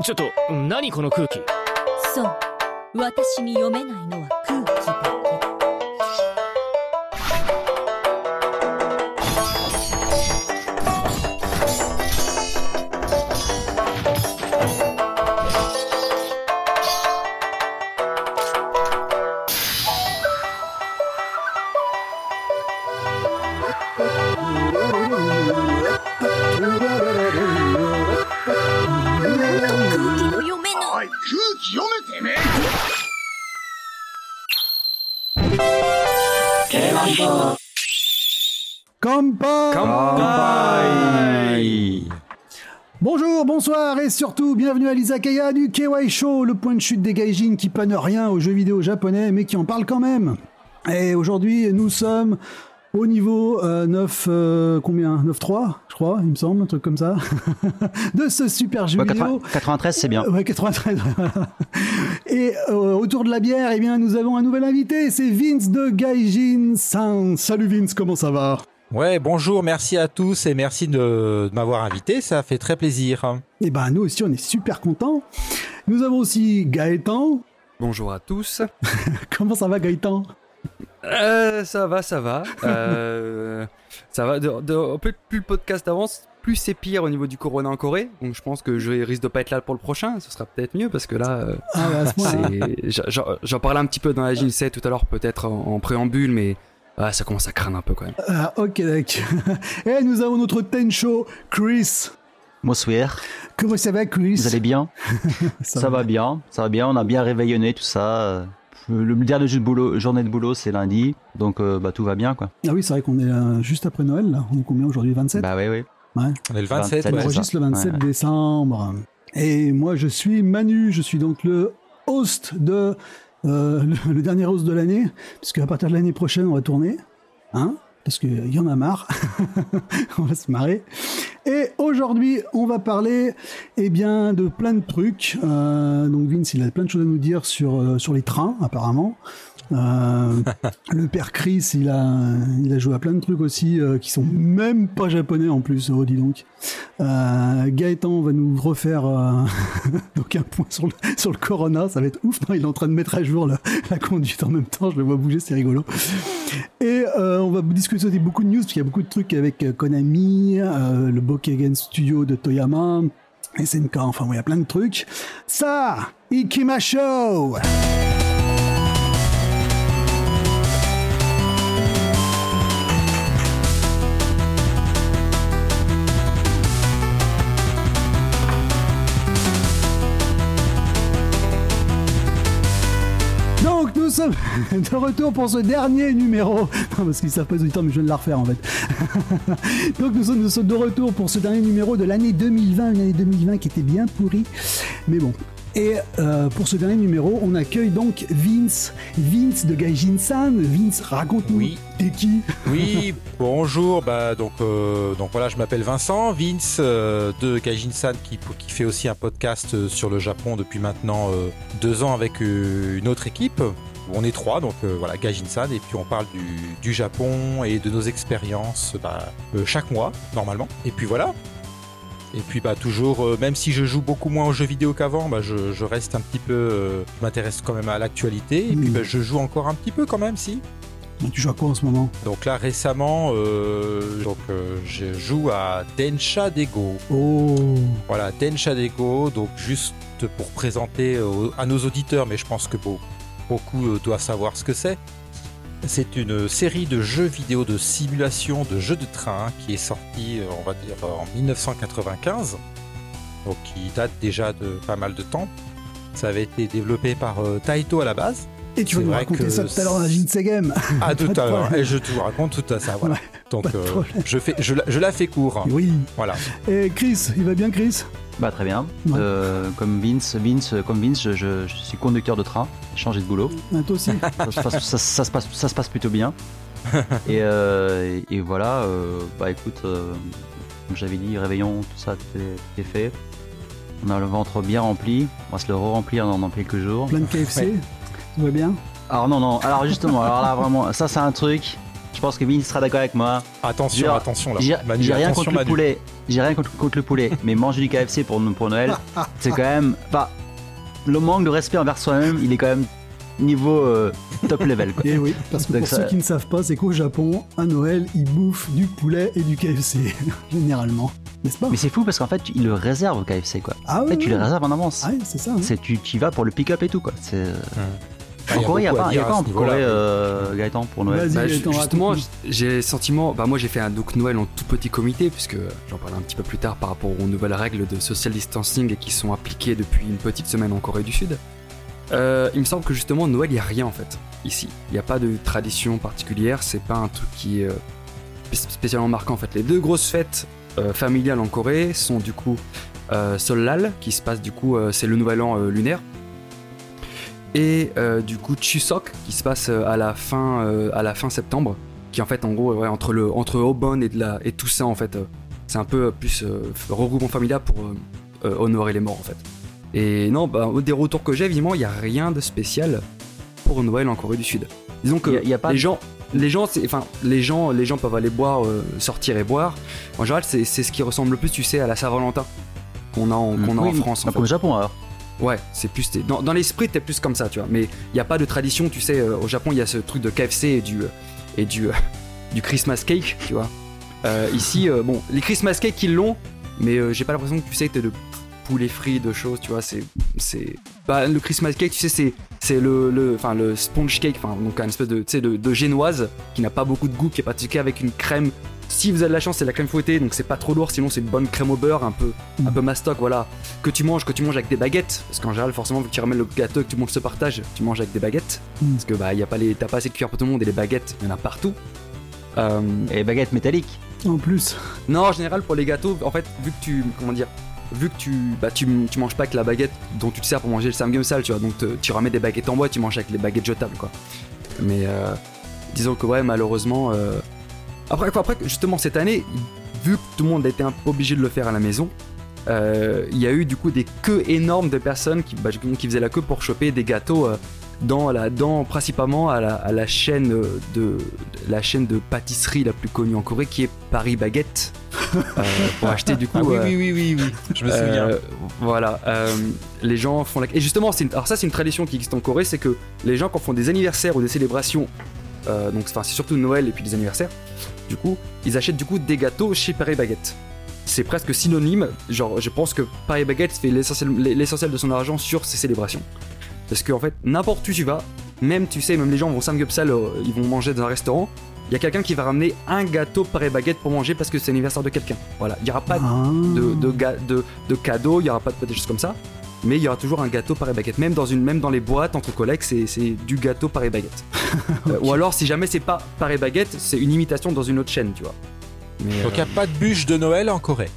ちょっと何この空気？そう。私に読めないのは空気だ。Bonsoir et surtout bienvenue à l'Izakaya du KY Show, le point de chute des gaijins qui pannent rien aux jeux vidéo japonais mais qui en parlent quand même. Et aujourd'hui nous sommes au niveau euh, 9, euh, combien? 9-3 je crois, il me semble, un truc comme ça, de ce super jeu Ouais, vidéo. 80 93, c'est bien. Ouais, 93. voilà. Et euh, autour de la bière, eh bien, nous avons un nouvel invité, c'est Vince de Gaijin San. Salut Vince, comment ça va? Ouais, bonjour, merci à tous et merci de, de m'avoir invité, ça fait très plaisir. Eh ben, nous aussi, on est super contents. Nous avons aussi Gaëtan. Bonjour à tous. Comment ça va, Gaëtan? Euh, ça va, ça va. Euh, ça va. De, de- plus le podcast avance, plus c'est pire au niveau du corona en Corée. Donc je pense que je risque de pas être là pour le prochain. Ce sera peut-être mieux parce que là, euh, Ah, bah, à ce moment-là. c'est- j'en- parlais un petit peu dans la JNC tout à l'heure, peut-être en, en préambule, mais ah, ça commence à craindre un peu quand même. Ah, ok, d'accord. Et nous avons notre Tencho, Chris. Bonsoir. Comment ça va, Chris? Vous allez bien? Ça, va bien. Ça va bien. On a bien réveillonné tout ça. Euh, Le dernier jeu de boulot, journée de boulot, c'est lundi. Donc, euh, bah, tout va bien, quoi. Ah oui, c'est vrai qu'on est euh, juste après Noël, là. On est combien aujourd'hui? 27 Bah, oui, oui. Ouais. On est le 27, 27, On ouais. enregistre ça. le 27 Ouais. décembre. Et moi, je suis Manu. Je suis donc le host de euh, le, dernier host de l'année, puisque à partir de l'année prochaine, on va tourner, hein, parce qu'il y en a marre. on va se marrer. Et aujourd'hui, on va parler, eh bien, de plein de trucs. Euh, donc Vince, il a plein de choses à nous dire sur euh, sur les trains, apparemment. Euh, le père Chris, il a, il a joué à plein de trucs aussi euh, qui sont même pas japonais en plus, oh, dis donc. Euh, Gaëtan va nous refaire donc un point sur le, sur le Corona, ça va être ouf. Il est en train de mettre à jour la, la conduite en même temps, je le vois bouger, c'est rigolo. Et on va discuter aussi beaucoup de news, parce qu'il y a beaucoup de trucs avec Konami, le Bokegen Studio de Toyama, SNK, enfin, il y a plein de trucs. Ça, Ikima Show sommes de retour pour ce dernier numéro. Non, parce qu'ils savent pas les auditeurs, mais je viens de la refaire en fait. Donc nous sommes, nous sommes de retour pour ce dernier numéro de l'année 2020, une année 2020 qui était bien pourrie. Mais bon. Et euh, pour ce dernier numéro, on accueille donc Vince, Vince de Gaijin-san. Vince, raconte-nous, Oui. t'es qui? Oui, bonjour, bah donc euh, donc voilà, je m'appelle Vincent, Vince euh, de Gaijin-san qui qui fait aussi un podcast sur le Japon depuis maintenant deux ans avec une autre équipe. On est trois, donc euh, voilà, Gaijin-san, et puis on parle du, du Japon et de nos expériences bah, euh, chaque mois, normalement. Et puis voilà. Et puis bah toujours, euh, même si je joue beaucoup moins aux jeux vidéo qu'avant, bah, je, je reste un petit peu, je m'intéresse quand même à l'actualité, et puis Mm. bah, je joue encore un petit peu quand même, si. Tu joues à quoi en ce moment? Donc là récemment, euh, donc euh, je joue à Densha Dego. Oh Voilà, Densha Dego. Donc juste pour présenter à nos auditeurs, mais je pense que beau- beaucoup doivent savoir ce que c'est. C'est une série de jeux vidéo de simulation de jeux de train qui est sortie, euh, on va dire, en 1995. Donc qui date déjà de pas mal de temps. Ça avait été développé par euh, Taito à la base. Et tu vas C'est nous vrai raconter que ça tout à l'heure dans la Jinsei Game Ah, tout à l'heure. Et je te raconte tout à ça. Voilà. Ouais, Donc, euh, je, fais, je, la- je la fais court. Oui. Voilà. Et Chris, il va bien Chris? Bah, très bien. Ouais. Euh, comme Vince, Vince, comme Vince, je, je- je suis conducteur de train. J'ai changé de boulot. Ah, Toi aussi Ça, se passe- ça- ça se passe, ça se passe plutôt bien. Et, euh, et, et voilà, euh, bah écoute, euh, comme j'avais dit, réveillon, tout ça, tout est, tout est fait. On a le ventre bien rempli. On va se le re-remplir dans, dans quelques jours. Plein de KFC Ouais. Tout va bien Alors non, non. Alors justement, alors là vraiment, ça c'est un truc. Je pense que Vince sera d'accord avec moi. Attention, attention là. J'ai rien contre le poulet. J'ai rien contre, contre le poulet. Mais manger du KFC pour, pour Noël, c'est quand même. Enfin, le manque de respect envers soi-même, il est quand même niveau euh, top level. Quoi. Et oui, parce que Donc pour ça- ceux qui ne savent pas, c'est qu'au Japon, à Noël, ils bouffent du poulet et du KFC, généralement. N'est-ce pas? Mais c'est fou parce qu'en fait, ils le réservent au KFC quoi. Ah En fait, tu ouais. les réserves en avance. Ah ouais, c'est ça. hein. C'est tu, tu y vas pour le pick-up et tout quoi. C'est. Ah, En Corée, il n'y a pas, y a pas en. Corée, euh, Gaëtan, pour Noël. Bah, Gaëtan, justement, j'ai le sentiment. Bah, moi, j'ai fait un donc Noël en tout petit comité, puisque j'en parle un petit peu plus tard par rapport aux nouvelles règles de social distancing qui sont appliquées depuis une petite semaine en Corée du Sud. Euh, il me semble que justement, Noël, il n'y a rien en fait, ici. Il n'y a pas de tradition particulière, c'est pas un truc qui est euh, spé- spécialement marquant en fait. Les deux grosses fêtes euh, familiales en Corée sont du coup euh, Solal, qui se passe du coup, euh, c'est le nouvel an euh, lunaire. Et euh, du coup Chuseok qui se passe euh, à la fin euh, à la fin septembre qui en fait en gros ouais, entre le entre Obon et de la et tout ça en fait euh, c'est un peu plus regroupement familial pour honorer les morts en fait. Et non bah des retours que j'ai évidemment il y a rien de spécial pour Noël en Corée du Sud. Disons que Y a- y a pas les gens les gens enfin les gens les gens peuvent aller boire sortir et boire. En général c'est ce qui ressemble le plus tu sais à la Saint-Valentin qu'on a en, qu'on a Oui, en France en au fait. Japon alors. Ouais, c'est plus dans, dans l'esprit t'es plus comme ça, tu vois. Mais il y a pas de tradition, tu sais. euh, au Japon, il y a ce truc de KFC et du euh, et du euh, du Christmas cake, tu vois. Ici, bon, les Christmas cake ils l'ont, mais j'ai pas l'impression que tu sais t'es de poulet frit, de choses, tu vois. C'est c'est bah, le Christmas cake, tu sais, c'est c'est le le enfin le sponge cake, enfin donc un espèce de tu sais de, de génoise qui n'a pas beaucoup de goût, qui est pratiqué avec une crème. Si vous avez de la chance, c'est de la crème fouettée, donc c'est pas trop lourd. Sinon, c'est une bonne crème au beurre, un peu un peu mastoc, voilà que tu manges, que tu manges avec des baguettes, parce qu'en général, forcément, vu que tu ramènes le gâteau et que le monde se partage, tu manges avec des baguettes, Mm. parce que bah, y a pas les, t'as pas assez de cuillères pour tout le monde et les baguettes, il y en a partout. Euh, Et les baguettes métalliques. En plus, non, en général, pour les gâteaux, en fait, vu que tu, comment dire, vu que tu, bah, tu, tu manges pas avec la baguette dont tu te sers pour manger le samgum sale, tu vois, donc tu ramènes des baguettes en bois, tu manges avec les baguettes jetables, quoi. Mais euh, disons que ouais, malheureusement, euh, après, après, justement cette année, vu que tout le monde été un peu obligé de le faire à la maison, euh, il y a eu du coup des queues énormes de personnes qui, bah, qui faisaient la queue pour choper des gâteaux euh, dans la, dans principalement à la, à la chaîne de la chaîne de pâtisserie la plus connue en Corée, qui est Paris Baguette, euh, pour acheter du coup. Ah oui, euh, oui, oui, oui, oui. Je me souviens. euh, voilà, les gens font la... Et justement, une- alors ça c'est une tradition qui existe en Corée, c'est que les gens quand font des anniversaires ou des célébrations, donc enfin c'est surtout Noël et puis les anniversaires, du coup, ils achètent du coup des gâteaux chez Paris Baguette. C'est presque synonyme, genre je pense que Paris Baguette fait l'essentiel l'essentiel de son argent sur ces célébrations. Parce qu'en fait, n'importe où tu vas, même tu sais, même les gens vont samgyeopsal, euh, ils vont manger dans un restaurant, il y a quelqu'un qui va ramener un gâteau Paris Baguette pour manger parce que c'est l'anniversaire de quelqu'un. Voilà, il n'y aura pas ah, de, de, de, de cadeaux, il n'y aura pas de, des choses comme ça. Mais il y aura toujours un gâteau par baguette. Même dans, une, même dans les boîtes entre collègues, c'est du gâteau par baguette. Euh, ou alors, si jamais c'est pas par baguette, c'est une imitation dans une autre chaîne, tu vois. Mais, Donc il euh, n'y a pas de bûche de Noël en Corée.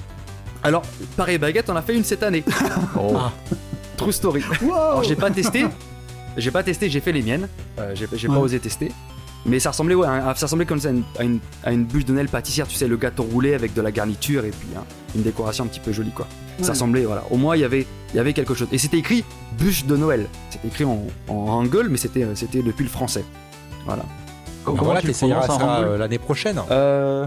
alors, par baguette, on a fait une cette année. Oh. True story. wow Alors, j'ai pas testé. J'ai pas testé, j'ai fait les miennes. Euh, j'ai Ouais. pas osé tester. Mais ça ressemblait, ouais, à- ça ressemblait comme ça à une, à une, à une bûche de Noël pâtissière, tu sais, le gâteau roulé avec de la garniture et puis hein, une décoration un petit peu jolie, quoi. Ouais. Ça ressemblait, voilà. Au moins, il y avait, il y avait quelque chose. Et c'était écrit bûche de Noël. C'était écrit en, en hangul, mais c'était, c'était depuis le français. Voilà. Comment voilà, tu ça hangul euh, l'année prochaine? Euh,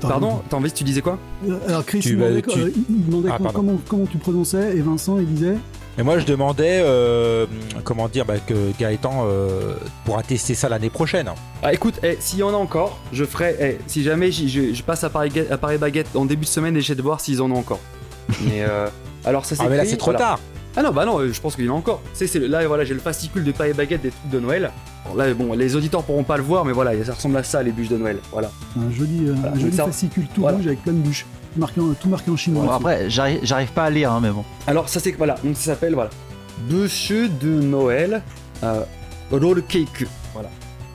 pardon, t'as envie, tu disais quoi? Alors Chris Tu il demandait, tu- euh, il demandait Ah, comment, comment, comment tu prononçais et Vincent il disait Et moi je demandais, euh, comment dire, bah, que Gaëtan euh, pourra tester ça l'année prochaine. Ah écoute, eh, s'il y en a encore, je ferai. eh, si jamais j'y- je, je passe à Paris, Ga- à Paris Baguette en début de semaine et j'essaie de voir s'ils en ont encore. Mais euh, alors ça c'est. Ah mais là c'est trop voilà. tard. Ah non bah non, euh, je pense qu'il y en a encore. C'est, c'est, là voilà, j'ai le fascicule de Paris Baguette des trucs de Noël. Bon, là bon, les auditeurs pourront pas le voir, mais voilà, ça ressemble à ça les bûches de Noël. Voilà. un joli, euh, Voilà, un joli ça- fascicule tout voilà. rouge avec plein de bûches, marqué en- tout marqué en chinois. Bon, après, j'arrive j'arrive pas à lire, hein, mais bon. Alors ça c'est voilà, donc ça s'appelle voilà, bûche de Noël, euh, roll cake.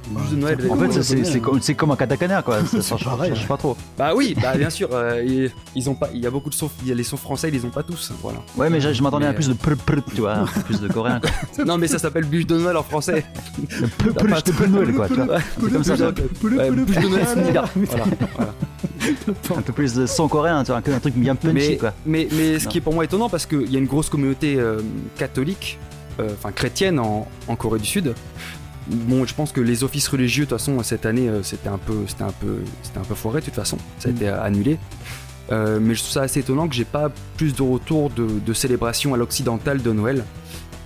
Bûche de Noël. c'est En fait, c'est comme, un katakana, quoi. Ça, ça, change, pareil. ça change pas trop. Bah oui, bah bien sûr, euh, ils, ils ont pas, il y a beaucoup de sons, il y a les sons français, ils les ont pas tous. Voilà. Ouais, mais je, je m'attendais à plus de prr prr, tu vois, un peu plus de coréen, quoi. non mais ça s'appelle bûche de Noël en français. Le prr peux Noël, quoi, tu vois. C'est comme ça, bûche de Noël, c'est bizarre. Mais- Voilà, voilà. un peu plus de son coréen, tu vois, un, un truc bien punchy, Mais, quoi. mais, mais ce qui est pour moi étonnant, parce qu'il y a une grosse communauté euh, catholique, euh, enfin chrétienne en, en Corée du Sud, bon, je pense que les offices religieux, de toute façon, cette année, euh, c'était un peu, c'était un peu, c'était un peu foiré de toute façon. Ça a Mm. été annulé. Euh, mais je trouve ça assez étonnant que j'ai pas plus de retour de, de célébration à l'occidental de Noël,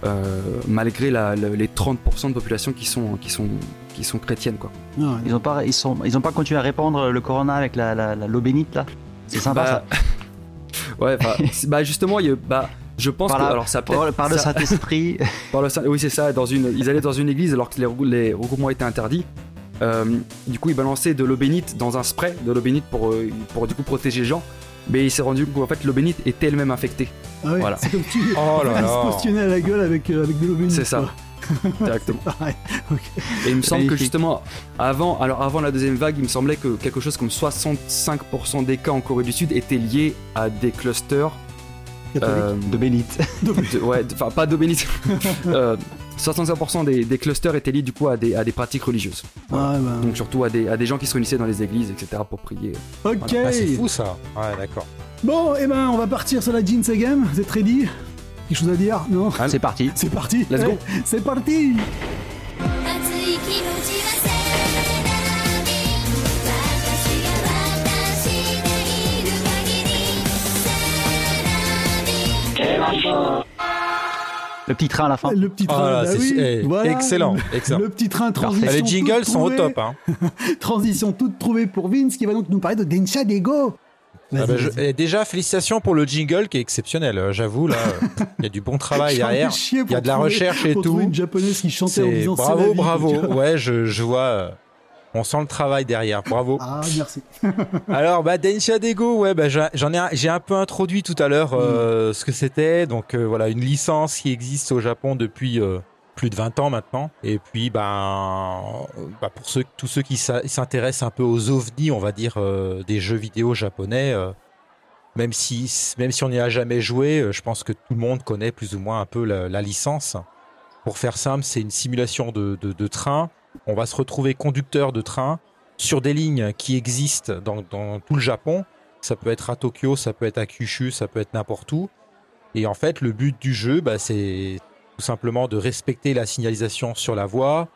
euh, malgré la- la- les 30% de population qui sont, qui sont, qui sont chrétiennes, quoi. Ouais. Ils ont pas, ils sont, ils ont pas continué à répandre le corona avec la, la, la- l'eau bénite là? C'est sympa Bah, ouais, enfin, c'est- bah justement, il y a- bah, je pense Par que la- alors ça Par, par le ça- Saint-Esprit. Par le Saint- oui, c'est ça. Dans une, ils allaient dans une église alors que les, regroupements étaient interdits. Euh, du coup, ils balançaient de l'eau bénite dans un spray de l'eau bénite pour, euh, pour du coup protéger les gens. Mais il s'est rendu compte qu'en fait, l'eau bénite était elle-même infectée Ah ouais, Voilà. C'est comme tu Oh là se à la gueule avec, euh, avec de l'eau bénite, C'est ça. Ok. Et il me semble que justement, avant, alors avant la deuxième vague, il me semblait que quelque chose comme 65% des cas en Corée du Sud étaient liés à des clusters. Catholique. euh, de bénite. de- ouais, de- enfin pas. Euh, 65% des, des clusters étaient liés du coup à des, à des pratiques religieuses. Ouais, bah, Donc surtout à des, à des gens qui se réunissaient dans les églises, etc. pour prier. ok. Ah, c'est fou ça. Ouais, d'accord. Bon, et ben, on va partir sur la Jeans Game. Vous êtes ready? Quelque chose à dire? Non? C'est parti. C'est parti. Let's go. Eh, C'est parti Le petit train à la fin. Le petit Oh train, là, bah oui, eh, voilà. excellent, excellent. Le petit train transition. Ah, les jingles sont au top. Hein. Transition toute trouvée pour Vince qui va donc nous parler de Densha Dego. Ah bah, je- eh, déjà, félicitations pour le jingle qui est exceptionnel. euh, J'avoue, là, euh, il y a du bon travail derrière. Il y a de la trouver- recherche et pour tout. une japonaise qui chantait en C'est disant c'est la bravo, vie, bravo. Ouais, je, je vois. On sent le travail derrière. Bravo. Ah, merci. Alors, bah, Densha Dego, ouais, bah, j'en ai, un- j'ai un peu introduit tout à l'heure euh, ce que c'était. Donc, euh, voilà, une licence qui existe au Japon depuis euh, plus de 20 ans maintenant. Et puis, ben, euh, bah, pour ceux, tous ceux qui s'intéressent un peu aux ovnis, on va dire, euh, des jeux vidéo japonais, euh, même si, même si on n'y a jamais joué, je pense que tout le monde connaît plus ou moins un peu la, la licence. Pour faire simple, c'est une simulation de, de, de train. On va se retrouver conducteur de train sur des lignes qui existent dans, tout le Japon. Ça peut être à Tokyo, ça peut être à Kyushu, ça peut être n'importe où. Et en fait, le but du jeu, bah, c'est tout simplement de respecter la signalisation sur la voie,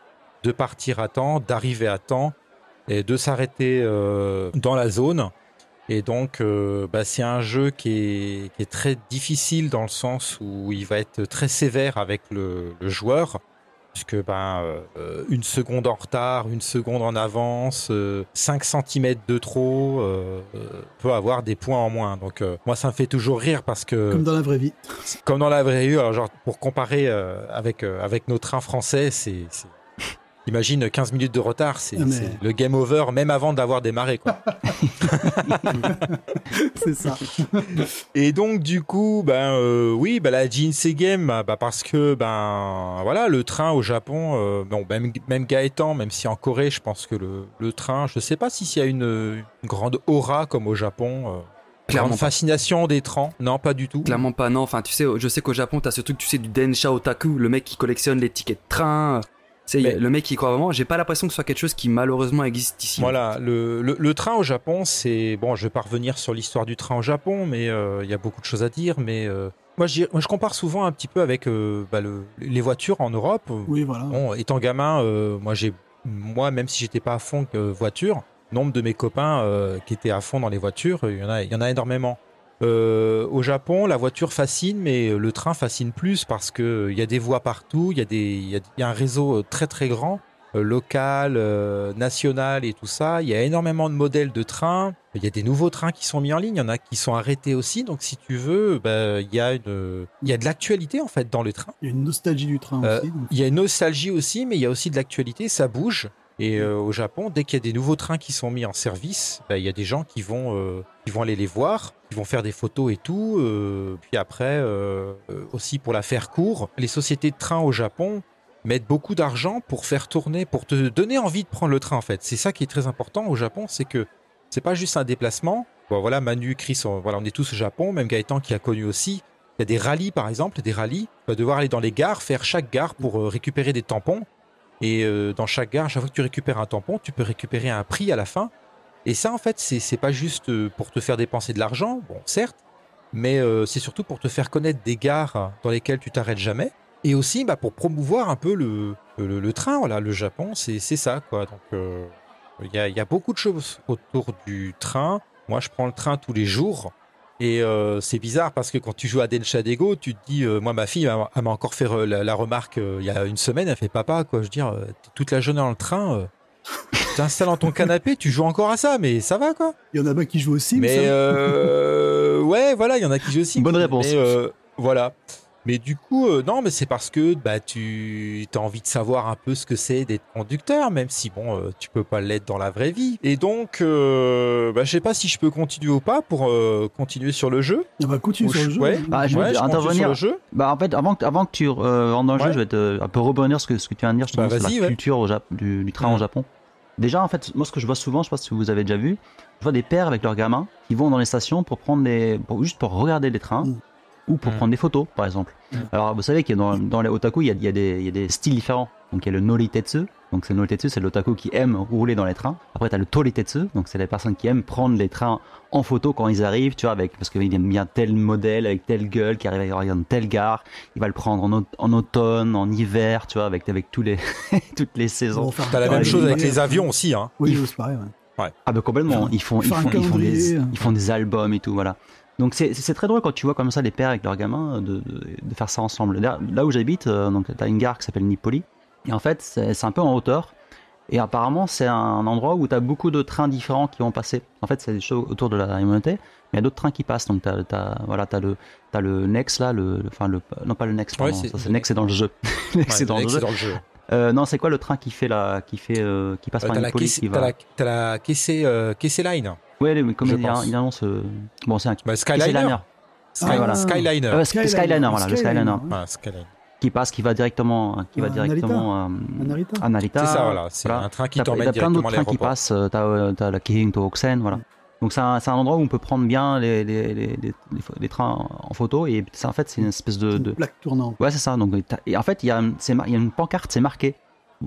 de partir à temps, d'arriver à temps et de s'arrêter euh, dans la zone. Et donc, euh, bah, c'est un jeu qui est, très difficile dans le sens où il va être très sévère avec le joueur puisque ben euh, une seconde en retard, une seconde en avance, euh, 5 cm de trop euh, euh, peut avoir des points en moins. Donc euh, moi ça me fait toujours rire parce que Comme dans la vraie vie. comme dans la vraie vie, alors genre pour comparer euh, avec euh, avec nos trains français, c'est c'est- Imagine 15 minutes de retard, c'est Ah, mais- c'est le game over même avant d'avoir démarré quoi. C'est ça. Et donc du coup, ben euh, oui, ben la Jinsei Game, bah, bah, parce que ben voilà, le train au Japon, euh, bon même même Gaëtan, même si en Corée, je pense que le, le train, je sais pas si s'il y a une, une grande aura comme au Japon, euh, Clairement fascination des trains, non pas du tout. Clairement pas, non. Enfin, tu sais, je sais qu'au Japon, t'as ce truc, tu sais, du Densha Otaku, le mec qui collectionne les tickets de train. Mais- le mec qui croit vraiment. J'ai pas l'impression que ce soit quelque chose qui malheureusement existe ici. Voilà, le, le, le train au Japon, c'est bon. Je vais pas revenir sur l'histoire du train au Japon, mais euh, il y a beaucoup de choses à dire. Mais euh, moi, je, dirais- moi, je compare souvent un petit peu avec euh, bah, le- les voitures en Europe. Oui, voilà. Bon, étant gamin, euh, moi, j'ai, moi, même si j'étais pas à fond que voiture, nombre de mes copains euh, qui étaient à fond dans les voitures, il y en a, il y en a énormément. Euh, au Japon, la voiture fascine, mais le train fascine plus parce que il y a des voies partout, il y a des, y a, il y a un réseau euh, très très grand, euh, local, euh, national et tout ça. Il y a énormément de modèles de trains. Il y a des nouveaux trains qui sont mis en ligne, il y en a qui sont arrêtés aussi. Donc, si tu veux, bah, il y a une, il y a de l'actualité en fait dans les trains. Il y a une nostalgie du train Euh, aussi. donc- Il y a une nostalgie aussi, mais il y a aussi de l'actualité, ça bouge. Et euh, au Japon, dès qu'il y a des nouveaux trains qui sont mis en service, bah, il y a des gens qui vont, euh, qui vont aller les voir, qui vont faire des photos et tout. euh, puis après, euh, aussi pour la faire court, les sociétés de train au Japon mettent beaucoup d'argent pour faire tourner, pour te donner envie de prendre le train en fait. C'est ça qui est très important au Japon, c'est que c'est pas juste un déplacement. Bon voilà, Manu, Chris, on, voilà, on est tous au Japon, même Gaëtan qui a connu aussi. Il y a des rallyes par exemple, des rallyes. Tu vas devoir aller dans les gares, faire chaque gare pour euh, récupérer des tampons. Et euh, dans chaque gare, chaque fois que tu récupères un tampon, tu peux récupérer un prix à la fin. Et ça, en fait, c'est pas juste euh, pour te faire dépenser de l'argent, bon, certes, mais euh, c'est surtout pour te faire connaître des gares dans lesquelles tu t'arrêtes jamais. et aussi bah, pour promouvoir un peu le, train. Voilà, le Japon, c'est ça, quoi. Donc, il y a beaucoup de choses autour du train. Moi, je prends le train tous les jours. Et euh, c'est bizarre parce que quand tu joues à Denshadego, tu te dis, euh, moi, ma fille, elle m'a- encore fait re- la, la remarque euh, il y a une semaine. Elle fait papa, quoi. Je veux dire, euh, t'es toute la journée dans le train. euh, tu t'installes dans ton canapé, tu joues encore à ça, mais ça va, quoi. Il y en a pas qui jouent aussi. Mais euh, ouais, voilà, il y en a qui jouent aussi. Bonne réponse. Mais, euh, voilà. Mais du coup, euh, non, mais c'est parce que bah tu as envie de savoir un peu ce que c'est d'être conducteur, même si bon, euh, tu peux pas l'être dans la vraie vie. Et donc, euh, bah, je sais pas si je peux continuer ou pas pour euh, continuer sur le jeu. On va continuer Ou sur le je- jeu. ouais. Bah, je vais Ouais, je continue intervenir. sur le jeu. Bah en fait, avant, que- avant que tu euh, rentres dans le jeu, je vais te, un peu rebondir sur ce que, ce que tu viens de dire justement Bah, sur vas-y, la ouais. culture au Jap- du, du train Mm. au Japon. Déjà, en fait, moi, ce que je vois souvent, je sais pas si vous avez déjà vu, je vois des pères avec leurs gamins qui vont dans les stations pour prendre des, pour, juste pour regarder les trains Mm. Ou pour Mm. prendre des photos, par exemple. Mm. Alors, vous savez qu'il y a dans, dans les otaku, il y a, il y, a des, il y a des styles différents. Donc, il y a le noritetsu. Donc, c'est le noritetsu, c'est l'otaku qui aime rouler dans les trains. Après, tu as le toritetsu. Donc, c'est les personnes qui aiment prendre les trains en photo quand ils arrivent, tu vois, avec, parce qu'il aime bien tel modèle, avec telle gueule, qui arrive à dans telle gare. Il va le prendre en, au- en automne, en hiver, tu vois, avec, avec tous les, toutes les On saisons. va faire T'as la même chose avec les avions aussi, hein. Oui, c'est pareil. ouais. Ah bah complètement, ils font, ils font, ils font, des, ils font des albums et tout, voilà. Donc c'est très drôle quand tu vois comme ça les pères avec leurs gamins de, de, de faire ça ensemble. Là, là où j'habite, euh, donc t'as une gare qui s'appelle Nipoli, et en fait c'est un peu en hauteur, et apparemment c'est un endroit où t'as beaucoup de trains différents qui vont passer. En fait c'est des choses autour de la communauté, mais il y a d'autres trains qui passent. Donc t'as as, voilà t'as le t'as le Nex là, le, le- enfin le non pas le Nex, pardon, c'est- ça, c'est Nex c'est dans le jeu. Nex Ouais, c'est dans le Alex, jeu. c'est dans le jeu. Euh, non c'est quoi le train qui fait la qui fait euh, qui passe Euh, par T'as la, Nipoli Kessé- qui t'as va. la, t'as la Kessé, euh, Kessé Line. Ouais, mais comme il, pense. il annonce. euh, Bon, c'est un Bah, Skyliner. Liner. Sky- Ah, voilà. Skyliner. Euh, Skyliner, Skyliner, voilà, le Skyliner, Skyliner. ouais. Voilà, Skyliner. Qui passe, qui va directement, qui va À directement À Narita. à Narita. C'est ça, voilà. C'est Voilà. un train qui t'emmène t'as plein directement d'autres à trains qui passent. T'as euh, t'as la Kirin Tohokusen, voilà. Donc c'est un, endroit où on peut prendre bien les, trains en photo et c'est en fait c'est une espèce de, Une de... plaque tournante. ouais c'est ça. Donc et en fait il y a c'est mar- il y a une pancarte c'est marqué.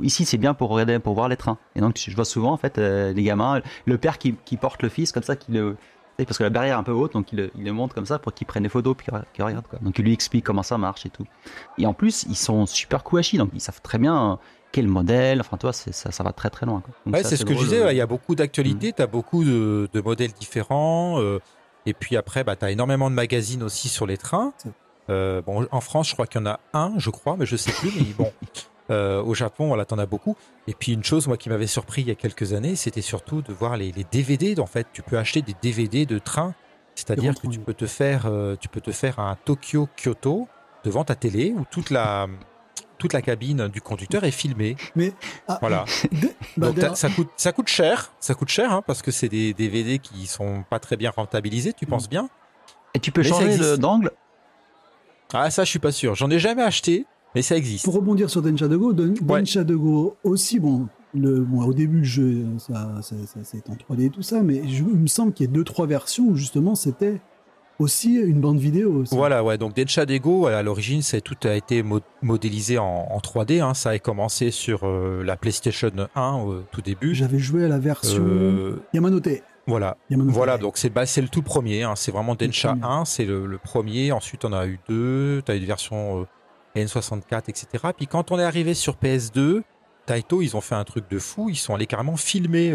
Ici c'est bien pour regarder pour voir les trains. Et donc je vois souvent en fait euh, les gamins le père qui, qui porte le fils comme ça qui le parce que la barrière est un peu haute donc il le, il le monte comme ça pour qu'il prenne des photos puis qu'il qu'il regarde quoi. Donc il lui explique comment ça marche et tout. Et en plus ils sont super kouachi donc ils savent très bien quel modèle enfin toi c'est ça, ça va très très loin Ouais, c'est ce que je disais. Il y a beaucoup d'actualités, tu as beaucoup de, de modèles différents. euh, et puis après, bah, tu as énormément de magazines aussi sur les trains. Euh, bon, en France, je crois qu'il y en a un, je crois, mais je sais plus. mais bon, euh, au Japon, voilà, t'en as beaucoup. Et puis une chose, moi, qui m'avait surpris il y a quelques années, c'était surtout de voir les, les DVD. En fait, tu peux acheter des DVD de trains. C'est-à-dire que tu peux te faire, euh, tu peux te faire un Tokyo Kyoto devant ta télé où toute la toute la cabine du conducteur est filmée. Mais ah, Voilà. bah, Donc ça coûte, ça coûte cher, ça coûte cher hein, parce que c'est des DVD qui sont pas très bien rentabilisés, tu penses bien? Et tu peux Mais changer d'angle? Ah ça je suis pas sûr, j'en ai jamais acheté, mais ça existe. pour rebondir sur Denshadego, Den- Ouais. Denshadego aussi, bon, le, bon, au début, le jeu, ça, ça, ça- c'est en 3D et tout ça, mais je- il me semble qu'il y a deux, trois versions où justement c'était aussi une bande vidéo. aussi. Voilà, ouais. Donc Denshadego, à l'origine, c'est tout a été mo- modélisé en, en 3D. Hein. Ça a commencé sur euh, la PlayStation 1 au tout début. J'avais joué à la version Euh, Yamanote. voilà. Yamanote. Voilà, donc c'est bah, c'est le tout premier. Hein. C'est vraiment Densha premier. 1, c'est le, le premier. Ensuite, on a eu deux. Tu as eu des versions euh, N64, etc. Puis quand on est arrivé sur PS2, Taito, ils ont fait un truc de fou. Ils sont allés carrément filmer.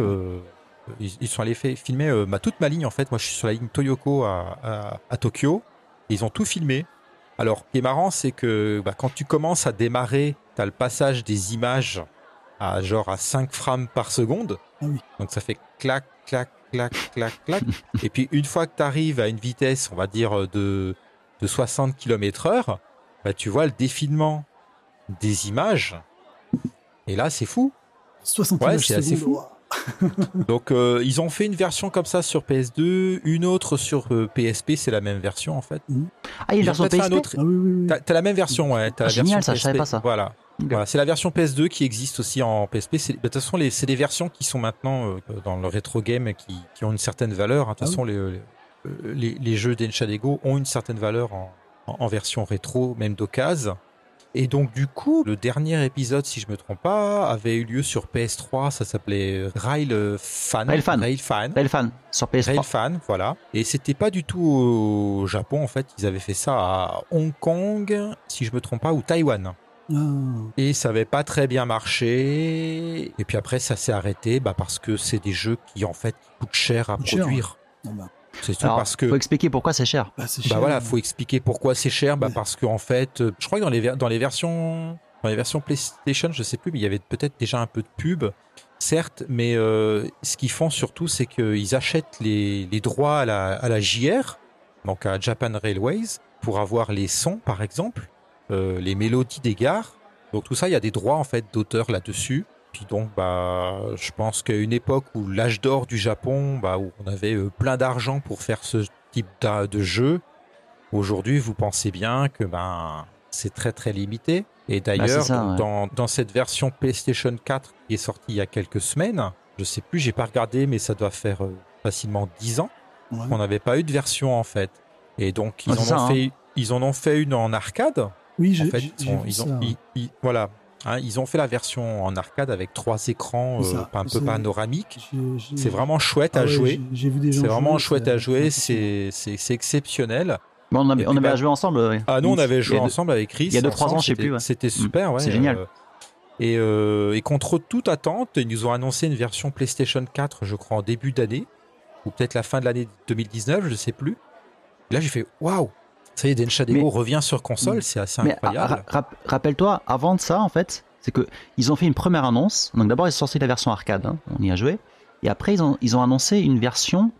Euh, ils, ils sont allés fait, filmer euh, ma, toute ma ligne, en fait. Moi, je suis sur la ligne Toyoko à, à, à Tokyo. Et ils ont tout filmé. Alors, ce qui est marrant, c'est que bah, quand tu commences à démarrer, tu as le passage des images à genre à 5 frames par seconde. Ah oui. Donc ça fait clac, clac, clac, clac, clac. Et puis une fois que tu arrives à une vitesse, on va dire de, de 60 km heure, bah, tu vois le défilement des images. Et là, c'est fou. 60 Ouais, c'est assez fou. Donc euh, ils ont fait une version comme ça sur PS2, une autre sur euh, PSP, c'est la même version en fait. ah il y a une version fait un PSP autre- Ah oui, oui, oui. T'as la même version, ouais. T'as Ah, la génial, version ça, je savais PSP. pas ça. Voilà. C'est la version PS2 qui existe aussi en PSP. C'est- De toute façon, les- c'est des versions qui sont maintenant euh, dans le rétro game qui, qui ont une certaine valeur. hein. De toute Ah façon, les, les, les, les jeux d'Enchadego ont une certaine valeur en, en, en version rétro, même d'occasion. Et donc du coup, le dernier épisode, si je me trompe pas, avait eu lieu sur PS3. Ça s'appelait Rail Fan. Railfan. Railfan. Railfan sur PS3. Railfan, voilà. Et c'était pas du tout au Japon en fait. Ils avaient fait ça à Hong Kong, si je me trompe pas, ou Taïwan. Ah. Et ça avait pas très bien marché. Et puis après, ça s'est arrêté bah, parce que c'est des jeux qui en fait coûtent cher à Coûtent cher, produire. Ah bah, C'est tout Alors, parce que faut expliquer pourquoi c'est cher. bah, bah voilà, faut expliquer pourquoi c'est cher. Bah parce qu'en fait, euh, je crois que dans les ver- dans les versions dans les versions PlayStation, je sais plus, mais il y avait peut-être déjà un peu de pub, certes. Mais euh, ce qu'ils font surtout, c'est qu'ils achètent les, les droits à la, à la JR, donc à Japan Railways, pour avoir les sons, par exemple, euh, les mélodies des gares. Donc tout ça, il y a des droits en fait d'auteur là-dessus. Puis donc, bah, je pense qu'à une époque où l'âge d'or du Japon, bah, où on avait euh, plein d'argent pour faire ce type de jeu, aujourd'hui, vous pensez bien que ben c'est très très limité. Et d'ailleurs, Bah, ouais. dans, dans cette version PlayStation 4 qui est sortie il y a quelques semaines, je sais plus, j'ai pas regardé, mais ça doit faire euh, facilement 10 ans Ouais. qu'on n'avait pas eu de version en fait. Et donc ils en ont ça, hein. fait, ils en ont fait une en arcade. Oui, En j'ai fait, j'ai- ils j'ai ont, vu ils ont- ça. ils- ils- voilà, Hein, ils ont fait la version en arcade avec trois écrans euh, un peu panoramiques. C'est vraiment chouette Ah à ouais, jouer. C'est vraiment chouette à jouer. c'est exceptionnel. Bon, on avait, Et on puis, avait bah- à jouer ensemble. ouais. Ah, nous, on avait joué ensemble avec Chris. il y a deux, trois ensemble, ans, je sais c'était- plus, ouais. C'était super, ouais. c'est génial. euh, et, euh, et contre toute attente, ils nous ont annoncé une version PlayStation 4, je crois, en début d'année, ou peut-être la fin de l'année 2019, je sais plus. Là, j'ai fait waouh! Ça y est, Denshadego revient sur console, c'est assez Mais incroyable. ra- rap- rappelle-toi, avant de ça, en fait, c'est que ils ont fait une première annonce. Donc d'abord, ils ont sorti la version arcade, hein, on y a joué. Et après, ils ont, ils ont annoncé une version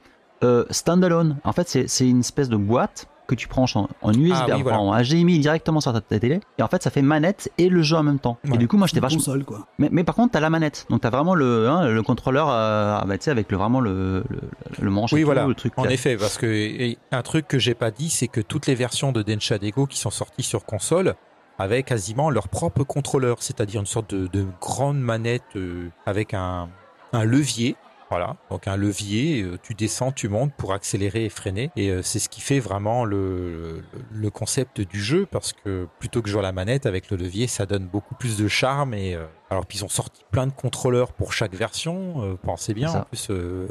euh, standalone. En fait, c'est une espèce de boîte que tu branches en, en USB, Ah oui, voilà. en HDMI directement sur ta, ta télé. Et en fait, ça fait manette et le jeu en même temps. Ouais. Et du coup, moi, j'étais vachement. console, quoi. Mais, mais par contre, t'as la manette. Donc t'as vraiment le, hein, le contrôleur, euh, ah bah, tu sais, avec le, vraiment le, le, le manche Oui, et tout, voilà. le truc. En là. effet, parce que et un truc que j'ai pas dit, c'est que toutes les versions de Denshadego qui sont sorties sur console avaient quasiment leur propre contrôleur, c'est-à-dire une sorte de, de grande manette euh, avec un, un levier. Voilà, donc un levier, euh, tu descends, tu montes pour accélérer et freiner. Et euh, c'est ce qui fait vraiment le, concept du jeu, parce que plutôt que jouer à la manette avec le levier, ça donne beaucoup plus de charme. Et euh, alors, puis ils ont sorti plein de contrôleurs pour chaque version. pensez bien, en plus, euh,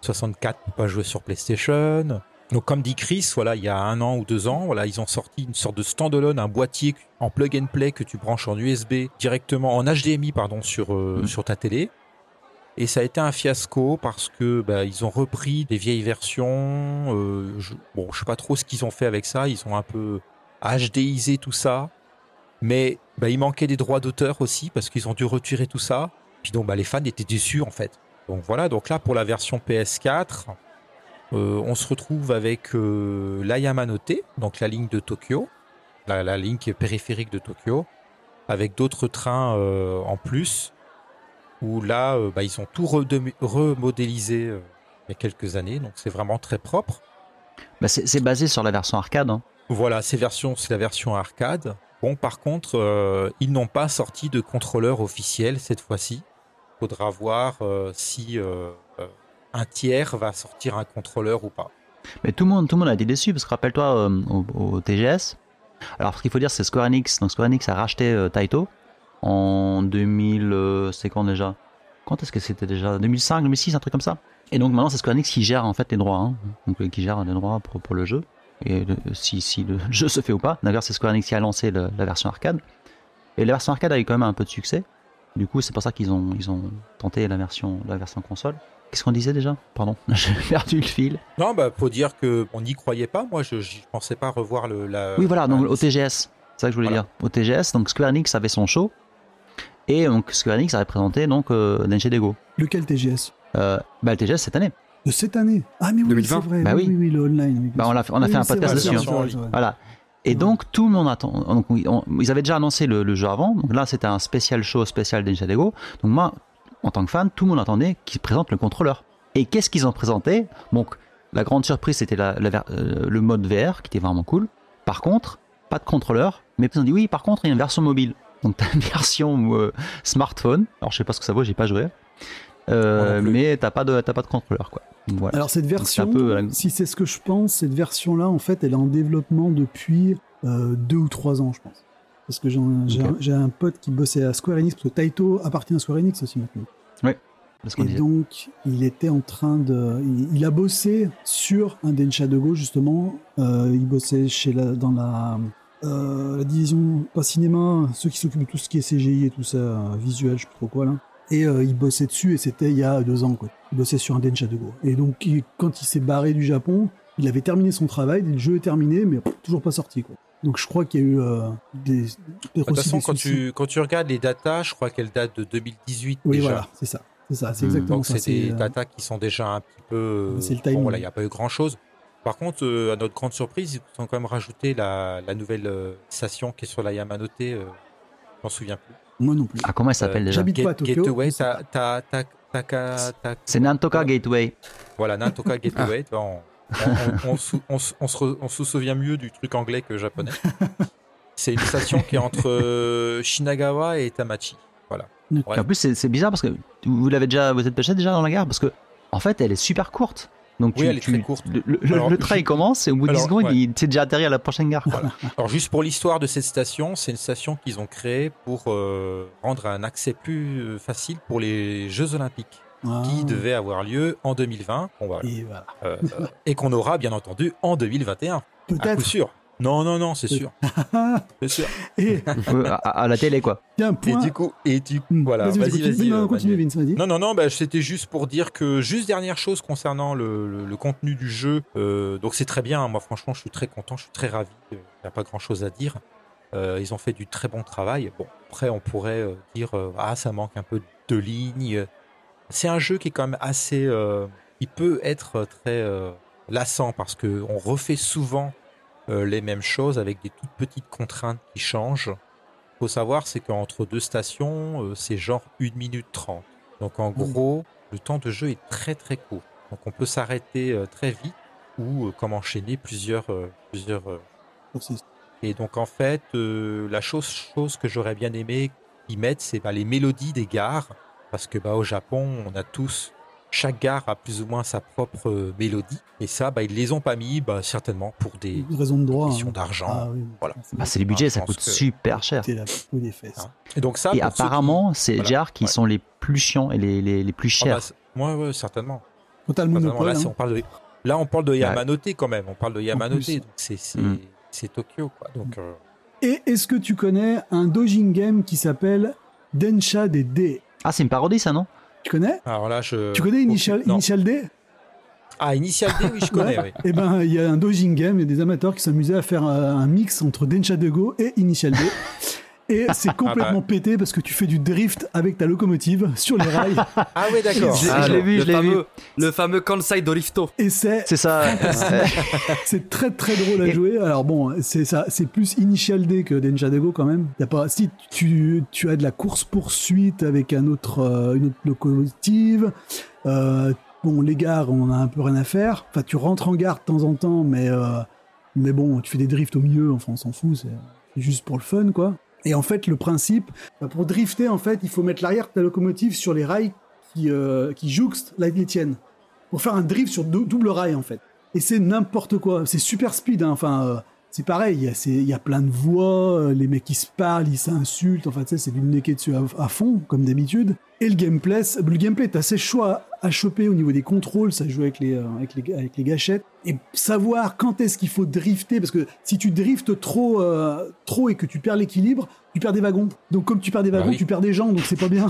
64 peut pas jouer sur PlayStation. Donc comme dit Chris, voilà, il y a un an ou deux ans, voilà, ils ont sorti une sorte de standalone, un boîtier en plug and play que tu branches en USB directement en HDMI pardon sur euh, Mm. sur ta télé. Et ça a été un fiasco parce que bah, ils ont repris des vieilles versions. euh, je, bon, je sais pas trop ce qu'ils ont fait avec ça. Ils ont un peu HDisé tout ça, mais bah, il manquait des droits d'auteur aussi parce qu'ils ont dû retirer tout ça. Puis donc bah, les fans étaient déçus en fait. Donc voilà. Donc là pour la version PS4. Euh, on se retrouve avec euh, la Yamanote, donc la ligne de Tokyo, la, la ligne périphérique de Tokyo, avec d'autres trains euh, en plus, où là, euh, bah, ils ont tout remodélisé euh, il y a quelques années, donc c'est vraiment très propre. Bah, c'est basé sur la version arcade. hein. Voilà, c'est la version arcade. Bon, par contre, euh, ils n'ont pas sorti de contrôleur officiel cette fois-ci. Faudra voir euh, si euh, un tiers va sortir un contrôleur ou pas. Mais tout le monde, tout le monde a été déçu parce que rappelle-toi au, au TGS. Alors ce qu'il faut dire, c'est Square Enix. Donc Square Enix a racheté Taito en 2000. euh, c'est quand déjà? Quand est-ce que c'était déjà? 2005, 2006, un truc comme ça. Et donc maintenant c'est Square Enix qui gère en fait les droits, hein. donc euh, qui gère les droits pour, pour le jeu et le- si, si le jeu se fait ou pas. D'ailleurs c'est Square Enix qui a lancé le- la version arcade. Et la version arcade a eu quand même un peu de succès. Du coup c'est pour ça qu'ils ont ils ont tenté la version la version console. Qu'est-ce qu'on disait déjà? Pardon, j'ai perdu le fil. Non, bah, faut dire que on n'y croyait pas. Moi, je ne pensais pas revoir le. La, Oui, voilà, donc la- au TGS, c'est ça que je voulais Voilà. dire. Au TGS, donc Square Enix avait son show, et donc Square Enix avait présenté donc euh, Denshi Dego. Lequel TGS Euh, bah, le TGS cette année. De cette année? Ah, mais oui, 2020. c'est vrai. Bah oui, oui. oui, le online. oui, Bah, on a fait- on a Oui, fait un podcast vrai, dessus, hein. Voilà. Et donc tout le monde attend. Donc, on- ils avaient déjà annoncé le, le jeu avant. Donc là, c'était un spécial show spécial Denshi Dego. Donc moi, en tant que fan, tout le monde attendait qu'ils présentent le contrôleur. Et qu'est-ce qu'ils ont présenté? Donc la grande surprise, c'était la- la ver- euh, le mode VR qui était vraiment cool. Par contre, pas de contrôleur. Mais ils ont dit oui, par contre, il y a une version mobile. Donc t'as une version euh, smartphone. Alors je sais pas ce que ça vaut, j'ai pas joué. Euh, mais t'as pas de t'as pas de contrôleur quoi. Voilà. Alors cette version, peu, euh, si c'est ce que je pense, cette version-là, en fait, elle est en développement depuis euh, deux ou trois ans, je pense. Parce que j'ai un- pote qui bossait à Square Enix, parce que Taito appartient à Square Enix aussi maintenant. Parce qu'on Et donc, il était en train de. Il, il a bossé sur un Densha de Go, justement. Il bossait chez la, dans la, euh, la division, pas cinéma, ceux qui s'occupent de tout ce qui est CGI et tout ça, euh, visuel, je sais pas trop quoi, là. Et euh, il bossait dessus, et c'était il y a deux ans, quoi. Il bossait sur un Densha de Go. Et donc, il- quand il s'est barré du Japon, il avait terminé son travail, le jeu est terminé, mais pff, toujours pas sorti, quoi. Donc, je crois qu'il y a eu euh, des. De toute façon, quand tu, quand tu regardes les datas, je crois qu'elles datent de 2018 Oui, déjà. voilà, c'est ça. C'est ça, c'est Hmm. exactement Donc ça. c'est des datas qui sont déjà un petit peu. C'est le bon, timing. voilà, il n'y a pas eu grand chose. Par contre, euh, à notre grande surprise, ils ont quand même rajouté la, la nouvelle euh, station qui est sur la Yamanote. Euh, je m'en souviens plus. Moi non plus. Ah, comment elle s'appelle Euh, déjà J'habite pas à Tokyo. Gateway, ta, ta, ta, C'est Nantoka Gateway. Voilà, Nantoka Gateway. vois, on, on, on, sou- on s- on se, re- on se souvient mieux du truc anglais que japonais. C'est une station qui est entre euh, Shinagawa et Tamachi. Voilà. En plus, c'est bizarre parce que vous l'avez déjà, vous êtes passé déjà dans la gare? Parce que en fait, elle est super courte. Donc Oui, tu- elle est tu- très courte. Le, Alors, le train je- commence et au bout de 10 Alors, secondes, ouais. il s'est déjà atterri à la prochaine gare. Voilà. Alors juste pour l'histoire de cette station, c'est une station qu'ils ont créée pour euh, rendre un accès plus euh, facile pour les Jeux Olympiques Ah. qui devaient avoir lieu en 2020 bon, voilà. Et voilà. Euh, et qu'on aura bien entendu en 2021 à coup Peut-être. sûr. Non non non c'est sûr, c'est sûr. Et Euh, à, à la télé quoi. Et point. du coup et du coup Hmm. voilà Vas-y, vas-y vas-y. Non, euh, continue, Manuel. Vince, vas-y. Non, non, non, bah, c'était juste pour dire que, juste dernière chose concernant le, le- le contenu du jeu, euh, donc c'est très bien, hein. moi franchement je suis très content, je suis très ravi, il n'y a pas grand chose à dire. Euh, ils ont fait du très bon travail. Bon, après on pourrait euh, dire, euh, ah ça manque un peu de lignes. C'est un jeu qui est quand même assez... euh, il peut être très euh, lassant parce que on refait souvent euh, les mêmes choses avec des toutes petites contraintes qui changent. faut savoir, c'est qu'entre deux stations, euh, c'est genre 1 minute 30. Donc en gros, le temps de jeu est très très court. Donc on peut s'arrêter euh, très vite ou euh, comme enchaîner plusieurs... euh, plusieurs euh, et donc en fait, euh, la chose, chose que j'aurais bien aimé qu'ils mettent, c'est bah, les mélodies des gares. Parce que bah, au Japon, on a tous, chaque gare a plus ou moins sa propre euh, mélodie. Et ça, bah, ils les ont pas mis, bah, certainement pour des Raison de droit. questions hein. d'argent. Ah oui. Voilà. Bah, c'est les budgets, ça coûte que- super cher. La peau des fesses. Hein. Et donc ça, Et qui- apparemment, c'est Voilà. Jar qui Ouais. sont les plus chiants et les, les, les plus Ah bah, chers. ouais, ouais, certainement. Certainement. monopole, Là, hein. on parle de, là, on parle de Yamanote quand même. On parle de Yamanote, plus. donc c'est c'est- Mm. c'est Tokyo. Quoi. Donc, euh, Et est-ce que tu connais un dojin game qui s'appelle Densha des D Ah, c'est une parodie ça, non? Tu connais alors là, je. Tu connais Initial, D Ah, Initial D, oui, je connais. oui. Eh ben, il y a un dojin game, il y a des amateurs qui s'amusaient à faire euh, un mix entre Densha de Go et Initial D. Et c'est complètement pété parce que tu fais du drift avec ta locomotive sur les rails. Ah, oui, d'accord. Ah, je l'ai vu, je l'ai vu. Le fameux Kansai Dorifto. Et c'est C'est ça. c'est très très drôle à Et- jouer. Alors bon, c'est ça, c'est plus Initial D que Densha de Go quand même. Y a pas, si tu, tu as de la course poursuite avec un autre, euh, une autre locomotive. Euh, bon, les gares, on a un peu rien à faire. Enfin, tu rentres en gare de temps en temps, mais euh, mais bon, tu fais des drifts au milieu. Enfin, on s'en fout. C'est juste pour le fun, quoi. Et en fait, le principe, bah, pour drifter, en fait, il faut mettre l'arrière de ta locomotive sur les rails qui, euh, qui jouxtent la les tiennes. Pour faire un drift sur dou- double rail, en fait. Et c'est n'importe quoi. C'est super speed. hein. Enfin, euh, c'est pareil. Il y, a, il y a plein de voix. euh, les mecs qui se parlent, ils s'insultent. Enfin, tu sais, c'est du necker dessus à, à fond, comme d'habitude. Et le gameplay, le gameplay est assez chaud à, choper au niveau des contrôles. Ça joue avec les, euh, avec les, avec les gâchettes. Et savoir quand est-ce qu'il faut drifter. Parce que si tu driftes trop, euh, trop et que tu perds l'équilibre, tu perds des wagons. Donc, comme tu perds des Bah wagons, oui. tu perds des gens. Donc, c'est pas bien.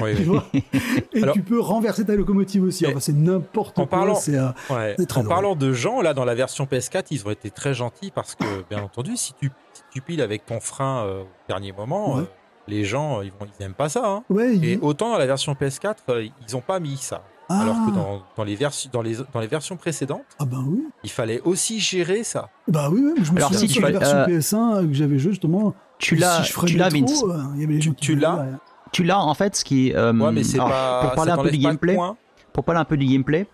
Oui, tu oui. vois et Alors- tu peux renverser ta locomotive aussi. Enfin, c'est n'importe En quoi. parlant- C'est, euh, Ouais. C'est très En drôle. parlant de gens, là, dans la version PS4, ils ont été très gentils parce que, bien entendu, si tu, si tu piles avec ton frein euh, au dernier moment, Ouais. euh, les gens, ils, vont, ils aiment pas ça. hein. ouais, il- Et autant dans la version PS4, euh, ils ont pas mis ça. Ah. Alors que dans, dans, les versi- dans, les, dans les versions précédentes, Ah oui. il fallait aussi gérer ça. Bah oui, oui, je me Alors, souviens si tu- la version euh, PS1 que j'avais joué justement. tu l'as, si tu l'as, trop, Vince. euh, Tu- l'as. Tu l'as en fait, ce qui euh, Ouais, mais alors, pas. Pour parler un peu du gameplay, pour parler un peu du gameplay,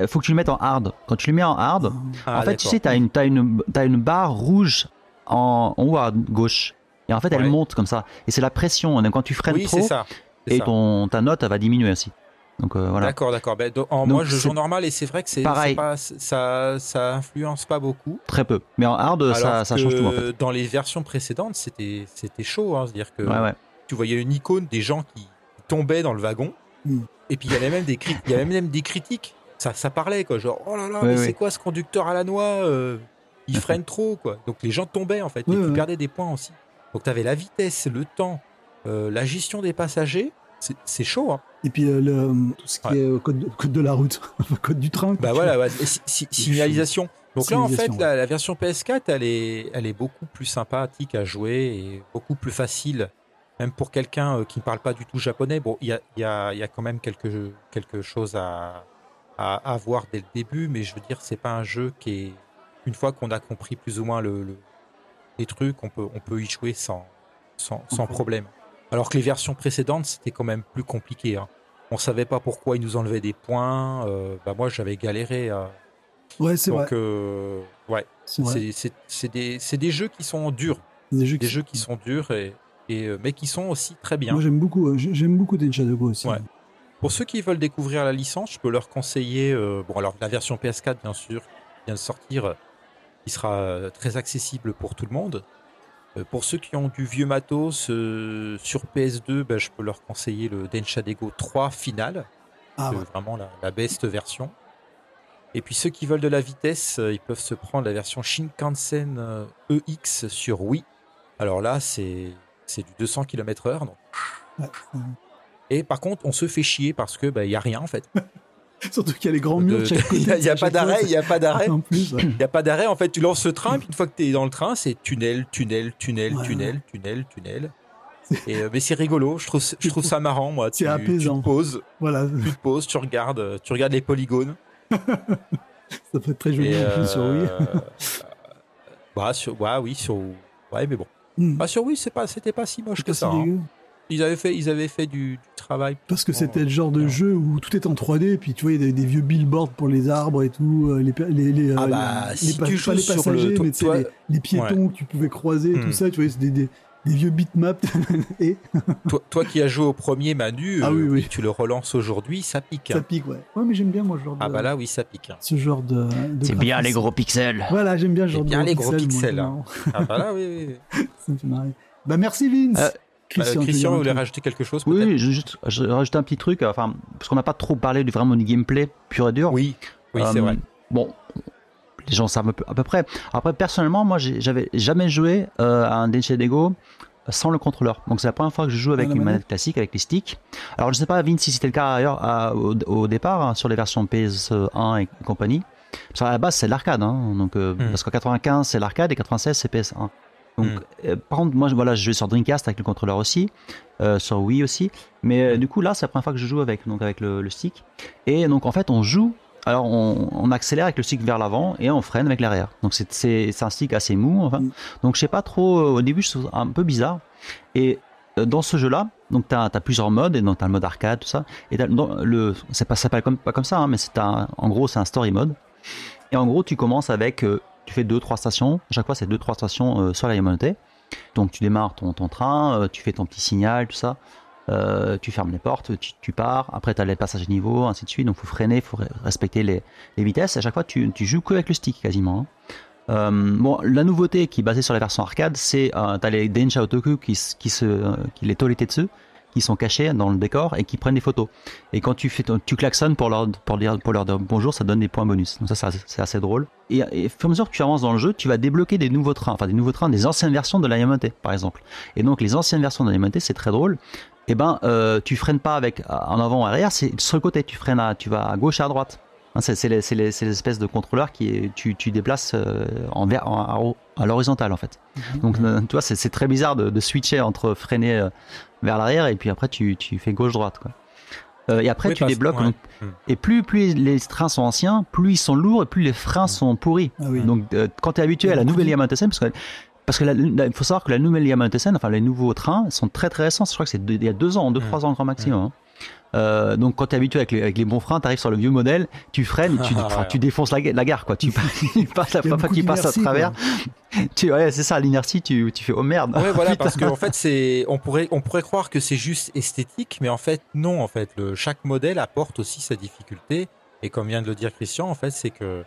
il faut que tu le mettes en hard. Quand tu le mets en hard, Ah, en fait, tu sais, tu as une, t'as une, barre rouge en, en haut à gauche. Et en fait, elle Ouais. monte comme ça. Et c'est la pression. Quand tu freines Oui, trop, ça. et ton, ta note elle va diminuer aussi. Donc euh, voilà. D'accord, d'accord. Ben, donc, en Donc, moi, je joue normal et c'est vrai que c'est pas- ça, ça influence pas beaucoup. Très peu. Mais en hard, ça, Alors ça change tout en fait. Dans les versions précédentes, c'était c'était chaud. Hein, C'est-à-dire que Ouais, ouais. Tu voyais une icône des gens qui tombaient dans le wagon. Mm. Et puis il y avait même des il y avait même des critiques. Ça, ça parlait quoi, genre oh là là, Ouais, mais ouais. c'est quoi ce conducteur à la noix euh, Il freine trop quoi. Donc les gens tombaient en fait Ouais, et tu perdais des points aussi. Donc tu avais la vitesse, le temps, euh, la gestion des passagers. C'est- chaud. Hein. Et puis euh, le, tout ce qui est code, de- code de la route, code du train. Bah voilà, si- si- signalisation. Donc là, en fait, la, la version PS4, elle est, elle est beaucoup plus sympathique à jouer et beaucoup plus facile, même pour quelqu'un euh, qui ne parle pas du tout japonais. Bon, il y a, il y, a, il y a quand même quelque, quelque chose à, à, à voir dès le début, mais je veux dire, c'est pas un jeu qui est. Une fois qu'on a compris plus ou moins le, le- les trucs, on peut, on peut y jouer sans, sans, sans problème. Alors que les versions précédentes, c'était quand même plus compliqué. Hein. On savait pas pourquoi ils nous enlevaient des points. euh, bah moi, j'avais galéré. à- Ouais, c'est vrai. donc, euh, ouais, C'est des, des jeux qui sont durs, Des jeux des qui- jeux qui sont durs et, et euh, mais qui sont aussi très bien. Moi j'aime beaucoup, euh, j'aime beaucoup Tencha de Go aussi. Ouais. Pour ceux qui veulent découvrir la licence, je peux leur conseiller, euh, bon alors la version PS4 bien sûr vient de sortir, qui sera très accessible pour tout le monde. Euh, pour ceux qui ont du vieux matos euh, sur PS2, ben, je peux leur conseiller le Denshadego 3 final, Ah ouais. vraiment la, la best version. Et puis ceux qui veulent de la vitesse, ils peuvent se prendre la version Shinkansen EX sur Wii. Alors là, c'est c'est du 200 km/h. donc. Ouais. Et par contre, on se fait chier parce que bah, il y a rien en fait. Surtout qu'il y a les grands murs de chaque côté. Il y a, pas d'arrêt, il y a pas d'arrêt. Il y a pas d'arrêt. En fait, tu lances le train, puis une fois que tu es dans le train, c'est tunnel, tunnel, tunnel, Ouais, tunnel, tunnel, tunnel. Et, euh, mais c'est rigolo. Je trouve, je trouve ça marrant, moi. C'est apaisant. tu te poses, voilà, tu te poses, tu regardes, euh, tu regardes les polygones. ça peut être très joli plus sur euh, bah, sur, ouais, oui, sur, ouais, mais bon. Hmm. Bah, sur Wii, c'est pas, c'était pas si moche que ça. si hein. Ils avaient fait, ils avaient fait du, du travail. Parce que c'était le genre de jeu où tout est en 3D, et puis tu vois, il y a des, des vieux billboards pour les arbres et tout, euh, les, les, les, Ah euh, bah, les, si les tu pas les sur le- passagers, toi- mais toi- les, piétons que tu pouvais croiser, Hmm. tout ça, tu vois, c'est des, des, des vieux bitmaps. et Toi, toi qui as joué au premier Manu, Ah euh, oui, oui. tu le relances aujourd'hui, ça pique. ça hein. pique, ouais. Ouais, mais j'aime bien, moi, ce genre Ah de, bah là, oui, ça pique. hein. ce genre de. de C'est bien les gros pixels. Voilà, j'aime bien ce genre bien de les gros pixels, hein. Ah bah là, oui, oui. Ça me fait marrer. Bah merci Vince. Euh, Bah, Christian, vous voulez rajouter quelque chose Oui, je, juste, je rajoute un petit truc, enfin, parce qu'on n'a pas trop parlé du, vraiment du gameplay pur et dur. Oui, oui, c'est Euh, vrai. Bon, les gens savent à peu près. Après, personnellement, moi, j'avais jamais joué euh, à un Dego sans le contrôleur. Donc c'est la première fois que je joue avec une manette manette classique, avec les sticks. Alors je sais pas, Vince, si c'était le cas ailleurs à- au, au départ, hein, sur les versions PS1 et compagnie. Parce qu'à la base, c'est l'arcade. Hein, donc, euh, Hmm. Parce qu'en 95, c'est l'arcade et 96, c'est PS1. Donc, Hmm. euh, par contre, moi, je- voilà, je joue sur Dreamcast avec le contrôleur aussi, euh, sur Wii aussi. Mais du coup, là, c'est la première fois que je joue avec, donc, avec le, le stick. Et donc, en fait, on joue. Alors, on, on accélère avec le stick vers l'avant et on freine avec l'arrière. Donc, c'est- un stick assez mou. Enfin. Mm. Donc, je sais pas trop. euh, Au début, je trouve un peu bizarre. Et euh, dans ce jeu-là, donc, tu as, plusieurs modes. Et donc, tu as le mode arcade, tout ça. Et dans le, c'est pas, ça s'appelle comme, pas comme ça, hein, mais c'est un, en gros, c'est un story mode. Et en gros, tu commences avec, euh, tu fais deux, trois stations. À chaque fois, c'est deux, trois stations sur la Yamanote. Donc, tu démarres ton, ton train, tu fais ton petit signal, tout ça. Euh, tu fermes les portes, tu, tu pars. Après, tu as les passages niveau, ainsi de suite. Donc, faut freiner, faut re- respecter les, vitesses. À chaque fois, tu, tu joues que avec le stick quasiment. hein. Euh, bon, la nouveauté qui est basée sur la version arcade, c'est euh, t'as les Densha Otoku qui, qui se, qui qui sont cachés dans le décor et qui prennent des photos. Et quand tu fais, tu klaxonnes pour leur, pour dire, pour bonjour, ça donne des points bonus. Donc ça, c'est assez- drôle. Et, et fur et à mesure que tu avances dans le jeu, tu vas débloquer des nouveaux trains, enfin des nouveaux trains, des anciennes versions de la Yamate, par exemple. Et donc les anciennes versions de la c'est très drôle. Et ben, euh, tu freines pas avec en avant ou arrière, c'est sur le côté. Tu freines, à, tu vas à gauche et à droite. Hein, c'est c'est les, c'est les- c'est l'espèce de contrôleur qui est, tu, tu déplaces euh, en en- à, à l'horizontale en fait. Donc euh, tu vois, c'est c'est très bizarre de, de switcher entre freiner euh, vers l'arrière et puis après tu, tu fais gauche droite quoi. Euh, et après Oui, tu parce- débloques ouais. donc, Hmm. et plus plus les trains sont anciens, plus ils sont lourds et plus les freins sont pourris. Ah oui. Donc euh, quand tu es habitué à la nouvelle Yamaha parce que parce que la- la- il faut savoir que la nouvelle Yamaha enfin les nouveaux trains sont très très récents. Je crois que c'est il y a deux ans, deux Mm. trois ans grand maximum. hein. Euh, donc quand tu es habitué avec les, avec les bons freins, tu arrives sur le vieux modèle, tu freines, tu, Ah, enfin, ouais. tu défonces la, la gare quoi. Tu, tu passes la fois qu'il passe à travers. quoi. Tu, ouais, c'est ça, l'inertie, tu, tu fais oh merde. Ouais, voilà, parce qu'en fait, c'est, on pourrait, on pourrait croire que c'est juste esthétique, mais en fait, non, en fait, le, chaque modèle apporte aussi sa difficulté. Et comme vient de le dire Christian, en fait, c'est que,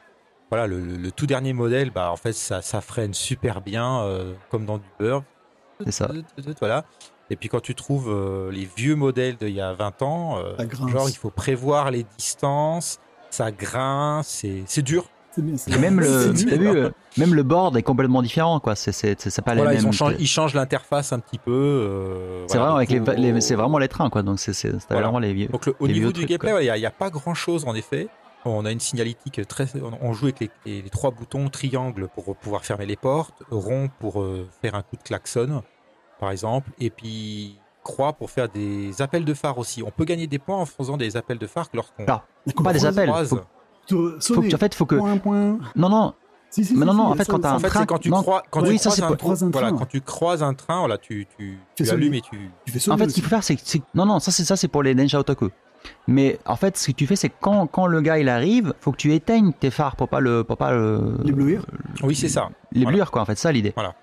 voilà, le, le- le tout dernier modèle, bah, en fait, ça, ça freine super bien, euh, comme dans du beurre. C'est ça. Voilà. Et puis quand tu trouves euh, les vieux modèles d'il y a 20 ans, euh, genre, il faut prévoir les distances, ça grince, c'est, dur. Bien, Et même le, vu, euh, même le board est complètement différent quoi. C'est, pas Voilà, les ils, mêmes. changé- ils changent l'interface un petit peu. euh, C'est voilà, vraiment avec les, c'est vraiment les trains quoi. Donc c'est, Voilà. vraiment les vieux. Donc le- au les niveau vieux du trucs, gameplay, il n'y a, pas grand chose en effet. On a une signalétique très. On joue avec les, les- les trois boutons triangle pour pouvoir fermer les portes, rond pour euh, faire un coup de klaxon, par exemple, et puis croix pour faire des appels de phare aussi. On peut gagner des points en faisant des appels de phare lorsqu'on Ah, Pas des appels. Faut, Faut que, en fait, faut que. Point, point. Non, non. Si, si, Mais si, non, si, non, en fait, quand t'as aussi. un En fait, train- quand tu non. crois, quand Oui, tu ça, croises un, un voilà, train. quand tu croises un train, voilà, tu, tu, tu allumes et tu. Tu fais En fait, ce qu'il faut faire, c'est Non, non, ça, c'est ça, c'est pour les Densha Otaku. Mais en fait, ce que tu fais, c'est que quand, quand le gars il arrive, faut que tu éteignes tes phares pour pas le, pour pas le, L'éblouir. Oui, c'est ça. l'éblouir, quoi. En fait, ça l'idée. Voilà.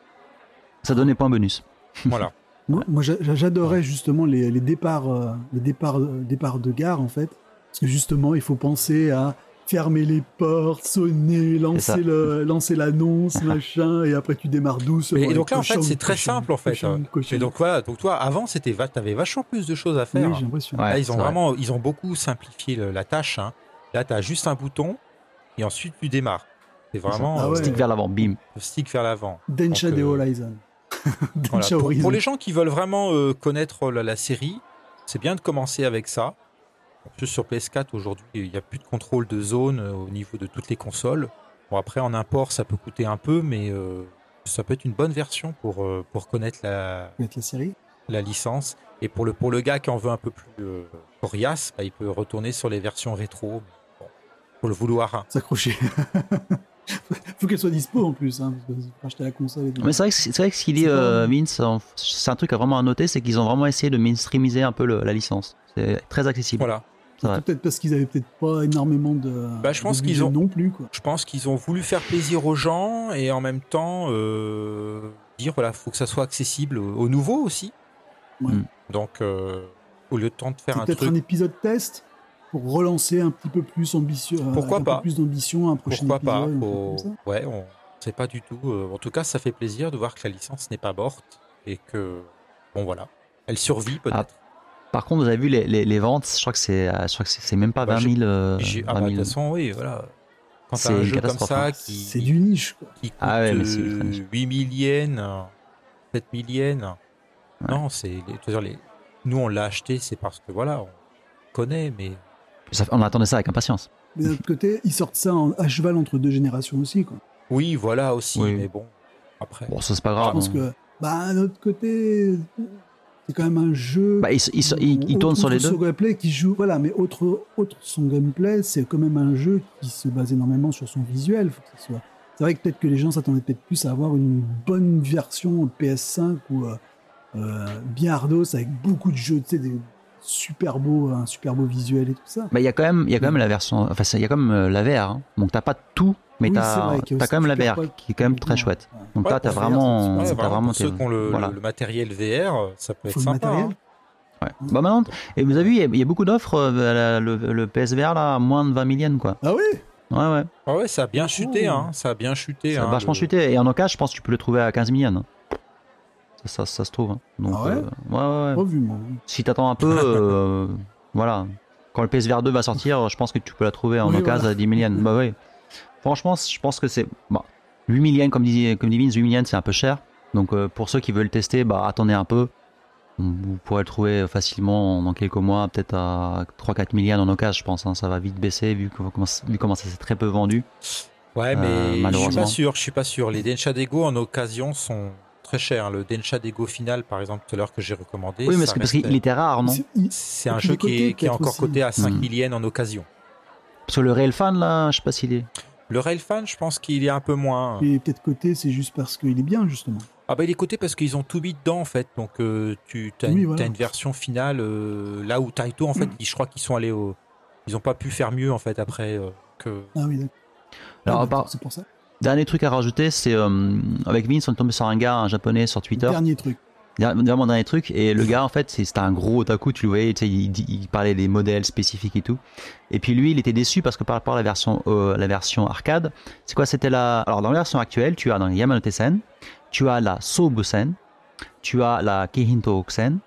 Ça donne des points bonus. Voilà. Moi, moi, j'a- j'adorais justement les, les départs, euh, les départs, euh, départs de gare en fait, parce que justement, il faut penser à fermer les portes, sonner, lancer le, lancer l'annonce, machin, et après tu démarres doucement. Et, donc là, en fait, c'est très cochon, simple, en fait. cochon, cochon. Et donc voilà. Donc toi, avant, c'était, va- t'avais vachement plus de choses à Oui, faire. j'ai l'impression. Ouais, Là, ils ont vrai. vraiment, ils ont beaucoup simplifié le- la tâche. hein. Là, tu as juste un bouton et ensuite tu démarres. C'est vraiment Ah ouais. Stick vers l'avant, bim. le stick vers l'avant. Densha de euh, Horizon. Voilà. Densha Pour, Horizon. pour les gens qui veulent vraiment euh, connaître la, la série, c'est bien de commencer avec ça. En plus, sur PS4, aujourd'hui, il n'y a plus de contrôle de zone euh, au niveau de toutes les consoles. Bon, après, en import, ça peut coûter un peu, mais euh, ça peut être une bonne version pour, euh, pour connaître la, la série. la licence. Et pour le, pour le gars qui en veut un peu plus euh, coriace, bah, il peut retourner sur les versions rétro. Bon, faut le vouloir. hein. S'accrocher. faut qu'elle soit dispo en plus, hein, parce que faut acheter la console et tout. Mais c'est vrai que c'est vrai que ce qu'il dit euh, Vince, c'est un truc à vraiment à noter, c'est qu'ils ont vraiment essayé de mainstreamiser un peu le- la licence. C'est très accessible. Voilà. Peut-être parce qu'ils avaient peut-être pas énormément de. Bah, je pense qu'ils ont- non plus quoi. Je pense qu'ils ont voulu faire plaisir aux gens et en même temps euh, dire voilà, faut que ça soit accessible aux aux nouveaux aussi. Ouais. Mm. Donc, euh, au lieu de temps de faire un peut-être truc, un épisode test pour relancer un petit peu plus ambitieux. euh, Pourquoi un pas peu plus d'ambition, un prochain pourquoi pas épisode. un truc faut- comme ça. Ouais, on sait pas du tout. en tout cas, ça fait plaisir de voir que la licence n'est pas morte et que bon voilà, elle survit peut-être. Ah, Par contre, vous avez vu les, les, les ventes, je crois que c'est euh, je crois que c'est c'est même pas Bah, 20 000. euh, J'ai- ah 20 bah, de 000. toute façon, oui, voilà. Quand C'est un une jeu comme ça hein. qui, C'est du niche quoi. qui coûte Ah ouais, mais euh, niche. 8 millièmes, 7 millièmes. Ouais. Non, c'est les, c'est-à-dire les- nous on l'a acheté, c'est parce que voilà, on connaît, mais Ça- on attendait ça avec impatience. Mais d'un autre côté, ils sortent ça en, à cheval entre deux générations aussi quoi. oui, voilà aussi, Oui. mais bon, après. Bon, ça c'est pas Je grave. pense hein. que, bah, d'un autre côté, c'est quand même un jeu. Bah, il, il, il, il tourne sur les deux. Son gameplay qui joue, voilà, mais autre, autre son gameplay, c'est quand même un jeu qui se base énormément sur son visuel. Faut que ça soit- C'est vrai que peut-être que les gens s'attendaient peut-être plus à avoir une bonne version PS5 ou euh, euh, bien hardos avec beaucoup de jeux, tu sais, des super beaux, un super beau visuel et tout ça. Bah, il y a quand même, il y a quand même la version, enfin, il y a quand même euh, la VR. hein. Donc, t'as pas tout, mais Oui, t'as t'as quand même la VR qui est quand même très chouette. Ouais. Donc Ouais, là, t'as vraiment, Ouais, t'as vraiment, vraiment pour ceux qui ont le, voilà. le matériel VR, ça peut être Faut sympa. hein. Ouais. Bah maintenant, et vous avez vu, il y a- il y, a beaucoup d'offres, euh, la- le, le PSVR là, à moins de 20 000 yens quoi. Ah oui? Ouais, ouais. Ah ouais, ça a bien chuté, Oh. hein, ça a bien chuté. Ça a hein, vachement le- chuté. Et en occasion, je pense que tu peux le trouver à 15 000 yens. Ça, ça, ça se trouve. hein. Donc, Ah ouais euh, ouais, ouais, ouais. Revu, moi. Si t'attends un peu, euh, voilà. Quand le PSVR 2 va sortir, je pense que tu peux la trouver en Oui, occasion voilà. à 10 000 yens. Bah oui. Franchement, je pense que c'est. Bon, 8 000 yens, comme dit, comme dit Vince, 8 000 yens, c'est un peu cher. Donc euh, pour ceux qui veulent le tester, bah attendez un peu. Vous pourrez le trouver facilement dans quelques mois, peut-être à 3-4 000 yens en occasion, je pense. hein. Ça va vite baisser vu, que- comment, vu comment ça s'est très peu vendu. Ouais, Euh, mais je suis malheureusement. pas sûr, je suis pas sûr. Les Densha Dego en occasion sont très chers. Le Densha Dego final, par exemple, tout à l'heure que j'ai recommandé, oui, mais parce, qu'il était rare, non C'est- il- un jeu qui est, qui est encore aussi. coté à 5 Hmm. 000 yens en occasion. Que le Real Fan, là, je sais pas s'il est. Le Railfan, je pense qu'il est un peu moins. Et peut-être côté, c'est juste parce qu'il est bien, justement. Ah bah il est coté parce qu'ils ont tout mis dedans en fait. Donc euh, tu as, Oui, une, voilà. t'as une version finale euh, là où Taito en fait, ils- je crois qu'ils sont allés au. Ils ont pas pu faire mieux en fait après euh, que. Ah oui, d'accord. Alors, Ah, C'est pour ça. Dernier truc à rajouter, c'est euh, avec Vince, on est tombé sur un gars, un japonais sur Twitter. Dernier truc. Der- Vraiment dernier truc. Et le gars, en fait, c'était un gros otaku, tu le voyais, tu sais, il, parlait des modèles spécifiques et tout. Et puis lui, il était déçu parce que par rapport à la version, euh, la version arcade, c'est quoi C'était la. Alors dans la version actuelle, tu as dans Yamanote Sen, tu as la Sobu Sen, tu as la Keihinto Sen,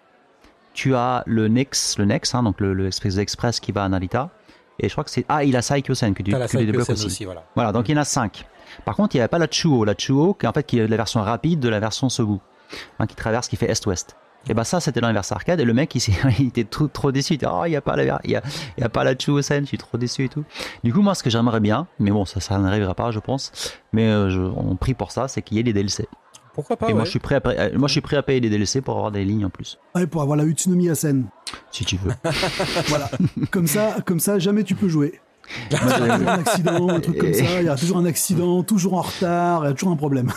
tu as le Nex, le Nex, hein, donc le, le Express Express qui va à Narita. Et je crois que c'est. Ah, il a Saikyo Sen que tu, que tu débloques Saikyo-sen aussi. aussi, voilà. Voilà, donc il y en a 5. Par contre, il n'y avait pas la Chuo. La Chuo, qui, en fait, qui est la version rapide de la version Sobu, hein, qui traverse, qui fait est-ouest. Et bah ça, c'était dans la version arcade. Et le mec, il, était trop, trop déçu. Il était, oh, il n'y a pas la, il y a, il y a pas la Chuo Sen, je suis trop déçu et tout. Du coup, moi, ce que j'aimerais bien, mais bon, ça, ça n'arrivera pas, je pense. Mais euh, je- on prie pour ça, c'est qu'il y ait des DLC. Pourquoi pas et moi, je suis prêt à, euh, moi, je suis prêt à payer des DLC pour avoir des lignes en plus, Ouais, pour avoir la Utsunomi Asen. si tu veux. Voilà. comme ça, comme ça, jamais tu peux jouer. Il y a toujours un accident, un truc comme ça. Il y a toujours un accident, toujours en retard. Il y a toujours un problème.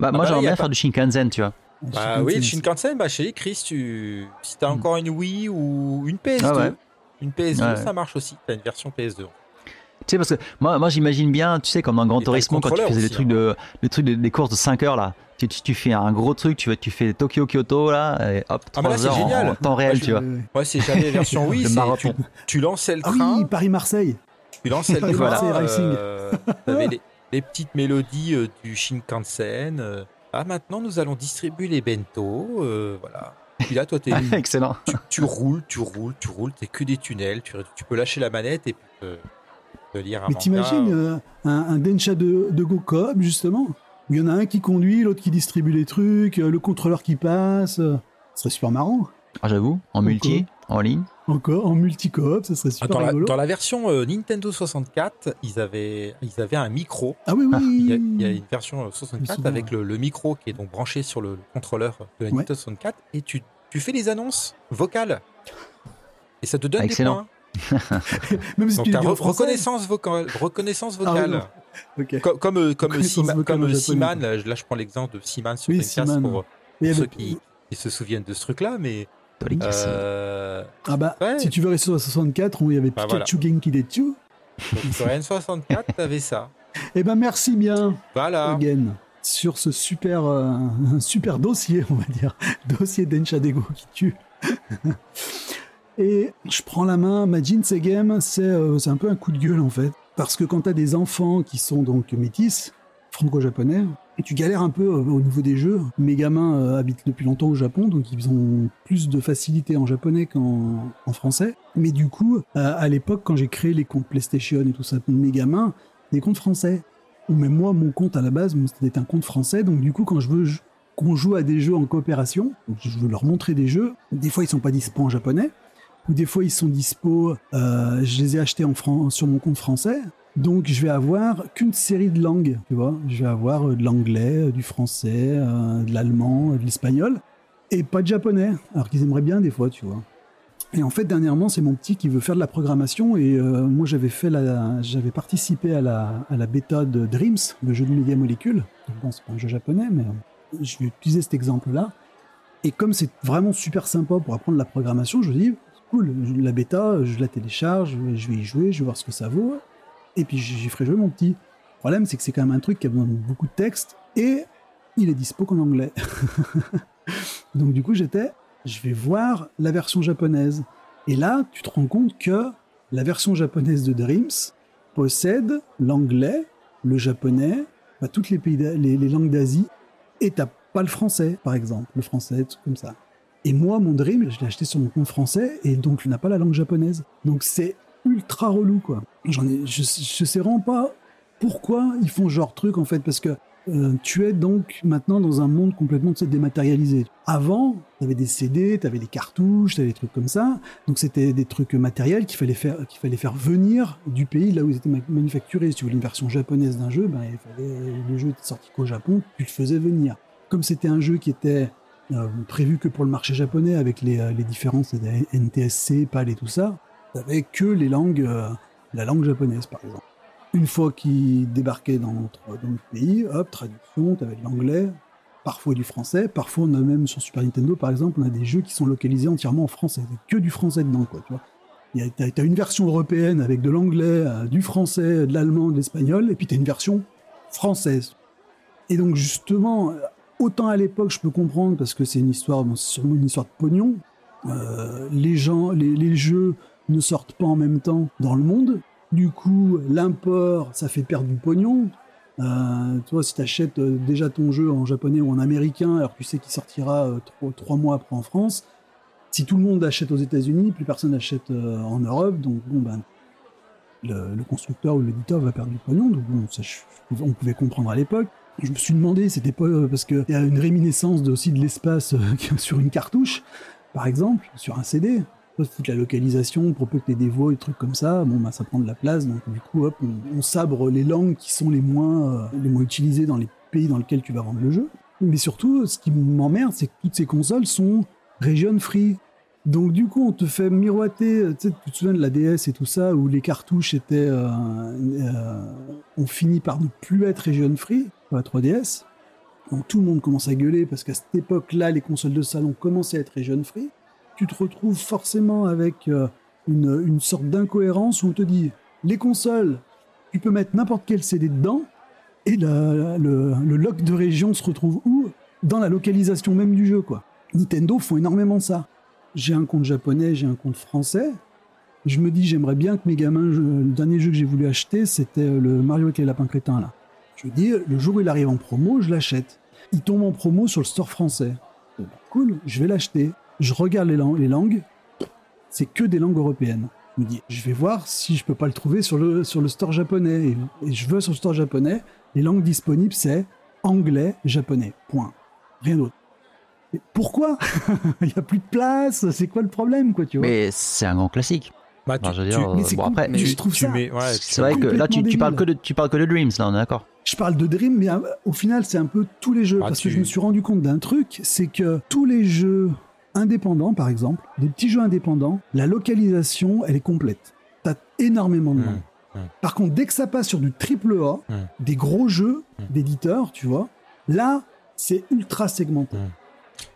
Bah, moi, bah, j'aimerais bien pas- faire du Shinkansen, tu vois. Bah oui, le Shinkansen, bah chez Chris, tu... si t'as encore une Wii ou une PS2, Hmm. Ah ouais. une PS2, Ouais. ça marche aussi. T'as une version PS2. Tu sais, parce que moi, moi j'imagine bien, tu sais, comme dans Gran Et t'as le Turismo, quand tu faisais des aussi, trucs, de, des trucs de- des courses de 5 heures, là. Tu, tu, tu fais un gros truc, tu, vas- tu fais Tokyo-Kyoto, là, et hop, Ah, mais 3 là, c'est heures génial. en temps réel, Moi, je- tu vois. Ouais, c'est jamais la version c'est tu, marathon. tu lançais le Ah train, oui, Paris-Marseille. tu lançais le train, Paris-Marseille Racing. euh, les, les petites mélodies euh, du Shinkansen. euh. Ah, maintenant, nous allons distribuer les bento, euh, voilà. Puis là, toi, t'es, Excellent. tu, tu roules, tu roules, tu roules, t'es que des tunnels, tu, tu peux lâcher la manette et puis te, te lire un Mais t'imagines euh, un, un Densha de, de Go Coop, justement? Il y en a un qui conduit, l'autre qui distribue les trucs, euh, le contrôleur qui passe. euh, Ce serait super marrant. Ah, j'avoue, en multi, en ligne. Encore en multi-coop, ça serait Ah, super dans, la, rigolo. dans la version euh, Nintendo 64, ils avaient, ils avaient un micro. Ah oui, oui. Il y, a, il y a une version euh, 64 souviens, avec le, le micro qui est donc branché sur le, le contrôleur de la Ouais. Nintendo 64 et tu, tu fais les annonces vocales. Et ça te donne Ah, excellent. des points. Même si Donc tu as français. reconnaissance vocale. Reconnaissance Ah oui, vocale. Comme euh, comme, Seaman- comme. Seaman, là, je- là, je prends l'exemple de Seaman sur Oui, Dreamcast Seaman. pour, avec- ceux qui, qui se souviennent de ce truc-là, mais euh, Ah bah, Ouais. si tu veux rester sur la 64, où il y avait Bah, Pikachu Genki Detsu. sur N64, t'avais ça. Eh ben merci bien, Voilà. Again, sur ce super, euh, un super dossier, on va dire. Dossier Densha Dego qui tue. Et je prends la main, Majin Segem, c'est euh, c'est un peu un coup de gueule en fait. Parce que quand t'as des enfants qui sont donc métis, franco-japonais, tu galères un peu euh, au niveau des jeux. Mes gamins euh, habitent depuis longtemps au Japon, donc ils ont plus de facilité en japonais qu'en en français. Mais du coup, euh, à l'époque, quand j'ai créé les comptes PlayStation et tout ça, mes gamins, des comptes français. Ou même moi, mon compte à la base, c'était un compte français, donc du coup, quand je veux qu'on joue à des jeux en coopération, je veux leur montrer des jeux, des fois ils sont pas dispo en japonais, ou des fois ils sont dispo, euh, je les ai achetés en fran- sur mon compte français, donc je vais avoir qu'une série de langues, tu vois, je vais avoir euh, de l'anglais, euh, du français, de l'allemand, de l'espagnol, et pas de japonais, alors qu'ils aimeraient bien des fois, tu vois. Et en fait, dernièrement, c'est mon petit qui veut faire de la programmation et moi, j'avais fait j'avais participé à la, à la bêta de Dreams, le jeu de média molécules. Donc bon, c'est pas un jeu japonais, mais je vais utiliser cet exemple-là. Et comme c'est vraiment super sympa pour apprendre la programmation, je me dis, cool, la bêta, je la télécharge, je vais y jouer, je vais voir ce que ça vaut. Et puis j'y ferai jouer mon petit. Le problème, c'est que c'est quand même un truc qui a besoin de beaucoup de texte et il est dispo qu'en anglais. Donc du coup, j'étais, je vais voir la version japonaise. Et là, tu te rends compte que la version japonaise de Dreams possède l'anglais, le japonais, bah, toutes les, les langues d'Asie, et t'as pas le français, par exemple, le français, tout comme ça. Et moi, mon Dream, je l'ai acheté sur mon compte français, et donc il n'a pas la langue japonaise. Donc c'est ultra relou, quoi. J'en ai, je, je sais vraiment pas pourquoi ils font genre truc, en fait, parce que euh, tu es donc maintenant dans un monde complètement dématérialisé. Avant, tu avais des CD, tu avais des cartouches, tu avais des trucs comme ça. Donc c'était des trucs matériels qu'il fallait faire qu'il fallait faire venir du pays là où ils étaient ma- manufacturés. Si tu voulais une version japonaise d'un jeu, ben, il fallait, le jeu était sorti qu'au Japon, tu le faisais venir. Comme c'était un jeu qui était prévu que pour le marché japonais avec les, euh, les différences NTSC, PAL et tout ça, tu que les langues, euh, la langue japonaise par exemple. Une fois qu'ils débarquaient dans notre, dans notre pays, hop, traduction, t'avais de l'anglais, parfois du français, parfois on a même sur Super Nintendo par exemple, on a des jeux qui sont localisés entièrement en français, que du français dedans quoi, tu vois. T'as t'as une version européenne avec de l'anglais, euh, du français, de l'allemand, de l'espagnol, et puis t'as une version française. Et donc justement, euh, autant à l'époque je peux comprendre parce que c'est une histoire, bon, sûrement une histoire de pognon. Euh, les gens, les, jeux ne sortent pas en même temps dans le monde. Du coup, l'import, ça fait perdre du pognon. Euh, toi, si tu achètes déjà ton jeu en japonais ou en américain, alors que tu sais qu'il sortira euh, trois, mois après en France, si tout le monde achète aux États-Unis, plus personne n'achète euh, en Europe, donc bon, ben, le, constructeur ou l'éditeur va perdre du pognon. Donc bon, on pouvait comprendre à l'époque. Je me suis demandé, c'était pas euh, parce qu'il y a une réminiscence aussi de l'espace euh, sur une cartouche, par exemple, sur un CD. Faut foutre la localisation pour peu que tu des voix et des trucs comme ça, bon bah ça prend de la place, donc du coup hop, on, on sabre les langues qui sont les moins, euh, les moins utilisées dans les pays dans lesquels tu vas vendre le jeu. Mais surtout, ce qui m'emmerde, c'est que toutes ces consoles sont region free. Donc du coup, on te fait miroiter, tu te souviens de la DS et tout ça, où les cartouches étaient, euh, euh, ont fini par ne plus être region free, pour la 3DS. Donc tout le monde commence à gueuler parce qu'à cette époque-là, les consoles de salon commençaient à être region free. Tu te retrouves forcément avec euh, une, sorte d'incohérence où on te dit les consoles, tu peux mettre n'importe quel CD dedans et le, le lock de région se retrouve où? Dans la localisation même du jeu, quoi. Nintendo font énormément ça. J'ai un compte japonais, j'ai un compte français. Je me dis, j'aimerais bien que mes gamins, le dernier jeu que j'ai voulu acheter, c'était le Mario avec les lapins crétins, là. Je me dis, le jour où il arrive en promo, je l'achète. Il tombe en promo sur le store français. Bon, cool, je vais l'acheter. Je regarde les, lang- les langues, c'est que des langues européennes. Je me dis, je vais voir si je peux pas le trouver sur le, sur le store japonais. Et, et je veux sur le store japonais, les langues disponibles, c'est anglais, japonais. Point. Rien d'autre. Pourquoi? Il n'y a plus de place, c'est quoi le problème, quoi, tu vois? Mais c'est un grand classique. Bah, tu- Enfin, je veux tu- dire, mais c'est bon com- après, mais tu- je trouve tu ça- ouais, c'est vrai que là tu, tu parles que de, tu parles que de Dreams, là on est d'accord. Je parle de Dream, mais euh, au final, c'est un peu tous les jeux. Ah, parce tu- que je me suis rendu compte d'un truc, c'est que tous les jeux indépendants, par exemple, des petits jeux indépendants, la localisation, elle est complète. T'as énormément de Hmm, langues. hmm. Par contre, dès que ça passe sur du triple A, Hmm. des gros jeux d'éditeurs, tu vois, là, c'est ultra segmenté.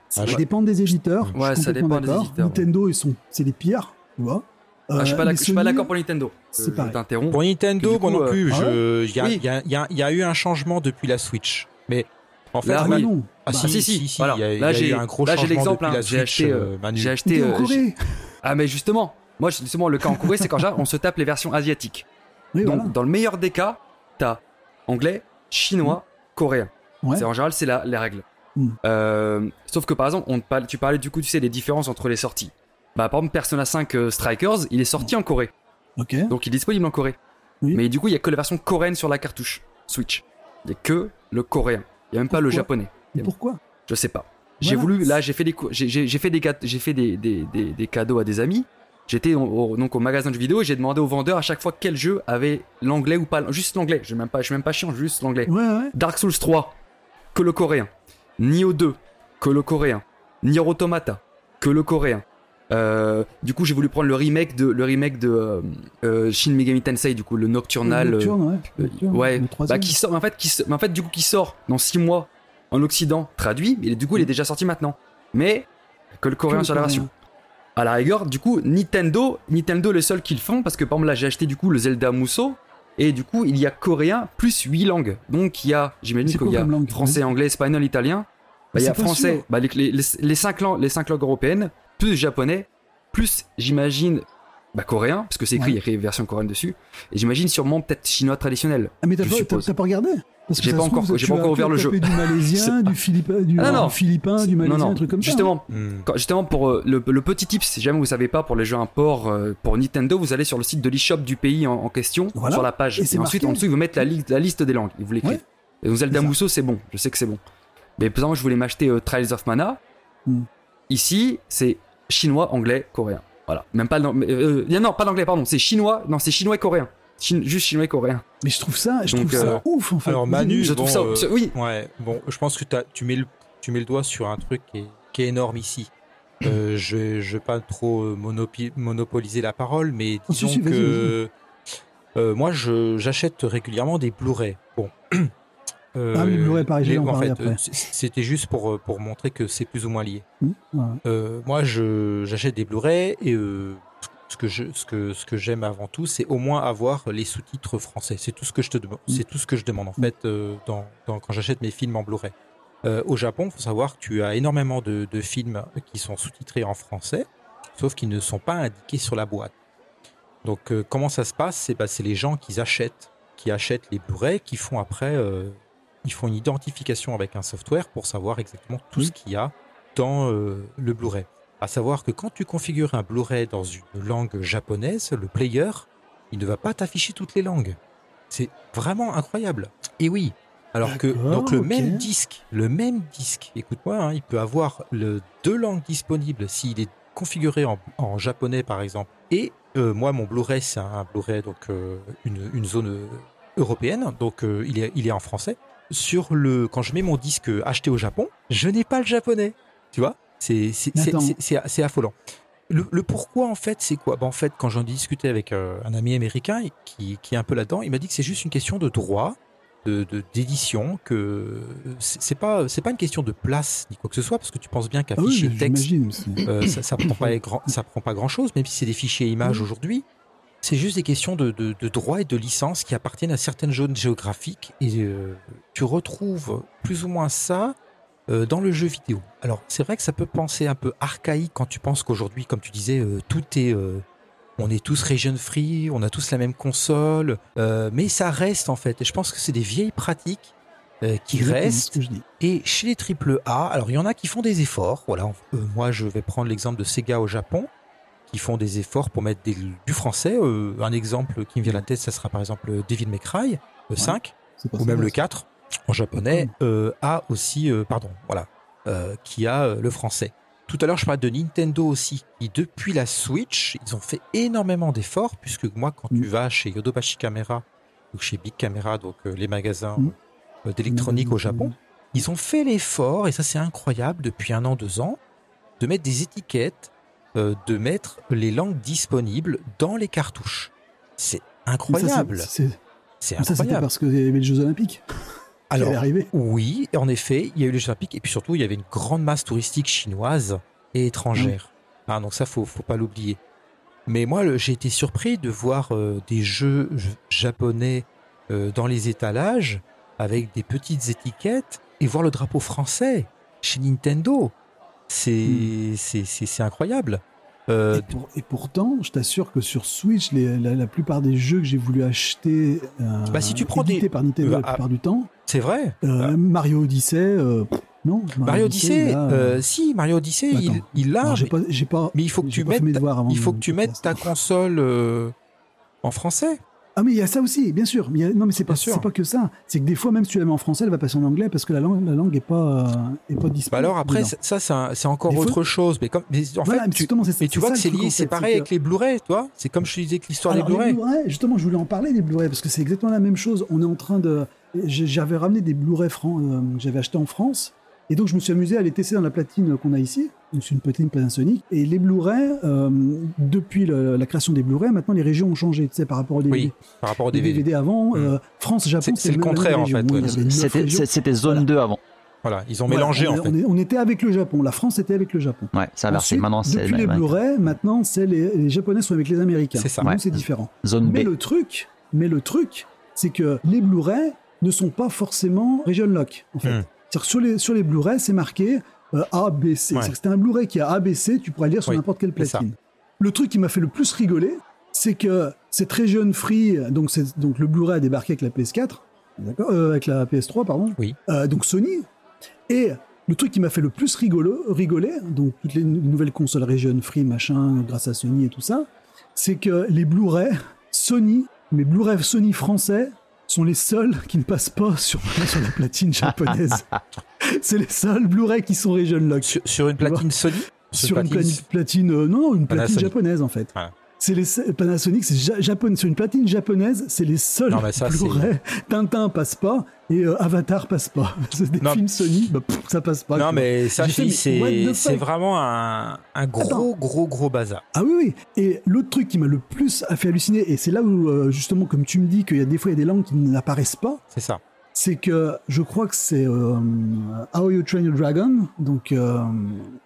Ça Ah, dépendre des éditeurs. Hmm. je suis Ouais, ça dépend des éditeurs, ouais. Nintendo, ils sont, c'est les pires, tu vois. Ah, je suis Euh, d'ac- je suis pas Sony, d'accord pour Nintendo. C'est pareil. Je t'interromps. Pour Nintendo, moi coup, non plus. euh, ah Il y, a, Oui. y y y eu un changement depuis la Switch. Mais en fait, Là, Ah oui. non. Ah, Bah, si, si, si, Là, a j'ai- eu un gros là, j'ai l'exemple, depuis hein. la J'ai Switch, acheté, euh, euh. J'ai Mais acheté. euh. Ah, mais justement, moi, justement, le cas en Corée, c'est quand on se tape les versions asiatiques. Oui, Donc, voilà. dans le meilleur des cas, t'as anglais, chinois, coréen. Ouais. C'est en général, c'est la, les règles. Mm. Euh, sauf que par exemple, on te parle- tu parlais du coup, tu sais, des différences entre les sorties. Bah, par exemple, Persona 5 euh, Strikers, il est sorti en Corée. Donc, il est disponible en Corée. Oui. Mais du coup, il y a que la version coréenne sur la cartouche Switch. Il y a que le coréen. Il y a même pas le japonais. Mais pourquoi? Je sais pas. J'ai voulu, là, j'ai fait des, j'ai, fait des, j'ai fait des, des, des, des cadeaux à des amis. J'étais au, au- donc au magasin de vidéo et j'ai demandé au vendeur à chaque fois quel jeu avait l'anglais ou pas, juste l'anglais. Je suis même pas, je suis même pas chiant, juste l'anglais. Ouais, ouais. Dark Souls 3, que le coréen. Nioh 2, que le coréen. Nier Automata, que le coréen. Euh, du coup, j'ai voulu prendre le remake de, le remake de euh, euh, Shin Megami Tensei, du coup, le Nocturnal. Nocturne, ouais. Nocturne, ouais, le bah, qui sort, mais en fait, qui, mais en fait, du coup, qui sort dans 6 mois en Occident, traduit, mais du coup, il est déjà sorti maintenant. Mais que le coréen le sur la version. À la rigueur, du coup, Nintendo, Nintendo, les seuls qui le font, parce que par exemple, là, j'ai acheté du coup le Zelda Musso, et du coup, il y a coréen plus 8 langues. Donc, il y a, j'imagine qu'il y a langue français, anglais, espagnol, italien. Bah, il y a français, bah, les, les, les, les cinq langues, les cinq langues européennes, plus japonais, plus, j'imagine, bah, coréen, parce que c'est écrit, il y a écrit version coréenne dessus, et j'imagine sûrement peut-être chinois traditionnel. Ah, mais t'as je pas, suppose. t'as- t'as pas regardé Parce que J'ai pas encore- j'ai pas encore ouvert le jeu. Du malaisien, du, philippin, du, Ah, non, non. du philippin, du malaisien, non, un truc comme ça. justement, Hmm. Quand- justement pour euh, le, le petit tip, si jamais vous savez pas pour les jeux import euh, pour Nintendo, vous allez sur le site de l'eShop du pays en, en question, Voilà. sur la page, Et ensuite marqué. en dessous ils vous mettent la, li- la liste des langues, ils vous l'écrivent. Ouais. Et donc Zelda. Musso c'est bon, je sais que c'est bon. Mais par exemple je voulais m'acheter euh, Trials of Mana. Hmm. Ici c'est chinois, anglais, coréen. Voilà, même pas euh, non pas l'anglais pardon, c'est chinois, non c'est chinois et coréen, Chin- juste chinois et coréen. Mais je trouve ça, je Donc, trouve ça euh, ouf en fait. alors, Manu, Je trouve bon, ça, euh, oui, Ouais, bon, je pense que tu, mets le, tu mets le doigt sur un truc qui est, qui est énorme ici. Euh, je ne veux pas trop monopoliser la parole, mais Oh, si, disons si, vas-y, que Euh, moi, j'achète régulièrement des Blu-ray. Bon. Euh, Ah, les Blu-ray, vais les- en fait, C'était juste pour, euh, pour montrer que c'est plus ou moins lié. Hmm, voilà. Euh, moi, j'achète des Blu-ray et euh, ce que je, ce que, ce que j'aime avant tout, c'est au moins avoir les sous-titres français. C'est tout ce que je te demande. Mm. C'est tout ce que je demande en fait dans, dans- quand j'achète mes films en Blu-ray. Au Japon, il faut savoir que tu as énormément de, de films qui sont sous-titrés en français, sauf qu'ils ne sont pas indiqués sur la boîte. Donc, comment ça se passe? C'est bah, les gens qui achètent, qui achètent les Blu-ray, qui font après, ils font une identification avec un software pour savoir exactement tout ce qu'il y a dans euh, le Blu-ray. À savoir que quand tu configures un Blu-ray dans une langue japonaise, le player, il ne va pas t'afficher toutes les langues. C'est vraiment incroyable. Et oui, alors que donc le même disque, le même disque, écoute-moi, hein, il peut avoir le deux langues disponibles s'il est configuré en, en japonais par exemple. Et euh, moi, mon Blu-ray, c'est un Blu-ray donc euh, une, une zone européenne, donc euh, il est il est en français. Sur le quand je mets mon disque acheté au Japon, je n'ai pas le japonais. Tu vois C'est c'est- affolant. Le, le pourquoi en fait, c'est quoi? Ben, En fait, quand j'en discutais avec euh, un ami américain qui, qui est un peu là-dedans, il m'a dit que c'est juste une question de droit, de de- d'édition, que c'est c'est pas c'est pas une question de place ni quoi que ce soit, parce que tu penses bien qu'un Ah oui, fichier texte j'imagine. c'est- euh, ça, ça prend pas grand, ça prend pas grand chose, même si c'est des fichiers images aujourd'hui. C'est juste des questions de, de, de droit et de licence qui appartiennent à certaines zones géographiques et euh, tu retrouves plus ou moins ça euh, dans le jeu vidéo. Alors c'est vrai que ça peut penser un peu archaïque quand tu penses qu'aujourd'hui, comme tu disais, euh, tout est, on est tous region free, on a tous la même console, mais ça reste en fait. Et je pense que c'est des vieilles pratiques euh, qui restent et chez les triple A, alors il y en a qui font des efforts. Voilà, Euh, moi je vais prendre l'exemple de Sega au Japon, qui font des efforts pour mettre des- du français. Euh, un exemple qui me vient à la tête, ça sera par exemple Devil May Cry euh, 5 C'est pas ou ça, même le c'est- 4 en japonais euh, a aussi, euh, pardon, voilà, euh, qui a le français. Tout à l'heure, je parlais de Nintendo aussi, qui depuis la Switch, ils ont fait énormément d'efforts, puisque moi, quand tu Mm. vas chez Yodobashi Camera ou chez Big Camera, donc les magasins Mm. d'électronique au Japon, ils ont fait l'effort, et ça c'est incroyable, depuis un an, deux ans, de mettre des étiquettes, de mettre les langues disponibles dans les cartouches. C'est incroyable. c'est- mais Ça, incroyable. parce qu'il y avait les Jeux Olympiques Alors, oui, en effet, il y a eu les Jeux Olympiques et puis surtout, il y avait une grande masse touristique chinoise et étrangère. Ah, donc ça, faut, faut pas l'oublier. Mais moi, j'ai été surpris de voir euh, des jeux japonais euh, dans les étalages avec des petites étiquettes et voir le drapeau français chez Nintendo. C'est Hmm. c'est- incroyable. Euh, Et, pour- et pourtant, je t'assure que sur Switch, les- la, la plupart des jeux que j'ai voulu acheter, euh, Bah, si tu prends des- par Nintendo Bah, la plupart du temps, c'est vrai. euh, Mario Odyssey, euh, non. Mario Odyssey, là, euh, si, Mario Odyssey, il, il l'a. mais- pas, j'ai pas, Mais il faut que tu mettes, il faut que tu mettes ta console euh, en français. Ah mais il y a ça aussi, bien sûr. Mais a- non mais c'est pas, c'est pas que ça. C'est que des fois même si tu la mets en français, elle va passer en anglais parce que la langue, la langue est pas, euh, est pas disponible. Bah alors après, dedans. ça, ça, c'est encore Des fois- autre chose. Mais comme, mais en Voilà, fait, mais tu, mais tu vois que c'est lié, c'est pareil avec les Blu-ray, toi. C'est comme je te disais que l'histoire des Blu-ray. Justement, je voulais en parler des Blu-ray parce que c'est exactement la même chose. On est en train de. J'avais ramené des Blu-ray fran- euh, que j'avais acheté en France. Et donc, je me suis amusé à les tester dans la platine qu'on a ici. C'est une platine Panasonic. Et les Blu-ray, euh, depuis le- la création des Blu-ray, maintenant, les régions ont changé, tu sais, par rapport aux DVD. Oui, par rapport au Les DVD. DVD avant, Mm. euh, France, Japon, C'est- le contraire, en fait, Oui, ouais. C'était zone Voilà. 2 avant. Voilà, ils ont Voilà, mélangé on, en fait. on est- on était avec le Japon. La France était avec le Japon. Ouais, ça a inversé. Ensuite, Maintenant, c'est depuis les Blu-ray, maintenant, c'est les, les Japonais sont avec les Américains. C'est ça. Donc, Ouais. c'est différent. zone Mais B. le truc, mais le truc, c'est que les Blu-ray ne sont pas forcément region lock. En fait, Hmm. Sur les sur les Blu-ray, c'est marqué euh, A, B, C. Ouais. C'était un Blu-ray qui a A, B, C. Tu pourrais le lire sur Oui, n'importe quelle c'est platine. Le truc qui m'a fait le plus rigoler, c'est que cette region free, donc c'est donc le Blu-ray a débarqué avec la PS4, d'accord, euh, avec la PS3 pardon. Oui. Euh, donc Sony. Et le truc qui m'a fait le plus rigolo, rigoler, donc toutes les nou- nouvelles consoles region free, machin, grâce à Sony et tout ça, c'est que les Blu-ray Sony, mes Blu-ray Sony français sont les seuls qui ne passent pas sur, sur la platine japonaise. c'est les seuls Blu-ray qui sont region lock. Sur, sur une platine Sony Sur une platine, platine, euh, non, une platine Panasonic. japonaise en fait. Voilà. C'est les Panasonic, c'est ja- japonais, sur une platine japonaise, c'est les seuls Non, mais ça. Tintin passe pas et euh, Avatar passe pas. C'est des Non. films Sony, bah, pff, ça passe pas. Non, quoi. mais ça, c'est vraiment un, un gros, Attends. gros, gros bazar. Ah oui, oui. Et l'autre truc qui m'a le plus fait halluciner, et c'est là où, euh, justement, comme tu me dis qu'il y a des fois il y a des langues qui n'apparaissent pas, C'est ça. c'est que je crois que c'est euh, How You Train Your Dragon, donc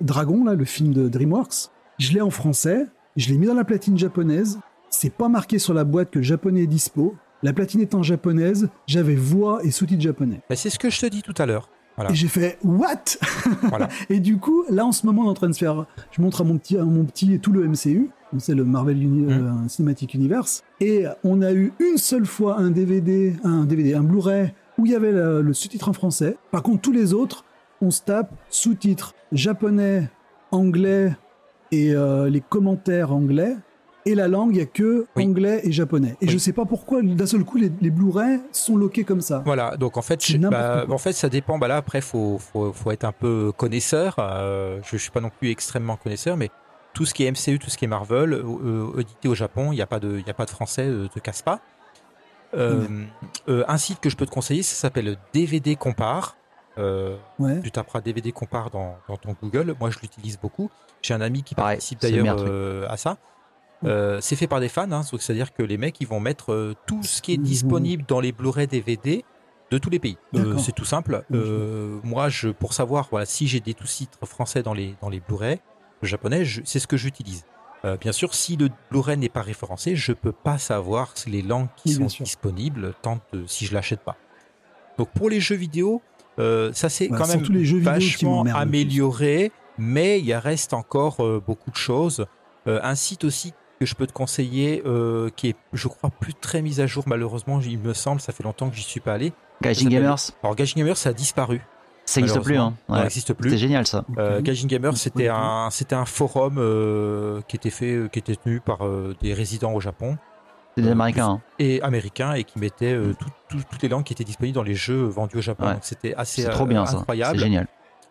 Dragon, là, le film de DreamWorks. Je l'ai en français, je l'ai mis dans la platine japonaise. C'est pas marqué sur la boîte que le japonais est dispo. La platine étant japonaise, j'avais voix et sous-titres japonais. Bah, c'est ce que je te dis tout à l'heure. Voilà. Et j'ai fait What? Voilà. Et du coup, là en ce moment, on est en train de se faire. Je montre à mon petit, à mon petit tout le MCU. C'est le Marvel Uni- Mm. euh, Cinematic Universe. Et on a eu une seule fois un DVD, un DVD, un Blu-ray où il y avait le, le sous-titre en français. Par contre, tous les autres, on se tape sous-titres japonais, anglais et euh, les commentaires anglais. Et la langue, il n'y a que Oui. anglais et japonais. Et Oui. je sais pas pourquoi, d'un seul coup, les, les Blu-ray sont loqués comme ça. Voilà, donc en fait, je- bah, en fait, ça dépend. Bah là, après, faut, faut, faut être un peu connaisseur. Euh, je, je suis pas non plus extrêmement connaisseur, mais tout ce qui est MCU, tout ce qui est Marvel, euh, édité au Japon, il n'y a pas de, il y a pas de français, euh, te casse pas. Euh, euh, un site que je peux te conseiller, ça s'appelle DVD Compare. Euh, Ouais. tu taperas DVD Compare dans, dans ton Google. Moi, je l'utilise beaucoup. J'ai un ami qui Pareil, participe d'ailleurs euh, à ça. Euh, c'est fait par des fans, hein, c'est-à-dire que les mecs ils vont mettre euh, tout ce qui est Ils vont- disponible dans les Blu-ray DVD de tous les pays. Euh, c'est tout simple. Euh, moi, je, pour savoir voilà, si j'ai des sous-titres français dans les, dans les Blu-ray japonais, c'est ce que j'utilise. Euh, bien sûr, si le Blu-ray n'est pas référencé, je peux pas savoir les langues qui Oui, sont disponibles tant de- si je l'achète pas. Donc pour les jeux vidéo, euh, ça c'est Ouais, quand même les jeux vachement amélioré, mais il y a- reste encore euh, beaucoup de choses. Euh, un site aussi que je peux te conseiller, euh, qui est, je crois, plus très mis à jour malheureusement, il me semble, ça fait longtemps que j'y suis pas allé. Gaijin s'appelle- Gamers, Alors Gaging Gamer, ça a disparu. ça n'existe plus. Hein. Ouais. n'existe plus. C'était génial ça. Euh, Gamer, Je c'était un, c'était un forum euh, qui était fait, qui était tenu par euh, des résidents au Japon C'est des Euh, Américains. hein. et américains et qui mettait euh, tout- tout- toutes les langues qui étaient disponibles dans les jeux vendus au Japon. Ouais. Donc c'était assez trop euh, bien ça. C'est incroyable. génial.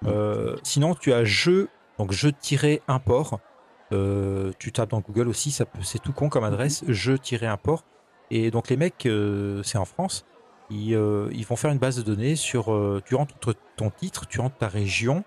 Euh, sinon, tu as jeu, donc jeu-import. Euh, tu tapes dans Google aussi, ça c'est tout con comme adresse, jeu-import. Et donc les mecs, c'est en France, ils, ils vont faire une base de données sur, tu rentres ton- ton titre, tu rentres ta région,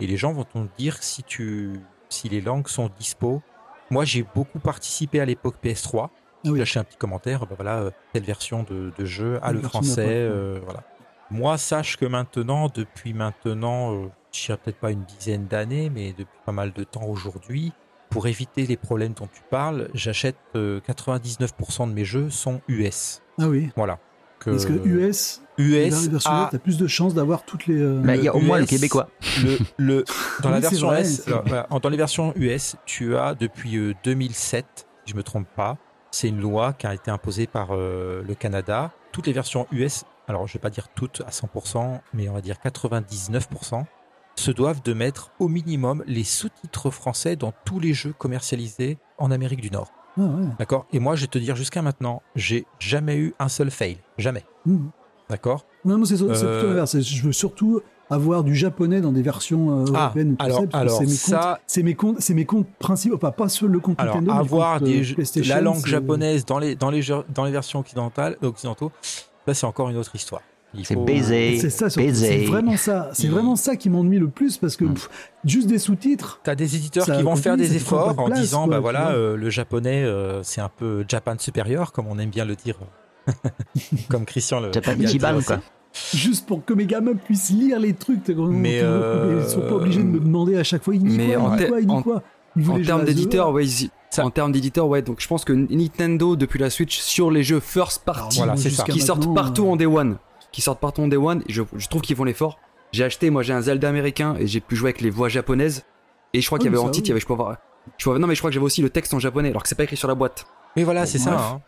et les gens vont te dire si tu, si les langues sont dispo. Moi, j'ai beaucoup participé à l'époque PS3. Ah oui. Un petit commentaire, bah voilà, euh, telle version de, de jeu, ah le français, euh, voilà. Moi, sache que maintenant, depuis maintenant, euh, je dirais peut-être pas une dizaine d'années, mais depuis pas mal de temps aujourd'hui, pour éviter les problèmes dont tu parles, j'achète euh, 99% de mes jeux sont US. Ah oui. Voilà. Que- Parce que US, US la version a US, t'as plus de chances d'avoir toutes les. euh, Bah, Il y a au moins le US, Québécois. le, le- dans la Oui, version vrai, alors, voilà, dans les versions US, tu as depuis euh, 2007, si je me trompe pas, c'est une loi qui a été imposée par euh, le Canada. Toutes les versions US, alors je vais pas dire toutes à 100%, mais on va dire 99%, se doivent de mettre au minimum les sous-titres français dans tous les jeux commercialisés en Amérique du Nord. Ah ouais. D'accord? Et moi, je vais te dire jusqu'à maintenant, j'ai jamais eu un seul fail. Jamais. Mhm. D'accord? Non, moi, c'est c'est plutôt Euh, l'inverse. Je veux surtout avoir du japonais dans des versions euh, Ah, européennes. tout alors- ça, parce que alors c'est mes ça- comptes- c'est mes comptes, c'est mes comptes principaux, pas sur le compte Alors, Nintendo, mais avoir compte, des euh, la langue japonaise dans les, dans les, jeux- dans les versions occidentales, occidentaux, ça c'est encore une autre histoire. C'est faut- baisé. C'est ça, vraiment ça. C'est vraiment ça qui m'ennuie le plus parce que Mm. pff, juste des sous-titres. T'as des éditeurs qui vont faire des efforts pas de en place, disant quoi, bah voilà euh, le japonais euh, c'est un peu Japan supérieur comme on aime bien le dire comme Christian le Japan quoi. Juste pour que mes gamins puissent lire les trucs. Mais, euh, Ils sont pas obligés de me demander à chaque fois. Il dit Mais quoi, en il dit quoi, il dit en- quoi. Termes d'éditeur, ouais, Ça- en termes d'éditeur, ouais. Donc je pense que Nintendo depuis la Switch sur les jeux first party, Voilà, ça. qui sortent partout euh, en day one, qui sortent partout en day one, et je, je trouve qu'ils font l'effort. J'ai acheté, moi j'ai un Zelda américain et j'ai pu jouer avec les voix japonaises. Et je crois Ah qu'il y avait en titre, il oui. y avait, je peux avoir, je peux avoir- non mais je crois que j'avais aussi le texte en japonais, alors que c'est pas écrit sur la boîte. mais voilà c'est ça hein.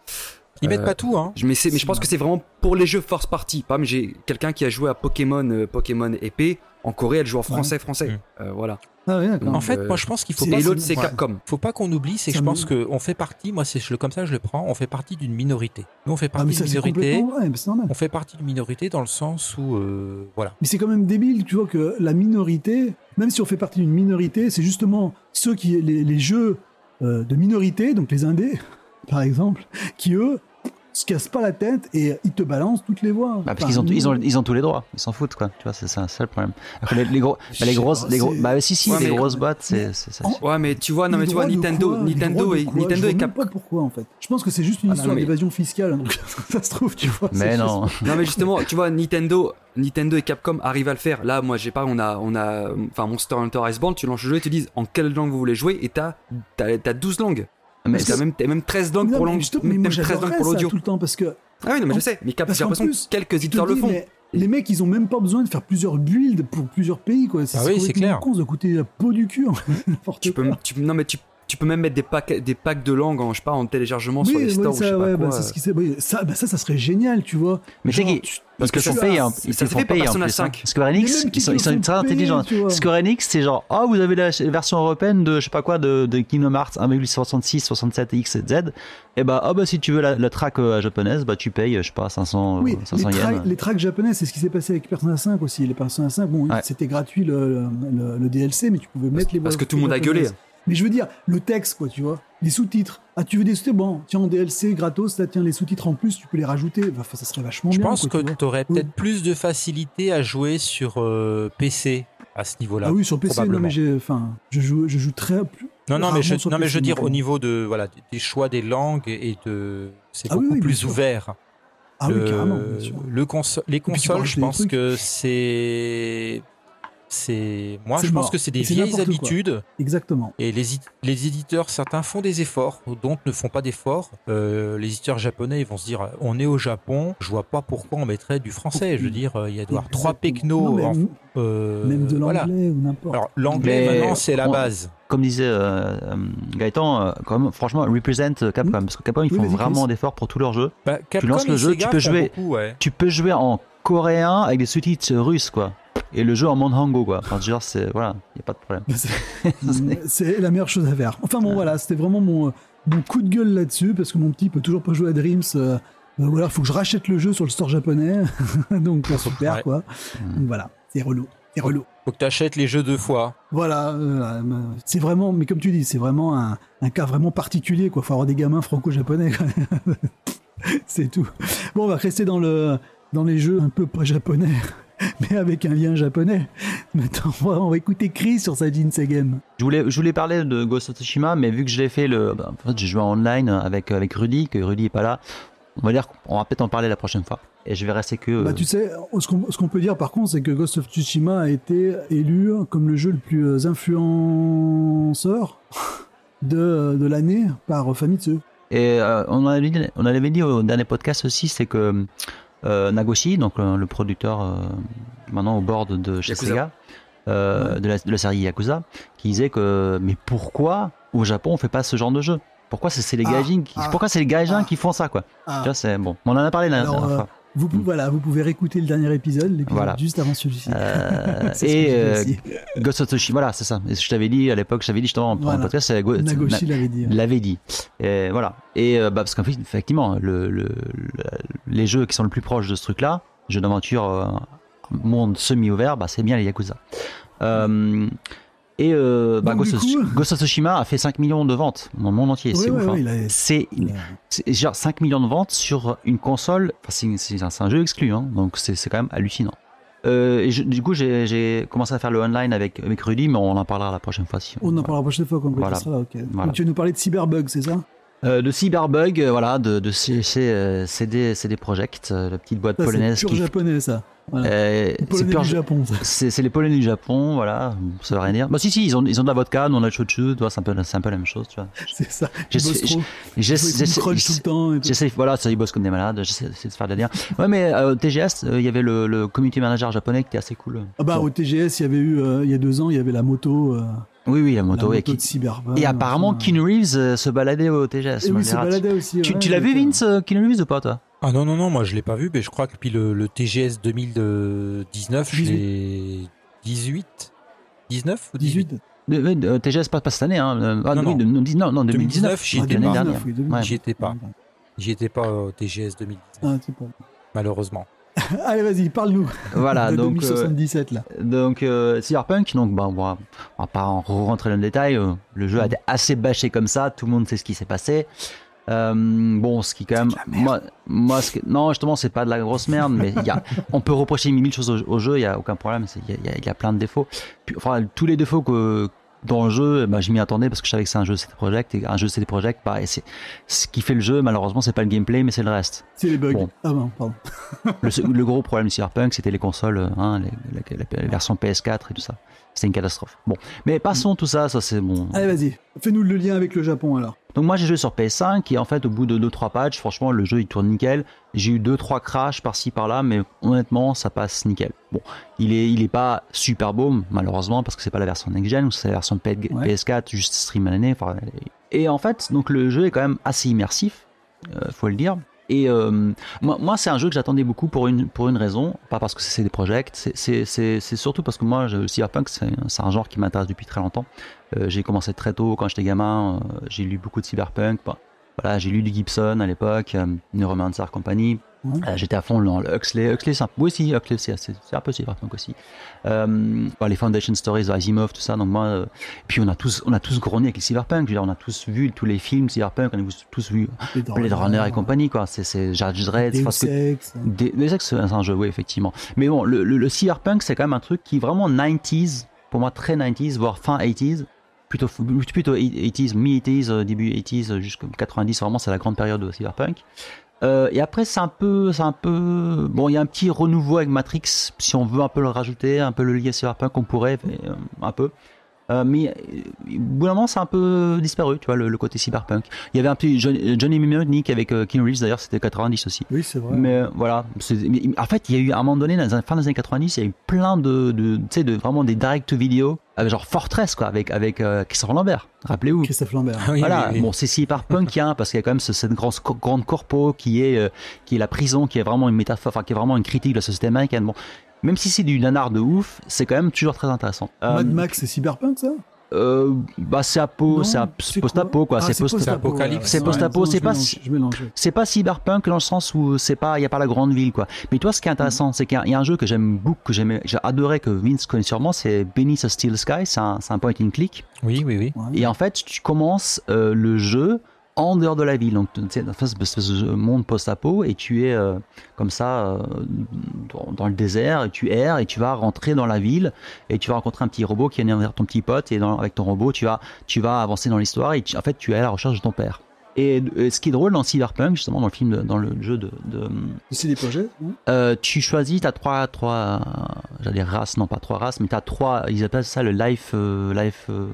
Ils mettent Euh, pas tout hein Je- Mais, c'est- mais je pense que c'est vraiment pour les jeux first party. Par exemple, j'ai quelqu'un qui a joué à Pokémon, euh, Pokémon épée. En Corée, elle joue en français, français. Euh, voilà. Ah en fait euh, moi je pense qu'il faut pas Et l'autre, c'est ouais. Capcom. faut pas qu'on oublie c'est que je pense qu'on fait partie moi c'est je le- comme ça je le prends on fait partie d'une minorité nous on fait Ah, partie d'une minorité on fait partie d'une minorité dans le sens où euh, voilà Mais c'est quand même débile, tu vois, que la minorité, même si on fait partie d'une minorité, c'est justement ceux qui, les, les jeux euh, de minorités, donc les Indés, par exemple, qui eux se cassent pas la tête et ils te balancent toutes les voix. Bah, parce Enfin, qu'ils ont, ils ont, ils ont tous les droits, ils s'en foutent, quoi. Tu vois, c'est ça, le problème. Les, les gros, bah, les grosses, les gros, c'est- bah, si, si, Ouais, les mais- grosses boîtes, c'est, c'est ça. Ouais, mais tu vois, non, mais tu vois, Nintendo, Nintendo et Nintendo Je et Cap. pas pourquoi en fait. Je pense que c'est juste une Ah, histoire non, mais- d'évasion fiscale. Donc ça se trouve, tu vois. Mais non. Non mais justement, tu vois, Nintendo, Nintendo et Capcom arrivent à le faire. Là, moi, j'ai pas, on a, on a, enfin, Monster Hunter Iceborne, tu lances le jeu et te disent en quelle langue vous voulez jouer et t'as, t'as, t'as 12 langues. Mais T'as même, même 13 langues Non, pour mais langue, justement, mais même moi 13 langues j'adorerais pour ça l'audio. tout le temps parce que Ah oui, non, mais En- je sais, mais Cap, parce j'ai l'impression plus, que quelques éditeurs le font. les mecs, ils ont même pas besoin de faire plusieurs builds pour plusieurs pays, quoi. Ah oui, c'est clair. con de coûter la peau du cul, Tu peux, tu, non mais tu, tu peux même mettre des packs, des packs de langues en, je sais pas, en téléchargement sur Oui, les oui, stores ou je sais ça, pas quoi. bah, ce qui oui, ça, bah, ça, ça serait génial, tu vois. Mais Genre, qu'ils- tu- Parce que sont payés, hein. ça ils te font payer en Persona plus. hein. 5. Square Les Enix, mêmes ils sont, ils très intelligents. vois. Square Enix, c'est genre, ah, vous avez la version européenne de, je sais pas quoi, de, de Kingdom Hearts 1,66, 67 X et Z. Et bah, ah bah, si tu veux la, la track euh, japonaise, bah, tu payes, je sais pas, 500, Oui, euh, 500 les, yens. les tracks japonais, c'est ce qui s'est passé avec Persona 5 aussi. Les Persona 5, bon, Ouais. c'était gratuit le, le- le DLC, mais tu pouvais mettre les Parce que tout le monde a gueulé. Mais je veux dire, le texte, quoi, tu vois. Les sous-titres. Ah, tu veux des sous-titres? Bon, tiens, en DLC, gratos, là, tiens, les sous-titres en plus, tu peux les rajouter. Enfin, ça serait vachement Je bien. pense quoi, que tu aurais Oui. peut-être plus de facilité à jouer sur euh, PC à ce niveau-là. Ah oui, sur PC, non, mais j'ai. Enfin, je joue, je joue très. Plus, Non, non, mais je, non, mais je veux dire au niveau de voilà des choix des langues et de c'est Ah oui, beaucoup oui, plus ouvert. Ah oui, Le- carrément, bien sûr. le conso- les consoles, je pense que c'est c'est moi je pense que c'est des vieilles quoi. habitudes Exactement. et les, éditeurs certains font des efforts d'autres ne font pas d'efforts Euh, les éditeurs japonais ils vont se dire on est au Japon je vois pas pourquoi on mettrait du français je veux dire il y a avoir trois. Non, pecnos en- euh, même de voilà. l'anglais ou n'importe. alors l'anglais maintenant c'est la base Comme disait euh, euh, Gaëtan, euh, quand même, franchement, represent Capcom. Parce que Capcom, ils Oui, font vas-y, vraiment d'efforts pour tous leurs jeux. Bah, Capcom lances le jeu, tu peux jouer. beaucoup, ouais. Tu peux jouer en coréen avec des sous-titres russes, quoi. Et le jeu en manhango, quoi. Enfin, genre, c'est, voilà, il n'y a pas de problème. C'est- la meilleure chose à faire. Enfin bon, voilà, c'était vraiment mon, euh, mon coup de gueule là-dessus, parce que mon petit peut toujours pas jouer à Dreams. Euh, euh, ou alors, faut que je rachète le jeu sur le store japonais. Donc, euh, super, Ouais. quoi. Donc voilà, c'est relou. C'est relou. Faut que tu achètes les jeux deux fois. Voilà, euh, euh, c'est vraiment, mais comme tu dis, c'est vraiment un, un cas vraiment particulier, quoi. Faut avoir des gamins franco-japonais, quoi. c'est tout. Bon, on va rester dans le, dans les jeux un peu pas japonais, mais avec un lien japonais. Maintenant, on va, on va écouter Chris sur sa Jinsei Game. Je voulais, je voulais parler de Ghost of Tsushima, mais vu que je l'ai fait, le, bah, en fait, j'ai joué en online avec, avec Rudy, que Rudy est pas là. On va dire qu'on va peut-être en parler la prochaine fois. Et je vais rester que. Bah, tu sais, ce qu'on peut dire par contre, c'est que Ghost of Tsushima a été élu comme le jeu le plus euh, influenceur de, de l'année par Famitsu. Et euh, on, avait dit, on avait dit au dernier podcast aussi, c'est que euh, Nagoshi, donc le, producteur euh, maintenant au board de chez Yakuza. Sega, euh, de, la, de la série Yakuza, qui disait que mais pourquoi au Japon on fait pas ce genre de jeu? Pourquoi c'est les Ah, gaijins qui, ah, pourquoi c'est les gaijins ah. qui font ça quoi? Ah. Vois, c'est bon. On en a parlé la dernière euh, fois. Vous, pou- Mm. Voilà, vous pouvez réécouter le dernier épisode, l'épisode Voilà. juste avant celui-ci. Euh, et euh. Ghost of Tsushima, voilà, c'est ça. Je t'avais dit à l'époque, je t'avais dit justement en Voilà. podcast, c'est Go- Nagoshi l'avait dit. L'avait dit. Et voilà. Et euh, bah, parce qu'en fait, effectivement, le, le- le- les jeux qui sont le plus proches de ce truc-là, jeux d'aventure, euh, monde semi-ouvert, bah, c'est bien les Yakuza. Euh, et euh, bah, Donc, Ghost, of, coup- Ghost of Tsushima a fait 5 millions de ventes dans le monde entier. C'est ouais, ouf. hein. a- C'est genre 5 millions de ventes sur une console. Enfin, c'est, un, jeu exclu, hein, donc c'est, quand même hallucinant. Euh, et je- du coup, j'ai, commencé à faire le online avec, avec Rudy, mais on en parlera la prochaine fois. Si On en parlera la prochaine fois quand Voilà. on sera là, ok. Voilà. Donc, tu vas nous parler de Cyberbug, c'est ça? Euh, de Cyberbug, euh, voilà, de, de euh, CD, CD Projekt, euh, la petite boîte Ça, polonaise C'est pur qui. japonais, ça. Voilà. Euh, Les c'est, Polonais pur- du Japon, ça. c'est, les Polonais du Japon, voilà, ça veut rien dire. Bah si si, ils ont, ils ont de la vodka, nous on a le tu vois, c'est un peu, un peu la même chose, tu vois. C'est ça. Je Ils bossent sais- trop. Et j'essa- Ils font du j'essa- crunch tout le temps. et tout. J'essaie, voilà, ça, ils bossent comme des malades, j'essaie, j'essaie de se faire de la lien. Ouais, mais euh, au TGS, il y avait le, le community manager japonais qui était assez cool. Ah bah, Bon. au TGS, il y avait eu, il y a deux ans, il y avait la moto. Euh, Oui, oui, la la moto. moto et, de et apparemment. Keanu Reeves euh, se baladait au TGS. Et oui, se baladait aussi. Tu, ouais, tu l'as vu. Vince, euh, Keanu Reeves ou pas, toi? Ah non, non, non, moi je l'ai pas vu, mais je crois que depuis le, le TGS 2019, je 18. l'ai 18 19 ou 18, 18. Le- le- euh, TGS, pas, pas cette année, hein. euh, ah, Non, oui, non. de- de- non, non, 2019, 2019, j'y étais pas. dernière. 2019, oui, 2019. Ouais. J'y étais pas. J'y étais pas au TGS 2019, Ah, malheureusement. Allez, vas-y, parle-nous. Voilà, de donc, euh, 2077 là. Donc euh, Cyberpunk, donc bah, on, va, on va pas en rentrer dans le détail. euh, le jeu a été assez bâché comme ça, tout le monde sait ce qui s'est passé. Euh, bon, ce qui quand même, moi, moi, ce que- non, justement, c'est pas de la grosse merde, mais y a, on peut reprocher mille choses au, au jeu, il y a aucun problème, il y a, y y plein de défauts. Puis, enfin, tous les défauts que dans le jeu, bah, je m'y attendais parce que je savais que c'est un jeu CD Projekt et un jeu CD Projekt, pareil, c'est ce qui fait le jeu. Malheureusement, c'est pas le gameplay, mais c'est le reste. C'est les bugs. Bon. Ah bon, pardon. Le, le gros problème de Cyberpunk, c'était les consoles, hein, les, la, la- la version PS4 et tout ça. C'était une catastrophe. Bon, mais passons tout ça, ça c'est bon. Allez, vas-y. Fais-nous le lien avec le Japon alors. Donc moi j'ai joué sur PS5 et en fait au bout de 2-3 patchs, franchement le jeu il tourne nickel. J'ai eu 2-3 crashs par-ci par-là, mais honnêtement ça passe nickel. Bon, il est, il est pas super beau malheureusement parce que c'est pas la version next-gen ou c'est la version P- Ouais. PS4 juste stream à l'année. Et en fait donc le jeu est quand même assez immersif, euh, faut le dire. Et euh, moi, c'est un jeu que j'attendais beaucoup pour une, pour une raison, pas parce que c'est des projets, c'est- surtout parce que moi, le cyberpunk, c'est un genre qui m'intéresse depuis très longtemps. Euh, j'ai commencé très tôt quand j'étais gamin, euh, j'ai lu beaucoup de cyberpunk. Bah, voilà, j'ai lu du Gibson à l'époque, Neuromancer Company. Euh, J'étais à fond dans le Huxley. Huxley, c'est un, oui, si, Huxley, c'est un peu cyberpunk aussi. Euh, bah, les Foundation Stories, Asimov, tout ça. Donc moi, euh, puis on a tous, on a tous grogné avec les cyberpunk. Je veux dire, on a tous vu tous les films cyberpunk, on a tous vu Blade Runner et compagnie, quoi. C'est, c'est Judge Dredd, Deus Ex. des ex, c'est un jeu, oui, effectivement. Mais bon, le, le, le cyberpunk, c'est quand même un truc qui est vraiment 90s, pour moi très 90s, voire fin 80s. Plutôt, plutôt 80s, mi-80s, euh, début 80s, euh, jusqu'à 90, vraiment, c'est la grande période de cyberpunk. Euh, et après, c'est un peu, c'est un peu, bon, il y a un petit renouveau avec Matrix, si on veut un peu le rajouter, un peu le lier à cyberpunk, on pourrait, mais, euh, un peu. Euh, mais euh, au bout d'un moment, c'est un peu disparu, tu vois, le, le côté cyberpunk. Il y avait un petit Johnny, Johnny Mnemonic avec euh, Keanu Reeves, d'ailleurs, c'était 90 aussi. Oui, c'est vrai. Mais euh, voilà, mais, en fait, il y a eu à un moment donné, dans la fin des années 90, il y a eu plein de, de tu sais, de vraiment des direct vidéo avec genre Fortress quoi, avec avec euh, Christopher Lambert. Rappelez-vous. Christophe Lambert. Oui, voilà, oui, oui. bon, c'est cyberpunk hein, parce qu'il y a quand même ce- cette grande grande corpo qui est euh, qui est la prison, qui est vraiment une métaphore, enfin qui est vraiment une critique de la société américaine. Bon, même si c'est du nanar de ouf, c'est quand même toujours très intéressant. Euh, Mad Max, c'est cyberpunk ça? Euh, bah c'est apo, Non, c'est ap- c'est post-apo quoi, Ah, c'est post post-apo. apocalypse. C'est post-apo, c'est pas c'est pas cyberpunk dans le sens où c'est pas il y a pas la grande ville quoi mais toi ce qui est intéressant c'est qu'il y a- il y, a un jeu que j'aime beaucoup que j'aimais j'ai adoré que Vince connaît sûrement c'est Beneath a Steel Sky c'est un, point and click Oui, oui, oui. Ouais. et en fait tu commences euh, le jeu en dehors de la ville. Donc tu sais dans de monde post-apo et tu es euh, comme ça euh, dans, le désert et tu erres et tu vas rentrer dans la ville et tu vas rencontrer un petit robot qui vient vers ton petit pote et avec ton robot tu vas tu vas avancer dans l'histoire et en fait tu es à la recherche de ton père et euh, ce qui est drôle dans Cyberpunk, justement dans le film, de- dans le jeu de, de C'est des projets euh, tu choisis, t'as trois, trois, j'allais dire races, non pas trois races, mais t'as trois, ils appellent ça le life, euh, life, euh,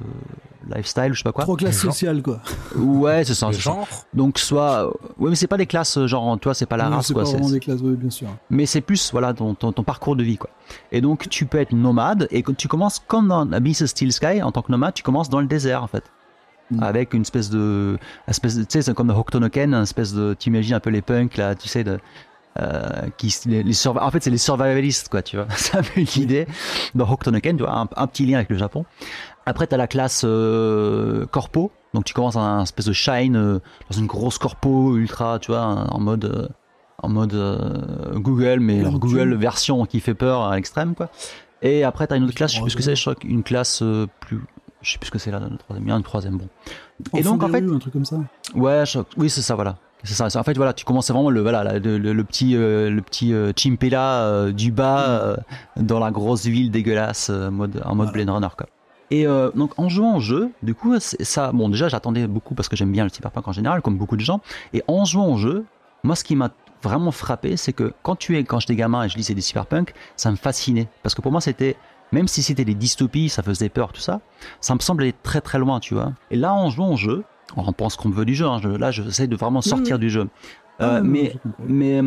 lifestyle, je sais pas quoi. Trois classes sociales quoi. Ouais, c'est ça. Le c'est ça. genre Donc soit, ouais, mais c'est pas des classes euh, genre, toi, c'est pas la Non, race c'est quoi. pas c'est- vraiment des classes, oui, bien sûr. mais c'est plus voilà ton, ton, ton parcours de vie quoi. Et donc tu peux être nomade et quand tu commences comme dans Abyss Steel Sky en tant que nomade, tu commences dans le désert en fait. Mm. Avec une espèce de, espèce tu sais, c'est comme dans Hokutonoken, une espèce de, tu imagines un peu les punks là, tu sais, de, euh, qui, les, les survi- en fait c'est les survivalistes quoi, tu vois. C'est un peu l'idée. Dans Hokutonoken, tu vois, un, un petit lien avec le Japon. Après t'as la classe euh, corpo, donc tu commences un espèce de shine, euh, dans une grosse corpo ultra, tu vois, en mode. en mode Google, mais alors tu- Google version qui fait peur à l'extrême, quoi. Et après, t'as une autre classe, je sais plus ce que c'est, je crois qu'une classe plus. Je sais plus ce que c'est là, le troisième. Il y a une troisième, bon. Et Enfant donc, en fait, rues, un truc comme ça. ouais, je- oui, c'est ça, voilà. C'est ça. En fait, voilà, tu commences vraiment le, voilà, le, le- le petit, euh, le petit euh, Chimpela euh, du bas euh, dans la grosse ville dégueulasse, euh, mode, en mode Voilà. Blade Runner, quoi. Et donc en jouant au jeu, du coup, ça, bon déjà j'attendais beaucoup parce que j'aime bien le cyberpunk en général, comme beaucoup de gens. Et en jouant au jeu, moi ce qui m'a vraiment frappé, c'est que quand tu es, quand j'étais gamin et je lisais des cyberpunk, ça me fascinait parce que pour moi c'était, même si c'était des dystopies, ça faisait peur tout ça, ça me semblait très très loin, tu vois. Et là en jouant au jeu, on pense qu'on veut du jeu, hein, je- là j'essaie de vraiment sortir du jeu. Euh, Ah, mais mais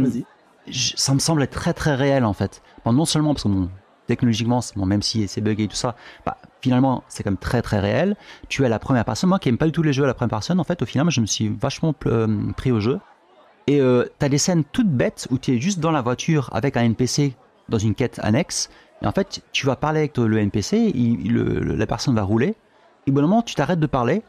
je- ça me semble être très très réel en fait. Bon, non seulement parce que bon, technologiquement, c'est- bon, même si c'est buggé et tout ça, bah, finalement c'est quand même très très réel. Tu es à la première personne. Moi qui aime pas du tout les jeux à la première personne, en fait, au final, je me suis vachement euh, pris au jeu. Et euh, t'as des scènes toutes bêtes où tu es juste dans la voiture avec un NPC dans une quête annexe. Et en fait, tu vas parler avec le NPC, la personne va rouler. Et d'un moment, tu t'arrêtes de parler,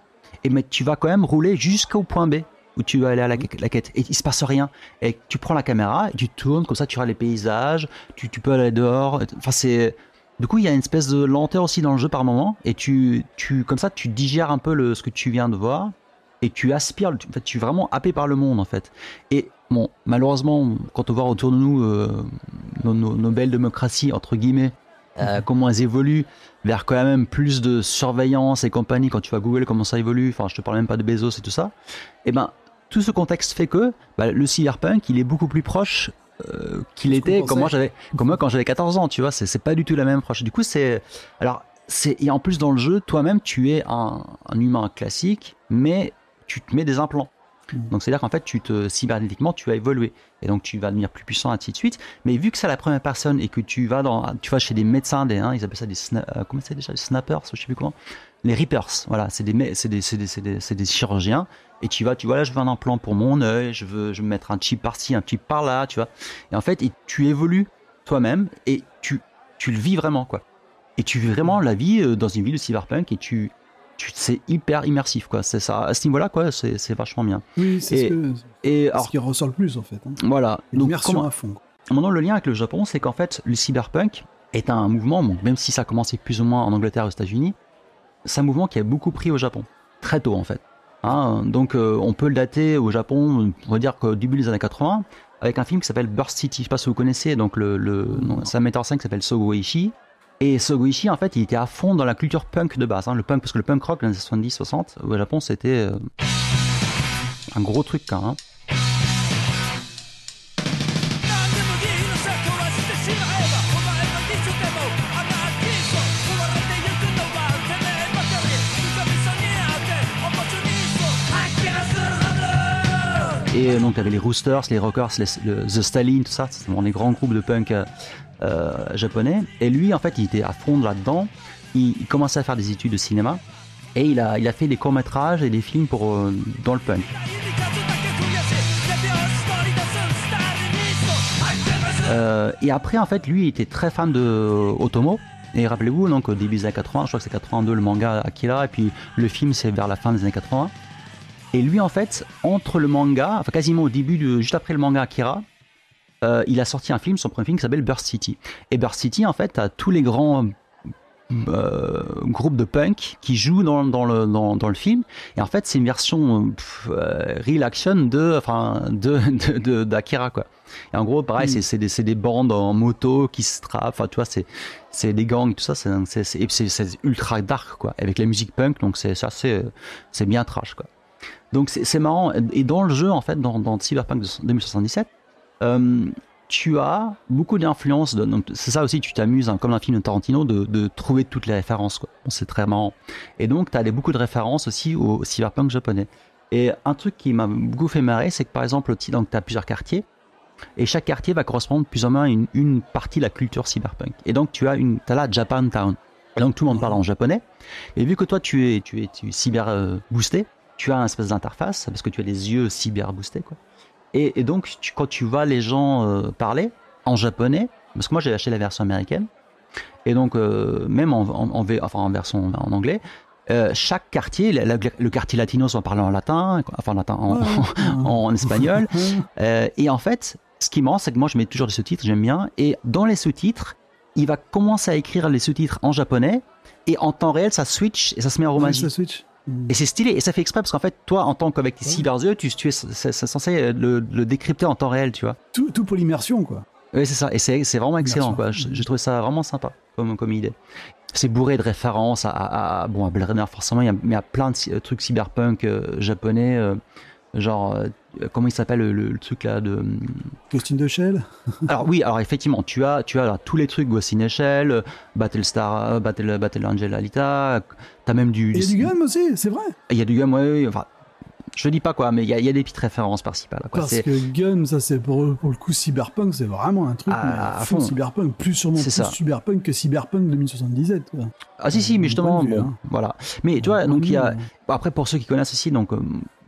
et mais tu vas quand même rouler jusqu'au point B. où tu vas aller à la, quête et il se passe rien. Et tu prends la caméra et tu tournes comme ça, tu regardes les paysages, tu, tu peux aller dehors. Enfin, c'est. Du coup, il y a une espèce de lenteur aussi dans le jeu par moment et tu, tu comme ça, tu digères un peu le, ce que tu viens de voir et tu aspires. tu- En fait, tu es vraiment happé par le monde en fait. Et bon, malheureusement, quand on voit autour de nous euh, nos, nos- nos belles démocraties entre guillemets, euh, comment elles évoluent vers quand même plus de surveillance et compagnie quand tu vas Google comment ça évolue enfin je te parle même pas de Bezos et tout ça et ben tout ce contexte fait que bah, le cyberpunk il est beaucoup plus proche euh, qu'il était comme moi j'avais comme moi quand j'avais 14 ans tu vois c'est c'est pas du tout la même approche du coup c'est alors c'est et en plus dans le jeu toi-même tu es un, un humain classique mais tu te mets des implants. Mm. donc c'est à dire qu'en fait tu te cybernétiquement tu vas évoluer. Et donc tu vas devenir plus puissant ainsi de suite. Mais vu que c'est la première personne et que tu vas dans tu vas chez des médecins des hein, ils appellent ça des sna- euh, comment c'est déjà des snappers je sais plus comment. Les reapers voilà c'est des c'est des c'est des, c'est des, chirurgiens. Et tu vas tu vois là je veux un implant pour mon œil je veux je veux mettre un chip par-ci un chip par-là tu vois. Et en fait et tu évolues toi-même et tu tu le vis vraiment quoi. Et tu vis vraiment la vie euh, dans une ville de cyberpunk et tu c'est hyper immersif quoi c'est ça à ce niveau-là quoi c'est vachement bien Oui, c'est ce, que- et c'est alors ce qui ressort le plus en fait. hein. voilà donc L'immersion comment- à fond. Maintenant, le lien avec le Japon, c'est qu'en fait, le cyberpunk est un mouvement, bon, même si ça a commencé plus ou moins en Angleterre et aux États-Unis, c'est un mouvement qui a beaucoup pris au Japon, très tôt en fait. Hein, donc, euh, on peut le dater au Japon, on va dire qu'au début des années 80, avec un film qui s'appelle Burst City. Je sais pas si vous connaissez, donc le, le non, c'est un metteur en scène qui s'appelle Sogo Ishii. Et Sogo Ishii, en fait, il était à fond dans la culture punk de base. hein, le punk, parce que le punk rock, dans les années 70-60, au Japon, c'était euh, un gros truc quand même. Et euh, donc, avais les Roosters, les Rockers, The Stalin, tout ça, c'est vraiment les grands groupes de punk euh, euh, japonais. Et lui, en fait, il était à fond là-dedans. Il, commençait à faire des études de cinéma. Et il a, il a fait des courts-métrages et des films pour, dans le punk. Et après, en fait, lui, il était très fan de Otomo. Et rappelez-vous, donc au début des années 80, je crois que c'est 82 le manga Akira, et puis le film c'est vers la fin des années 80. Et lui, en fait, entre le manga, enfin quasiment au début, de, juste après le manga Akira, euh, il a sorti un film, son premier film qui s'appelle Burst City. Et Burst City, en fait, a tous les grands euh, groupes de punk qui jouent dans, dans le, dans, dans le film. Et en fait, c'est une version euh, pff, euh, real action de, enfin, de, d'Akira, quoi. Et en gros, pareil, Mm. c'est, c'est, des, c'est des bandes en moto qui se trappent, enfin, tu vois, c'est, c'est des gangs, tout ça, c'est, c'est, c'est, c'est, c'est ultra dark, quoi, avec la musique punk, donc c'est, c'est assez, c'est bien trash, quoi. Donc c'est, marrant. Et dans le jeu, en fait, dans, dans Cyberpunk 2077, euh, tu as beaucoup d'influence. de- donc C'est ça aussi, tu t'amuses, hein, comme dans un film de Tarantino, de, trouver toutes les références. Bon, c'est très marrant. Et donc, tu as des, beaucoup de références aussi au cyberpunk japonais. Et un truc qui m'a beaucoup fait marrer, c'est que par exemple, tu as plusieurs quartiers. Et chaque quartier va correspondre plus ou moins à une, une partie de la culture cyberpunk. Et donc, tu as, une, as là Japantown. Et donc, tout le monde parle en japonais. Et vu que toi, tu es, tu es, tu cyber euh, boosté, tu as un espèce d'interface, parce que tu as des yeux cyber boostés, quoi. Et, et donc, tu- quand tu vois les gens euh, parler en japonais, parce que moi j'ai acheté la version américaine, et donc euh, même en, en, en enfin, en version en anglais, euh, chaque quartier, le quartier latino va parler en latin, enfin en latin, en, espagnol, et en fait, ce qui marrant, c'est que moi je mets toujours des sous-titres, j'aime bien, et dans les sous-titres, il va commencer à écrire les sous-titres en japonais, et en temps réel, ça switch et ça se met en Oui, romagie. ça switch. Et c'est stylé, et ça fait exprès parce qu'en fait, toi, en tant qu'avec tes cyberyeux, tu, tu es censé le, le décrypter en temps réel, tu vois. Tout, tout pour l'immersion, quoi. Oui, c'est ça, et c'est vraiment excellent, quoi. Je- J'ai trouvé ça vraiment sympa comme, comme idée. C'est bourré de références à, à, à- bon, à Blade Runner, forcément, il y a, mais à plein de ci- trucs cyberpunk euh, japonais, euh, genre, euh, comment il s'appelle le, le truc là de. Costume de Shell? Alors oui, alors effectivement, tu as, tu as tous les trucs Ghost in a Shell, euh, Battlestar, euh, Battle, Battle Angel Alita, t'as même du. Il y a du gun aussi, c'est vrai? Il y a du ouais, ouais, enfin, je dis pas quoi, mais il y a, il y a des petites références par-ci par-là. Parce que gun, ça c'est pour, pour le coup cyberpunk, c'est vraiment un truc Ah, mais à fond fond. cyberpunk, plus sûrement plus ça. cyberpunk que cyberpunk 2077. Quoi. Ah si si, mais justement, bon, hein. voilà. Mais tu vois, donc il y a, après pour ceux qui connaissent aussi, donc euh,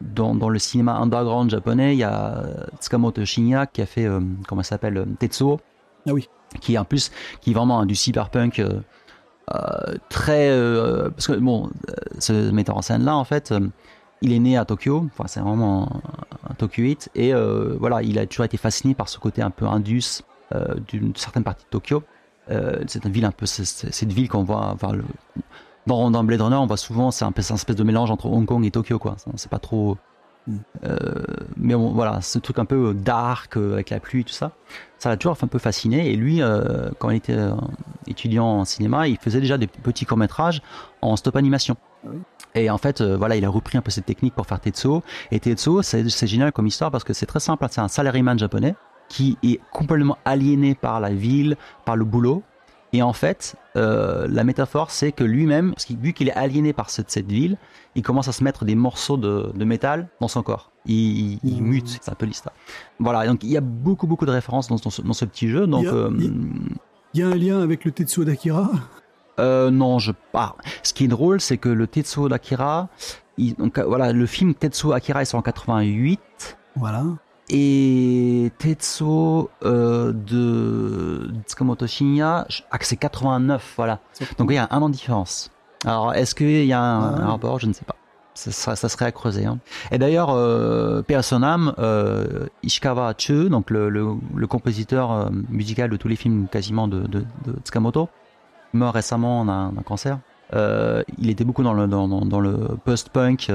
dans, dans le cinéma underground japonais, il y a Tsukamoto Shinya qui a fait, euh, comment ça s'appelle, euh, Tetsuo. Ah oui. Qui est en plus, qui est vraiment du cyberpunk euh, euh, très, parce que bon, ce metteur en scène là, en fait. Il est né à Tokyo, enfin c'est vraiment un, un et euh, voilà, il a toujours été fasciné par ce côté un peu indus euh, d'une certaine partie de Tokyo. Euh, c'est une ville un peu, c'est- une ville qu'on voit, enfin, le- dans, dans Blade Runner, on voit souvent, c'est un c'est un espèce de mélange entre Hong Kong et Tokyo, quoi. C'est pas trop. Mm. Euh, mais bon, voilà, ce truc un peu dark euh, avec la pluie, tout ça, ça l'a toujours un peu fasciné. Et lui, euh, quand il était euh, étudiant en cinéma, il faisait déjà des petits courts métrages en stop animation. Ah oui. Et en fait, euh, voilà, il a repris un peu cette technique pour faire Tetsuo. Et Tetsuo, c'est génial comme histoire parce que c'est très simple. C'est un salaryman japonais qui est complètement aliéné par la ville, par le boulot. Et en fait, euh, la métaphore, c'est que lui-même, vu qu'il est aliéné par cette, cette ville, il commence à se mettre des morceaux de, de métal dans son corps. Il, Mmh. mute, c'est un peu l'histoire. Voilà, donc il y a beaucoup, beaucoup de références dans, dans ce, dans ce petit jeu. Donc, Il y a- euh, Il y a un lien avec le Tetsuo d'Akira? euh, non, je pas. Ce qui est drôle, c'est que le Tetsuo d'Akira, donc voilà, le film Tetsuo Akira est sorti en 88 Voilà. Et Tetsuo euh, de Tsukamoto Shinya, je- ah, c'est 89, voilà. Donc il y a un an de différence. Alors est-ce qu'il y a un, Ah. un rapport? Je ne sais pas. Ça, serait- ça serait à creuser. hein. Et d'ailleurs, euh, euh, Ishikawa Chu, donc le, le- le compositeur euh, musical de tous les films quasiment de, de, de Tsukamoto, mort récemment d'un cancer. Il était beaucoup dans le, dans, dans- dans le post-punk,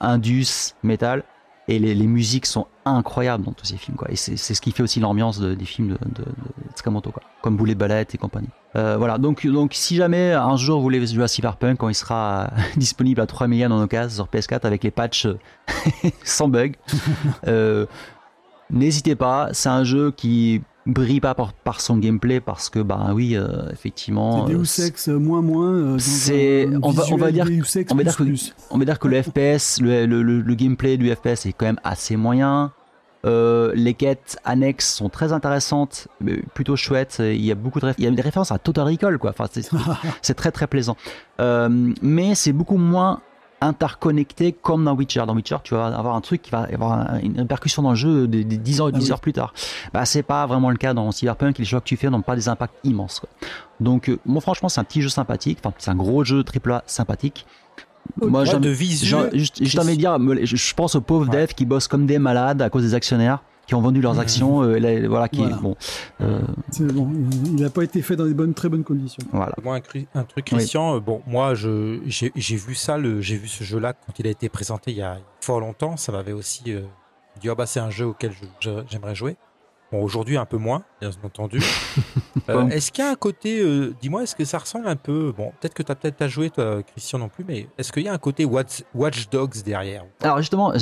indus, metal. Et les, les musiques sont incroyables dans tous ces films. Quoi. Et c'est ce qui fait aussi l'ambiance de- des films de, de, de Tsukamoto, quoi. comme Boulet Ballet et compagnie. Euh, voilà, donc, donc si jamais un jour vous voulez jouer à Cyberpunk, quand il sera disponible à 3 millions dans nos cases sur PS4 avec les patchs euh, sans bug, euh, n'hésitez pas. C'est un jeu qui brille pas par, par son gameplay parce que, bah oui, euh, effectivement. C'est euh, Deus Ex euh, moins moins. euh, c'est- on va- on va dire- on va dire que- on va dire que le FPS, le, le, le- le gameplay du FPS est quand même assez moyen. Euh, les quêtes annexes sont très intéressantes, mais plutôt chouettes. Il y a beaucoup de il y a des références à Total Recall, quoi. Enfin, c'est, c'est très très plaisant. Euh, mais c'est beaucoup moins interconnecté comme dans Witcher. Dans Witcher, tu vas avoir un truc qui va avoir un- une répercussion dans le jeu des, des 10 ans, 10 Ah oui. heures plus tard. Bah, c'est pas vraiment le cas dans Cyberpunk. Les choix que tu fais n'ont pas des impacts immenses. quoi. Donc, euh, moi, franchement, c'est un petit jeu sympathique. Enfin, c'est un gros jeu AAA sympathique. Moi, Ouais, j'aime- de dire, je, je pense aux pauvres Ouais. devs qui bossent comme des malades à cause des actionnaires qui ont vendu leurs actions, euh, là, voilà, qui, Voilà. bon, euh, C'est bon, il n'a pas été fait dans des bonnes, très bonnes conditions. voilà. Moi, un, truc. Christian. euh, Bon, moi, je j'ai vu ça, le j'ai vu ce jeu-là quand il a été présenté il y a fort longtemps. Ça m'avait aussi euh, dit, ah bah c'est un jeu auquel je- je- j'aimerais jouer. Bon, aujourd'hui un peu moins, bien entendu. Euh, est-ce qu'il y a un côté, euh, dis-moi, est-ce que ça ressemble un peu, bon, peut-être que tu as peut-être pas joué, toi, Christian non plus, mais est-ce qu'il y a un côté Watch, Watch Dogs derrière Alors justement,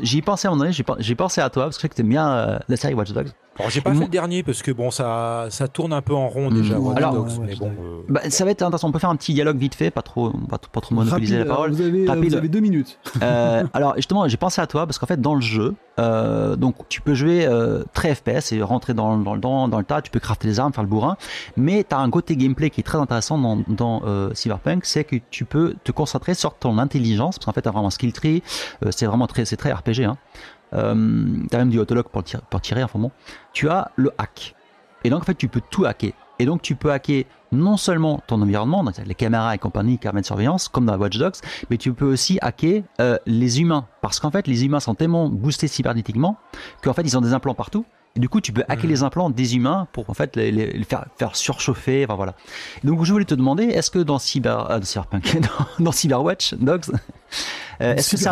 j'y pensais à un moment donné, j'ai pen- j'ai pensé à toi parce que je sais que t'aimes bien euh, la série Watch Dogs. Alors, j'ai pas Moi- fait le dernier parce que bon, ça, ça tourne un peu en rond déjà, Mm. Watch Alors- Dogs, Ouais, mais bon. Euh, Bah, ça va être intéressant. On peut faire un petit dialogue vite fait, pas trop, pas, trop- pas trop monopoliser Rapide, la parole. vous, avez, Rapide. vous avez deux minutes. Euh, alors justement, j'ai pensé à toi parce qu'en fait dans le jeu, euh, donc tu peux jouer euh, très FPS et rentrer dans, dans, dans, dans le tas, tu peux crafter les armes, faire le bourrin, mais tu as un côté gameplay qui est très intéressant dans, euh, Cyberpunk, c'est que tu peux te concentrer sur ton intelligence, parce qu'en fait tu as vraiment un skill tree, euh, c'est vraiment très, très RPG. Hein. Euh, tu as même du autolock pour, tirer, pour tirer, enfin bon. Tu as le hack. Et donc en fait tu peux tout hacker. Et donc tu peux hacker non seulement ton environnement, donc les caméras et compagnie, caméras de surveillance, comme dans Watch Dogs, mais tu peux aussi hacker les humains. Parce qu'en fait, les humains sont tellement boostés cybernétiquement qu'en fait, ils ont des implants partout. Du coup, tu peux hacker Mhm. les implants des humains pour en fait les, faire, faire surchauffer. Enfin voilà. Donc, je voulais te demander, est-ce que dans Cyber, euh, Cyberpunk, dans, dans Cyberwatch Dogs, euh, est-ce que c'est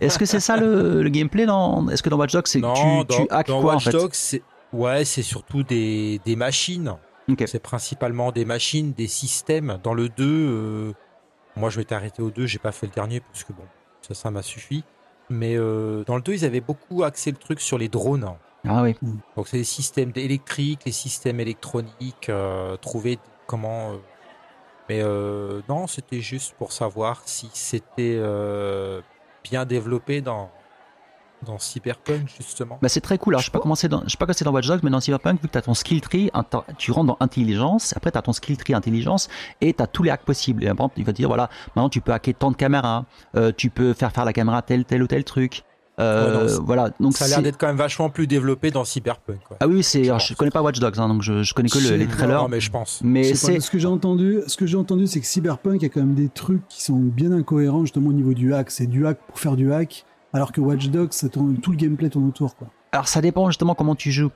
est-ce que ça le, le gameplay dans Est-ce que dans Watch Dogs, c'est tu, dans, tu hackes dans quoi Watch en fait Dogs, c'est ouais, c'est surtout des, des machines. C'est principalement des machines, des systèmes. Dans le 2, euh, moi je m'étais arrêté au 2, j'ai pas fait le dernier parce que bon, ça, ça m'a suffi. Mais euh, dans le 2, ils avaient beaucoup axé le truc sur les drones. Ah oui. Donc c'est les systèmes électriques, les systèmes électroniques, euh, trouver comment. euh, Mais euh, non, c'était juste pour savoir si c'était bien développé dans dans Cyberpunk justement. Bah c'est très cool. Alors, je sais pas comment c'est dans, je sais pas que c'est dans Watch Dogs, mais dans Cyberpunk, vu que tu as ton skill tree, tu rentres dans intelligence, après tu as ton skill tree intelligence et tu as tous les hacks possibles. Et par exemple, il va te dire voilà, maintenant tu peux hacker tant de caméras, euh, tu peux faire faire la caméra tel tel ou tel truc. Euh, Ouais, non, c'est- voilà. Donc Ça a l'air d'être quand même vachement plus développé dans Cyberpunk. Quoi. Ah oui, c'est. alors, pense. je connais pas Watch Dogs, hein, donc je, je connais que le- Je- les trailers. Non, mais je pense. Mais Je c'est. ce que j'ai entendu, ce que j'ai entendu, c'est que Cyberpunk a quand même des trucs qui sont bien incohérents justement au niveau du hack. C'est du hack pour faire du hack, alors que Watch Dogs, ça tourne, tout le gameplay tourne autour, quoi. Alors ça dépend justement comment tu joues.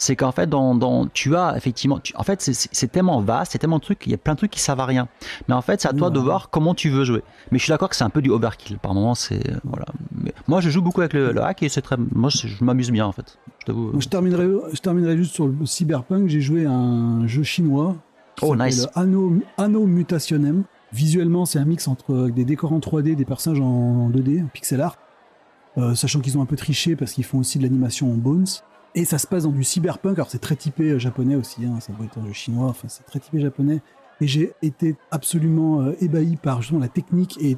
C'est qu'en fait, dans, dans, tu as effectivement, tu- en fait, c'est- tellement vaste, c'est tellement de trucs, il y a plein de trucs qui servent à rien. Mais en fait, c'est à toi de voir comment tu veux jouer. Mais je suis d'accord que c'est un peu du overkill. Par moment, c'est voilà. Mais moi, je joue beaucoup avec le, le hack et c'est très, moi, je, je m'amuse bien en fait. Je t'avoue. Donc, je terminerai, je terminerai juste sur le Cyberpunk. J'ai joué à un jeu chinois. Oh, nice. Anno, Anno Mutationem. Visuellement, c'est un mix entre des décors en 3D, des personnages en 2D, en pixel art. Euh, sachant qu'ils ont un peu triché parce qu'ils font aussi de l'animation en Bones. Et ça se passe dans du cyberpunk. Alors c'est très typé euh, japonais aussi. Hein, ça doit être un chinois. Enfin, c'est très typé japonais. Et j'ai été absolument euh, ébahi par justement la technique et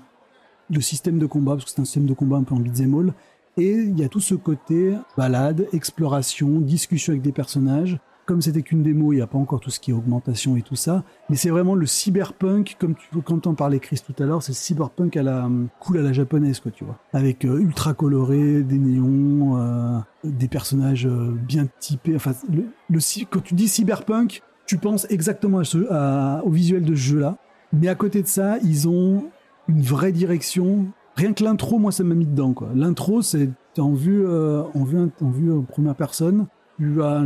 le système de combat, parce que c'est un système de combat un peu en beat'em. Et il y a tout ce côté balade, exploration, discussion avec des personnages. Comme c'était qu'une démo, il n'y a pas encore tout ce qui est augmentation et tout ça. Mais c'est vraiment le cyberpunk, comme tu quand on parlait Chris tout à l'heure, c'est cyberpunk à la cool à la japonaise, quoi, tu vois. Avec euh, ultra coloré, des néons, euh, des personnages euh, bien typés. Enfin, le, le quand tu dis cyberpunk, tu penses exactement à ce, à- au visuel de ce jeu-là. Mais à côté de ça, ils ont une vraie direction. Rien que l'intro, moi, ça m'a mis dedans. quoi. L'intro, c'est en vue, en vue, en vue en première personne. Tu as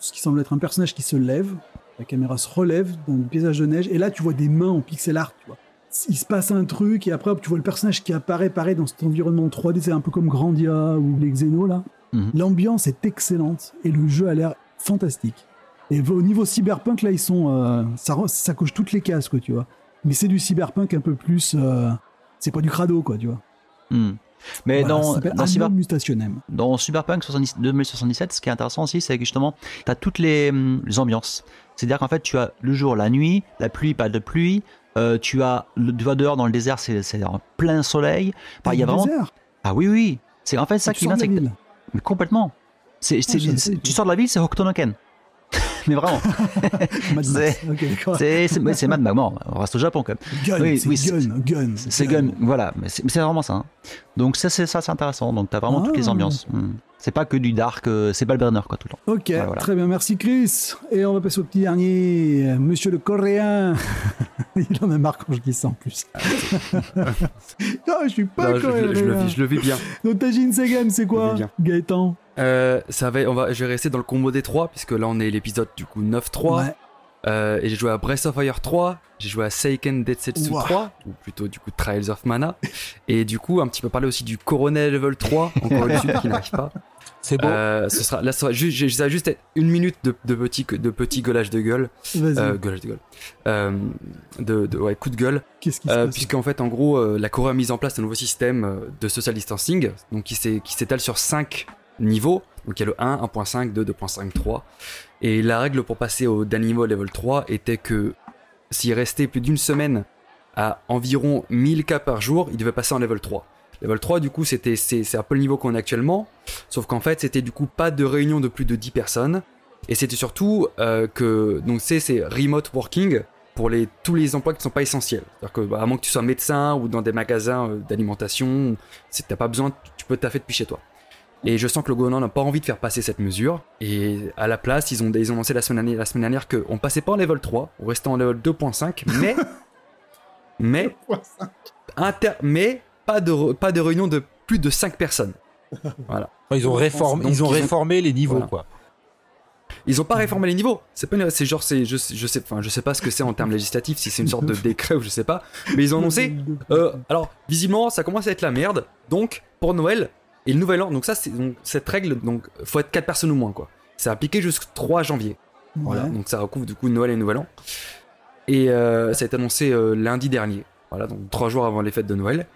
ce qui semble être un personnage qui se lève. La caméra se relève dans un paysage de neige. Et là, tu vois des mains en pixel art. Tu vois. Il se passe un truc et après, tu vois le personnage qui apparaît, pareil, dans cet environnement 3D. C'est un peu comme Grandia ou les Xeno, là. Mhm. L'ambiance est excellente et le jeu a l'air fantastique. Et au niveau cyberpunk, là, ils sont, euh, ça, ça coche toutes les cases, quoi, tu vois. Mais c'est du cyberpunk un peu plus, euh, c'est pas du crado, quoi, tu vois. Hmm. Mais Voilà, dans, dans, Cyber- dans Cyberpunk 70 2077, ce qui est intéressant aussi, c'est que justement, tu as toutes les, hum, les ambiances. C'est-à-dire qu'en fait, tu as le jour, la nuit, la pluie, pas de pluie. euh, tu as le tu vas dehors dans le désert, c'est en plein soleil. Enfin, il y a vraiment. désert. Ah oui, oui. C'est en fait ça qui de c'est complètement. C'est, pas. tu sors de la ville, c'est Hokutonoken. Mais vraiment. Mad Max. c'est- Ok, d'accord. c'est, c'est, ouais, c'est Mad Max. Bon, on reste au Japon quand même. Gun, oui, c'est oui, c'est- gun, gun. C'est gun. Voilà. Mais c'est, vraiment ça. hein. Donc ça, c'est ça, c'est intéressant. Donc t'as vraiment toutes les Ah. ambiances. Hmm. C'est pas que du dark, euh, c'est pas le burner quoi tout le temps. Ok, voilà. très bien, merci Chris. Et on va passer au petit dernier, Monsieur le Coréen. Il en a marre quand je dis ça en plus. non, je suis pas Non, coréen. je- je le vis, je le vis bien. Donc c'est quoi. Gaëtan Euh, ça va, on va, je vais rester dans le combo des 3 puisque là on est l'épisode du coup 9-3. Ouais. Euh, et j'ai joué à Breath of Fire 3, j'ai joué à Seiken Densetsu Ouah. 3, ou plutôt du coup Trials of Mana, et du coup un petit peu parler aussi du Coronel Level 3, encore une suite qui n'arrive pas. C'est beau. Euh, ce sera, là, ça va juste, j'ai- ça va juste être une minute de, de petit, de petit gueulage de gueule, Vas-y, euh, gueulage de gueule, euh, de, de- ouais, coup de gueule, qu'est-ce qui se euh, passe puisqu'en fait, en gros, euh, la Corée a mis en place un nouveau système euh, de social distancing, donc qui s'est- qui s'étale sur 5 niveaux. Donc il y a le 1, 1.5, 2, 2.5, 3. Et la règle pour passer au dernier niveau level 3 était que s'il restait plus d'une semaine à environ 1000 cas par jour, il devait passer en level 3. Level 3, du coup, c'était c'est c'est un peu le niveau qu'on a actuellement, sauf qu'en fait, c'était du coup pas de réunion de plus de 10 personnes. Et c'était surtout euh, que, donc c'est c'est remote working, pour les, tous les emplois qui ne sont pas essentiels. C'est-à-dire que, bah, à moins que tu sois médecin ou dans des magasins euh, d'alimentation, si t'as pas besoin, tu peux taffer depuis chez toi. Et je sens que le gouvernement n'a pas envie de faire passer cette mesure. Et à la place, ils ont, ils ont annoncé la semaine dernière, la semaine dernière qu'on passait pas en level 3, on restait en level 2.5, mais. mais. Inter, mais pas de, pas de réunion de plus de 5 personnes. Voilà. Ils ont réformé, Donc, ils ont ils ont- réformé les niveaux, Voilà. quoi. Ils ont pas réformé les niveaux. C'est pas, une- c'est genre, c'est, je, je sais, enfin, je sais pas ce que c'est en termes législatifs, si c'est une sorte de décret ou je sais pas. Mais ils ont annoncé. Euh, alors, visiblement, ça commence à être la merde. Donc, pour Noël et le Nouvel An, donc ça, c'est donc cette règle, donc faut être 4 personnes ou moins, quoi. C'est appliqué jusqu'au 3 janvier. Voilà. Donc ça recouvre du coup Noël et Nouvel An. Et euh, ça a été annoncé euh, lundi dernier. Voilà, donc 3 jours avant les fêtes de Noël.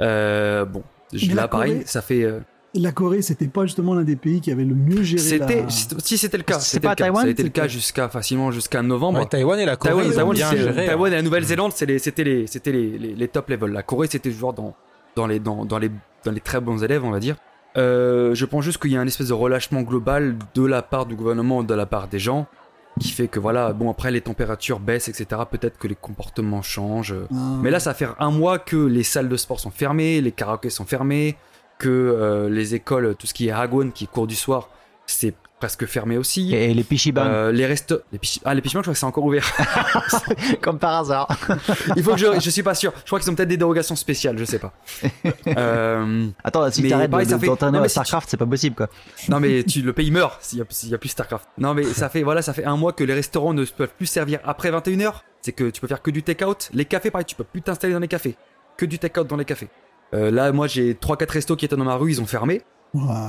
Euh, bon, je- là, pareil, Corée- ça fait. euh, La Corée, c'était pas justement l'un des pays qui avait le mieux géré c'était, la... si c'était le cas, C'est c'était pas le cas. Taïwan, ça a été le c'était- cas jusqu'à facilement jusqu'à novembre. Ouais, Taïwan et la Corée, Taïwan, ils ont Taïwan, bien c'est- géré. hein. Taïwan et la Nouvelle-Zélande, c'était les, c'était les, les, les top level. La Corée, c'était genre dans, dans, les, dans, dans, les, dans les très bons élèves, on va dire. Euh, je pense juste qu'il y a un espèce de relâchement global de la part du gouvernement, de la part des gens, qui fait que voilà, bon après les températures baissent, etc. Peut-être que les comportements changent. Ah. Mais là, ça fait un mois que les salles de sport sont fermées, les karaokés sont fermés, que euh, les écoles, tout ce qui est Hagwon, qui est cours du soir, c'est presque fermé aussi. Et les Pichiban, Euh, les restos, les pichi- ah les pichimans, je crois que c'est encore ouvert. comme par hasard. Il faut que je, je suis pas sûr. Je crois qu'ils ont peut-être des dérogations spéciales, je sais pas. Euh, Attends, si t'arrêtes de- ça fait- non, mais à si StarCraft, c'est pas possible quoi. non mais tu, le pays meurt s'il y, a- s'il y a plus Starcraft. Non mais ça fait voilà, ça fait un mois que les restaurants ne peuvent plus servir après 21h. C'est que tu peux faire que du take-out. Les cafés, pareil, tu peux plus t'installer dans les cafés. Que du take-out dans les cafés. Euh, là, moi, j'ai 3-4 restos qui étaient dans ma rue, ils ont fermé.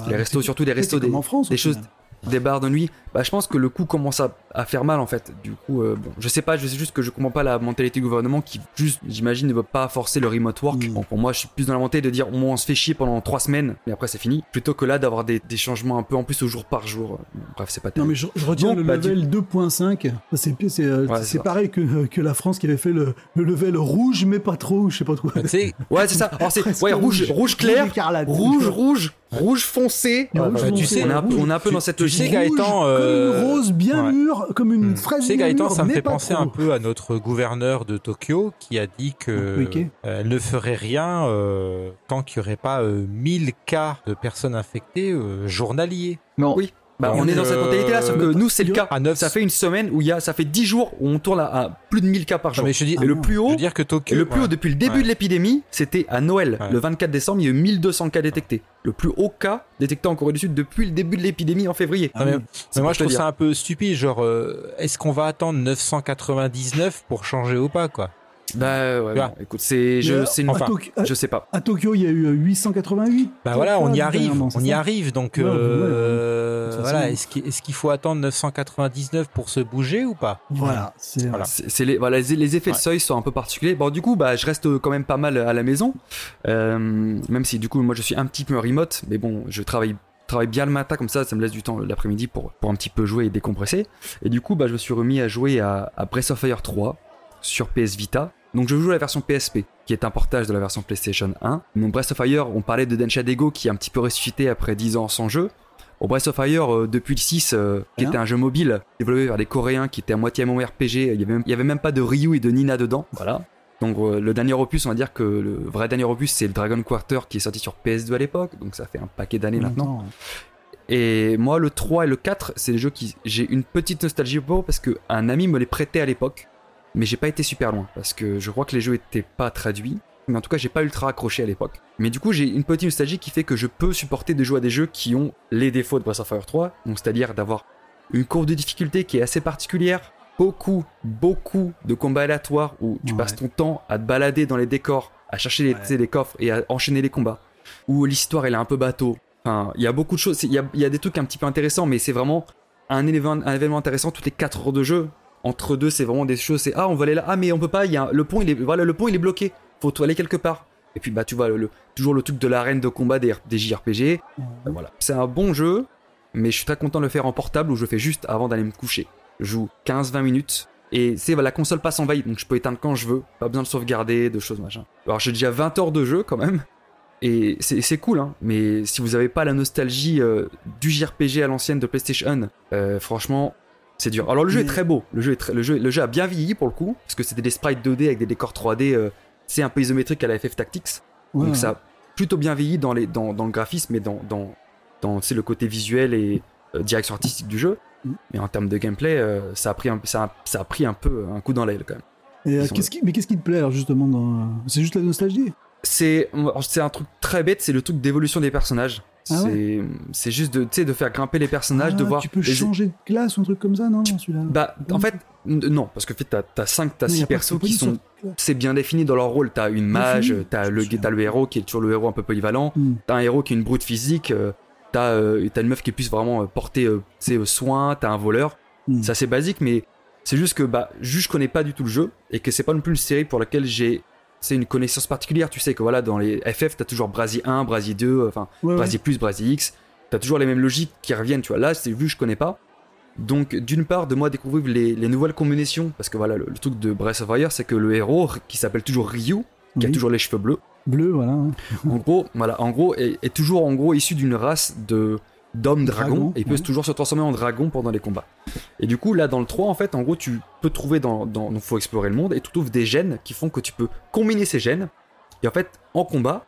Les restos, surtout des restos, des, comme en France, des choses, final. Des bars de nuit. Bah, je pense que le coup commence à, à faire mal en fait. Du coup, euh, bon, je sais pas, je sais juste que je comprends pas la mentalité du gouvernement qui, juste, j'imagine, ne veut pas forcer le remote work. Mm. Bon, pour moi, je suis plus dans la mentalité de dire, bon, on se fait chier pendant 3 semaines, mais après c'est fini. Plutôt que là d'avoir des, des changements un peu en plus au jour par jour. Bref, c'est pas Non terrible. mais je, je retiens Donc, le bah, du- level 2.5. Ça, C'est Ouais, pareil que, que la France qui avait fait le, le level rouge mais pas trop, je sais pas trop. Sais, Ouais, c'est ça. Alors, ouais, rouge, rouge clair, rouge, rouge, rouge foncé. Et rouge bah, tu foncé, sais, on est un peu, rouge. on est un peu tu- dans cette tu logique. sais, Gaëtan, Rouge, euh, comme une rose bien ouais. mûre, comme une Hmm. fraise Tu sais, bien Gaëtan, mûre, ça me fait penser trop. un peu à notre gouverneur de Tokyo qui a dit que euh, elle ne ferait rien euh, tant qu'il n'y aurait pas euh, 1000 cas de personnes infectées euh, journaliers. Mais on- Oui. Bah, on est dans cette euh, mentalité-là, sauf que nous, c'est le cas. À 9 Ça fait une semaine où il y a, ça fait 10 jours où on tourne à, à plus de 1000 cas par Non, jour. mais je dis, Et le non. plus je haut, veux dire que Tokyo. le plus ouais. haut depuis le début Ouais. de l'épidémie, c'était à Noël. Ouais. Le 24 décembre, il y a eu 1200 cas détectés. Le plus haut cas détecté en Corée du Sud depuis le début de l'épidémie en février. Non, mais- Ah Mais moi, pour je trouve dire. ça un peu stupide. Genre, euh, est-ce qu'on va attendre 999 pour changer ou pas, quoi? Bah ouais, bon, écoute, c'est, je, c'est une, enfin, je sais pas. à Tokyo, il y a eu euh, 888. Bah voilà, on y arrive, on y arrive. Donc, Ouais, ouais, euh, ouais. Voilà, est-ce qu'il faut attendre 999 pour se bouger ou pas? Voilà, c'est Voilà. C'est les, voilà, les, les effets de seuil sont un peu particuliers. Bon, du coup, bah, je reste quand même pas mal à la maison. Euh, même si, du coup, moi, je suis un petit peu remote. Mais bon, je travaille, travaille bien le matin, comme ça, ça me laisse du temps l'après-midi pour, pour un petit peu jouer et décompresser. Et du coup, bah, je me suis remis à jouer à, à Breath of Fire 3 sur PS Vita. Donc, je joue la version PSP, qui est un portage de la version PlayStation 1. Donc, Breath of Fire, on parlait de Densha Dego qui est un petit peu ressuscité après 10 ans sans jeu. Au Breath of Fire, euh, depuis le 6, euh, qui Bien. était un jeu mobile développé par des Coréens qui était à moitié MMORPG, il y avait même, il y avait même pas de Ryu et de Nina dedans. Voilà. Donc euh, le dernier opus, on va dire que le vrai dernier opus, c'est le Dragon Quarter qui est sorti sur PS2 à l'époque, donc ça fait un paquet d'années maintenant. Et moi, le 3 et le 4, c'est des jeux qui j'ai une petite nostalgie pour parce que un ami me les prêtait à l'époque, mais j'ai pas été super loin parce que je crois que les jeux étaient pas traduits. Mais en tout cas, j'ai pas ultra accroché à l'époque. Mais du coup, j'ai une petite nostalgie qui fait que je peux supporter de jouer à des jeux qui ont les défauts de Breath of Fire 3, donc c'est-à-dire d'avoir une courbe de difficulté qui est assez particulière, beaucoup, beaucoup de combats aléatoires où tu Ouais. passes ton temps à te balader dans les décors, à chercher les, Ouais. coffres et à enchaîner les combats, où l'histoire elle est un peu bateau. Enfin, il y a beaucoup de choses, il y a, il y a des trucs un petit peu intéressants, mais c'est vraiment un événement, un événement intéressant toutes les 4 heures de jeu. Entre deux, c'est vraiment des choses, c'est ah on va aller là, ah mais on peut pas, il y a le pont il est voilà le pont il est bloqué, faut aller quelque part. Et puis bah tu vois le, le- toujours le truc de l'arène de combat des, des JRPG. Euh, voilà, c'est un bon jeu, mais je suis très content de le faire en portable où je fais juste avant d'aller me coucher. Je joue 15-20 minutes et c'est voilà, la console passe en veille donc je peux éteindre quand je veux, pas besoin de sauvegarder, de choses machin. Alors j'ai déjà 20 heures de jeu quand même. Et c'est c'est cool, hein, mais si vous avez pas la nostalgie euh, du JRPG à l'ancienne de PlayStation, euh, franchement, c'est dur. Alors le jeu est très beau, le jeu, est très- le, jeu, le jeu a bien vieilli pour le coup, parce que c'était des sprites 2D avec des décors 3D, euh, c'est un peu isométrique à la FF Tactics, Ouais, donc ça a plutôt bien vieilli dans, les, dans, dans le graphisme et dans, dans, dans le côté visuel et euh, direction artistique du jeu. Mm. Mais en termes de gameplay, euh, ça, a pris un, ça, a, ça a pris un peu un coup dans l'aile quand même. Et, qui, mais qu'est-ce qui te plaît alors justement dans... C'est juste la nostalgie? C'est un truc très bête, c'est le truc d'évolution des personnages. Ah c'est c'est juste de, de faire grimper les personnages, de Ah, voir. Tu peux les- changer de classe ou un truc comme ça, non, non celui-là Bah, en fait, non, parce que en fait, t'as t'as 5, t'as Non, y 6 a pas- persos qui sont. C'est bien défini dans leur rôle. T'as une mage, t'as le, t'as le héros qui est toujours le héros un peu polyvalent, Hmm. t'as un héros qui est une brute physique, euh, t'as euh, une meuf qui plus vraiment porter euh, euh, soin, t'as un voleur. Hmm. C'est assez basique, mais c'est juste que bah, juste je connais pas du tout le jeu et que c'est pas non plus une série pour laquelle j'ai c'est une connaissance particulière. Tu sais que voilà, dans les FF, t'as toujours Brasier 1, Brasier 2, enfin Ouais, plus, Brasier X. T'as toujours les mêmes logiques qui reviennent, tu vois. Là, c'est vu je connais pas. Donc, d'une part, de moi découvrir les, les nouvelles combinaisons, parce que voilà, le, le truc de Breath of Fire, c'est que le héros, qui s'appelle toujours Ryu, qui a toujours les cheveux bleus, Bleu, voilà. en gros, voilà, en gros, est, est toujours en gros issu d'une race de d'hommes dragons Dragon, et il peut ouais. toujours se transformer en dragon pendant les combats. Et du coup, là, dans le 3, en fait, en gros, tu peux trouver dans, dans donc faut explorer le monde et tu trouves des gènes qui font que tu peux combiner ces gènes. Et en fait, en combat,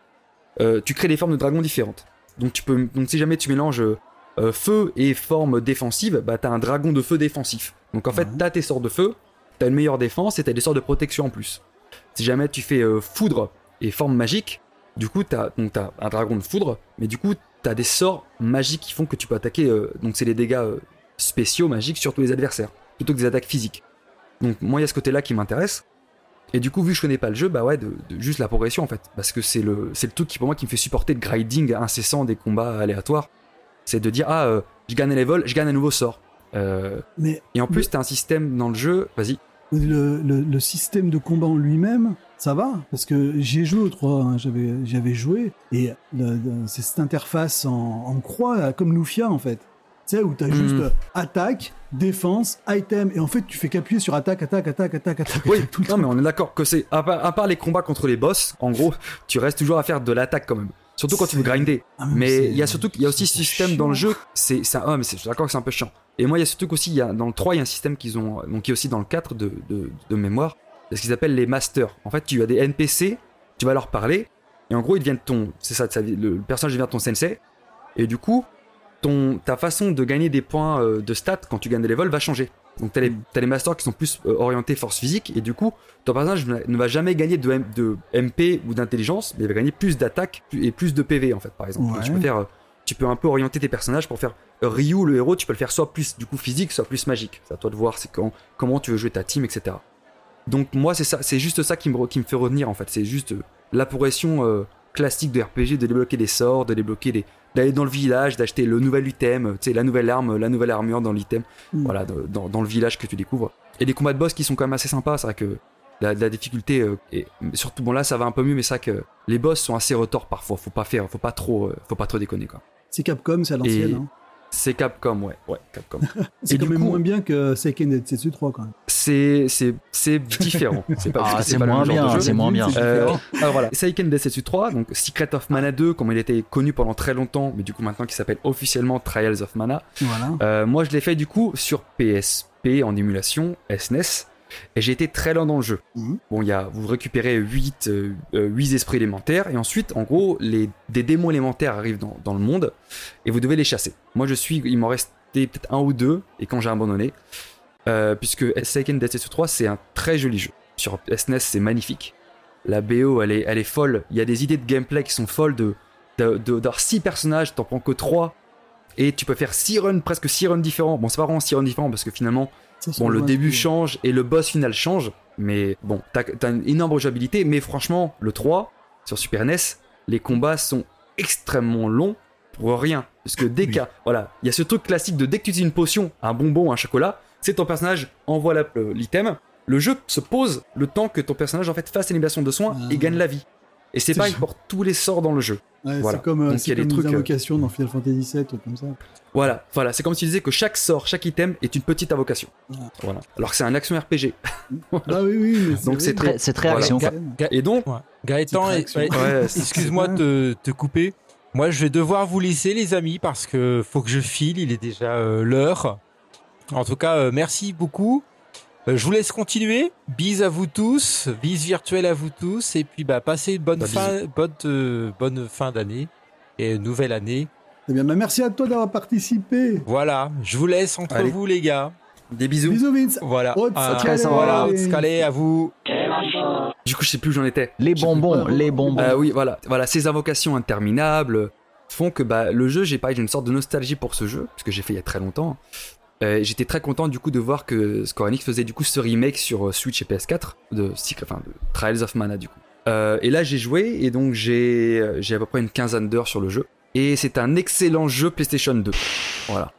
euh, tu crées des formes de dragons différentes. Donc tu peux, donc si jamais tu mélanges euh, euh, feu et forme défensive, bah t'as un dragon de feu défensif. Donc en fait, t'as tes sorts de feu, t'as une meilleure défense et t'as des sorts de protection en plus. Si jamais tu fais euh, foudre et forme magique, du coup t'as donc t'as un dragon de foudre, mais du coup t'as des sorts magiques qui font que tu peux attaquer. euh, donc c'est les dégâts euh, spéciaux magiques sur tous les adversaires, plutôt que des attaques physiques. Donc moi il y a ce côté-là qui m'intéresse. Et du coup, vu que je connais pas le jeu, bah ouais, de, de- juste la progression en fait. Parce que c'est le, c'est le truc qui pour moi qui me fait supporter le grinding incessant des combats aléatoires. C'est de dire, ah, euh, je gagne un level, je gagne un nouveau sort. Mais et en plus, t'as un système dans le jeu, vas-y. le, le- le système de combat en lui-même, ça va Parce que j'y ai joué au 3, hein, j'avais, j'avais joué, et c'est cette interface en, en croix, là, comme Lufia en fait. Tu sais, où t'as Mhm. juste euh, attaque, défense, item, et en fait tu fais qu'appuyer sur attaque, attaque, attaque, attaque, attaque, Oui, tout le non, temps. mais on est d'accord que c'est, à part, à part les combats contre les boss, en gros, tu restes toujours à faire de l'attaque quand même. Surtout quand tu veux grinder. Ah, Mais il y a surtout, il y a aussi ce système dans le jeu. C'est, ça, ah, mais c'est, je suis d'accord que c'est un peu chiant. Et moi, il y a surtout qu'aussi, il y a, dans le 3, il y a un système qu'ils ont, donc qui est aussi dans le 4 de, de, de mémoire. Ce qu'ils appellent les masters. En fait, tu as des NPC, tu vas leur parler, et en gros, ils deviennent ton, c'est ça, le personnage devient ton sensei. Et du coup, ton, ta façon de gagner des points euh, de stats quand tu gagnes des levels va changer. Donc t'as les, t'as les masters qui sont plus euh, orientés force physique et du coup ton personnage ne va jamais gagner de, M- de MP ou d'intelligence mais il va gagner plus d'attaque et plus de PV en fait par exemple. Ouais. Tu peux faire, euh, tu peux un peu orienter tes personnages pour faire Ryu le héros tu peux le faire soit plus du coup physique soit plus magique. C'est à toi de voir c'est quand, comment tu veux jouer ta team etc. Donc moi c'est ça c'est juste ça qui me, qui me fait revenir en fait c'est juste euh, la progression euh, classique de RPG de débloquer des sorts de débloquer des d'aller dans le village d'acheter le nouvel item euh, tu sais la nouvelle arme la nouvelle armure dans l'item Mm. voilà de- dans, dans le village que tu découvres et des combats de boss qui sont quand même assez sympas c'est vrai que la, la difficulté euh, et surtout bon là ça va un peu mieux mais c'est vrai que les boss sont assez retors parfois faut pas faire faut pas trop faut pas trop déconner quoi C'est Capcom, c'est à l'ancienne. Et- hein. C'est Capcom ouais ouais Capcom C'est quand du même coup- moins bien que Seiken Densetsu 3 quand même. c'est c'est c'est différent c'est pas, Ah, c'est moins même genre de bien, jeu. c'est moins bien. Euh, alors voilà, Seiken Densetsu 3, donc Secret of Mana 2, comme il était connu pendant très longtemps, mais du coup maintenant qui s'appelle officiellement Trials of Mana. Voilà. Euh, moi je l'ai fait du coup sur PSP en émulation, SNES, et j'ai été très lent dans le jeu. Mhm. Bon, y a, vous récupérez 8, euh, euh, 8 esprits élémentaires, et ensuite, en gros, les, des démons élémentaires arrivent dans, dans le monde, et vous devez les chasser. Moi je suis, il m'en restait peut-être un ou deux, et quand j'ai abandonné, euh, puisque Seiken Densetsu 3 c'est un très joli jeu. Sur SNES c'est magnifique. La BO elle est, elle est folle, il y a des idées de gameplay qui sont folles de d'avoir 6 personnages, t'en prends que 3, et tu peux faire 6 runs, presque 6 runs différents. Bon, c'est pas vraiment 6 runs différents parce que finalement, bon, le début change et le boss final change, mais bon, t'as as une énorme rejouabilité, mais franchement, le 3 sur Super NES, les combats sont extrêmement longs pour rien. Parce que dès Oui. qu'à. Voilà, il y a ce truc classique de dès que tu utilises une potion, un bonbon, un chocolat, c'est ton personnage envoie l'item. Le jeu se pose le temps que ton personnage en fait fasse l'élimination de soins Ah. et gagne la vie. Et c'est pareil pour tous les sorts dans le jeu. Ouais, Voilà. C'est comme, euh, Donc, il y a des comme trucs, les euh, invocations dans Final Fantasy VII, comme ça. Voilà, voilà, c'est comme si tu disais que chaque sort, chaque item est une petite invocation. Ah. Voilà. Alors que c'est un action RPG. Ah oui, oui. mais Donc c'est Très- C'est très Voilà. action. Ga- Ga- Et donc, Ouais. Gaëtan, et- ouais, Ouais, excuse-moi de te, te couper. Moi, je vais devoir vous laisser, les amis, parce que faut que je file. Il est déjà euh, l'heure. En tout cas, euh, merci beaucoup. Euh, je vous laisse continuer. Bis à vous tous, bis virtuelle à vous tous, et puis bah passez une bonne Bah, fin, bonne, euh, bonne fin d'année et une nouvelle année. Eh bien, bah, merci à toi d'avoir participé. Voilà, je vous laisse entre Allez. vous, les gars. des bisous. Bisous, Vince. Voilà, Oh, Ah, voilà, Scalé, à vous. Du coup, je sais plus où j'en étais. Les bonbons, les bonbons. Euh, oui, voilà, voilà, ces invocations interminables font que bah, le jeu, j'ai pareil, j'ai une sorte de nostalgie pour ce jeu, parce que j'ai fait il y a très longtemps. Euh, J'étais très content du coup de voir que Square Enix faisait du coup ce remake sur euh, Switch et PS4 de, enfin, de Trials of Mana du coup. Euh, et là j'ai joué et donc j'ai j'ai à peu près une quinzaine d'heures sur le jeu. Et c'est un excellent jeu PlayStation 2. Voilà.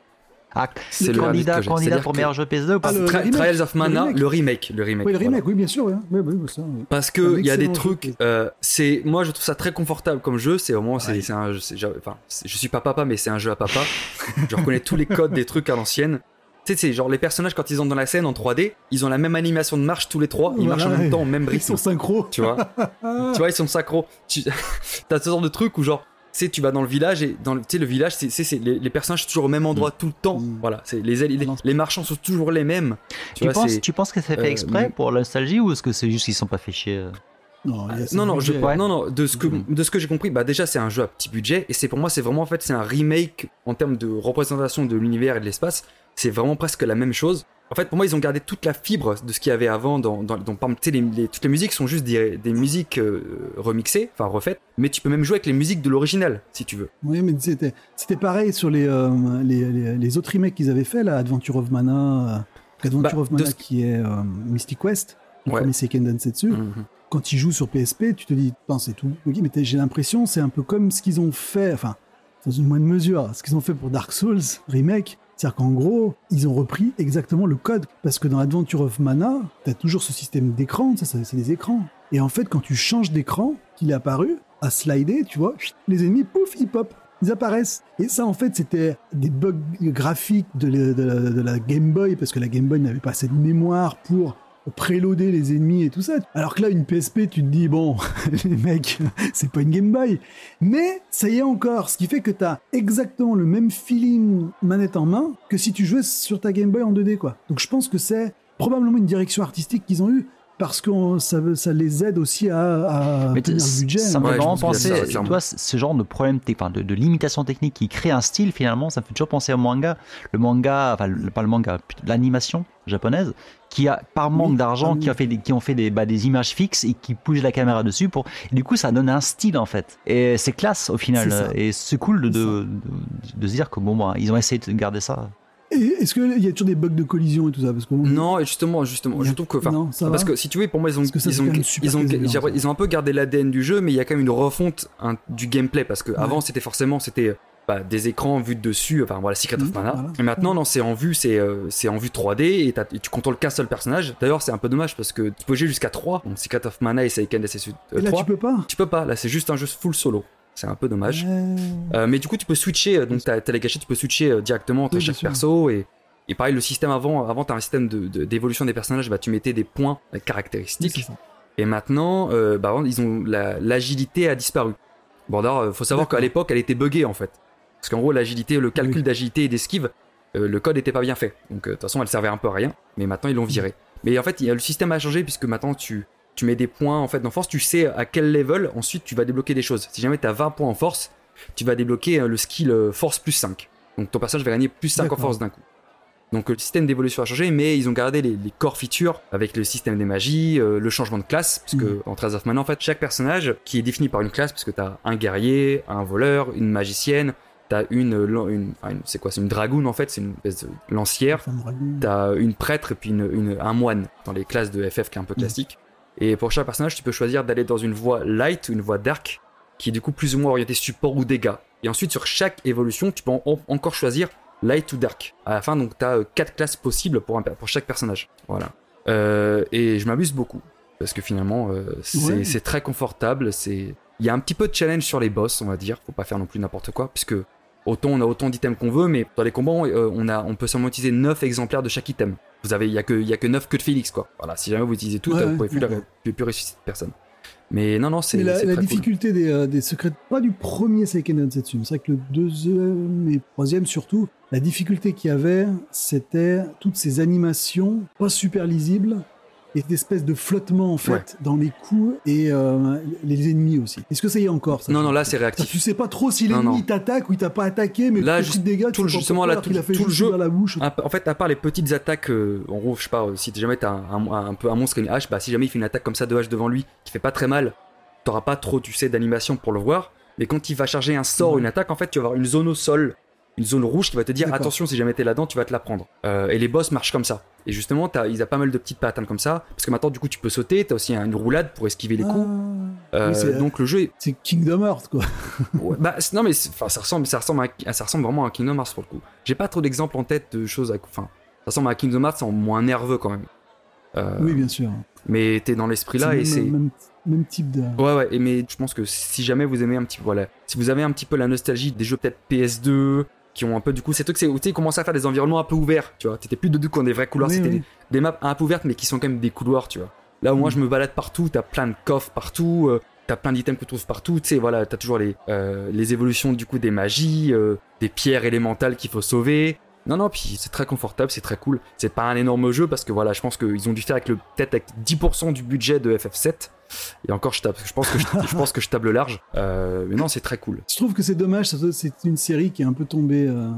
Ah, C'est le candidat, candidat pour que- meilleur jeu PS2 ou pas Ah, le- Tri- remake, Trials of le Mana, remake. le remake, le remake. Oui, le voilà. remake, oui, bien sûr. Oui, oui, oui, ça, oui. Parce que il y a des trucs, euh, c'est moi je trouve ça très confortable comme jeu. C'est un, j'ai- enfin, c'est- je suis pas papa, mais c'est un jeu à papa. je reconnais tous les codes des trucs à l'ancienne. Tu sais, c'est genre les personnages quand ils entrent dans la scène en 3D, ils ont la même animation de marche tous les trois, ils Voilà, marchent en même temps, au même Ils rythme. sont synchro. Tu vois, tu vois, ils sont synchro. Tu as ce genre de truc où genre, tu sais, tu vas dans le village et dans le, tu sais, le village, c'est, les, les personnages sont toujours au même endroit tout le temps. Mm. Voilà, c'est les, les, les marchands sont toujours les mêmes. tu, vois, penses, tu penses que c'est fait euh, exprès mm. pour la nostalgie ou est-ce que c'est juste qu'ils sont pas fait chier euh Non, il y a assez Non, non, je. Ouais. non, non, de ce que, de ce que j'ai compris, bah déjà c'est un jeu à petit budget et c'est pour moi c'est vraiment en fait c'est un remake en termes de représentation de l'univers et de l'espace. C'est vraiment presque la même chose. En fait, pour moi, ils ont gardé toute la fibre de ce qu'il y avait avant. Dans, dans, les, les- toutes les musiques sont juste des, des musiques euh, remixées, enfin refaites. Mais tu peux même jouer avec les musiques de l'original, si tu veux. Oui, mais c'était c'était pareil sur les, euh, les, les, autres remakes qu'ils avaient fait, là, Adventure of Mana, euh, Adventure Bah, of Mana qui est Mystic Quest, le Ouais. premier Seiken Densetsu. Mhm. Quand tu joues sur PSP, tu te dis, c'est tout. Ok, mais j'ai l'impression, c'est un peu comme ce qu'ils ont fait, enfin, dans une moindre mesure, ce qu'ils ont fait pour Dark Souls remake. C'est-à-dire qu'en gros, ils ont repris exactement le code. Parce que dans Adventure of Mana, t'as toujours ce système d'écran, ça, c'est des écrans. Et en fait, quand tu changes d'écran, qu'il est apparu, à slider, tu vois, les ennemis, pouf, ils pop. Ils apparaissent. Et ça, en fait, c'était des bugs graphiques de la, de la Game Boy, parce que la Game Boy n'avait pas assez de mémoire pour préloader les ennemis et tout ça. Alors que là, une PSP, tu te dis, bon, les mecs, c'est pas une Game Boy. Mais ça y est encore, ce qui fait que t'as exactement le même feeling manette en main que si tu jouais sur ta Game Boy en 2D, quoi. Donc je pense que c'est probablement une direction artistique qu'ils ont eue parce que ça, ça les aide aussi à, à Mais tenir t- le budget. ça me fait vraiment penser, ça, tu vois, ce genre de problème, enfin, de, de limitation technique qui crée un style finalement, ça me fait toujours penser au manga. Le manga, enfin, le- pas le manga, plutôt l'animation japonaise, qui a, par manque Oui, d'argent, oui. qui, a fait des, qui ont fait des, bah, des images fixes et qui bougent la caméra dessus pour, et du coup, ça donne un style en fait. Et c'est classe au final. Et c'est cool de, de, de- se dire que bon, bah, ils ont essayé de garder ça. Est-ce qu'il y a toujours des bugs de collision et tout ça? Parce que, Non, et justement, justement, a- je trouve que, enfin, parce que si tu veux, pour moi, ils ont, ça, ils ont, ils ont, ils ont un peu gardé l'ADN du jeu, mais il y a quand même une refonte hein, du gameplay parce que avant, c'était forcément, c'était bah, des écrans vus de dessus, enfin voilà, Secret of Mhm, Mana. voilà. Et maintenant, non, c'est en vue, c'est, euh, c'est en vue 3D et, tu contrôles qu'un seul personnage. D'ailleurs, c'est un peu dommage parce que tu peux jouer jusqu'à 3, donc Secret of Mana et Seiken SSU Et là, 3. tu peux pas. Tu peux pas, là, c'est juste un jeu full solo. C'est un peu dommage. Euh, mais du coup, tu peux switcher, euh, donc t'as t'as les gâchettes, tu peux switcher euh, directement entre Oui, chaque perso. Et, et pareil, le système avant, avant t'as un système d'évolution de, des personnages, bah, tu mettais des points euh, Oui, caractéristiques. et maintenant, euh, bah, ils ont la- l'agilité a disparu. Bon, d'ailleurs, euh, faut savoir qu'à l'époque, elle était buggée en fait. Parce qu'en gros, l'agilité, le calcul Oui. d'agilité et d'esquive, euh, le code était pas bien fait. Donc, euh, de toute façon, elle servait un peu à rien. Mais maintenant, ils l'ont viré. Mais en fait, il y a le système a changé puisque maintenant, tu, tu mets des points en fait dans force. Tu sais à quel level, ensuite, tu vas débloquer des choses. Si jamais tu as 20 points en force, tu vas débloquer euh, le skill force plus 5. Donc, ton personnage va gagner plus 5 en force d'un coup. Donc, le système d'évolution a changé, mais ils ont gardé les, les core features avec le système des magies, euh, le changement de classe. Parce que Mhm. en Trails of Mana, en fait, chaque personnage qui est défini par une classe, parce que tu as un guerrier, un voleur, une magicienne, T'as une, c'est quoi C'est une dragoune en fait, c'est une espèce de lancière. T'as une prêtre et puis une, une- un moine dans les classes de FF qui est un peu classique. Et pour chaque personnage, tu peux choisir d'aller dans une voie light ou une voie dark, qui est du coup plus ou moins orientée support ou dégâts. Et ensuite, sur chaque évolution, tu peux en- en- encore choisir light ou dark. À la fin, donc, t'as euh, quatre classes possibles pour, un pour chaque personnage. Voilà. Euh, et je m'amuse beaucoup. Parce que finalement, euh, c'est Ouais. très confortable. C'est Il y a un petit peu de challenge sur les boss, on va dire. Faut pas faire non plus n'importe quoi, puisque autant on a autant d'items qu'on veut, mais dans les combats, euh, on, a, on peut seulement utiliser 9 exemplaires de chaque item. Vous avez, il y a que, il y a que 9 queues de Félix, quoi. Voilà, si jamais vous utilisez tout, Ouais, vous pouvez plus, la- plus ressusciter personne. Mais non, non, c'est la, cool. difficulté des, euh, des secrets, pas du premier Seiken Densetsu, c'est vrai que le deuxième et troisième surtout, la difficulté qu'il y avait, c'était toutes ces animations pas super lisibles et cette espèce de flottement en fait Ouais. dans les coups et euh, les ennemis aussi. Est-ce que ça y est encore ça Non, non, là, c'est Ça, réactif. Tu sais pas trop si l'ennemi t'attaque ou il t'a pas attaqué, mais Là, juste dégâts, tout justement, là, a tout- fait tout le jeu- la bouche. En fait, à part les petites attaques, euh, en gros, je sais pas, euh, si jamais t'as un, un, un peu un monstre qui a une hache, bah si jamais il fait une attaque comme ça de hache devant lui, qui fait pas très mal, t'auras pas trop, tu sais, d'animation pour le voir. Mais quand il va charger un sort ou une attaque, en fait, tu vas avoir une zone au sol, une zone rouge qui va te dire attention, si jamais t'es là-dedans, tu vas te la prendre. Euh, et les boss marchent comme ça. Et justement, t'as, il y a pas mal de petites patterns comme ça, parce que maintenant, du coup, tu peux sauter, t'as aussi une roulade pour esquiver les coups. Ah. Euh, Oui, donc le jeu est C'est Kingdom Hearts quoi. Ouais, bah, non, mais ça, ressemble, ça, ressemble à, ça ressemble vraiment à Kingdom Hearts pour le coup. J'ai pas trop d'exemples en tête de choses. à- Enfin, ça ressemble à Kingdom Hearts en moins nerveux quand même. Euh, Oui, bien sûr. Mais t'es dans l'esprit là et c'est. même, type de. Ouais, ouais, mais je pense que si jamais vous aimez un petit peu, voilà, si vous avez un petit peu la nostalgie des jeux peut-être PS2, qui ont un peu du coup, ces trucs, c'est où tu sais, ils commencent à faire des environnements un peu ouverts, tu vois. T'étais plus de deux qui ont des vrais couloirs, Oui, c'était oui. Des, des maps un peu ouvertes, mais qui sont quand même des couloirs, tu vois. Là, au moins, Mm. je me balade partout, t'as plein de coffres partout, euh, t'as plein d'items que tu trouves partout, tu sais, voilà, t'as toujours les, euh, les évolutions du coup des magies, euh, des pierres élémentales qu'il faut sauver. Non, non, puis c'est très confortable, c'est très cool. C'est pas un énorme jeu parce que voilà, je pense qu'ils ont dû faire avec le peut-être avec 10% du budget de FF7. Et encore, je, tape, je pense que je, je pense que je table large. Euh, mais non, c'est très cool. Je trouve que c'est dommage, c'est une série qui est un peu tombée. euh,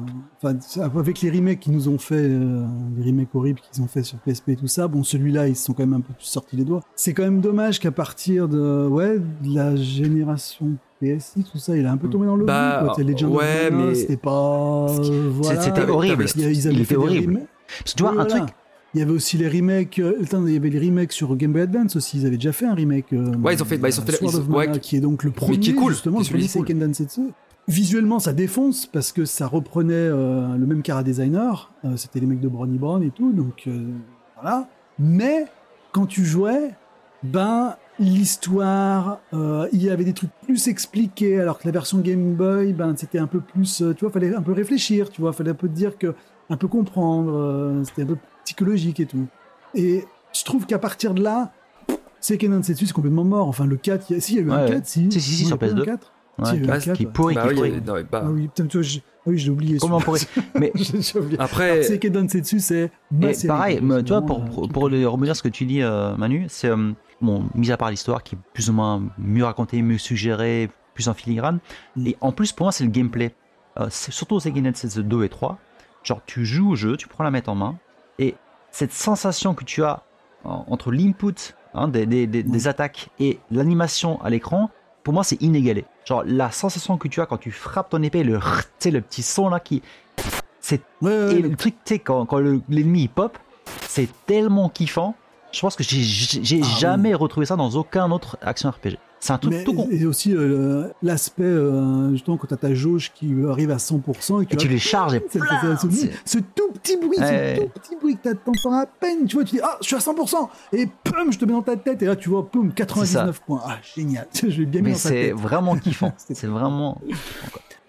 Enfin, avec les remakes qu'ils nous ont fait, euh, les remakes horribles qu'ils ont fait sur PSP et tout ça. Bon, celui-là, ils se sont quand même un peu plus sortis les doigts. C'est quand même dommage qu'à partir de, ouais, de la génération PSI, tout ça, il a un peu tombé dans le Bah, quoi. Legend of ouais, Mana, mais- C'était pas. euh, voilà. C'était horrible. Il y a- ils avaient Il fait horrible. remakes. Parce que tu vois, Oui, un voilà. truc, Il y avait aussi les remakes. euh, attends, il y avait les remakes sur Game Boy Advance aussi. Ils avaient déjà fait un remake. euh, Ouais, ils ont fait- bah, ils ont fait- Sword ils- of Mana, ouais, qui est donc le premier, qui est cool, justement, qui est celui Seiken Densetsu. Visuellement, ça défonce parce que ça reprenait euh, le même cara designer. Euh, C'était les mecs de Brownie Brown et tout. Donc euh, voilà. Mais quand tu jouais, ben l'histoire, il y avait des trucs plus expliqués, alors que la version Game Boy, ben c'était un peu plus, tu vois, fallait un peu réfléchir, tu vois, fallait un peu te dire que, un peu comprendre, c'était un peu psychologique et tout. Et je trouve qu'à partir de là, Seiken Densetsu c'est complètement mort. Enfin le 4, il y a, si il y a eu un Ouais, 4, si. Si, si, si, sur il y a pas eu un PS2. 4. ouais, Si, il y a eu un Bah, qui 4, est pourri, Bah qui est oui, pourri. non, mais bah- Ah oui, putain, ah oui, je l'ai oublié. Comment pourri Mais oublié. Après, c'est ma Et série, pareil, C'est tu vois, pour, pour, pour rebondir ce que tu dis, euh, Manu, c'est, euh, bon, mis à part l'histoire qui est plus ou moins mieux racontée, mieux suggérée, plus en filigrane, Mm. et en plus, pour moi, c'est le gameplay. Euh, c'est surtout au Seiken Densetsu 2 et 3, genre, tu joues au jeu, tu prends la manette en main, et cette sensation que tu as en- entre l'input hein, des, des, des- des attaques et l'animation à l'écran, pour moi, c'est inégalé. Genre, la sensation que tu as quand tu frappes ton épée, le, le petit son là qui. C'est Ouais, ouais, et le- truc, tu sais, quand, quand le- l'ennemi pop, c'est tellement kiffant. Je pense que j'ai- Ah oui. jamais retrouvé ça dans aucun autre action RPG. C'est un truc Mais- tout con. Et aussi euh, l'aspect, euh, justement, quand tu as ta jauge qui arrive à 100% et que Et tu les charges et ce tout petit bruit, Ouais. ce tout petit bruit que t'entends à peine, tu vois, tu dis ah je suis à 100% et pum je te mets dans ta tête et là tu vois pum 99 points, ah génial, je l'ai bien mis Mais c'est vraiment kiffant. C'est vraiment.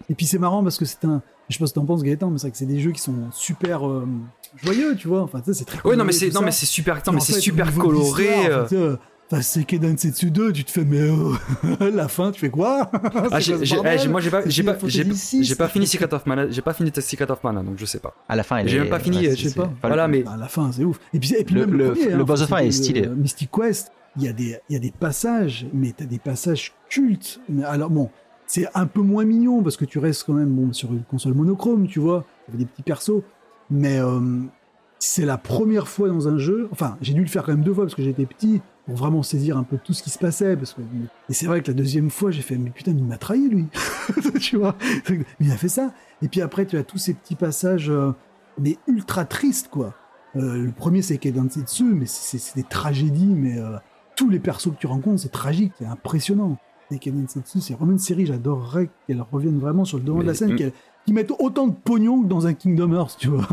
Et puis c'est marrant parce que c'est un, je sais pas ce que t'en penses Gaëtan, mais c'est vrai que c'est des jeux qui sont super euh, joyeux, tu vois, enfin c'est très. ouais, non, mais c'est non, mais c'est super, Mais c'est fait, super coloré. Enfin, c'est Densetsu 2, tu te fais, mais euh, la fin, tu fais quoi? Ah, j'ai- eh, j'ai- moi j'ai pas, j'ai pas, j'ai pas fini Secret of Mana, j'ai pas fini Secret of Mana, donc je sais pas. À la fin, elle J'ai est- même pas fini, je sais pas. enfin, Voilà, mais À la fin, c'est ouf. Et puis, et puis Le- même le, le- premier, le hein, boss de fin est stylé. Mystic Quest, il y, a des, il y a des passages, mais t'as des passages cultes. Mais alors bon, c'est un peu moins mignon parce que tu restes quand même bon, sur une console monochrome, tu vois. Avait des petits persos. Mais euh, c'est la première fois dans un jeu. Enfin, j'ai dû le faire quand même deux fois parce que j'étais petit pour vraiment saisir un peu tout ce qui se passait. Parce que, et c'est vrai que la deuxième fois, j'ai fait, mais putain, mais il m'a trahi lui. tu vois, il a fait ça. Et puis après, tu as tous ces petits passages, euh, mais ultra tristes, quoi. Euh, le premier, c'est Densetsu, mais c'est des tragédies, mais euh, tous les persos que tu rencontres, c'est tragique, c'est impressionnant. Et Densetsu, c'est vraiment une série, j'adorerais qu'elle revienne vraiment sur le devant de la scène, qu'elle- qu'ils mettent autant de pognon que dans un Kingdom Hearts, tu vois.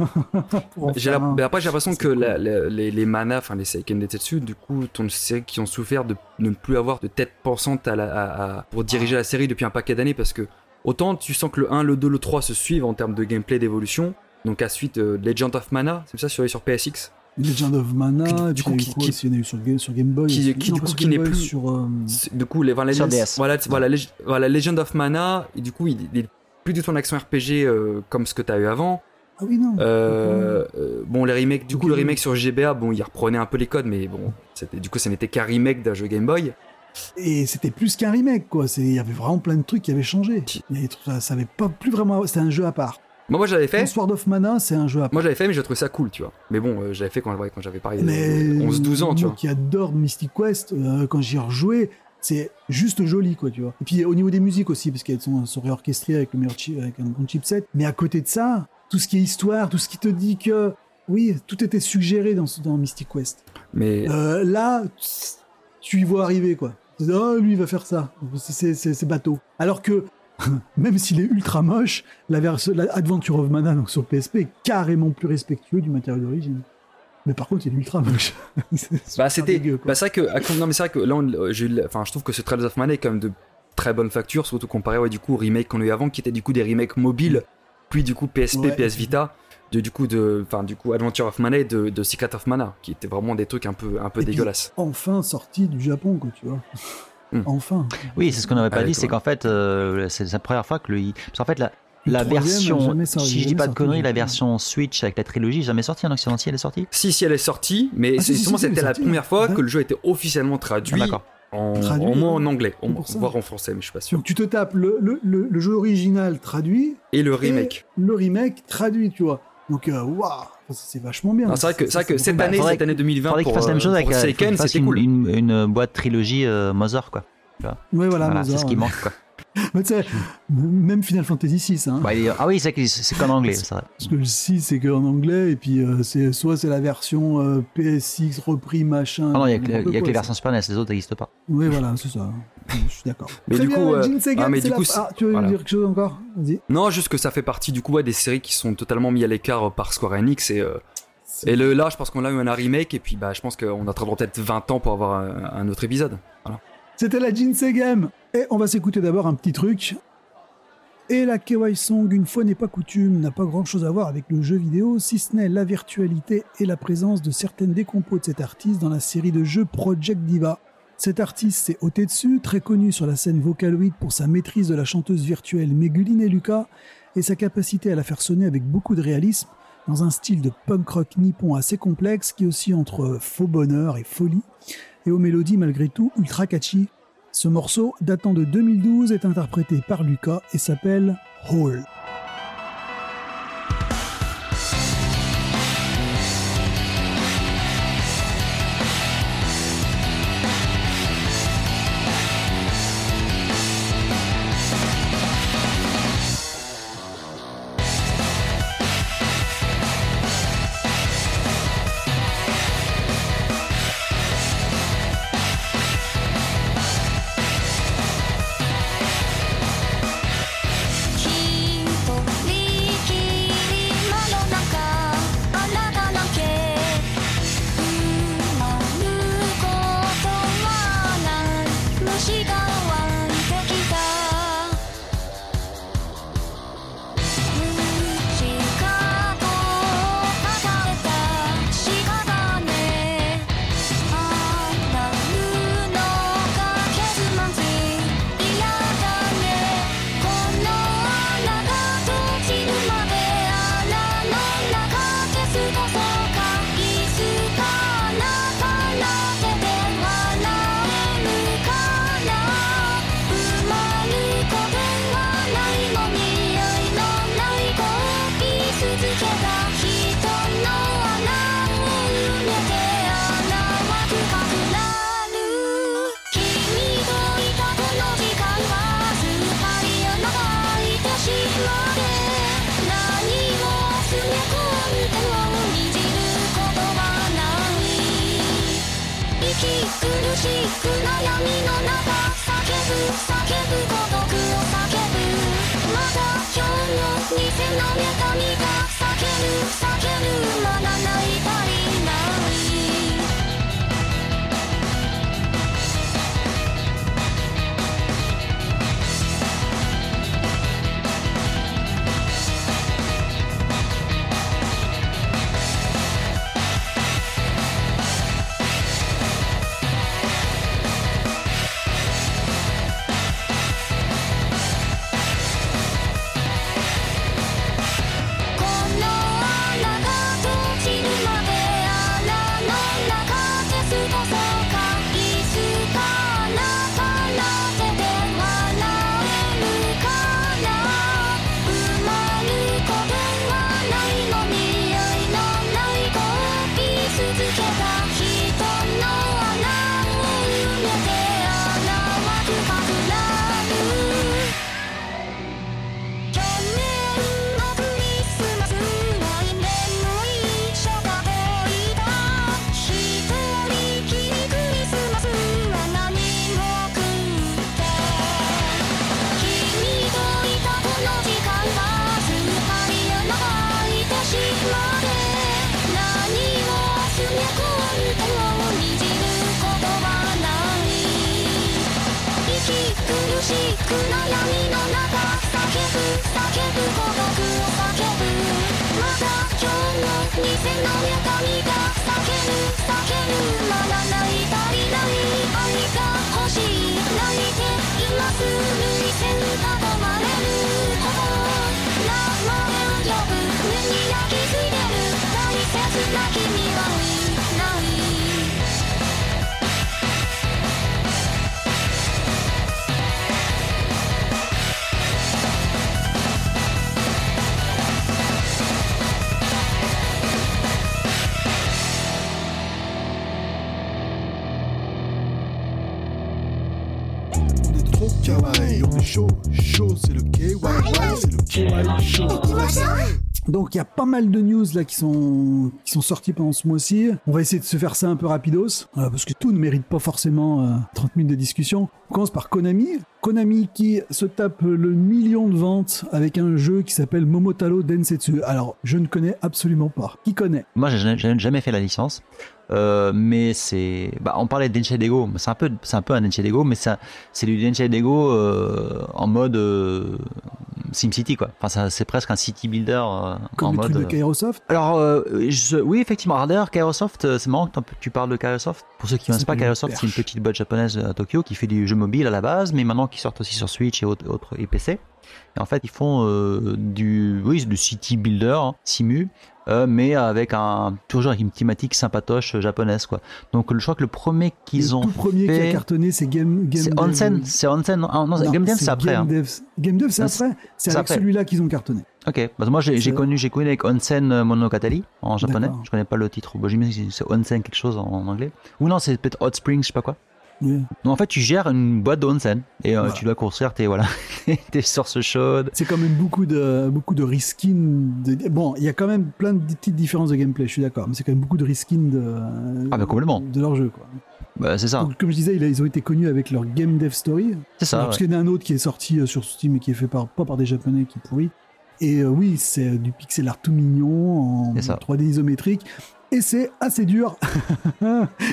J'ai un. après j'ai l'impression que cool. la- la- les, les manas, enfin les Seiken Densetsu, du coup, une série qui ont souffert de ne plus avoir de tête pensante à la, à- à- pour diriger la série depuis un paquet d'années parce que autant tu sens que le 1, le 2, le 3 se suivent en termes de gameplay d'évolution. Donc à suite euh, Legend of Mana, c'est ça sur, sur PSX Legend of Mana, Qui- du coup, qui- quoi qui- il y en a eu sur, Ga- sur Game Boy. qui- qui, Non, du coup, qui n'est plus- Sur, euh, Du coup, les, voilà, Sur les- DS. Voilà, voilà, Leg- voilà, Legend of Mana, et du coup, il, il est plus du tout en action RPG euh, comme ce que tu as eu avant. Ah oui, non. Euh, euh, bon, les remakes, du coup, le remake sur GBA, bon, il reprenait un peu les codes, mais bon, du coup, ça n'était qu'un remake d'un jeu Game Boy. Et c'était plus qu'un remake, quoi. Il y avait vraiment plein de trucs qui avaient changé. Ça, ça avait pas plus vraiment. C'était un jeu à part. Moi, moi, j'avais fait. Sword of Mana, c'est un jeu à part. Moi, j'avais fait, mais j'ai trouvé ça cool, tu vois. Mais bon, euh, j'avais fait quand, ouais, quand j'avais Mais 11-12 ans, tu moi vois. qui adore Mystic Quest, euh, quand j'y ai rejoué, c'est juste joli, quoi, tu vois. Et puis au niveau des musiques aussi, parce qu'elles sont, sont réorchestrées avec le meilleur chi- avec un bon chipset. Mais à côté de ça, tout ce qui est histoire, tout ce qui te dit que oui, tout était suggéré dans, dans Mystic Quest. Mais Euh, là, tu y vois arriver, quoi. Tu dis, Oh, lui, il va faire ça. C'est- bateau. Alors que, même s'il est ultra moche, la version Adventure of Mana donc sur PSP est carrément plus respectueux du matériau d'origine. Mais par contre, il est ultra moche. C'est Bah c'était bah c'est vrai que non mais c'est vrai que là on- la- enfin je trouve que ce Trails of Mana est quand même de très bonne facture surtout comparé ouais, du coup aux remakes qu'on a eu avant qui étaient du coup des remakes mobiles puis du coup PSP Ouais. PS Vita de du coup de enfin du coup Adventure of Mana et de, de Secret of Mana qui étaient vraiment des trucs un peu un peu Et puis, dégueulasses. Enfin sorti du Japon, quoi, tu vois. Hmm. Enfin. Oui, c'est ce qu'on n'avait pas dit, c'est qu'en fait, euh, c'est la première fois que le. Parce qu'en fait, la, la version. Si je dis pas de sorti, conneries, la version Switch avec la trilogie, jamais sortie en occidental, elle est sortie? Si si elle est sortie mais Ah, c'est si, c'était la sortie. première fois Ouais. que le jeu était officiellement Ah, traduit D'accord. En, Traduit, en moins en anglais, en- voire en français, mais je suis pas sûr. Donc tu te tapes le, le, le, le jeu original traduit Et le remake. et le remake traduit, tu vois. Donc euh, waouh, Enfin, c'est vachement bien. C'est vrai que, c'est vrai que cette Bah, année, cette année 2020, Faudrait qu'ils pour, fassent la même euh, chose avec pour euh, Seiken, c'était une, cool. une, une boîte trilogie euh, Mother, quoi. Ouais, voilà, Voilà, Mozart, c'est ce qui manque, quoi. Mais tu sais, même Final Fantasy 6, hein. Bah, il Ah oui, c'est qu'en anglais, c'est vrai. Parce que le 6 c'est qu'en anglais, et puis euh, c'est soit c'est la version euh, PSX repris machin. Ah non, il y a que, n'importe il y a que quoi, les versions Super NES, les autres n'existent pas. Oui, voilà, c'est ça. Je suis d'accord. Mais Très du bien, coup, euh, ah, mais c'est du la coup. Ah, tu veux voilà. dire quelque chose encore? Vas-y. Non, juste que ça fait partie du coup ouais, des séries qui sont totalement mis à l'écart par Square Enix et euh, et le, là, je pense qu'on a eu un remake et puis bah je pense qu'on attendra peut-être 20 ans pour avoir un, un autre épisode. Voilà. C'était la Jinsei Game. Et on va s'écouter d'abord un petit truc. Et la Kawaii Song, une fois n'est pas coutume, n'a pas grand chose à voir avec le jeu vidéo, si ce n'est la virtualité et la présence de certaines décompos de cet artiste dans la série de jeux Project Diva. Cet artiste s'est ôté dessus, très connu sur la scène Vocaloid pour sa maîtrise de la chanteuse virtuelle Meguline Luca et sa capacité à la faire sonner avec beaucoup de réalisme dans un style de punk rock nippon assez complexe qui oscille entre faux bonheur et folie et aux mélodies malgré tout ultra catchy. Ce morceau, datant de 2012, est interprété par Lucas et s'appelle Hall.「chaud, c'est le show. Donc il y a pas mal de news là qui sont qui sont sorties pendant ce mois-ci. On va essayer de se faire ça un peu rapidos euh, parce que tout ne mérite pas forcément euh, 30 minutes de discussion. On commence par Konami. Konami qui se tape le million de ventes avec un jeu qui s'appelle Momotaro Densetsu. Alors je ne connais absolument pas. Qui connaît? Moi, j'ai j'ai jamais fait la licence, euh, mais c'est. Bah, on parlait de Dego, c'est un peu, un peu un Dego, mais c'est du Denshi Dego euh, en mode euh, SimCity quoi. Enfin, c'est presque un city builder euh, en Comme le mode. truc de Kairosoft? Alors, je- oui, effectivement. D'ailleurs, Kairosoft, c'est marrant que tu parles de Kairosoft. Pour ceux qui ne connaissent pas, Kairosoft, c'est une petite boîte japonaise à Tokyo qui fait du jeu mobile à la base, mais maintenant qui sort aussi sur Switch et autres, autres et PC. Et en fait, ils font euh, du, oui, du city builder, hein, simu, euh, mais avec un toujours avec une thématique sympatoche japonaise, quoi. Donc, je crois que le premier qu'ils Le ont tout premier qui a cartonné, c'est Game Game c'est Dev. Onsen, c'est Onsen. Non, non, Non, Game Dev, c'est après. Game hein. Dev, c'est Ah, après. C'est avec celui-là qu'ils ont cartonné. Ok, parce que moi j'ai connu, j'ai connu avec Onsen euh, Monogatari en japonais. Je connais pas le titre. Bon, J'imagine que c'est Onsen quelque chose en, en anglais. Ou non, c'est peut-être Hot Springs, je sais pas quoi. Non, en fait, tu gères une boîte de onsen et euh, Voilà. tu dois construire tes voilà tes sources chaudes. C'est quand même beaucoup de beaucoup de reskin. De... Bon, il y a quand même plein de petites différences de gameplay. Je suis d'accord, mais c'est quand même beaucoup de reskin de Ah, bah, complètement. de leur jeu. Quoi. Bah, c'est ça, Donc, comme je disais, ils ont été connus avec leur Game Dev Story. c'est ça. Alors, Parce qu'il y en a un autre qui est sorti euh, sur Steam et qui est fait par, pas par des japonais qui est pourri. Et euh, oui, c'est du pixel art tout mignon en C'est ça. 3D isométrique. Et c'est assez dur.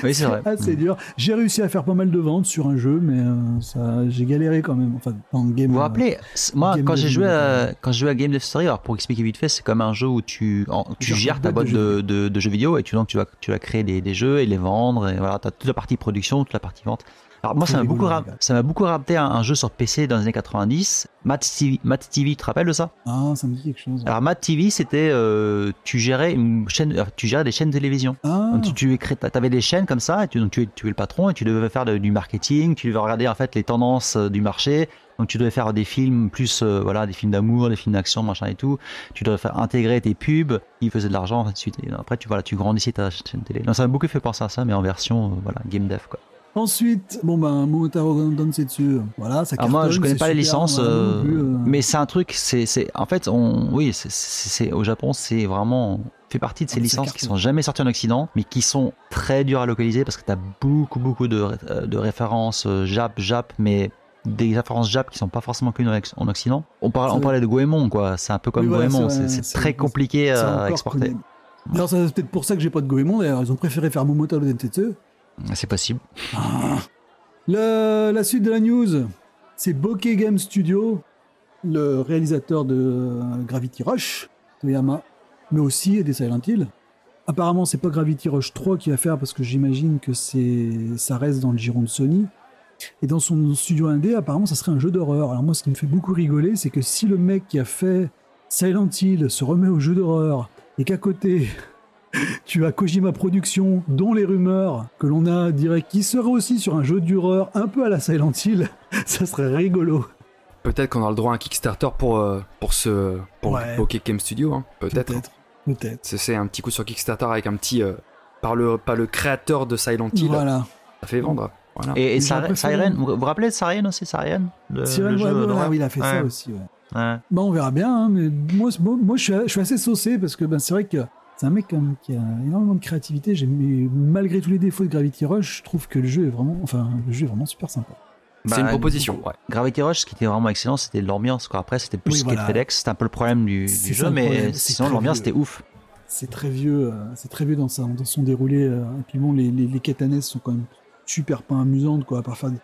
Oui, c'est vrai. assez dur. J'ai réussi à faire pas mal de ventes sur un jeu, mais euh, ça, j'ai galéré quand même. Enfin, le game. Vous vous euh, rappelez, moi Game quand j'ai joué à, Developer. quand je jouais à Game Dev Story, alors pour expliquer vite fait, c'est comme un jeu où tu en- tu Gères ta boîte de, de, de jeux vidéo et tu donc tu vas tu vas créer des, des jeux et les vendre et voilà, t'as toute la partie production, toute la partie vente. Alors moi ça m'a beaucoup ra- beaucoup rappelé un, un jeu sur PC dans les années 90, Matt TV, TV, tu te rappelles de ça? Ah, ça me dit quelque chose. Alors Matt TV c'était euh, tu gérais une chaîne euh, tu gérais des chaînes de télévision. Ah, Donc, tu, t'avais des chaînes comme ça, et tu, donc tu, tu es le patron et tu devais faire de- du marketing, tu devais regarder en fait les tendances euh, du marché. Donc tu devais faire des films plus euh, voilà des films d'amour, des films d'action, machin et tout. Tu devais faire intégrer tes pubs, ils faisaient de l'argent ainsi de suite. Et après tu voilà tu grandissais ta chaîne télé. Donc ça m'a beaucoup fait penser à ça, mais en version euh, voilà game dev quoi. Ensuite, bon ben, Momotaro Densetsu, voilà, ça Alors moi je connais c'est pas les licences, voilà, euh, plus, euh, mais c'est un truc, c'est c'est en fait on oui c'est c'est c'est- au Japon c'est vraiment fait partie de ces Ah, licences qui sont jamais sorties en Occident, mais qui sont très dures à localiser parce que tu as beaucoup beaucoup de, euh, de références Jap Jap, mais des références Jap qui sont pas forcément connues en Oc- en Occident. On, parle, C'est on parlait de Goemon quoi, c'est un peu comme Oui, voilà, Goemon, c'est c'est c'est c'est très compliqué c'est à exporter. connu. D'ailleurs, c'est peut-être pour ça que j'ai pas de Goemon, d'ailleurs, ils ont préféré faire Momotaro Densetsu. C'est possible. Le- la suite de la news, c'est Bokeh Game Studio, le réalisateur de euh, Gravity Rush, Toyama, mais aussi des Silent Hill. Apparemment, c'est pas Gravity Rush 3 qu'il va faire parce que j'imagine que c'est ça reste dans le giron de Sony. Et dans son studio indé, apparemment, ça serait un jeu d'horreur. Alors moi, ce qui me fait beaucoup rigoler, c'est que si le mec qui a fait Silent Hill se remet au jeu d'horreur et qu'à côté tu as Kojima Productions, dont les rumeurs que l'on a direct qui serait aussi sur un jeu d'horreur un peu à la Silent Hill, ça serait rigolo. Peut-être qu'on a le droit à un Kickstarter pour, euh, pour ce pour Ouais. Poké Game Studio. hein. Peut-être. Peut-être. Peut-être. C'est c'est un petit coup sur Kickstarter avec un petit. euh, par, le, par le créateur de Silent Hill. Voilà. Ça fait vendre. Voilà. Et, et Siren, vous vous rappelez de Siren aussi, Siren le, Siren le jeu oui, il a fait ça aussi. Ouais. Ouais. Bah, on verra bien, hein, mais moi, moi, je, suis, je suis assez saucé parce que ben, c'est vrai que c'est un mec quand même qui a énormément de créativité. Mais malgré tous les défauts de Gravity Rush, je trouve que le jeu est vraiment, enfin, le jeu est vraiment super sympa. C'est Bah, une proposition. Ouais. Gravity Rush, ce qui était vraiment excellent, c'était l'ambiance. quoi. Après, c'était plus Oui, voilà. FedEx. C'était un peu le problème du, jeu, mais problème, sinon l'ambiance c'était ouf. C'est très vieux, euh, c'est très vieux dans, sa, dans son déroulé. et puis bon, les, les, les quêtes annexes sont quand même super pas amusantes, quoi. À part faire des,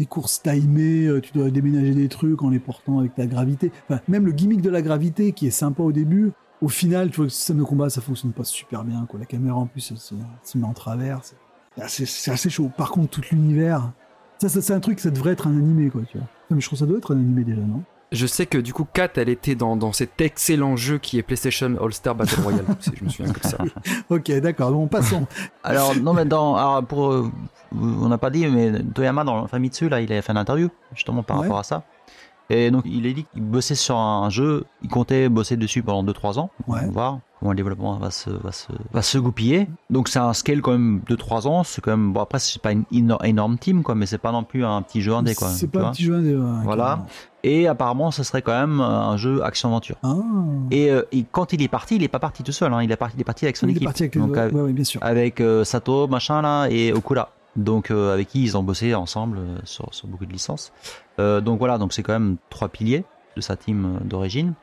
des courses timées, euh, tu dois déménager des trucs en les portant avec ta gravité. Enfin, même le gimmick de la gravité qui est sympa au début, au final, tu vois, le système de combat, ça fonctionne pas super bien, quoi. La caméra en plus, elle se, elle se met en travers. C'est c'est assez, chaud. Par contre, tout l'univers, ça, ça c'est un truc, ça devrait être un animé, quoi, tu vois. Non, mais je trouve que ça doit être un animé déjà, non? Je sais que du coup, Kat, elle était dans, dans cet excellent jeu qui est PlayStation All-Star Battle Royale. si je me souviens comme ça. Ok, d'accord, bon, passons. Alors, non, mais dans. Alors, pour. euh, on n'a pas dit, mais Toyama, dans Famitsu, là, il a fait une interview, justement, par Ouais. rapport à ça. Et donc il a dit qu'il bossait sur un jeu, il comptait bosser dessus pendant 2-3 ans. Ouais. On va voir comment le développement va se, va se, va se goupiller. Donc c'est un scale quand même de 3 ans. C'est quand même, bon après c'est pas une éno- énorme team quoi, mais c'est pas non plus un petit jeu indé quoi. C'est pas un petit jeu indé. ouais, Voilà. Et apparemment ce serait quand même un jeu action-aventure. Ah. Et, euh, et quand il est parti, il est pas parti tout seul. Hein. Il, est parti, il est parti avec son il est parti avec les Donc, ouais, avec- ouais, bien sûr. avec euh, Sato, machin là, et Okura. Donc euh, avec qui ils ont bossé ensemble euh, sur, sur beaucoup de licences. Euh, donc voilà, donc c'est quand même trois piliers de sa team d'origine.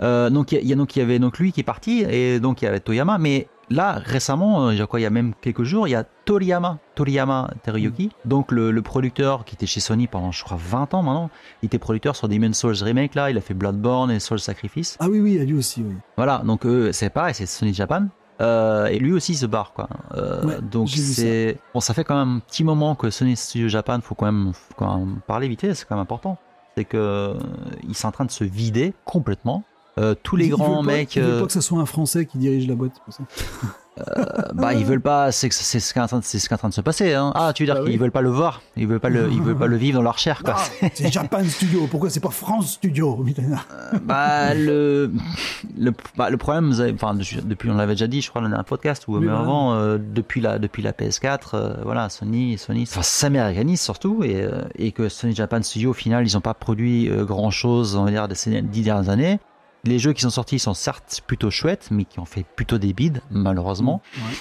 Donc il y, a- y a donc il y avait donc lui qui est parti et donc il y avait Toyama, mais là récemment, je crois il y a même quelques jours, il y a Toriyama, Toriyama Teruyuki, donc le, le producteur qui était chez Sony pendant je crois 20 ans maintenant. Il était producteur sur Demon's Souls remake là, il a fait Bloodborne et Soul Sacrifice. Ah oui, oui, il y a lui aussi. Oui. Voilà, donc c'est pareil, c'est Sony Japan. Euh, et lui aussi il se barre quoi. Euh, Ouais, donc c'est bon, ça fait quand même un petit moment que Sony Studio Japan, faut quand même, faut quand même parler vite, c'est quand même important. C'est que euh, ils sont en train de se vider complètement. Euh, tous les Ils- grands pas- mecs, Ils veulent euh, pas que ce soit un Français qui dirige la boîte. pour ça. bah ils veulent pas, c'est c'est ce qui est en train de, c'est ce qui est en train de se passer. Hein. Ah, tu veux dire Bah qu'ils oui. veulent pas le voir, ils veulent pas le, ils veulent pas le vivre dans leur chair quoi. Ah, c'est Japan Studio. Pourquoi c'est pas France Studio bah le le, bah, le problème, enfin de- depuis on l'avait déjà dit, je crois dans un podcast ou même avant, euh, depuis la depuis la PS4, euh, voilà Sony Sony, enfin s'américanise surtout et euh, et que Sony Japan Studio au final ils ont pas produit grand chose on va dire ces dix dernières années. Les jeux qui sont sortis sont certes plutôt chouettes, mais qui ont fait plutôt des bides malheureusement. Ouais.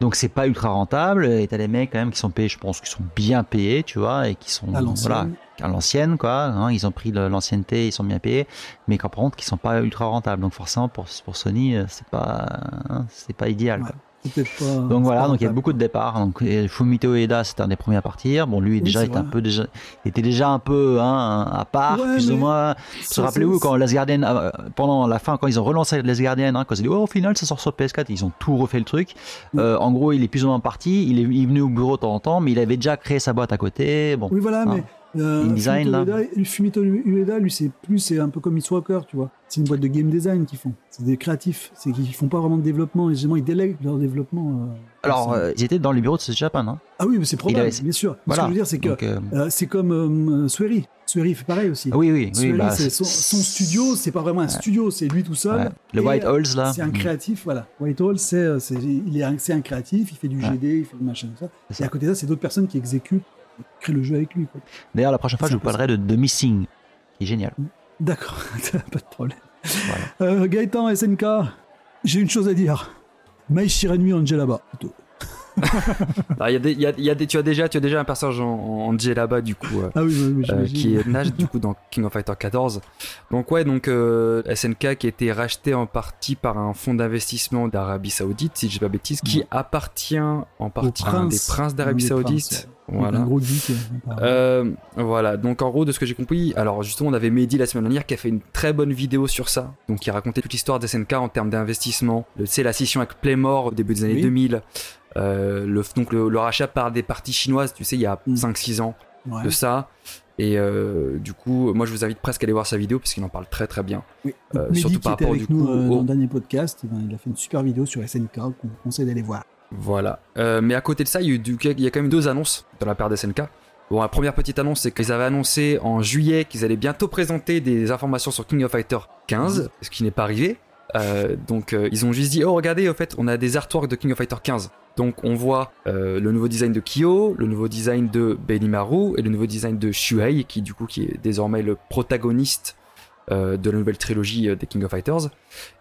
Donc c'est pas ultra rentable et t'as des mecs quand même qui sont payés, je pense, qui sont bien payés, tu vois, et qui sont À l'ancienne. voilà à l'ancienne quoi. hein, ils ont pris l'ancienneté, ils sont bien payés, mais par contre qui sont pas ultra rentables. Donc forcément pour pour Sony euh, c'est pas hein, c'est pas idéal. Ouais. Quoi. Pas. Donc voilà, donc il y a beaucoup de départs. Donc Fumito Ueda c'était un des premiers à partir. Bon lui Oui, déjà était un peu déjà était déjà un peu hein, à part Ouais, plus ou moins. Se rappelez-vous quand Last Guardian, euh, pendant la fin, quand ils ont relancé Last Guardian, hein, quand ils ont dit oh, au final ça sort sur PS4, ils ont tout refait le truc. Euh, en gros, il est plus ou moins parti, il est, il est venu au bureau de temps en temps, mais il avait déjà créé sa boîte à côté. Bon, Oui, voilà, Ah. mais. Euh, InDesign, Fumito là. Ueda, Fumito Ueda, lui, c'est plus, c'est un peu comme Walker, tu vois. C'est une boîte de game design qu'ils font. C'est des créatifs. C'est qu'ils font pas vraiment de développement. Et ils délèguent leur développement. euh, alors euh, ils étaient dans les bureaux de ce Japan. Hein. ah oui, mais c'est probable, avait- bien sûr. Voilà. Ce que je veux dire, c'est que euh, c'est comme Sueri. Sueri fait pareil aussi. ah oui, oui, oui. Sueri, bah, son, son studio, c'est pas vraiment un studio, c'est lui tout seul. ouais. Le White Halls là. C'est un Mm. créatif, voilà. Whitehall, c'est euh, c'est il est un, créatif, il fait du Ouais. GD, il fait du machin, tout ça. Et à côté de ça, c'est d'autres personnes qui exécutent, créent le jeu avec lui. D'ailleurs, la prochaine fois, je vous parlerai de, de Missing, qui est génial. D'accord, pas de problème. Voilà. Euh, Gaëtan, SNK, j'ai une chose à dire. Mai Shiranui Angelaba. Plutôt. Alors, il y a des, il y a- il y a des, tu as déjà, tu as déjà un personnage en, en là-bas du coup. euh, Ah oui, oui, oui, euh, qui est nage du coup dans King of Fighter 14. Donc ouais, donc euh, SNK qui a été racheté en partie par un fonds d'investissement d'Arabie Saoudite, si je dis pas bêtise, qui Ouais. appartient en partie à un des prince. princes d'Arabie des Saoudite. princes, Voilà. Un gros geek. euh, voilà, donc en gros de ce que j'ai compris, alors justement on avait Mehdi la semaine dernière qui a fait une très bonne vidéo sur ça, donc qui racontait toute l'histoire d'SNK en termes d'investissement, Le- c'est la scission avec Playmore au début des années Oui. 2000, euh, le, donc le, le rachat par des parties chinoises, tu sais, il y a Mm. 5-6 ans Ouais. de ça, et euh, du coup moi je vous invite presque à aller voir sa vidéo parce qu'il en parle très très bien. Oui. euh, Mehdi surtout qui par était rapport, avec du nous coup, euh, au- dans le dernier podcast, eh ben, il a fait une super vidéo sur SNK qu'on vous conseille d'aller voir. Voilà. Euh, mais à côté de ça, il y, a eu du- il y a quand même deux annonces de la part d'SNK. Bon, la première petite annonce, c'est qu'ils avaient annoncé en juillet qu'ils allaient bientôt présenter des informations sur King of Fighter 15, ce qui n'est pas arrivé. Euh, donc euh, ils ont juste dit, oh regardez, au fait, on a des artworks de King of Fighter 15. Donc on voit euh, le nouveau design de Kyo, le nouveau design de Benimaru et le nouveau design de Shuhei, qui du coup qui est désormais le protagoniste de la nouvelle trilogie des King of Fighters.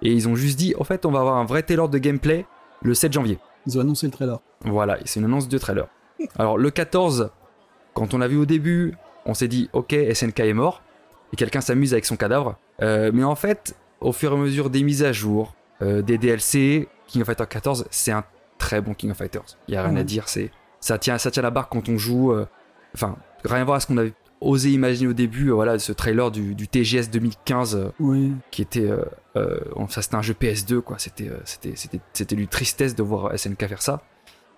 Et ils ont juste dit, en fait, on va avoir un vrai trailer de gameplay le 7 janvier. Ils ont annoncé le trailer. Voilà, c'est une annonce de trailer. Alors le 14, quand on l'a vu au début, on s'est dit ok SNK est mort et quelqu'un s'amuse avec son cadavre. Euh, mais en fait, au fur et à mesure des mises à jour, euh, des DLC, King of Fighters 14, c'est un très bon King of Fighters. Il y a rien à dire, c'est ça tient ça tient la barre quand on joue. euh, Enfin, rien à voir à ce qu'on avait osé imaginer au début. euh, voilà, ce trailer du, du TGS 2015 euh, Oui. qui était ça c'était un jeu PS2 quoi c'était c'était c'était c'était du tristesse de voir SNK faire ça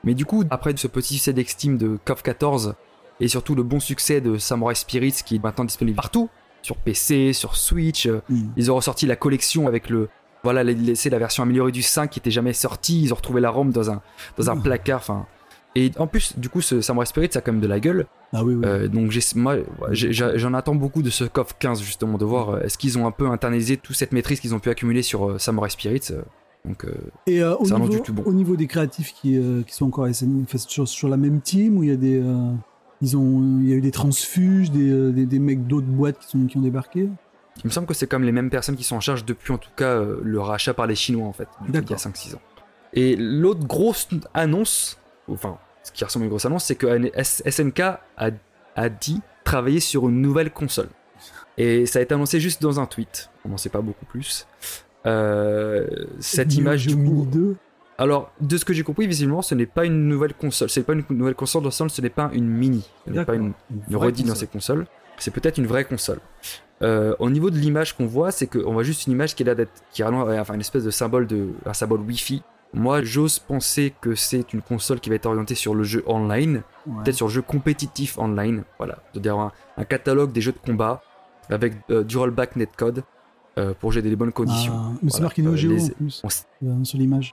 mais du coup après ce petit succès d'Exteam de KOF 14 et surtout le bon succès de Samurai Spirits qui est maintenant disponible partout sur PC sur Switch euh, Mm. ils ont ressorti la collection avec le voilà c'est la version améliorée du 5 qui était jamais sortie ils ont retrouvé la ROM dans un dans un Mm. placard enfin Et en plus, du coup, ce Samurai Spirit, ça a quand même de la gueule. Ah oui, oui. Euh, donc j'ai, moi, j'en attends beaucoup de ce KOF 15 justement, de voir euh, est-ce qu'ils ont un peu internalisé toute cette maîtrise qu'ils ont pu accumuler sur Samurai Spirits. euh, donc Et euh, au, niveau, du tout bon. au niveau des créatifs qui, euh, qui sont encore SN, enfin, sur, sur la même team, où il y a des. Ils ont, il y a eu des transfuges, des, euh, des, des mecs d'autres boîtes qui, sont, qui ont débarqué. il me semble que c'est comme les mêmes personnes qui sont en charge depuis en tout cas euh, le rachat par les Chinois en fait, depuis il y a D'accord. 5-6 ans. Et l'autre grosse annonce, enfin ce qui ressemble à une grosse annonce, c'est que SNK a, a dit travailler sur une nouvelle console. Et ça a été annoncé juste dans un tweet, on n'en sait pas beaucoup plus. Euh, cette image du coup, Mini 2. Alors, de ce que j'ai compris, visiblement, ce n'est pas une nouvelle console. C'est pas une nouvelle console dans le sens, ce n'est pas une mini. Ce n'est pas une, une redite dans console. ces consoles. C'est peut-être une vraie console. Euh, au niveau de l'image qu'on voit, c'est qu'on voit juste une image qui est là d'être, qui a l'air- enfin une espèce de symbole de, un symbole Wi-Fi. Moi, j'ose penser que c'est une console qui va être orientée sur le jeu online, Ouais. peut-être sur le jeu compétitif online. Voilà, c'est-à-dire un, un catalogue des jeux de combat avec euh, du rollback netcode euh, pour dans les bonnes conditions. Ah, mais c'est Voilà. marqué Neo Geo les- en plus, on s- sur l'image.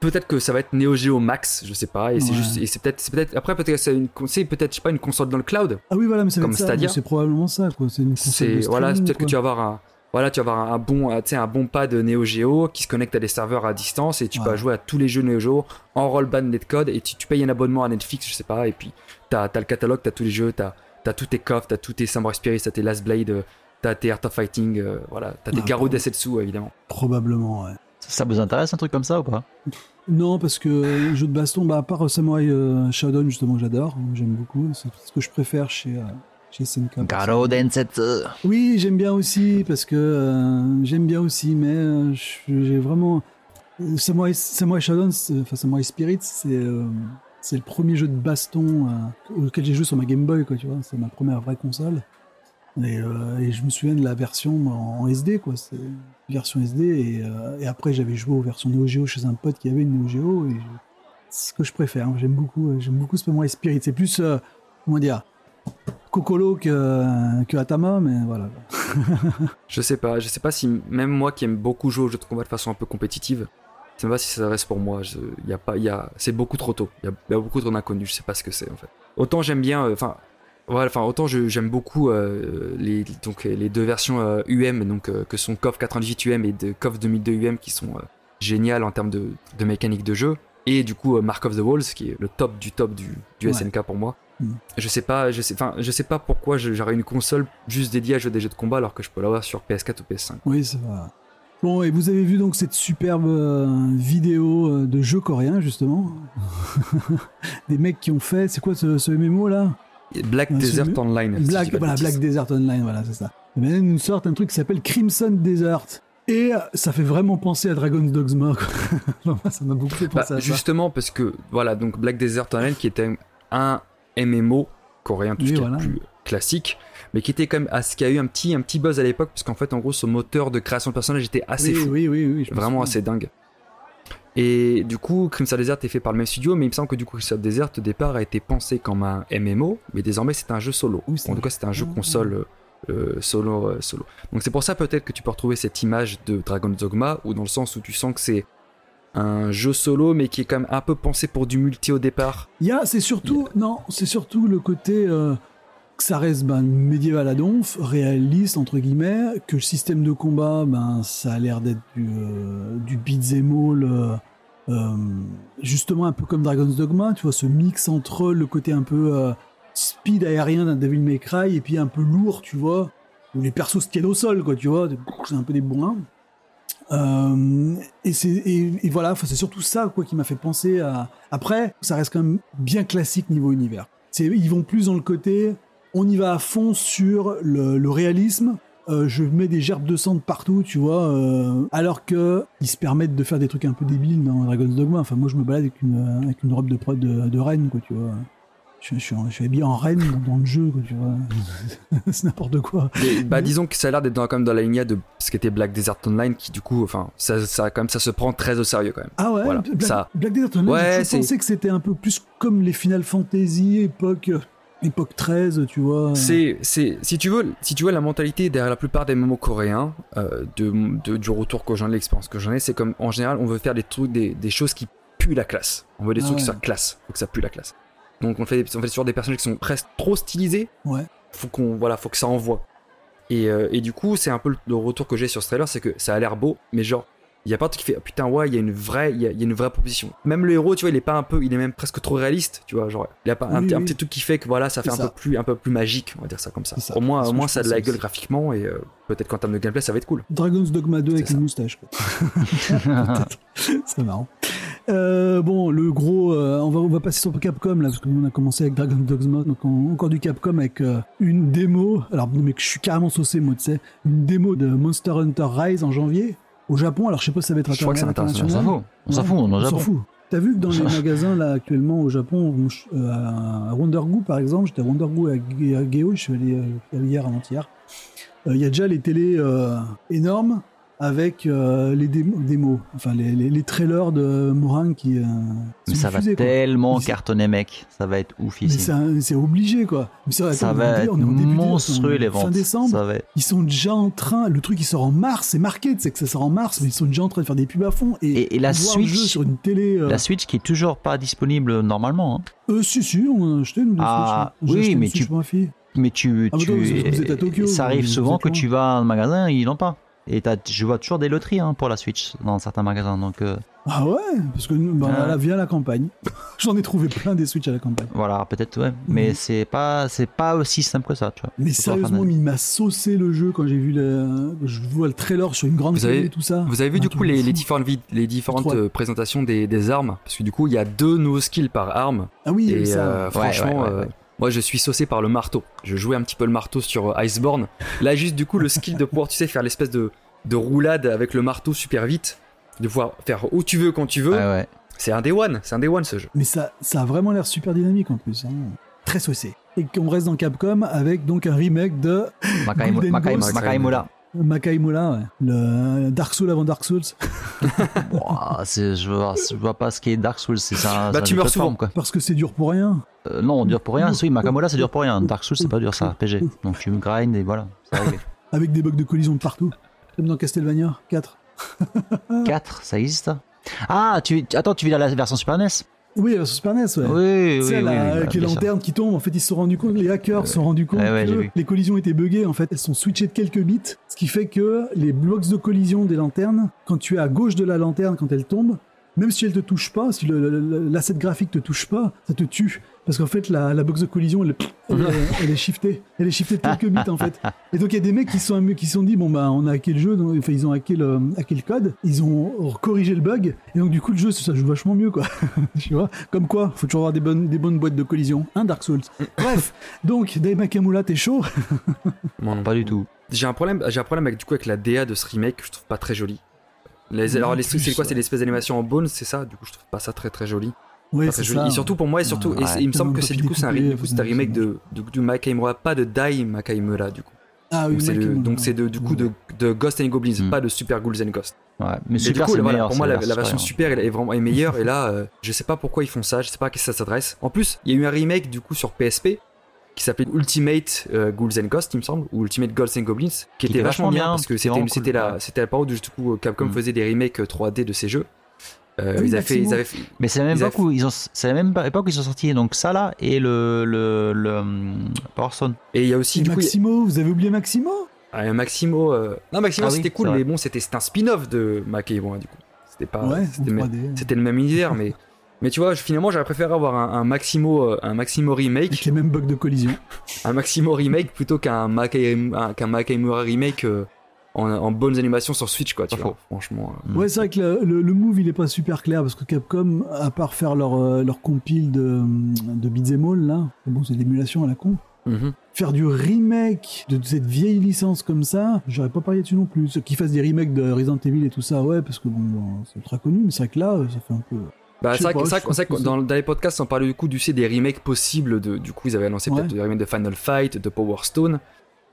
Peut-être que ça va être Neo Geo Max, je sais pas, et c'est juste, et c'est peut-être, après peut-être c'est une, c'est peut-être, je sais pas, une console dans le cloud. Ah oui, voilà, mais ça Comme Stadia. C'est probablement ça, quoi. C'est une console voilà, peut-être que tu vas avoir un, voilà, tu vas avoir un bon, un bon pad Neo Geo qui se connecte à des serveurs à distance et tu Ouais. peux jouer à tous les jeux Neo Geo en rollback netcode et tu, tu payes un abonnement à Netflix, je sais pas, et puis t'as, t'as le catalogue, t'as tous les jeux, t'as, t'as tous tes coffres, t'as tous tes Samurai Spirit, t'as tes Last Blade, euh, t'as tes Art of Fighting, euh, voilà, t'as tes Ah, Garou bon. Desetsu évidemment. Probablement, ouais. Ça vous intéresse un truc comme ça ou pas? Non, parce que euh, jeu de baston, bah, à part euh, Samurai euh, Shodown, justement, que j'adore, hein, j'aime beaucoup, c'est ce que je préfère chez, euh, chez SNK. Garo Densetsu. Oui, j'aime bien aussi, parce que euh, j'aime bien aussi, mais j'ai vraiment. Samurai, Samurai Shodown, enfin Samurai Spirit, c'est c'est le premier jeu de baston euh, auquel j'ai joué sur ma Game Boy, quoi, tu vois, c'est ma première vraie console. Et, euh, et je me souviens de la version en, SD, quoi, c'est une version SD, et, euh, et après j'avais joué aux versions Neo Geo chez un pote qui avait une Neo Geo, et c'est ce que je préfère, hein, j'aime beaucoup, euh, j'aime beaucoup Samurai Spirit, c'est plus, comment dire, Kokoro que, que Atama, mais voilà. Je sais pas, je sais pas si même moi qui aime beaucoup jouer aux jeux de combat de façon un peu compétitive, je sais pas si ça reste pour moi. Je, y a pas, y a, c'est beaucoup trop tôt. Il y, a- beaucoup trop d'inconnus. Je sais pas ce que c'est en fait. Autant j'aime bien, enfin, voilà, enfin autant j'aime beaucoup euh, les donc les deux versions euh, UM donc euh, que sont KOF 98 UM et de KOF 2002 UM qui sont euh, géniales en termes de, de mécanique de jeu. Et du coup, euh, Mark of the Walls, qui est le top du top du, du Ouais. SNK pour moi. Mm. Je sais pas, je sais, enfin, je sais pas pourquoi j'aurais une console juste dédiée à jouer des jeux de combat alors que je peux l'avoir sur PS4 ou PS5. Oui, ça va. Bon, et vous avez vu donc cette superbe euh, vidéo euh, de jeux coréens, justement? Des mecs qui ont fait, c'est quoi ce, ce MMO là? Black Desert Online. Black, voilà. Black Desert Online, voilà, c'est ça. Et maintenant, ils nous sortent un truc qui s'appelle Crimson Desert. Et euh, ça fait vraiment penser à Dragon's Dogma. ça m'a beaucoup fait Bah, penser à ça. justement parce que voilà donc Black Desert Online qui était un MMO coréen tout Oui, ce qui est plus classique mais qui était quand même ce qui a eu un petit un petit buzz à l'époque parce qu'en fait en gros ce moteur de création de personnages était assez oui, fou oui, oui, oui, vraiment assez dingue et du coup Crimson Desert est fait par le même studio mais il me semble que du coup Crimson Desert au départ a été pensé comme un MMO mais désormais c'est un jeu solo. En tout cas c'est un jeu console euh, euh, solo euh, solo. Donc c'est pour ça peut-être que tu peux retrouver cette image de Dragon's Dogma ou dans le sens où tu sens que c'est un jeu solo mais qui est quand même un peu pensé pour du multi au départ. Il y a, c'est surtout, non, c'est surtout le côté euh, que ça reste ben, médiéval à donf, réaliste entre guillemets, que le système de combat, ben ça a l'air d'être du, euh, du beat'em all, euh, euh, justement un peu comme Dragon's Dogma, tu vois, ce mix entre le côté un peu euh, speed aérien d'un Devil May Cry et puis un peu lourd, tu vois, où les persos se tiennent au sol, quoi, tu vois, c'est un peu des bourrins. Euh, et et, voilà, c'est surtout ça quoi qui m'a fait penser à. Après, ça reste quand même bien classique niveau univers. Ils vont plus dans le côté, on y va à fond sur le réalisme. Euh, je mets des gerbes de sang de partout, tu vois, euh, alors que ils se permettent de faire des trucs un peu débiles dans Dragon's Dogma. Enfin, moi, je me balade avec une avec une robe de prod de, de reine, quoi, tu vois. Je, je, suis je habillé en reine dans, le jeu, quoi, tu vois. c'est n'importe quoi. Bah disons que ça a l'air d'être dans, quand même dans la lignée de ce qu'était Black Desert Online qui du coup enfin ça, ça quand même ça se prend très au sérieux quand même Ah ouais, Voilà, Black, ça. Black Desert Online, Ouais, c'est- pensé que c'était un peu plus comme les Final Fantasy époque, euh, époque 13, tu vois. c'est c'est si tu veux si tu veux la mentalité derrière la plupart des momos coréens euh, de, de- du retour que j'en ai l'expérience que j'en ai c'est comme en général on veut faire des trucs des, des choses qui puent pue la classe. On veut des Ah trucs qui soient classe. Faut que ça pue la classe. Donc on fait, on fait sur des personnages qui sont presque trop stylisés. Ouais. Faut qu'on, voilà, faut que ça envoie. Et, euh, et du coup, c'est un peu le retour que j'ai sur ce trailer, c'est que ça a l'air beau, mais genre, il y a pas qui fait ah, putain ouais, il y a une vraie, il y y a une vraie proposition. Même le héros, tu vois, il est pas un peu, il est même presque trop réaliste, tu vois, genre, il a pas un, Oui, petit- un oui. petit truc qui fait que voilà, ça fait un ça. peu plus, un peu plus magique, on va dire ça comme ça. Ça. Au moins, C'est ce au que moins ça a de la gueule aussi. graphiquement et euh, peut-être qu'en termes de gameplay, ça va être cool. Dragon's Dogma 2 avec C'est une ça. moustache. c'est marrant. Euh, bon, le gros, euh, on, va, on va passer sur Capcom là, parce qu'on a commencé avec Dragon's Dogma, donc on- encore du Capcom avec euh, une démo. Alors, mais que je suis carrément saucé, moi, tu sais, une démo de Monster Hunter Rise en janvier au Japon. Alors, je sais pas si ça va être Je crois que c'est international. On s'en fout. On s'en fout, on s'en fout. T'as vu que dans les magasins là actuellement au Japon, euh, à Wondergoo par exemple, j'étais à Wondergoo à, Ge- à Geo, je suis allé euh, hier avant-hier. Euh, Il y a déjà les télés euh, énormes avec euh, les démos, démos, enfin les, les, les trailers de Moran qui. euh, Mais ça va diffusés, quoi. tellement Mais c'est- cartonner, mec. Ça va être ouf Mais ici. c'est un- c'est obligé quoi. Mais c'est Ça va être on est en début de- monstrueux les Fin ventes. décembre, Ça va être- ils sont déjà en train. Le truc il sort en mars, c'est marqué, tu sais que ça sort en mars, mais ils sont déjà en train de faire des pubs à fond et, Et- et la voir le Switch- jeu sur une télé. euh, La Switch qui est toujours pas disponible normalement. hein. Euh, si, si, on a acheté Ah, Switch, hein. Oui, une mais Switch tu- pour ma fille. Mais tu, Ah, bah tu- ça arrive souvent que tu vas un magasin, ils l'ont pas. Et je vois toujours des loteries hein, pour la Switch dans certains magasins. Donc euh, Ah ouais, parce que nous, bah, Ah. là, via la campagne. J'en ai trouvé plein des Switch à la campagne. voilà, peut-être ouais. Mais Mhm. c'est pas, c'est pas aussi simple que ça, tu vois. Mais sérieusement, de- il m'a saucé le jeu quand j'ai vu le, je vois le trailer sur une grande Vous avez- et tout ça. Vous avez vu Un du coup les, différentes, vid- les différentes euh, présentations des, des armes? Parce que du coup, il y a deux nouveaux skills par arme. Ah oui, Et ça. euh, franchement, ouais, ouais, euh, ouais. Moi je suis saucé par le marteau. Je jouais un petit peu le marteau sur euh, Iceborne. Là, juste du coup, le skill de pouvoir, tu sais, faire l'espèce de, de roulade avec le marteau super vite, de pouvoir faire où tu veux, quand tu veux. Ouais. C'est un day one, c'est un day one ce jeu. Mais ça, ça a vraiment l'air super dynamique en plus. hein. Très saucé. Et qu'on reste dans Capcom avec donc un remake de Makaimo- Makaimola. Makaimola, ouais. le Dark Souls avant Dark Souls. Ouah, c'est- je, vois, je vois pas ce qui est Dark Souls, c'est ça. Bah, tu meurs souvent. quoi. Parce que c'est dur pour rien. Euh, non, dur pour rien. Oui, Makamola c'est dur pour rien. Dark Souls c'est pas dur ça, RPG. Donc tu grind et voilà. Avec des bugs de collision de partout. Comme dans Castlevania 4. 4, ça existe Ah, tu, attends, tu vis dans la version Super NES Oui, sur Super NES, ouais. Oui, oui, sais, oui. avec les lanternes qui tombent, en fait, ils se sont rendus compte, les hackers se sont rendus compte Ouais, ouais, j'ai que les collisions étaient buggées. En fait, elles sont switchées de quelques bits, ce qui fait que les blocs de collision des lanternes, quand tu es à gauche de la lanterne, quand elle tombe, même si elle te touche pas, si l'asset graphique te touche pas, ça te tue. Parce qu'en fait, la, la box de collision, elle, elle, est- elle est shiftée. Elle est shiftée de quelques bits, en fait. Et donc, il y a des mecs qui se sont, qui se sont dit, bon, bah, on a hacké le jeu, donc, enfin, ils ont hacké le, hacké le code, ils ont corrigé le bug, et donc, du coup, le jeu, ça joue vachement mieux, quoi. tu vois? Comme quoi, faut toujours avoir des bonnes, des bonnes boîtes de collision. Un Dark Souls? Bref, donc, Dave Makamula, t'es chaud? Moi non. Pas du tout. J'ai un problème, j'ai un problème avec du coup avec la DA de ce remake que je trouve pas très jolie. Les, alors les c'est quoi? C'est l'espèce d'animation en bone, c'est ça? Du coup, je trouve pas ça très très joli. Oui, très joli. Et surtout pour moi, et surtout, et c'est- il me semble que c'est du coup c'est un, du coup, c'est remake de, de, de Makaimura, pas de Dai Makaimura du coup. Ah oui, Donc c'est c'est du coup de, de Ghost and Goblins, Mm. pas de Super Ghouls and Ghosts. Ouais. Mais Et du Super coup, c'est voilà, meilleur. pour moi, c'est la, la version. Super est, est vraiment est meilleure. et là, euh, je sais pas pourquoi ils font ça, je sais pas à qui ça s'adresse. En plus, il y a eu un remake du coup sur PSP qui s'appelait Ultimate euh, Ghouls and Ghosts, il me semble, ou Ultimate Ghosts and Goblins, qui, était vachement bien, parce que c'était cool, la la période où du coup Capcom Mm. faisait des remakes euh, 3D de ces jeux. Euh, Ah oui, ils, avaient fait, ils Maximo. avaient fait- Mais c'est la même époque où ils ont, c'est la même époque où ils sont sortis donc ça là et le le le Power Stone. et il y a aussi Et du coup Maximo, vous avez oublié Maximo? A un Maximo. euh, Non Maximo Ah oui, c'était cool, mais bon c'était c'était un spin-off de Makaimura du coup. C'était pas Ouais, en c'était même- 3D. c'était le même univers, mais mais tu vois finalement j'aurais préféré avoir un, un Maximo euh, un Maximo remake Avec les mêmes bugs de collision. un Maximo remake plutôt qu'un Makai- un- qu'un Makaimura remake euh, en, en bonnes animations sur Switch quoi tu vois franchement euh. Ouais, c'est vrai que le, le- le move il est pas super clair parce que Capcom, à part faire leur, euh, leur compile de, de Beat'em All là, bon, c'est de l'émulation à la con, Mhm. faire du remake de cette vieille licence comme ça, j'aurais pas parié dessus non plus. Ceux qui fassent des remakes de Resident Evil et tout ça, ouais, parce que bon, c'est ultra connu, mais c'est vrai que là, ça fait un peu. Bah, pas, dans, dans les podcasts on parlait du coup du sais, des remakes possibles de du coup ils avaient annoncé Ouais. peut-être des remakes de Final Fight de Power Stone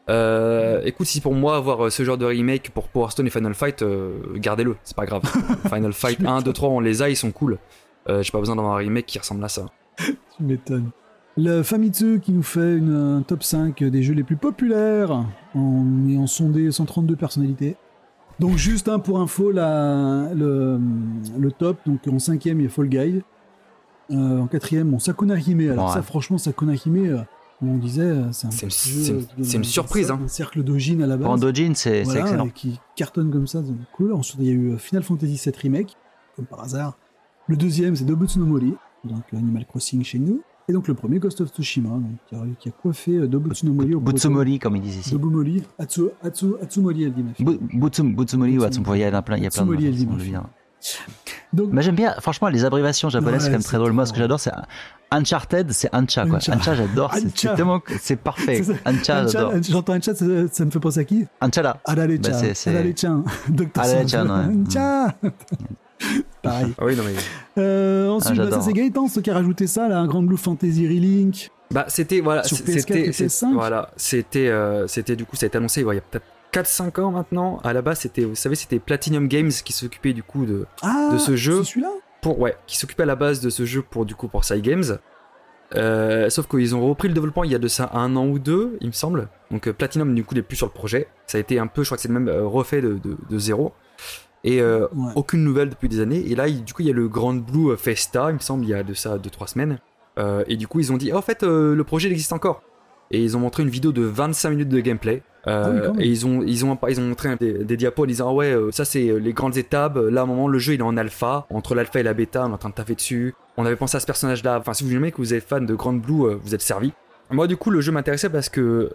euh, écoute si pour moi avoir euh, ce genre de remake pour Power Stone et Final Fight euh, gardez-le c'est pas grave Final Fight 1 2 3 on les a ils sont cool euh, j'ai pas besoin d'avoir un remake qui ressemble à ça Tu m'étonnes. Le Famitsu qui nous fait une, un top 5 des jeux les plus populaires en ayant sondé 132 personnalités. Donc juste hein, pour info, la, le, le top, donc en cinquième il y a Fall Guy, Euh, en quatrième on Sakuna Hime. Alors Ouais. ça franchement Sakuna Hime, euh, comme on disait, euh, c'est un, C'est une- jeu c'est c'est une un- surprise, hein. Un cercle d'Ojin à la base. Pour Andojin, c'est excellent. qui cartonne comme ça, c'est cool. Ensuite il y a eu euh, Final Fantasy VII Remake, comme par hasard. Le deuxième c'est Dobutsu no Mori, donc Animal Crossing chez nous. Et donc le premier Ghost of Tsushima, donc, qui, a, qui a coiffé euh, Dobutsu no Mori au Butsumori, comme ils disent ici. Dobumori, Atsu, Atsu, Atsumori elle dit ma fille. Bu- Butsum- Butsumori ou Atsumori, il y a plein, il y a plein de façons. Donc Mais j'aime bien, franchement, les abréviations japonaises, c'est quand même très drôle. Moi, ce que j'adore, c'est Uncharted, c'est Ancha, quoi. Ancha. Ancha, j'adore. c'est- Ancha. Tellement, c'est parfait. Ancha, Ancha, j'adore. J'entends un chat, ça, me fait penser à qui? Ancha, c'est- c'est- Arale-chan. Pareil. Ah oui, non mais. Euh, ensuite, Ah, bah, j'adore. ça c'est Gaëtan ce qui a rajouté ça, là, un Grand Blue Fantasy Relink. Bah c'était voilà, Sur c'était PS4 et c'est- PS5. voilà, c'était euh, c'était du coup ça a été annoncé il y a peut-être 4 5 ans maintenant. À la base, c'était vous savez, c'était Platinum Games qui s'occupait du coup de Ah, De ce jeu. Celui-là? Pour ouais, qui s'occupait à la base de ce jeu pour du coup pour. Euh, sauf qu'ils ont repris le développement il y a de ça un an ou deux, il me semble. Donc euh, Platinum du coup n'est plus sur le projet. Ça a été un peu, je crois que c'est le même refait de, de, de zéro. Et euh, Ouais. aucune nouvelle depuis des années. Et là, il- du coup, il y a le Grand Blue Festa, il me semble, il y a de ça 2-3 semaines. Euh, et du coup, ils ont dit, Ah, en fait, euh, le projet il existe encore. Et ils ont montré une vidéo de 25 minutes de gameplay. Euh, Ah oui, et ils ont, ils, ont, ils ont montré des, des diapos en disant, ah ouais, euh, ça c'est les grandes étapes. Là, à un moment, le jeu il est en alpha. Entre l'alpha et la bêta, on est en train de taffer dessus. On avait pensé à ce personnage-là. Enfin, si vous aimez que vous êtes fan de Grand Blue, euh, vous êtes servi. Moi, du coup, le jeu m'intéressait parce que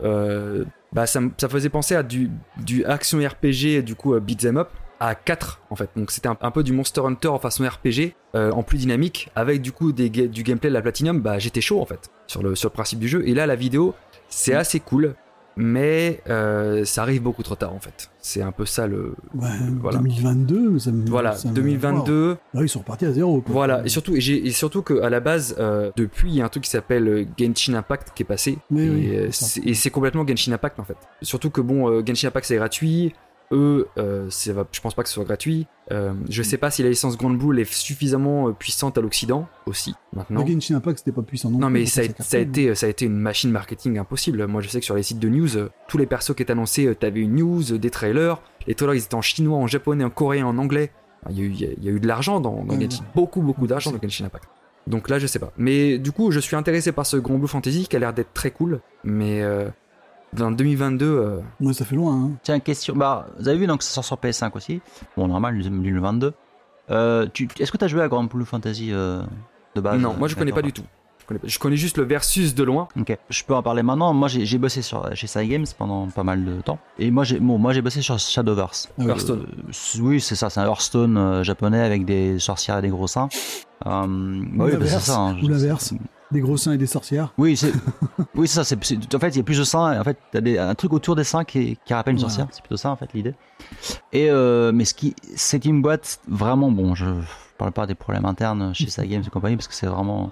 bah, ça, ça faisait penser à du, du action RPG, du coup, euh, beat 'em up, à 4 en fait. Donc, c'était un, un peu du Monster Hunter en façon RPG, euh, en plus dynamique, avec du coup des, du gameplay de la Platinum. Bah, j'étais chaud en fait sur le, sur le principe du jeu. Et là, la vidéo, c'est assez cool, mais euh, ça arrive beaucoup trop tard en fait. C'est un peu ça le. Ouais, Voilà. 2022, ça me. Voilà, ça me- 2022. Wow. Là, ils sont repartis à zéro. quoi. Voilà, et surtout, et surtout qu'à la base, euh, depuis, il y a un truc qui s'appelle Genshin Impact qui est passé. Et oui, c'est complètement Genshin Impact en fait. Surtout que bon, Genshin Impact c'est gratuit. Eux, euh, c'est- je pense pas que ce soit gratuit. Euh, je sais pas si la licence Grand Blue est suffisamment euh, puissante à l'Occident aussi maintenant. Le Genshin Impact, c'était pas puissant non Non mais ça a, ça été ça a été une machine marketing impossible. Moi je sais que sur les sites de news, tous les persos qui étaient annoncés, t'avais une news, des trailers. Les trailers ils étaient en chinois, en japonais, en coréen, en anglais. Il y a eu, il y a- il y a eu de l'argent dans, dans Ouais, Genshin, ouais. beaucoup beaucoup d'argent dans Genshin Impact. Donc là je sais pas. Mais du coup je suis intéressé par ce Grand Blue Fantasy qui a l'air d'être très cool. Mais euh, dans 2022, euh, Ouais, ça fait loin. Hein. Tiens, question. Bah, vous avez vu, donc ça sort sur PS5 aussi. Bon, normal, du le 22. Euh, tu- Est-ce que tu as joué à Grand Blue Fantasy euh, de base? Non, moi je connais pas du tout. Je connais, pas- je connais juste le versus de loin. Ok, je peux en parler maintenant. Moi, j'ai j'ai bossé sur, chez Cygames pendant pas mal de temps. Et moi, j'ai bon, moi, j'ai bossé sur Shadowverse. Ah oui. Hearthstone. Euh, oui, c'est ça, c'est un Hearthstone euh, japonais avec des sorcières et des gros seins. Euh, bah oui, bah, c'est ça. hein, ou je- l'inverse. Des gros seins et des sorcières. Oui, c'est oui, ça. c'est- en fait, il y a plus de seins. En fait, t'as des, un truc autour des seins qui, qui rappelle une Voilà. sorcière. C'est plutôt ça, en fait, l'idée. Et euh, mais ce qui, c'est une boîte vraiment bon. Je parle pas des problèmes internes chez Cygames et compagnie parce que c'est vraiment.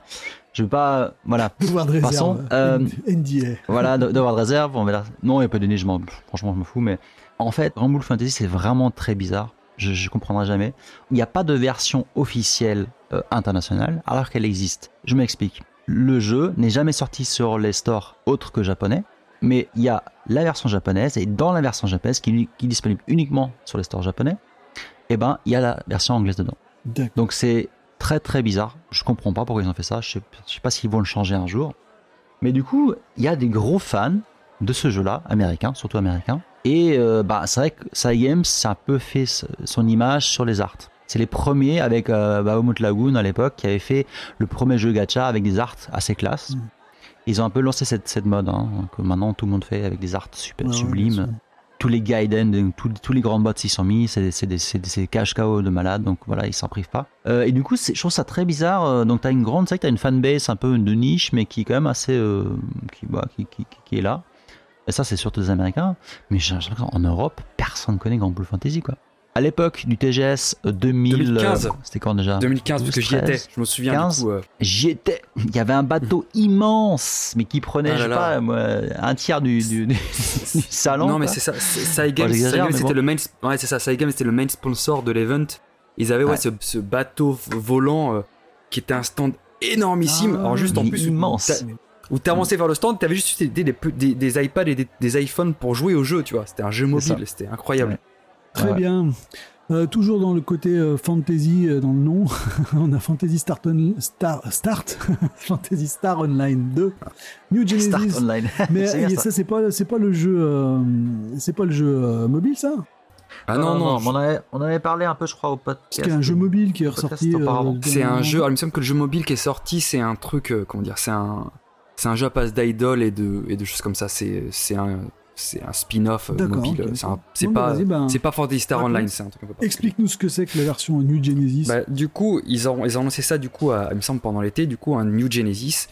Je veux pas. Voilà. Devoir de réserve. Euh, NDA. voilà, de- d'avoir de réserve, on. Non, il n'y a pas de nez, je m'en- franchement, je me fous, mais en fait, Rumble Fantasy, c'est vraiment très bizarre. Je, je comprendrai jamais. Il n'y a pas de version officielle euh, internationale, alors qu'elle existe. Je m'explique. Le jeu n'est jamais sorti sur les stores autres que japonais, mais il y a la version japonaise, et dans la version japonaise, qui, qui est disponible uniquement sur les stores japonais, eh ben, il y a la version anglaise dedans. Donc c'est très très bizarre. Je comprends pas pourquoi ils ont fait ça. Je sais, je sais pas s'ils vont le changer un jour. Mais du coup, il y a des gros fans de ce jeu-là, américains, surtout américains. Et euh, bah, c'est vrai que Cygames a un peu fait son image sur les arts. C'est les premiers avec euh, Bahamut Lagoon à l'époque qui avaient fait le premier jeu gacha avec des arts assez classe. Mm. Ils ont un peu lancé cette, cette mode hein, que maintenant tout le monde fait avec des arts super Ouais, sublimes tous les Gaiden, tous, tous les grands bots s'y sont mis, c'est des, cash KO de malades, donc voilà, ils s'en privent pas. Euh, et du coup, je trouve ça très bizarre. euh, Donc t'as une grande, que t'as une fanbase un peu de niche, mais qui est quand même assez, euh, qui, bah, qui, qui, qui- qui est là. Et ça, c'est surtout des Américains. Mais j'ai l'impression qu'en Europe, personne ne connaît Grand Blue Fantasy, quoi. À l'époque du TGS euh, 2000, 2015. euh, c'était quand déjà? 2015 parce que j'y 12, étais. 13. Je me souviens 15. du coup. euh, J'y étais. Il y avait un bateau immense, mais qui prenait, Ah je sais pas, un tiers du, du, du- salon. Non, mais quoi. c'est ça. c'est- Cygames, mais c'était bon. le main. Ouais, c'est ça. Cygames, c'était le main sponsor de l'event. Ils avaient ouais, Ouais. ce, ce bateau volant euh, qui était un stand énormissime. Ah, Alors juste en plus, immense. où t'avançais vers le stand, t'avais juste des, des, des, des iPads et des, iPhones pour jouer au jeu, tu vois. C'était un jeu mobile, c'était incroyable. Ouais. Très Ouais. bien. Euh, toujours dans le côté euh, fantasy euh, dans le nom, on a Fantasy Start, On- Star, Start Fantasy Star Online 2, New Genesis. Start online. Mais C'est ça. ça, c'est pas c'est pas le jeu euh, c'est pas le jeu euh, mobile ça? Ah non, non, on, avait, on avait parlé un peu, je crois, au podcast. A un jeu mobile qui est ressorti. euh, auparavant. c'est un jeu. Alors, il me semble que le jeu mobile qui est sorti, c'est un truc. euh, comment dire C'est un. C'est un jeu à base d'idol et de, et de choses comme ça. C'est c'est un, c'est un spin-off euh, mobile. ok. C'est bah, pas, ben, c'est pas Fantasy Star. Online, c'est un truc. Explique-nous ce que c'est que la version New Genesis. Bah, du coup, ils ont, ils ont lancé ça du coup, à, il me semble pendant l'été, du coup, un New Genesis,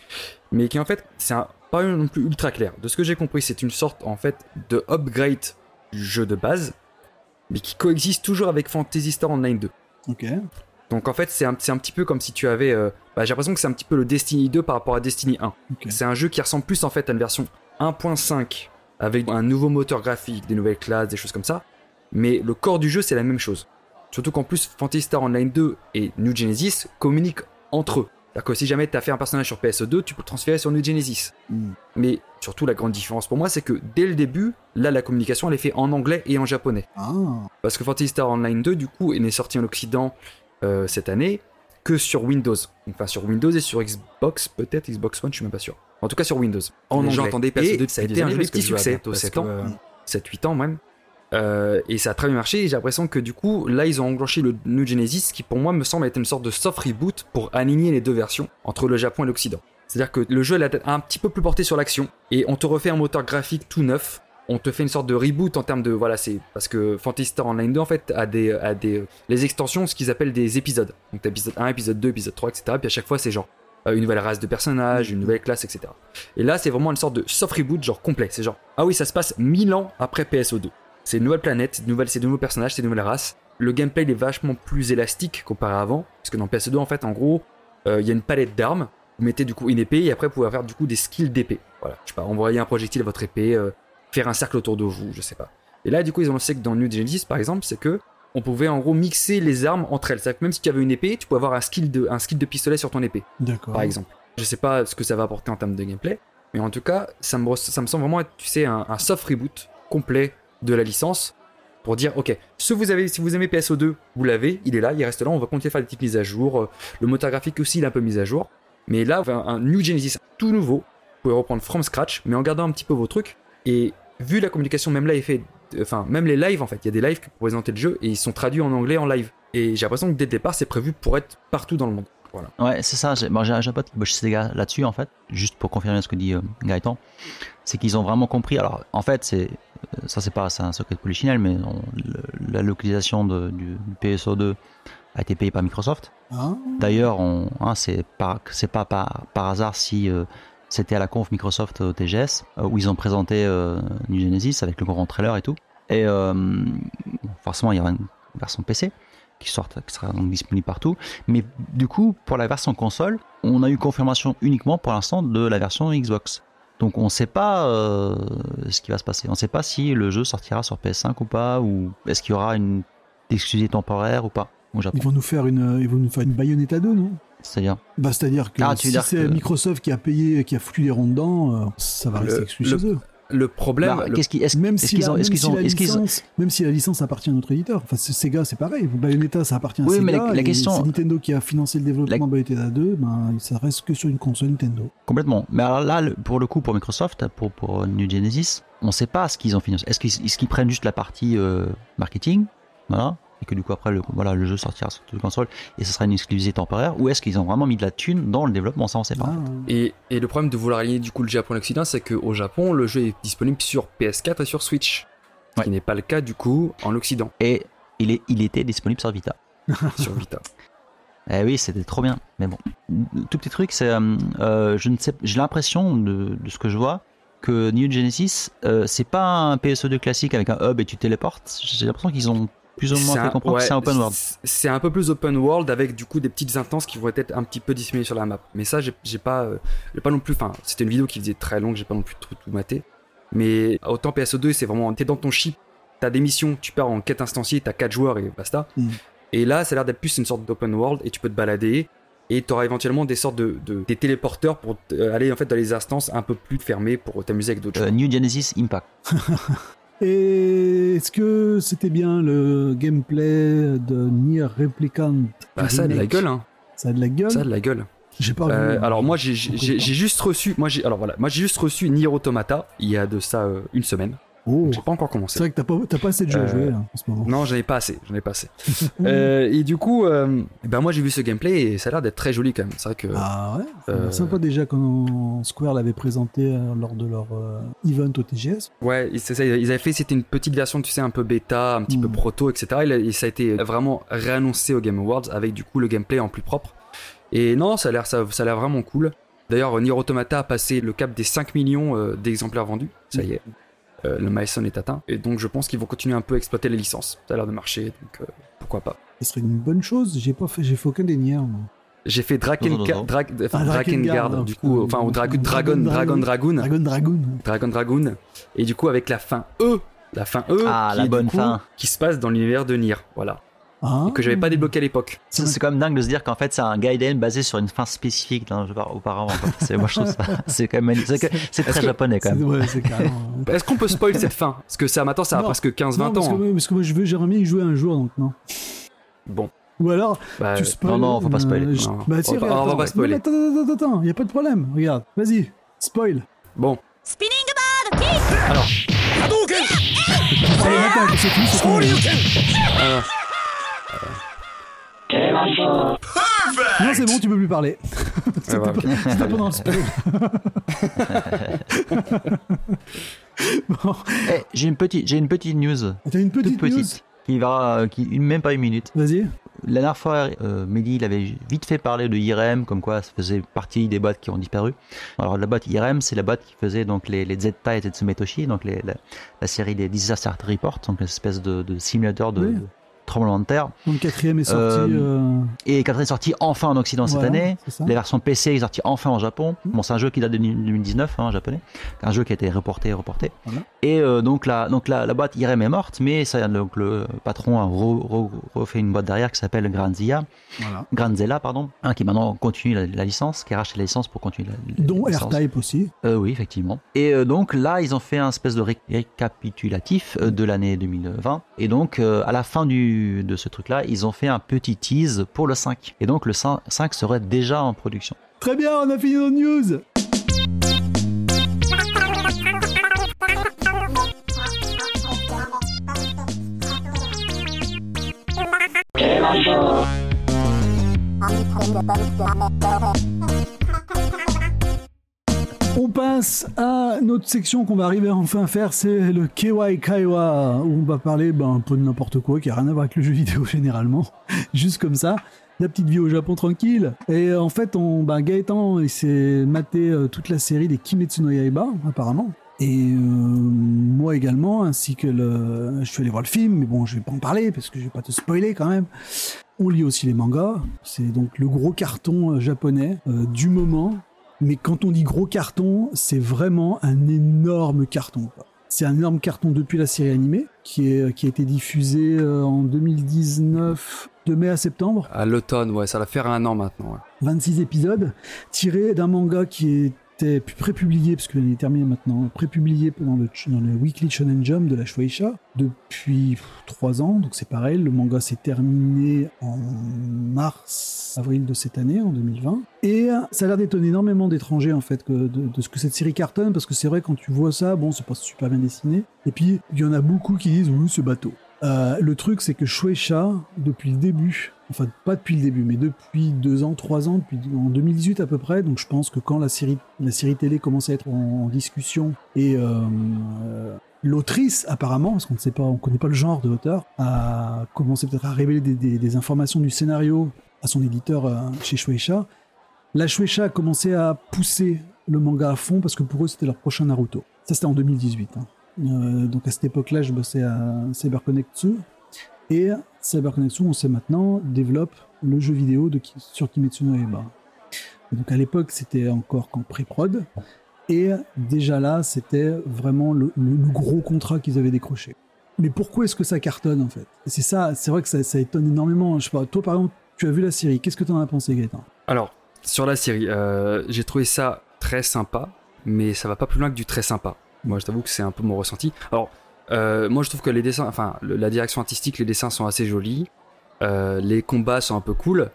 mais qui en fait, c'est pas non plus ultra clair. De ce que j'ai compris, c'est une sorte en fait de upgrade du jeu de base, mais qui coexiste toujours avec Fantasy Star Online 2. ok. Donc en fait, c'est un, un petit peu comme si tu avais, euh, bah, j'ai l'impression que c'est un petit peu le Destiny 2 par rapport à Destiny 1. ok. C'est un jeu qui ressemble plus en fait à une version 1.5 avec un nouveau moteur graphique, des nouvelles classes, des choses comme ça. Mais le corps du jeu, c'est la même chose. Surtout qu'en plus, Fantasy Star Online 2 et New Genesis communiquent entre eux. C'est-à-dire que si jamais tu as fait un personnage sur PS2, tu peux le transférer sur New Genesis. Hmm. Mais surtout, la grande différence pour moi, c'est que dès le début, là, la communication, elle est faite en anglais et en japonais. Ah, Parce que Fantasy Star Online 2, du coup, il n'est sorti en Occident euh, cette année que sur Windows. Enfin, sur Windows et sur Xbox, peut-être Xbox One, je suis même pas sûr. En tout cas, sur Windows. En anglais. attendaient Et PS2 ça a été un petit succès, bientôt parce 7 que, ans. euh, 7-8 ans même. Euh, et ça a très bien marché. Et j'ai l'impression que du coup, là, ils ont enclenché le New Genesis, qui pour moi me semble être une sorte de soft reboot pour aligner les deux versions entre le Japon et l'Occident. C'est-à-dire que le jeu est un petit peu plus porté sur l'action, et on te refait un moteur graphique tout neuf. On te fait une sorte de reboot en termes de voilà c'est parce que Fantasy Star Online 2 en fait a des les extensions ce qu'ils appellent des épisodes. Donc t'as épisode 1 épisode 2 épisode 3 etc puis à chaque fois c'est genre euh, une nouvelle race de personnages une nouvelle classe etc et là c'est vraiment une sorte de soft reboot genre complet. C'est genre ah oui ça se passe 1000 ans après PSO2 c'est une nouvelle planète, c'est de nouveaux personnages, c'est de nouvelles races. Le gameplay est vachement plus élastique comparé à avant, parce que dans PS2 en fait en gros euh, il y a une palette d'armes, vous mettez du coup une épée et après vous pouvez faire du coup des skills d'épée. Voilà, je sais pas, envoyer un projectile à votre épée, euh, faire un cercle autour de vous, je sais pas. Et là du coup ils ont lancé que dans New Genesis par exemple, c'est que on pouvait en gros mixer les armes entre elles. C'est-à-dire que même si tu avais une épée, tu pouvais avoir un skill de, un skill de pistolet sur ton épée d'accord. par exemple. Je sais pas ce que ça va apporter en termes de gameplay, mais en tout cas, ça me, ça me semble vraiment être, tu sais, un, un soft reboot complet de la licence pour dire, ok, ce vous avez, si vous aimez PSO2, vous l'avez, il est là, il reste là, on va continuer à faire des petites mises à jour. euh, Le moteur graphique aussi, il est un peu mis à jour. Mais là, on fait un, un New Genesis tout nouveau. Vous pouvez reprendre from scratch, mais en gardant un petit peu vos trucs. Et vu la communication, même là, est fait, enfin, même les lives, en fait, il y a des lives pour présenter le jeu et ils sont traduits en anglais en live. Et j'ai l'impression que dès le départ, c'est prévu pour être partout dans le monde. Voilà. Ouais, c'est ça. J'ai bon, un pote qui bosse chez Sega là-dessus, en fait, juste pour confirmer ce que dit euh, Gaëtan. C'est qu'ils ont vraiment compris. Alors, en fait, c'est euh, ça, c'est pas un secret de polichinelle, mais on- le- la localisation de- du, du PSO2 a été payée par Microsoft. Ah, D'ailleurs, on, hein, c'est pas, c'est pas par, par hasard si euh, c'était à la conf Microsoft TGS euh, où ils ont présenté euh, New Genesis avec le grand trailer et tout. Et euh, forcément, il y aura une version PC qui, sort, qui sera disponible partout. Mais du coup, pour la version console, on a eu confirmation uniquement pour l'instant de la version Xbox. Donc on ne sait pas ce qui va se passer. On ne sait pas si le jeu sortira sur PS5 ou pas, ou est-ce qu'il y aura une exclusivité temporaire ou pas au Japon. ils vont nous faire une ils vont nous faire une Bayonetta 2, non? C'est-à-dire Bah c'est-à-dire que Ah, si c'est que- Microsoft qui a payé, qui a foutu les ronds dedans, euh, ça va Le- rester exclu le- chez eux. Le problème, Bah, le- qu'est-ce qui- est-ce Même est-ce si, qu'ils la, est-ce la même si la licence appartient à notre éditeur. Enfin, c'est- Sega, c'est pareil. Bayonetta, ça appartient à Oui, Sega. mais la- la question- c'est Nintendo qui a financé le développement de Bayonetta 2, ben, ça reste que sur une console Nintendo. complètement. Mais alors là, pour le coup, pour Microsoft, pour, pour New Genesis, on ne sait pas ce qu'ils ont financé. Est-ce qu'ils est-ce qu'ils prennent juste la partie euh, marketing, voilà, et que du coup après, le, voilà, le jeu sortira sur toute console et ce sera une exclusivité temporaire, ou est-ce qu'ils ont vraiment mis de la thune dans le développement? Ça, on sait pas. Ah, Et, et le problème de vouloir aligner du coup le Japon et l'Occident, c'est qu'au Japon, le jeu est disponible sur PS4 et sur Switch. Ce qui n'est pas le cas du coup en Occident, Et il, est, il était disponible sur Vita. sur Vita. Eh oui, c'était trop bien. Mais bon, tout petit truc, c'est, euh, euh, je ne sais, j'ai l'impression de, de ce que je vois que New Genesis, euh, c'est pas un PSE2 classique avec un hub et tu téléportes. J'ai l'impression qu'ils ont plus ou moins C'est fait un- comprendre que ouais, c'est un open world. c'est- un peu plus open world avec du coup des petites instances qui vont être un petit peu disséminées sur la map. Mais ça, j'ai pas, euh, pas non plus. Enfin, c'était une vidéo qui faisait très longue, j'ai pas non plus tout, tout maté. Mais autant PSO2, c'est vraiment, t'es dans ton ship, t'as des missions, tu pars en quête instanciée, t'as 4 joueurs et basta. Mm. Et là, ça a l'air d'être plus une sorte d'open world et tu peux te balader. Et tu auras éventuellement des sortes de, de- des téléporteurs pour euh, aller en fait dans les instances un peu plus fermées pour t'amuser avec d'autres Euh. New Genesis Impact. Et est-ce que c'était bien le gameplay de Nier Replicant Bah, ça a de la gueule, hein. Ça a de la gueule Ça a de la gueule. J'ai pas Euh, alors moi j'ai juste reçu moi j'ai alors voilà moi j'ai juste reçu Nier Automata il y a de ça euh, une semaine. Oh, J'ai pas encore c'est commencé. vrai que t'as pas, t'as pas assez de jeux à Euh, jouer là, en ce moment. Non, j'en ai pas assez, j'en ai pas assez. Euh, et du coup, euh, ben moi j'ai vu ce gameplay et ça a l'air d'être très joli quand même. C'est vrai que Ah ouais? C'est euh, sympa déjà quand Square l'avait présenté lors de leur euh, event au TGS. ouais, c'est ça. Ils avaient fait, c'était une petite version, tu sais, un peu bêta, un petit peu Mm. proto, etc. Et, ça a été vraiment réannoncé au Game Awards avec du coup le gameplay en plus propre. Et non, ça a l'air, ça, ça a l'air vraiment cool. D'ailleurs, Nier Automata a passé le cap des 5 millions euh, d'exemplaires vendus. Ça y est. Euh, le milestone est atteint. Et donc, je pense qu'ils vont continuer un peu à exploiter les licences. Ça a l'air de marcher, donc euh, pourquoi pas. Ce serait une bonne chose. J'ai pas fait, j'ai fait aucun des Nier. moi. J'ai fait Drakengard, enfin, Ah, Drakengard, Drakengard, du coup, enfin, ou Dra- Dragon- Dragon, Dragon, Dragoon, Dragon Dragoon. Dragon Dragoon, et du coup avec la fin E, la fin E, Ah, qui la est, du bonne coup, fin. qui se passe dans l'univers de Nier, voilà, Ah. et que j'avais pas débloqué à l'époque. C'est quand même dingue de se dire qu'en fait c'est un guideline basé sur une fin spécifique dans le jeu auparavant. quoi. C'est- Moi je trouve ça, c'est quand même c'est Est-ce très que- japonais quand même. Ouais, c'est carrément. Est-ce qu'on peut spoil cette fin? Parce que ça maintenant ça a Non. presque 15-20 non, parce ans. que, hein. parce que moi je veux, j'aimerais bien y jouer un jour donc non. Bon, Ou alors, bah, tu spoil. non, non, faut pas spoiler. je- Non. Bah, si, On va- regarde, on va pas spoiler. Mais Attends, attends, attends, attends, y a pas de problème. Regarde, vas-y, spoil. bon, Spinning kick alors, Allez, maintenant, c'est fini, c'est fini. Non, c'est bon, tu peux plus parler. C'était pas dans le spoil. bon, Eh, j'ai une petite j'ai une petite news t'as une petite, news petite qui va qui même pas une minute. Vas-y. La dernière fois, euh, Mehdi, il avait vite fait parler de IRM, comme quoi ça faisait partie des boîtes qui ont disparu. Alors la boîte IRM, c'est la boîte qui faisait donc les, les Zeta et Zetsumetoshi, donc les, la, la série des Disaster Report, donc une espèce de, de simulateur de, Oui. Tremblement de terre. Donc, quatrième est sorti. Euh, euh, Et quatrième est sorti enfin en Occident cette année. La version PC est sortie enfin en Japon. Bon, c'est un jeu qui date de 2019, hein, en japonais. Un jeu qui a été reporté et reporté. Voilà. Et euh, donc, la, donc la, la boîte IRM est morte, mais ça, donc, le patron a re- re- refait une boîte derrière qui s'appelle Granzilla, Voilà. Granzella, pardon, hein, qui maintenant continue la, la licence, qui a racheté la licence pour continuer la, la Dont. R-Type aussi. Euh, oui, effectivement. Et donc là, ils ont fait un espèce de ré- récapitulatif de l'année 2020. Et donc, à la fin du, de ce truc-là, ils ont fait un petit tease pour le 5. Et donc, le 5 5 serait déjà en production. Très bien, on a fini nos news. On passe à notre section qu'on va arriver enfin à faire, c'est le KY Kaiwa, où on va parler ben, un peu de n'importe quoi qui a rien à voir avec le jeu vidéo généralement, juste comme ça. La petite vie au Japon tranquille. Et en fait, on, ben, Gaëtan, il s'est maté euh, toute la série des Kimetsu no Yaiba, apparemment. Et euh, moi également, ainsi que le... Je suis allé voir le film, mais bon, je vais pas en parler parce que je vais pas te spoiler quand même. On lit aussi les mangas. C'est donc le gros carton euh, japonais du moment. Mais quand on dit gros carton, c'est vraiment un énorme carton. C'est un énorme carton depuis la série animée qui, est, qui a été diffusée euh, en 2019, de mai à septembre. à l'automne, ouais, ça va faire un an maintenant. ouais. 26 épisodes tirés d'un manga qui était prépublié, parce que l'année est terminée maintenant, prépublié dans le, dans le Weekly Shonen Jump de la Shueisha depuis 3 ans, donc c'est pareil, le manga s'est terminé en mars, avril de cette année, en 2020. Et ça a l'air d'étonner énormément d'étrangers en fait de, de ce que cette série cartonne, parce que c'est vrai quand tu vois ça, bon c'est pas super bien dessiné, et puis il y en a beaucoup qui disent oui c'est bateau. Euh, le truc, c'est que Shueisha, depuis le début, enfin pas depuis le début, mais depuis deux ans, trois ans, depuis en 2018 à peu près, donc je pense que quand la série, la série télé commençait à être en, discussion et euh, euh, l'autrice apparemment, parce qu'on ne sait pas, on connaît pas le genre de l'auteur, a commencé peut-être à révéler des, informations du scénario à son éditeur chez Shueisha. La Shueisha a commencé à pousser le manga à fond parce que pour eux c'était leur prochain Naruto. Ça c'était en 2018. hein. Euh, donc à cette époque-là, je bossais à CyberConnectsu. Et CyberConnectsu, on sait maintenant, développe le jeu vidéo de, sur Kimetsu no Yaiba. Donc à l'époque, c'était encore qu'en pré-prod. Et déjà là, c'était vraiment le, gros contrat qu'ils avaient décroché. Mais pourquoi est-ce que ça cartonne en fait? C'est ça, c'est vrai que ça, étonne énormément. Toi par exemple, tu as vu la série, qu'est-ce que tu en as pensé Gaëtan? Alors, sur la série, euh, j'ai trouvé ça très sympa, mais ça va pas plus loin que du très sympa. Moi, je t'avoue que c'est un peu mon ressenti. Alors, Euh, moi, je trouve que les dessins, enfin, le- la direction artistique, les dessins sont assez jolis. Euh, les combats sont un peu cool.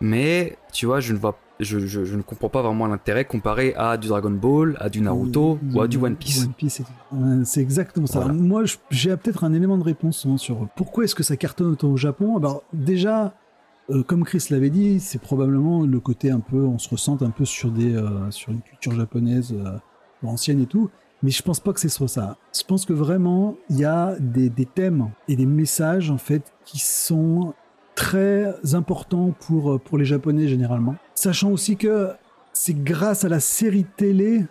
Mais, tu vois, je ne vois, je, je- je ne comprends pas vraiment l'intérêt comparé à du Dragon Ball, à du Naruto ou à du One Piece. One Piece, c'est- exactement ça. Voilà. Moi, j'ai peut-être un élément de réponse hein, sur pourquoi est-ce que ça cartonne autant au Japon. Alors, déjà, euh, comme Chris l'avait dit, c'est probablement le côté un peu, on se ressent un peu sur des, euh, sur une culture japonaise euh, ancienne et tout. Mais je pense pas que c'est soit ça. Je pense que vraiment, il y a des, des thèmes et des messages, en fait, qui sont très importants pour, euh, pour les Japonais généralement. Sachant aussi que c'est grâce à la série télé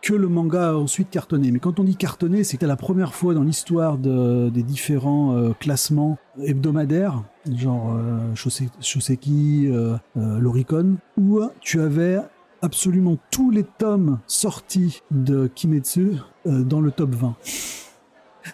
que le manga a ensuite cartonné. Mais quand on dit cartonné, c'est que la première fois dans l'histoire de- des différents euh, classements hebdomadaires, genre euh, Shose- Shoseki, euh, l'Oricon, où tu avais absolument tous les tomes sortis de Kimetsu euh, dans le top 20.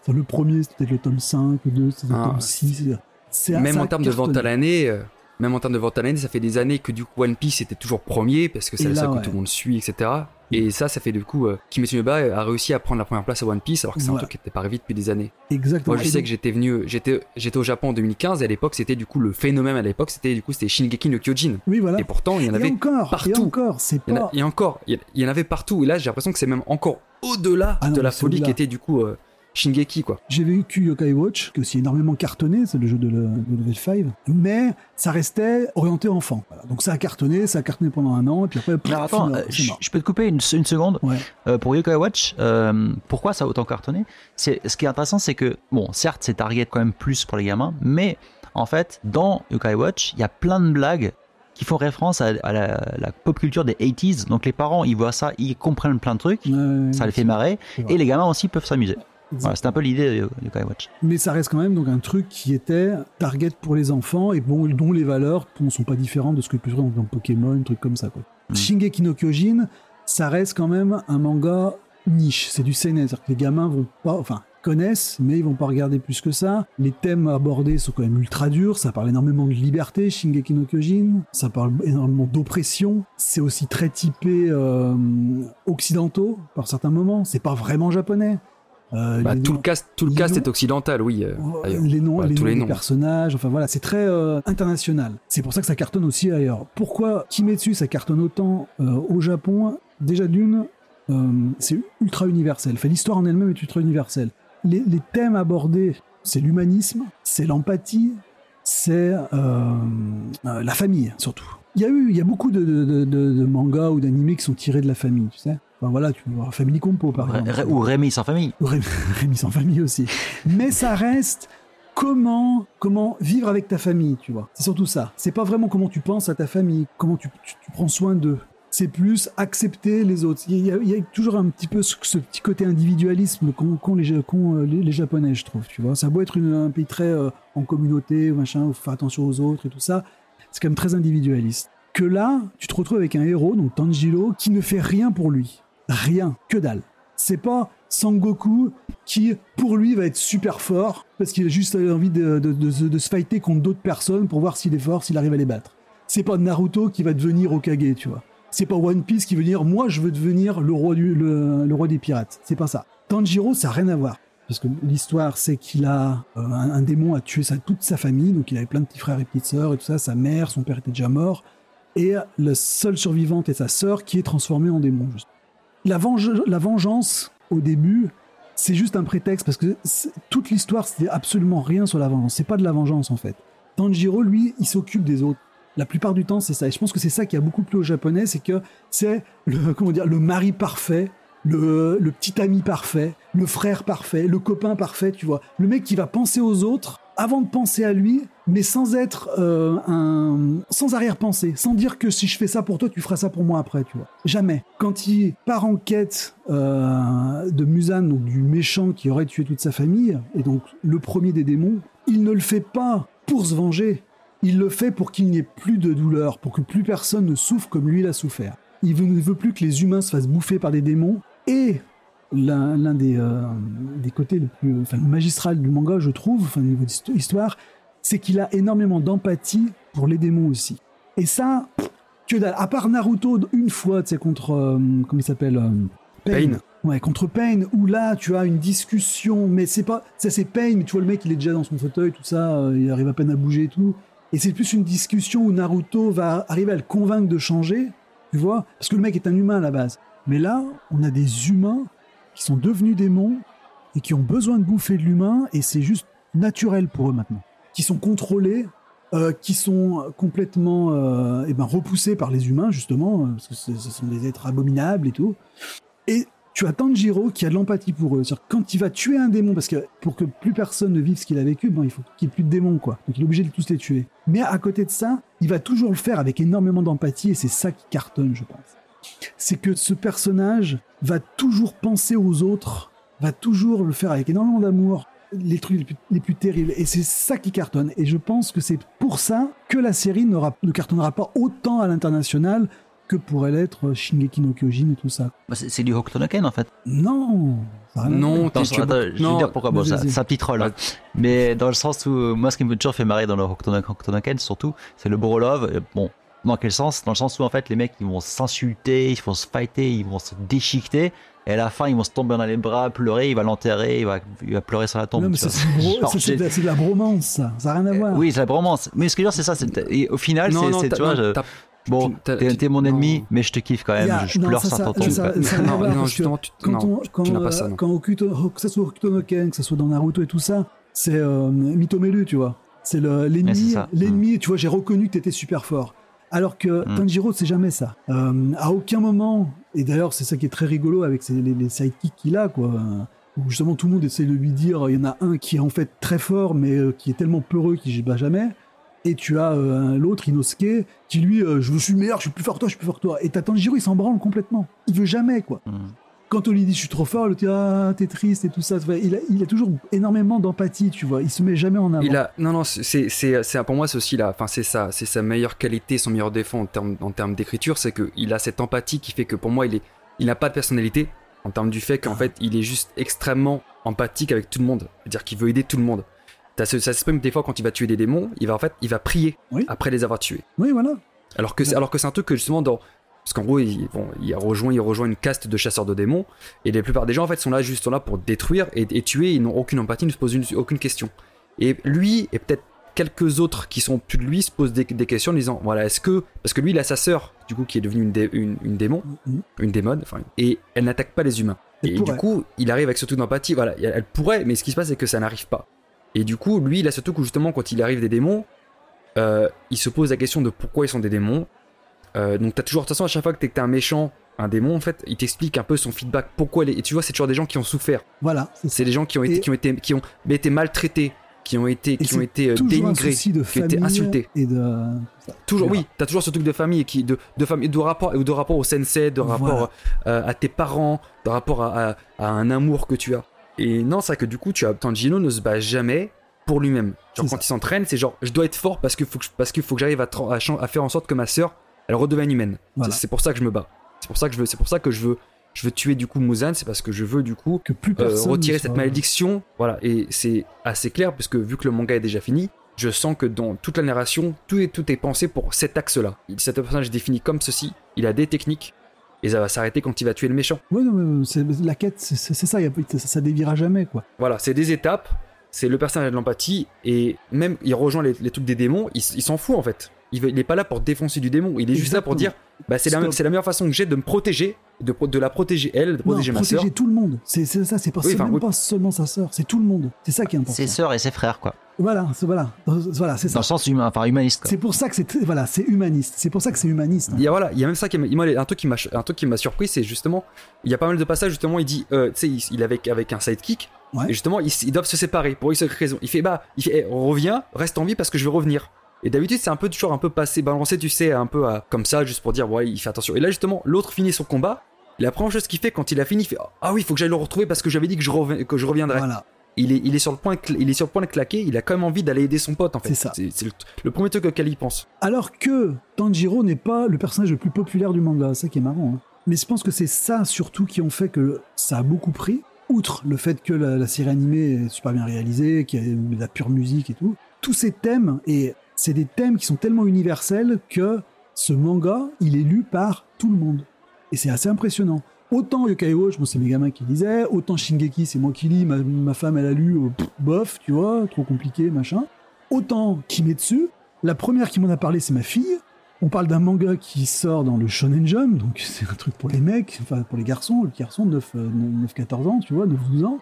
Dans le premier, c'était le tome 5, le 2, c'était le Ah, tome 6. C'est- Même en termes de vente à l'année, euh, même en termes de vente à l'année, ça fait des années que du coup One Piece était toujours premier parce que c'est ouais. que tout le monde suit, etc. Et ça, ça fait du coup, euh, Kimetsu no Yaiba a réussi à prendre la première place à One Piece alors que c'est un truc qui n'était pas arrivé depuis des années. Exactement. Moi, je sais que j'étais venu, j'étais, j'étais au Japon en 2015 et à l'époque, c'était du coup le phénomène à l'époque, c'était du coup, c'était Shingeki no Kyojin. Oui, voilà. Et pourtant, il y en et avait encore, et partout. encore, c'est Il y, en a- encore, il y, en avait partout. Et là, j'ai l'impression que c'est même encore au-delà Ah non, de la folie qui était du coup euh, Shingeki, quoi. J'ai vécu Yokai Watch, qui aussi énormément cartonné, c'est le jeu de, le- de Level 5, mais ça restait orienté enfant. Voilà. Donc ça a cartonné, ça a cartonné pendant un an, et puis après, pff, Alors attends, euh, je, peux te couper une, une seconde Ouais. Euh, pour Yokai Watch. euh, pourquoi ça a autant cartonné? C'est ce qui est intéressant, c'est que bon, certes, c'est target quand même plus pour les gamins, mais en fait, dans Yokai Watch, il y a plein de blagues qui font référence à, à la, la pop culture des 80s. Donc les parents, ils voient ça, ils comprennent plein de trucs, Ouais, ça les fait marrer, et les gamins aussi peuvent s'amuser. Voilà, c'était un peu l'idée de Yokai Watch. Mais ça reste quand même donc un truc qui était target pour les enfants et bon, dont les valeurs ne sont pas différentes de ce que tu peux trouver dans Pokémon, un truc comme ça. Quoi. Mm. Shingeki no Kyojin, ça reste quand même un manga niche, c'est du seinen, c'est-à-dire que les gamins vont pas, enfin connaissent, mais ils vont pas regarder plus que ça. Les thèmes abordés sont quand même ultra durs, ça parle énormément de liberté, Shingeki no Kyojin, ça parle énormément d'oppression, c'est aussi très typé euh, occidentaux par certains moments, c'est pas vraiment japonais. Euh, Bah, tout noms- le cast, tout le les cast noms- est occidental, oui. euh, les noms, Voilà, les tous noms les noms. personnages, enfin voilà, c'est très euh, international. C'est pour ça que ça cartonne aussi ailleurs. Pourquoi Kimetsu ça cartonne autant au Japon? Déjà d'une, c'est ultra universel. Fait l'histoire en elle-même est ultra universelle. Les, les thèmes abordés, c'est l'humanisme, c'est l'empathie, c'est la famille surtout. Il y a eu, il y a beaucoup de, de, de- de- de mangas ou d'animés qui sont tirés de la famille, tu sais. Enfin voilà, tu vois Family Compo par exemple. Ré- ou Rémi sans famille. Rémi, Rémi sans famille aussi. Mais ça reste comment comment vivre avec ta famille, tu vois. C'est surtout ça. C'est pas vraiment comment tu penses à ta famille, comment tu, tu- tu prends soin d'eux. C'est plus accepter les autres. Il y, a, il y a toujours un petit peu ce, ce petit côté individualisme qu'ont les, qu'ont, euh, les, les Japonais, je trouve. Tu vois, ça a beau être une- un pays très euh, en communauté, machin, où faire attention aux autres et tout ça. C'est quand même très individualiste. Que là, tu te retrouves avec un héros, donc Tanjiro, qui ne fait rien pour lui. Rien, que dalle. C'est pas Sangoku qui, pour lui, va être super fort parce qu'il a juste envie de, de- se fighter contre d'autres personnes pour voir s'il est fort, s'il arrive à les battre. C'est pas Naruto qui va devenir Okage, tu vois. C'est pas One Piece qui veut dire moi je veux devenir le roi, du, le, roi des pirates. C'est pas ça. Tanjiro, ça n'a rien à voir. Parce que l'histoire, c'est qu'il a euh, un, démon a tué sa, toute sa famille, donc il avait plein de petits frères et petites sœurs et tout ça. Sa mère, son père était déjà mort, et la seule survivante est sa sœur qui est transformée en démon. juste. La, venge- la vengeance, au début, c'est juste un prétexte parce que c'est- toute l'histoire, c'était absolument rien sur la vengeance. C'est pas de la vengeance en fait. Tanjiro, lui, il s'occupe des autres. La plupart du temps, c'est ça. Et je pense que c'est ça qui a beaucoup plu aux Japonais, c'est que c'est le comment dire le mari parfait, le petit ami parfait, le frère parfait, le copain parfait, tu vois. Le mec qui va penser aux autres avant de penser à lui, mais sans être euh, un sans arrière-pensée, sans dire que si je fais ça pour toi, tu feras ça pour moi après, tu vois. Jamais. Quand il part en quête euh, de Musan, donc du méchant qui aurait tué toute sa famille, et donc le premier des démons, il ne le fait pas pour se venger. Il le fait pour qu'il n'y ait plus de douleur, pour que plus personne ne souffre comme lui l'a souffert. Il ne veut plus que les humains se fassent bouffer par des démons. Et l'un des, euh, des côtés le plus enfin, magistral du manga, je trouve, enfin, au niveau d'histoire, c'est qu'il a énormément d'empathie pour les démons aussi. Et ça, que dalle. À part Naruto, une fois, tu sais, contre. euh, comment il s'appelle euh, Pain. Ouais, contre Pain, où là, tu as une discussion, mais c'est pas, ça c'est Pain, mais tu vois le mec, il est déjà dans son fauteuil, tout ça, euh, il arrive à peine à bouger et tout. Et c'est plus une discussion où Naruto va arriver à le convaincre de changer, tu vois, parce que le mec est un humain à la base. Mais là, on a des humains qui sont devenus démons et qui ont besoin de bouffer de l'humain, et c'est juste naturel pour eux maintenant. Qui sont contrôlés, euh, qui sont complètement euh, eh ben, repoussés par les humains, justement, euh, parce que ce sont des êtres abominables et tout. Et tu as Tanjiro qui a de l'empathie pour eux. Quand il va tuer un démon, parce que pour que plus personne ne vive ce qu'il a vécu, bon, il faut qu'il n'y ait plus de démons, quoi. Donc il est obligé de tous les tuer. Mais à côté de ça, il va toujours le faire avec énormément d'empathie, et c'est ça qui cartonne, je pense. C'est que ce personnage va toujours penser aux autres, va toujours le faire avec énormément d'amour, les trucs les plus, les plus terribles. Et c'est ça qui cartonne. Et je pense que c'est pour ça que la série ne cartonnera pas autant à l'international que pourrait l'être Shingeki no Kyojin et tout ça. Bah, c'est du Hokuto no Ken en fait. Non ça Non, attends, je vais non, dire pourquoi. Bon, ça- vas-y. c'est un petit troll. hein. Mais dans le sens où, moi, ce qui me toujours fait marrer dans le Hokuto no, Hokuto no Ken, surtout, c'est le Bro Love. Euh, Bon, dans quel sens? Dans le sens où, en fait, les mecs, ils vont s'insulter, ils vont se fighter, ils vont se déchiqueter. Et à la fin, ils vont se tomber dans les bras, pleurer, il va l'enterrer, il va, il va pleurer sur la tombe. c'est de, la- de bromance, ça. Ça n'a rien à voir. Oui, c'est la bromance. Mais ce que je veux dire, c'est ça. Et au final, c'est, tu vois, non, je- t'as- bon, t'es, mon ennemi, non. mais je te kiffe quand même. a- je non, pleure sur ta tombe. Non, non, justement, tu- quand non, on, quand, tu n'as pas euh, ça, non. quand Okuto- que ça soit Okuto no Ken, que ça soit dans Naruto et tout ça, c'est euh, Mitomelu, tu vois. C'est l'ennemi, l'ennemi, tu vois, j'ai reconnu que t'étais super fort. Alors que Mm. Tanjiro, c'est jamais ça. Euh, à aucun moment, et d'ailleurs, c'est ça qui est très rigolo avec les, les sidekicks qu'il a, quoi. Où justement, tout le monde essaie de lui dire, il y en a un qui est en fait très fort, mais euh, qui est tellement peureux qu'il ne bat jamais. Et tu as euh, l'autre, Inosuke, qui lui, je suis meilleur, je suis plus fort que toi, je suis plus fort que toi. Et t'as Tanjiro, il s'en branle complètement. Il veut jamais, quoi. Mm. Quand on lui dit je suis trop fort, le dit ah t'es triste et tout ça. Il a, il a toujours énormément d'empathie, tu vois. Il se met jamais en avant. Il a non non c'est pour moi aussi là enfin c'est ça c'est sa meilleure qualité son meilleur défaut en termes en termes d'écriture c'est que il a cette empathie qui fait que pour moi il est il n'a pas de personnalité en termes du fait qu'en fait il est juste extrêmement empathique avec tout le monde c'est-à-dire qu'il veut aider tout le monde ça s'exprime des fois quand il va tuer des démons il va en fait il va prier Oui. après les avoir tués Oui, voilà. alors que c'est alors que c'est un truc que justement dans parce qu'en gros il, bon, il a rejoint il rejoint une caste de chasseurs de démons. Et la plupart des gens en fait sont là juste sont là pour détruire et, et tuer. Ils n'ont aucune empathie ne se posent une- aucune question. Et lui et peut-être quelques autres qui sont plus de lui se posent des, des questions en disant voilà est-ce que parce que lui il a sa sœur du coup qui est devenue une, dé- une, une démon une démone enfin et elle n'attaque pas les humains. Elle et pourrait. du coup il arrive avec surtout d'empathie voilà elle pourrait mais ce qui se passe c'est que ça n'arrive pas. Et du coup lui il a surtout que justement quand il arrive des démons euh, il se pose la question de pourquoi ils sont des démons euh, donc t'as toujours de toute façon à chaque fois que t'es un méchant un démon en fait il t'explique un peu son feedback pourquoi les... et tu vois c'est toujours des gens qui ont souffert Voilà. c'est des gens qui ont été Et- qui ont été qui ont été maltraités qui ont été Et qui ont été euh, dénigrés de qui ont été insultés. et de. toujours Voilà. oui t'as toujours ce truc de famille qui de de famille de rapport de rapport au sensei de rapport euh, à tes parents de rapport à, à- à un amour que tu as et non c'est vrai que du coup tu as ne se bat jamais pour lui-même genre quand il s'entraîne c'est genre je dois être fort parce que faut que je- parce qu'il faut que j'arrive à, à faire en sorte que ma sœur elle redevienne humaine Voilà. c'est pour ça que je me bats c'est pour ça que je veux c'est pour ça que je veux je veux tuer du coup Muzan c'est parce que je veux du coup Que plus euh, retirer cette malédiction. Voilà, et c'est assez clair puisque vu que le manga est déjà fini, je sens que dans toute la narration, tout est, tout est pensé pour cet axe-là. Cet personnage est défini comme ceci, il a des techniques, et ça va s'arrêter quand il va tuer le méchant. Ouais, non, la quête, c'est ça, y a- ça, ça déviera jamais, quoi. Voilà, c'est des étapes, c'est le personnage de l'empathie, et même il rejoint les, les trucs des démons, il, il s'en fout en fait. Il, veut- il est pas là pour défoncer du démon, il est juste là pour dire bah, c'est la, meilleure façon que j'ai de me protéger, de, pro- de la protéger elle, de Non, protéger ma protéger sœur. tout le monde. C'est ça, c'est pas, Oui, c'est enfin, même oui. pas seulement sa sœur, c'est tout le monde. C'est ça qui est important. Ses sœurs et ses frères, quoi. Voilà, c'est voilà, voilà, c'est Dans ça. le sens humain, enfin humaniste. C'est pour ça que c'est voilà, c'est humaniste. C'est pour ça que c'est humaniste. hein. Il y a voilà, il y a même ça qui m'a- moi, un truc qui m'a un truc qui m'a surpris, c'est justement il y a pas mal de passages justement il dit euh, tu sais il, il est avec avec un sidekick Ouais. et justement ils, ils doivent se séparer pour X raison. Il fait bah il fait eh, reviens, reste en vie parce que je vais revenir. Et d'habitude c'est un peu toujours un peu passé balancé tu sais un peu à- comme ça juste pour dire ouais il fait attention. Et là justement l'autre finit son combat. La première chose qu'il fait quand il a fini, il fait ah oui il faut que j'aille le retrouver parce que j'avais dit que je reviens- que je reviendrais. Voilà. Il est il est sur le point il est sur le point de claquer. Il a quand même envie d'aller aider son pote en fait. C'est ça. C'est le, le premier truc auquel il pense. Alors que Tanjiro n'est pas le personnage le plus populaire du manga, c'est ça qui est marrant. hein. Mais je pense que c'est ça surtout qui ont fait que ça a beaucoup pris. Outre le fait que la, la série animée est super bien réalisée, qu'il y a de la pure musique et tout, tous ces thèmes, et c'est des thèmes qui sont tellement universels que ce manga, il est lu par tout le monde. Et c'est assez impressionnant. Autant Yokai Watch, moi c'est mes gamins qui lisaient, autant Shingeki c'est moi qui lis, ma, ma femme elle a lu, euh, bof, tu vois, trop compliqué, machin. Autant Kimetsu, la première qui m'en a parlé c'est ma fille. On parle d'un manga qui sort dans le Shonen Jump, donc c'est un truc pour les mecs, enfin pour les garçons, les garçons de 9-14 ans, tu vois, 9-12 ans.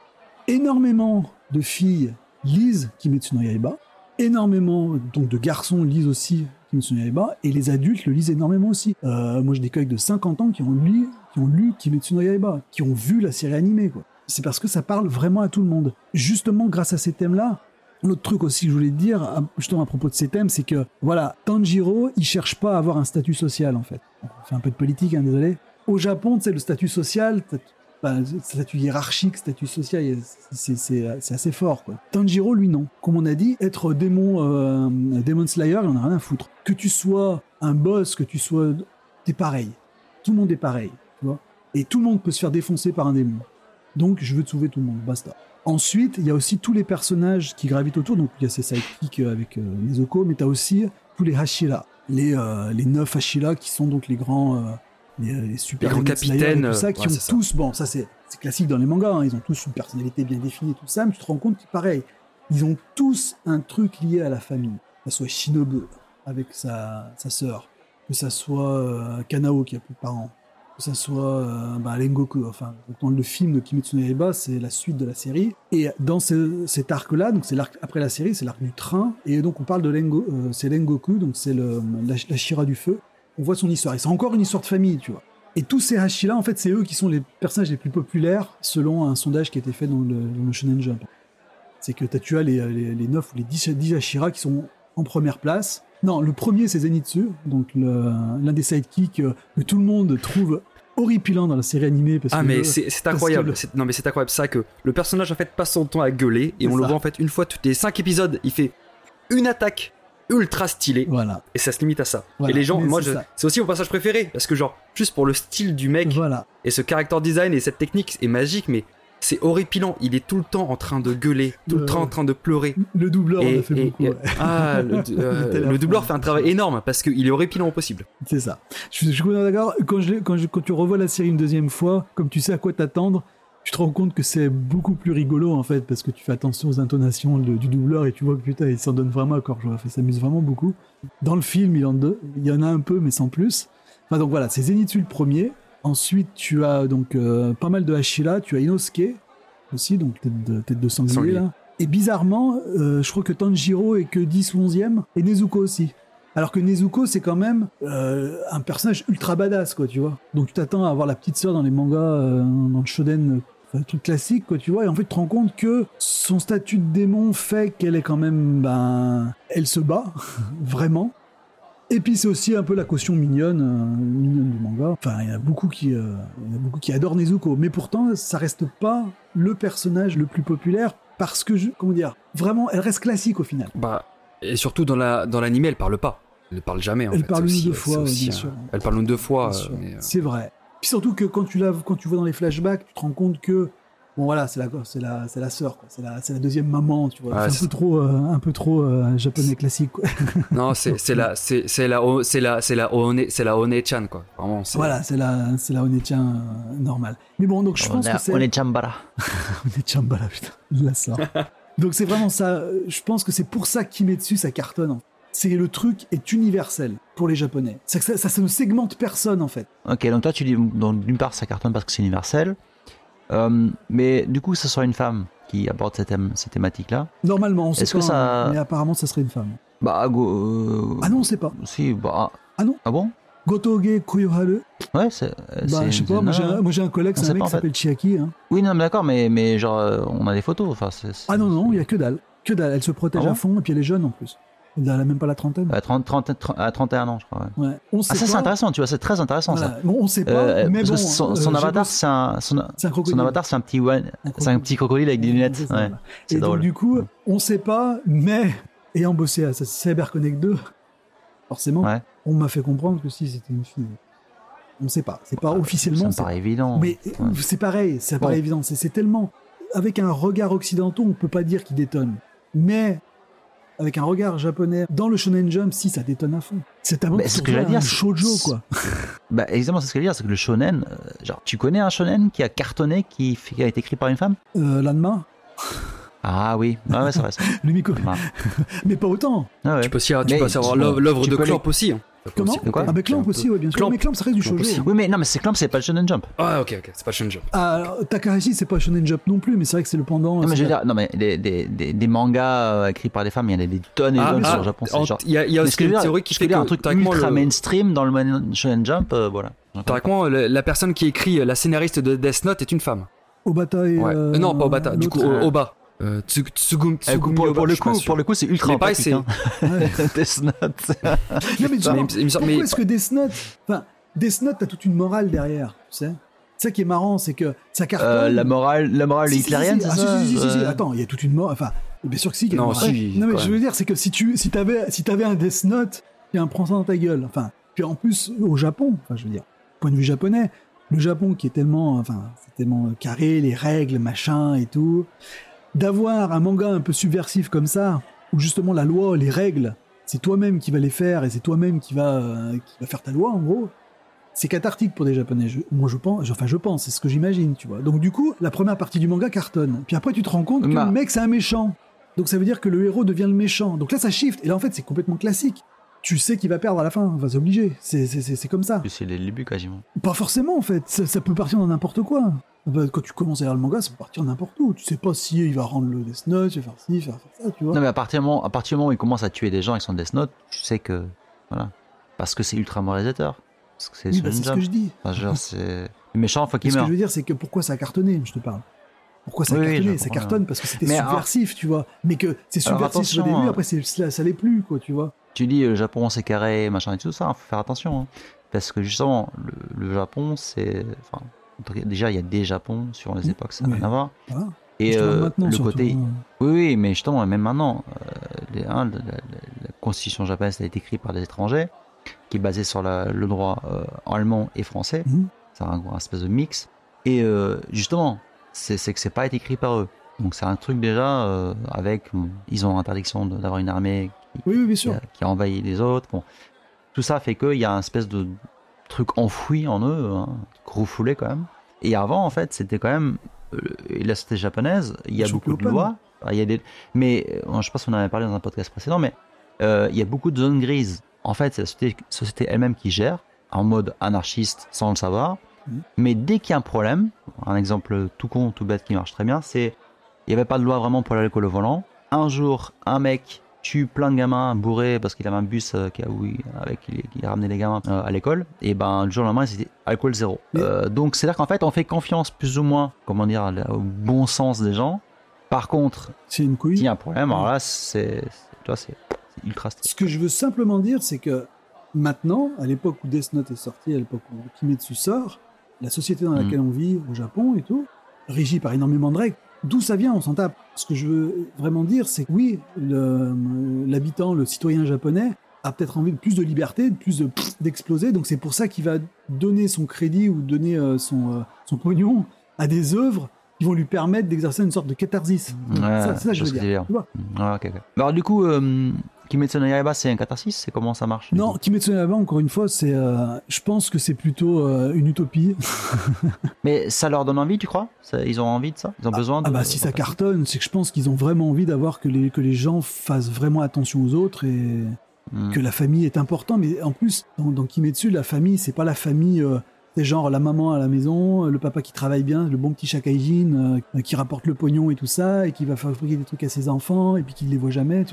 Énormément de filles lisent Kimetsu no Yaiba, énormément donc de garçons lisent aussi Kimetsu no Yaiba, et les adultes le lisent énormément aussi. Euh, moi j'ai des collègues de 50 ans qui ont lu, qui ont lu Kimetsu no Yaiba, qui ont vu la série animée, quoi. C'est parce que ça parle vraiment à tout le monde. Justement, grâce à ces thèmes-là, L'autre truc aussi que je voulais te dire, justement à propos de ces thèmes, c'est que voilà, Tanjiro, il cherche pas à avoir un statut social en fait. On fait un peu de politique, hein, désolé. Au Japon, tu sais, le statut social, bah, statut hiérarchique, statut social, c'est- assez fort. Tanjiro, lui, non. Comme on a dit, être démon, euh, Demon Slayer, il en a rien à foutre. Que tu sois un boss, que tu sois, t'es pareil. Tout le monde est pareil, tu vois. Et tout le monde peut se faire défoncer par un démon. Donc, je veux te sauver tout le monde, basta. Ensuite, il y a aussi tous les personnages qui gravitent autour. Donc, il y a ces sidekicks avec euh, mais tu as aussi tous les Hashira. Les, euh, les neuf Hashira qui sont donc les grands. Euh, les, les super Les grands Slayer et capitaines, tout ça, euh, qui ouais, ont ça. tous. Bon, ça, c'est classique dans les mangas. hein, ils ont tous une personnalité bien définie tout ça, mais tu te rends compte que, pareil, ils ont tous un truc lié à la famille. Que ce soit Shinobu avec sa, sa sœur, que ça soit euh, Kanao qui a plus de parents, que ça soit euh, bah. Enfin, dans le film de Kimetsu no Yaiba, c'est la suite de la série. Et dans ce- cet arc-là, donc c'est l'arc après la série, c'est l'arc du train. Et donc on parle de Rengo, euh, c'est Rengoku, donc c'est la, la Shira du feu. On voit son histoire. Et c'est encore une histoire de famille, tu vois. Et tous ces Hashira, en fait, c'est eux qui sont les personnages les plus populaires selon un sondage qui a été fait dans le, dans le Shonen Jump. C'est que t'as- tu as les, les, les 9 ou les 10, 10 Hashira qui sont en première place. Non, le premier c'est Zenitsu, donc l'un des sidekicks que tout le monde trouve horripilant dans la série animée. Parce Ah que mais c'est incroyable. le- C'est- Non mais c'est incroyable ça que le personnage en fait passe son temps à gueuler et on le voit en fait une fois tous les 5 épisodes, il fait une attaque ultra stylée Voilà, et ça se limite à ça. Voilà, et les gens, mais moi c'est aussi mon passage préféré parce que genre juste pour le style du mec voilà. et ce character design et cette technique est magique mais c'est horripilant. Il est tout le temps en train de gueuler, tout le Euh, temps en train de pleurer. Le doubleur, a fait et- beaucoup. et- ouais. Ah, le, euh, doubleur ouais. fait un travail énorme parce qu'il est horripilant au possible. C'est ça. Je, suis d'accord. Quand, je, quand, je- quand tu revois la série une deuxième fois, comme tu sais à quoi t'attendre, tu te rends compte que c'est beaucoup plus rigolo en fait, parce que tu fais attention aux intonations de- du doubleur et tu vois que putain, il s'en donne vraiment à corps. Il s'amuse vraiment beaucoup. Dans le film, il y, en a, il y en a un peu, mais sans plus. Enfin, donc voilà, c'est Zenitsu le premier. Ensuite, tu as donc euh, pas mal de Hashira. Tu as Inosuke aussi, donc tête de, tête de sanglier, Sanglier. là. Et bizarrement, euh, je crois que Tanjiro est que 10 ou 11e, et Nezuko aussi. Alors que Nezuko, c'est quand même euh, un personnage ultra badass, quoi, tu vois. Donc tu t'attends à avoir la petite sœur dans les mangas, euh, dans le shonen, le truc classique, quoi, tu vois. Et en fait, tu te rends compte que son statut de démon fait qu'elle est quand même, ben, elle se bat, vraiment. Et puis c'est aussi un peu la caution mignonne, euh, mignonne du manga. Enfin, il y en a beaucoup qui, euh, il y en a beaucoup qui adorent Nezuko, mais pourtant ça reste pas le personnage le plus populaire parce que, je- comment dire, vraiment, elle reste classique au final. Bah et surtout dans la dans l'animé, elle parle pas. Elle parle jamais en Elle fait. parle une deux fois, bien un- sûr. Elle parle une deux fois. Euh, C'est vrai. Puis surtout que quand tu la, quand tu vois dans les flashbacks, tu te rends compte que bon voilà, c'est la, c'est la, c'est la sœur, quoi. C'est la, c'est la deuxième maman, tu vois. Ouais, c'est un peu trop, euh, un peu trop euh, japonais classique, quoi. Non, c'est c'est la c'est c'est la c'est la c'est la One c'est la One-chan quoi. Vraiment. c'est- Voilà, c'est la, c'est la Onechan euh, normale. Mais bon, donc je on, pense que c'est on est Chambara. Onechan Bala, putain, la sort. donc c'est vraiment ça. euh, Je pense que c'est pour ça que Kimetsu ça cartonne. en fait. C'est le truc est universel pour les Japonais. Ça, ça, ça ne segmente personne en fait. Ok, donc toi tu dis, d'une part ça cartonne parce que c'est universel, Euh, mais du coup ce sera une femme qui aborde cette, thème- cette thématique-là. Normalement, on sait pas, que ça- mais apparemment ça serait une femme. Bah, go, euh, Ah non, on sait pas. Si, bah. Ah non Ah bon? Gotoge Kuyoharu. Ouais, c'est. Bah, c'est- je sais pas, moi j'ai un, collègue, c'est un mec qui s'appelle Chiaki. Hein. Oui, non, mais d'accord, mais, mais genre, euh, on a des photos. Enfin, Ah non, non, il y a que dalle. Que dalle. Elle se protège Ah bon? à fond et puis elle est jeune en plus. Elle a même pas la trentaine. À 30, 30, 30 à 31 ans, je crois. ouais. Ouais. On sait Ah, ça, c'est intéressant, tu vois, c'est très intéressant, Voilà. ça. Bon, on sait pas, Euh, mais bon. son, euh, son avatar, c'est un, son, c'est un crocodile. son avatar, c'est un petit, one- c'est un crocodile. petit crocodile avec des lunettes. Et drôle. donc, du coup, on sait pas, mais ayant bossé à CyberConnect 2, forcément, on m'a fait comprendre que si c'était une fille. On sait pas. C'est pas officiellement. ça me paraît évident. Mais Ouais. c'est pareil, ça Bon. paraît évident. C'est tellement. Avec un regard occidental, on peut pas dire qu'il détonne. Mais avec un regard japonais, dans le Shonen Jump, si ça détonne à fond. C'est un Bah, ce que j'allais dire, c'est- shoujo quoi. Bah, exactement, c'est ce que je veux dire, c'est que le shonen, euh, genre, tu connais un shonen qui a cartonné, qui, a été écrit par une femme? Euh, L'Anma, Ah oui, ah ouais, c'est vrai. ça. le Miko, Ah, mais pas autant. ah ouais. Tu peux aussi, tu peux savoir tu- l'œuvre de Clamp aussi. hein. Comment quoi Ah, mais Clamp aussi, oui, bien sûr. Clamp. Mais Clamp, ça reste du shoujo. Oui, mais non, mais c'est Clamp, c'est pas le shonen jump. Ah, ok, ok, c'est pas Shonen Jump. Ah, alors, Takahashi, c'est pas Shonen Jump non plus, mais c'est vrai que c'est le pendant. Non, mais je veux dire, non, mais des, des, des, des mangas euh, écrits par des femmes, il y en a des tonnes et des Ah, tonnes ah, sur le Japon. Il y a, y a aussi une théorie qui fait un truc ultra le- mainstream dans le shonen jump, euh, voilà. théoriquement, le- la personne qui écrit la scénariste de Death Note est une femme. Obata et. Ouais. euh, Euh, non, pas Obata, du coup, Oba. Euh, Tsu- Tsugum- Tsugumi pour, le pas coup, pour le coup, c'est ultra Mais pareil, empathique, hein. Ouais. Death Note. Non, mais pourquoi mais- est-ce que Death Note. Enfin, Death Note, t'as toute une morale derrière, tu sais? C'est ça qui est marrant, c'est que ça cartonne. Euh, la morale, la morale Si, si, si, hitlérienne, si. c'est Ah, ça? si, si, si, si, si. Euh, Attends, il y a toute une morale. Enfin, bien sûr que si. y a Non, si, mais je veux dire, c'est que si tu si avais, si avais un Death Note, qui un prend ça dans ta gueule. Enfin, puis en plus, au Japon, enfin, je veux dire, point de vue japonais, le Japon qui est tellement, enfin, c'est tellement carré, les règles, machin et tout, d'avoir un manga un peu subversif comme ça, où justement la loi, les règles, c'est toi-même qui va les faire et c'est toi-même qui va, euh, qui va faire ta loi, en gros. C'est cathartique pour des Japonais. Je- moi, je pense, enfin, je pense, c'est ce que j'imagine, tu vois. Donc, du coup, la première partie du manga cartonne. Puis après, tu te rends compte que Ma- le mec, c'est un méchant. Donc, ça veut dire que le héros devient le méchant. Donc là, ça shift. Et là, en fait, c'est complètement classique. Tu sais qu'il va perdre à la fin. Enfin, c'est obligé. C'est, c'est, c'est, c'est comme ça. C'est le début quasiment. Pas forcément, en fait. Ça, ça peut partir dans n'importe quoi. Quand tu commences à lire le manga, ça peut partir n'importe où. Tu sais pas si il va rendre le Death Note, il va faire ci, il va faire ça, tu vois. Non, mais à partir, du moment, à partir du moment où il commence à tuer des gens avec son Death Note, tu sais que. Voilà. Parce que c'est ultra moralisateur. Parce que c'est oui, bah, ce que je dis. Enfin, c'est. Méchant, faut qu'il ce que meure. je veux dire, c'est que pourquoi ça a cartonné, je te parle? Pourquoi ça a Oui, cartonné? Ça cartonne parce que c'était alors- subversif, tu vois. Mais que c'est subversif au début, hein. après c'est- ça, ça l'est plus, quoi, tu vois. Tu dis le Japon c'est carré, machin et tout ça, hein, faut faire attention. hein. Parce que justement, le, le Japon, c'est. Enfin, déjà, il y a des Japons sur les époques, ça n'a rien à voir. Voilà. Et euh, le surtout, côté. hein. Oui, oui, mais justement, même maintenant, euh, les- hein, la, la- la constitution japonaise a été écrite par des étrangers, qui est basée sur la- le droit euh, allemand et français. Mhm. C'est un, un espèce de mix. Et justement, c'est que c'est pas été écrit par eux. Donc c'est un truc déjà avec. bon, ils ont interdiction d'avoir une armée Oui, oui, bien qui sûr. a, qui a envahi les autres. Bon, tout ça fait qu'il y a un espèce de truc enfoui en eux, hein, refoulé quand même. Et avant, en fait, c'était quand même euh, la société japonaise. Il y a beaucoup de lois. Ah, Il y a des, mais euh, je sais pas si on en avait parlé dans un podcast précédent, mais euh, il y a beaucoup de zones grises. En fait, c'est la société, société elle-même qui gère en mode anarchiste sans le savoir. Mhm. Mais dès qu'il y a un problème, un exemple tout con, tout bête qui marche très bien, c'est il n'y avait pas de loi vraiment pour l'alcool au volant. Un jour, un mec tue plein de gamins bourrés parce qu'il avait un bus euh, qui a, où il- avec il, il a ramené les gamins euh, à l'école. Et ben, le jour au lendemain, c'était alcool zéro. Euh, donc, c'est-à-dire qu'en fait, on fait confiance plus ou moins, comment dire, au bon sens des gens. Par contre, C'est une couille. s'il y a un problème, alors là, c'est, c'est- vois, c'est c'est ultra. Ce que je veux simplement dire, c'est que maintenant, à l'époque où Death Note est sorti, à l'époque où Kimetsu sort, la société dans Mhm. laquelle on vit, au Japon et tout, régie par énormément de règles. D'où ça vient, on s'en tape. Ce que je veux vraiment dire, c'est que oui, l'habitant, le, citoyen japonais, a peut-être envie de plus de liberté, de plus de d'exploser. Donc c'est pour ça qu'il va donner son crédit ou donner euh, son, euh, son pognon à des œuvres qui vont lui permettre d'exercer une sorte de catharsis. Ouais, Ça, c'est ça que je veux dire. dire. Tu vois Ah, ok. Alors, du coup, euh, Kimetsu no Yaiba, c'est un catharsis C'est comment ça marche Non, Kimetsu no Yaiba, encore une fois, c'est, euh, je pense que c'est plutôt euh, une utopie. Mais ça leur donne envie, tu crois? Ça- Ils ont envie de ça? Ils ont besoin de. Ah bah si ça cartonne, c'est que je pense qu'ils ont vraiment envie d'avoir que les, que les gens fassent vraiment attention aux autres et Hmm. que la famille est importante. Mais en plus, dans, dans Kimetsu, la famille, c'est pas la famille... euh, c'est genre la maman à la maison, euh, le papa qui travaille bien, le bon petit shakaijin euh, qui rapporte le pognon et tout ça, et qui va fabriquer des trucs à ses enfants, et puis qui ne les voit jamais.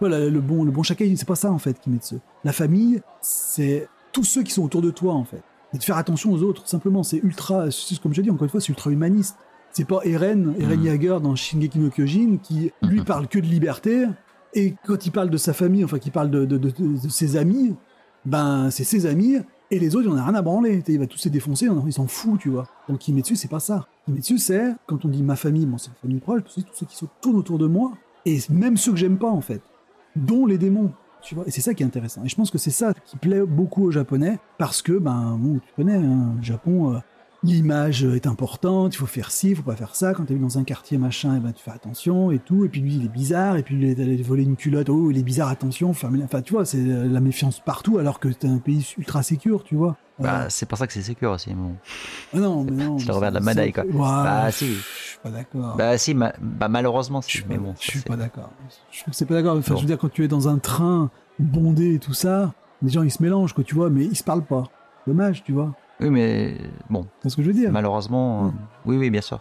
Voilà, le bon, le bon shakaijin, c'est pas ça en fait Kimetsu. La famille, c'est tous ceux qui sont autour de toi en fait. Et de faire attention aux autres, simplement, c'est ultra, c'est- comme je dis encore une fois, c'est ultra humaniste. C'est pas Eren, Eren. Yeager dans Shingeki no Kyojin qui lui parle que de liberté et quand il parle de sa famille, enfin qu'il parle de, de, de- de- de ses amis, ben c'est ses amis et les autres il en a rien à branler. Il va tous se défoncer, il s'en fout, tu vois. Donc Kimetsu c'est pas ça. Kimetsu c'est quand on dit ma famille, bon c'est la famille proche, tous ceux qui se tournent autour de moi et même ceux que j'aime pas en fait, dont les démons. Tu vois, et c'est ça qui est intéressant. Et je pense que c'est ça qui plaît beaucoup aux Japonais, parce que, ben, bon, tu connais, hein, le Japon, euh, l'image est importante, il faut faire ci, il faut pas faire ça. Quand tu es dans un quartier machin, et ben tu fais attention et tout. Et puis lui, il est bizarre. Et puis lui, il allé voler une culotte. Oh, il est bizarre, attention. fermez la- Enfin, tu vois, c'est la méfiance partout, alors que c'est un pays ultra sécure, tu vois. Bah, Euh, c'est pour ça que c'est sécure aussi. Bon. ah non, mais non. c'est le revers de la médaille, quoi. Ouais, Bah, je si. je suis pas d'accord. Bah, si, ma- bah, malheureusement, Je si. suis Mais pas- bon, je suis pas d'accord. Je trouve que c'est pas d'accord. Enfin, Bon. je veux dire, quand tu es dans un train bondé et tout ça, les gens ils se mélangent, quoi, tu vois, mais ils se parlent pas. Dommage, tu vois. Oui, mais bon, C'est ce que je veux dire. malheureusement. euh, Mm. Oui, oui, bien sûr.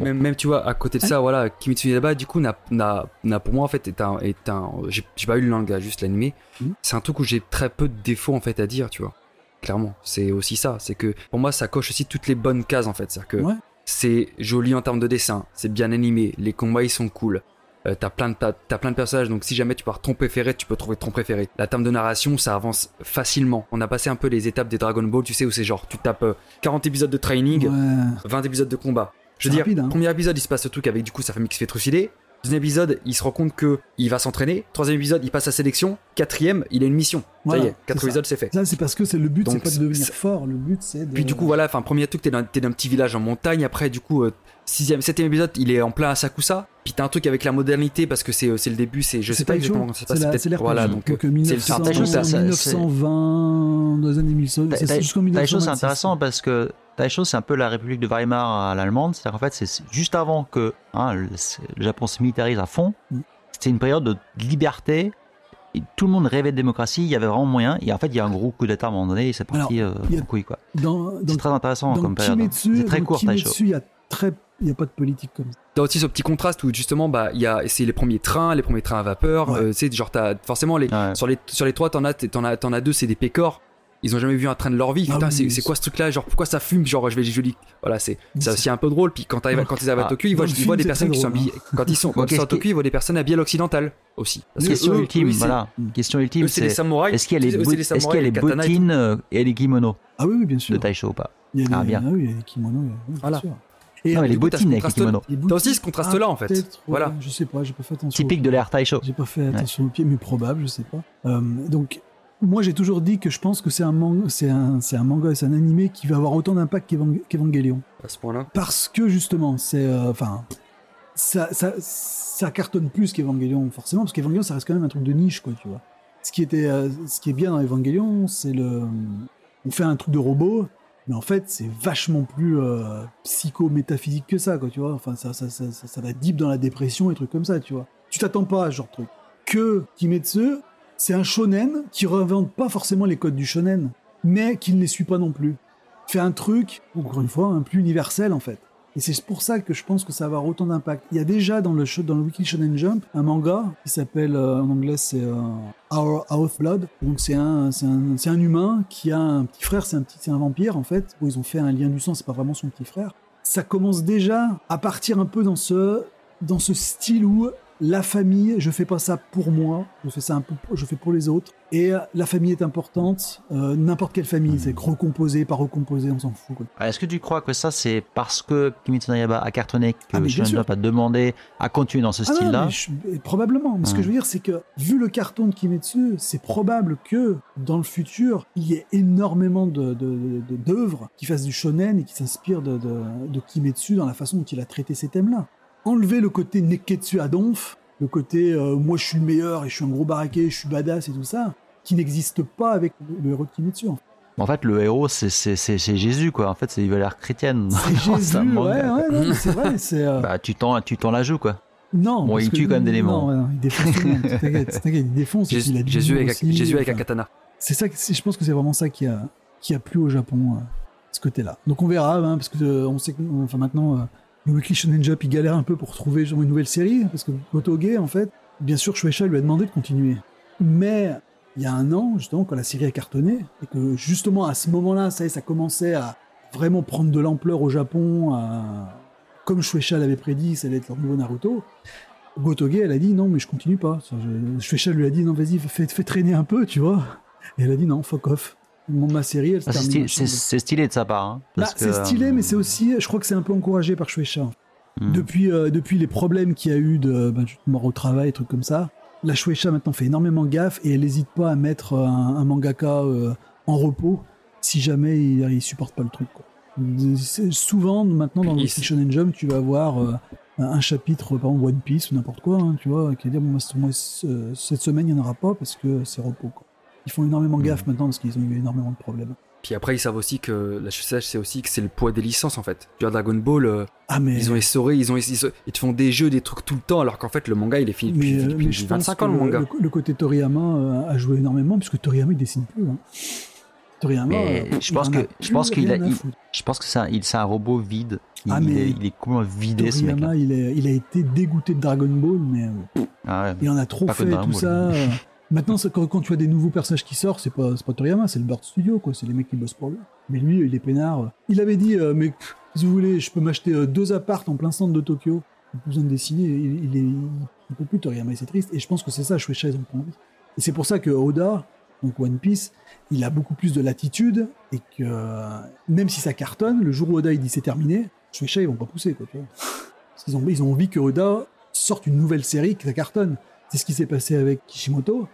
Même, même, tu vois, à côté de ça, voilà, Kimetsu no Yaiba, du coup, n'a, n'a, n'a pour moi, en fait, est un. Est un j'ai, pas eu le manga, juste l'animé. Mhm. C'est un truc où j'ai très peu de défauts, en fait, à dire, tu vois. Clairement. C'est aussi ça. C'est que, pour moi, ça coche aussi toutes les bonnes cases, en fait. C'est-à-dire que Ouais. c'est joli en termes de dessin, c'est bien animé, les combats, ils sont cool. Euh, t'as plein de t'as, t'as plein de personnages donc si jamais tu pars ton préféré tu peux trouver ton préféré la terme de narration ça avance facilement on a passé un peu les étapes des Dragon Ball tu sais où c'est genre tu tapes euh, 40 épisodes de training Ouais. 20 épisodes de combat. Je veux dire, rapide, hein. premier épisode, il se passe ce truc avec du coup sa famille qui se fait trucider. Deuxième épisode, il se rend compte que il va s'entraîner. Troisième épisode, il passe sa sélection. Quatrième, il a une mission. Voilà, ça y est, quatre épisodes, c'est fait. Ça, c'est parce que c'est le but, c'est pas de devenir fort. Le but, c'est de. Puis du coup, voilà, enfin, premier truc, t'es dans, t'es dans un petit village en montagne. Après, du coup, euh, sixième, septième épisode, il est en plein Asakusa. Puis t'as un truc avec la modernité parce que c'est euh, c'est le début, c'est je sais pas Taisho. exactement comment ça se passe. C'est l'RPG. voilà, donc Donc, euh, c'est le 1900, Taisho, ça- ça- 1920, dans les années 1900, Ta- c'est jusqu'en Taisho, c'est 1926. intéressant parce que Taisho, c'est un peu la République de Weimar à l'allemande. C'est-à-dire qu'en fait, c'est juste avant que hein, le, le Japon se militarise à fond. Mm. C'était une période de liberté. Et tout le monde rêvait de démocratie. Il y avait vraiment moyen. Et en fait, il y a un gros coup d'État à un moment donné. Et c'est parti euh, a- en couille, dans, C'est très intéressant dans comme période. hein. C'est très court, Taisho. Il y a très, il y a pas de politique comme ça. T'as aussi ce petit contraste où justement, bah, il y a, c'est les premiers trains, les premiers trains à vapeur. Ouais. euh, sais, genre, t'as forcément les, Ouais. sur les sur les trois, t'en as, t'en as, t'en as deux, c'est des pécores. Ils ont jamais vu un train de leur vie. Ah Putain, oui, c'est, c'est quoi ce truc-là? Genre, pourquoi ça fume? Genre, je vais je lis. Voilà, c'est, c'est c'est- aussi un peu drôle. Puis quand, t'arrives- quand ils arrivent à Ah, Tokyo, ils voient, film, des c'est personnes qui sont drôle, habillées. Quand ils sont, quand ils sont à Tokyo, ils voient des personnes habillées à l'occidental aussi. Parce Question eux- ultime, eux, c'est- voilà. Question ultime, c'est les c'est est-ce qu'il y a les, c'est les est-ce qu'il y a les les bottines euh, et les kimonos Ah oui, bien sûr. de Taisho ou pas? Il y a des, Ah, bien. ah oui, il y a des kimonos. Voilà. Et Non, mais les bottines avec les kimonos. T'as aussi ce contraste-là, ah, en fait. Voilà. Je sais pas, j'ai pas fait attention. Typique de l'ère Taisho. J'ai pas fait attention aux pieds, mais probable, je sais pas. Euh, donc, moi, j'ai toujours dit que je pense que c'est un, manga, c'est un, c'est un manga, c'est un animé qui va avoir autant d'impact qu'Evang- qu'Evangelion. À ce point-là. Parce que justement, c'est, euh, enfin, ça, ça, ça cartonne plus qu'Evangelion, forcément, parce qu'Evangelion, ça reste quand même un truc de niche, quoi, tu vois. Ce qui était, euh, ce qui est bien dans Evangelion, c'est le, on fait un truc de robot, mais en fait, c'est vachement plus euh, psycho-métaphysique que ça, quoi, tu vois. Enfin, ça, ça, ça, ça, va deep dans la dépression et trucs comme ça, tu vois. Tu t'attends pas à ce genre de truc. Que Kimetsu, c'est un shonen qui réinvente pas forcément les codes du shonen, mais qui ne les suit pas non plus. Fait un truc, encore une fois, un plus universel en fait. Et c'est pour ça que je pense que ça va avoir autant d'impact. Il y a déjà dans le, dans le Wiki Shonen Jump un manga qui s'appelle, euh, en anglais c'est euh, Our House Blood. Donc c'est un, un, un humain qui a un petit frère, c'est un, un vampire en fait. Ils ont fait un lien du sang, c'est pas vraiment son petit frère. Ça commence déjà à partir un peu dans ce, dans ce style où la famille, je fais pas ça pour moi, je fais ça un peu, pour- je fais pour les autres. Et euh, la famille est importante, euh, n'importe quelle famille, c'est recomposé, pas recomposé, on s'en fout. Quoi. Est-ce que tu crois que ça, c'est parce que Kimetsu no Yaiba a cartonné que Ah, Shonen. Jump a demandé à continuer dans ce Ah style-là probablement. Mais ce que Ouais. je veux dire, c'est que vu le carton de Kimetsu, c'est probable que dans le futur, il y ait énormément de, de- de- d'œuvres qui fassent du shonen et qui s'inspirent de, de- de Kimetsu dans la façon dont il a traité ces thèmes-là. Enlever le côté Neketsu à donf, le côté euh, moi je suis le meilleur et je suis un gros baraquet, je suis badass et tout ça, qui n'existe pas avec le, le héros de Kimetsu. En fait. Le héros, c'est c'est- c'est- c'est Jésus, quoi. En fait, c'est une valeur chrétienne. C'est Jésus, ouais, ouais, quoi. non, mais c'est vrai, c'est. euh, Bah, tu t'en tu t'en la joues, quoi. non, bon, il que- tue quand même des démons. Non, il défonce tout le monde, t'inquiète, t'inquiète, il défonce. il a Jésus, avec, aussi, Jésus avec un katana. c'est ça je pense que c'est vraiment ça qui a qui a plu au Japon euh, ce côté-là donc on verra hein, parce que euh, on sait que enfin maintenant euh, le Weekly Shonen Jump il galère un peu pour trouver une nouvelle série parce que Gotoge en fait bien sûr Shueisha lui a demandé de continuer. Mais il y a un an justement quand la série a cartonné et que justement à ce moment-là ça ça commençait à vraiment prendre de l'ampleur au Japon comme Shueisha l'avait prédit ça allait être leur nouveau Naruto Gotoge elle a dit non mais je continue pas. Shueisha lui a dit non vas-y fais traîner un peu tu vois. Et elle a dit non, fuck off. Mon- Ma série, elle se Ah, c'est termine. stylé, c'est- c'est stylé de sa part. hein, Bah, c'est que, stylé, euh, mais c'est aussi, je crois que c'est un peu encouragé par Shueisha. hmm. Depuis, euh, depuis les problèmes qu'il y a eu de ben, mort au travail, trucs comme ça, la Shueisha maintenant fait énormément gaffe et elle n'hésite pas à mettre un, un mangaka euh, en repos si jamais il, il supporte pas le truc. Quoi. Souvent, maintenant, dans le Shonen Jump, tu vas avoir euh, un chapitre, par exemple One Piece ou n'importe quoi, hein, tu vois, qui va dire, bon, moi, ce- moi, ce- cette semaine, il n'y en aura pas parce que c'est repos. Quoi. Ils font énormément gaffe maintenant parce qu'ils ont eu énormément de problèmes. Puis après, ils savent aussi que la HSH, c'est aussi que c'est le poids des licences en fait. Tu vois, Dragon Ball, euh, Ah, mais. ils ont essoré, ils ont ils, ils te font des jeux, des trucs tout le temps, alors qu'en fait, le manga, il est fini depuis, mais, euh, depuis mais je pense 25 que ans le manga. Le, le côté Toriyama euh, a joué énormément puisque Toriyama il dessine plus. Hein. Toriyama. Mais euh, je pense en que- a je pense qu'il a- il-. Je pense que c'est un, il- c'est un robot vide. Il, Ah, mais- il est, il est complètement vidé ce mec-là. Toriyama, il, il a été dégoûté de Dragon Ball, mais Ah ouais. il en a trop fait, de tout Ball. ça. Maintenant, quand, tu as des nouveaux personnages qui sortent, c'est pas, pas Toriyama, c'est le Bird Studio, quoi. C'est les mecs qui bossent pour lui. Mais lui, il est peinard. Il avait dit, euh, mais si vous voulez, je peux m'acheter euh, deux appartes en plein centre de Tokyo. J'ai plus besoin de dessiner. Il, il est, il peut plus Toriyama, et c'est triste. Et je pense que c'est ça, Shueisha, ils ont pas. Et c'est pour ça que Oda, donc One Piece, il a beaucoup plus de latitude et que euh, même si ça cartonne, le jour où Oda il dit c'est terminé, Shueisha ils vont pas pousser quoi. Tu vois. Parce qu'ils ont, ils ont envie que Oda sorte une nouvelle série ça cartonne. C'est ce qui s'est passé avec Kishimoto,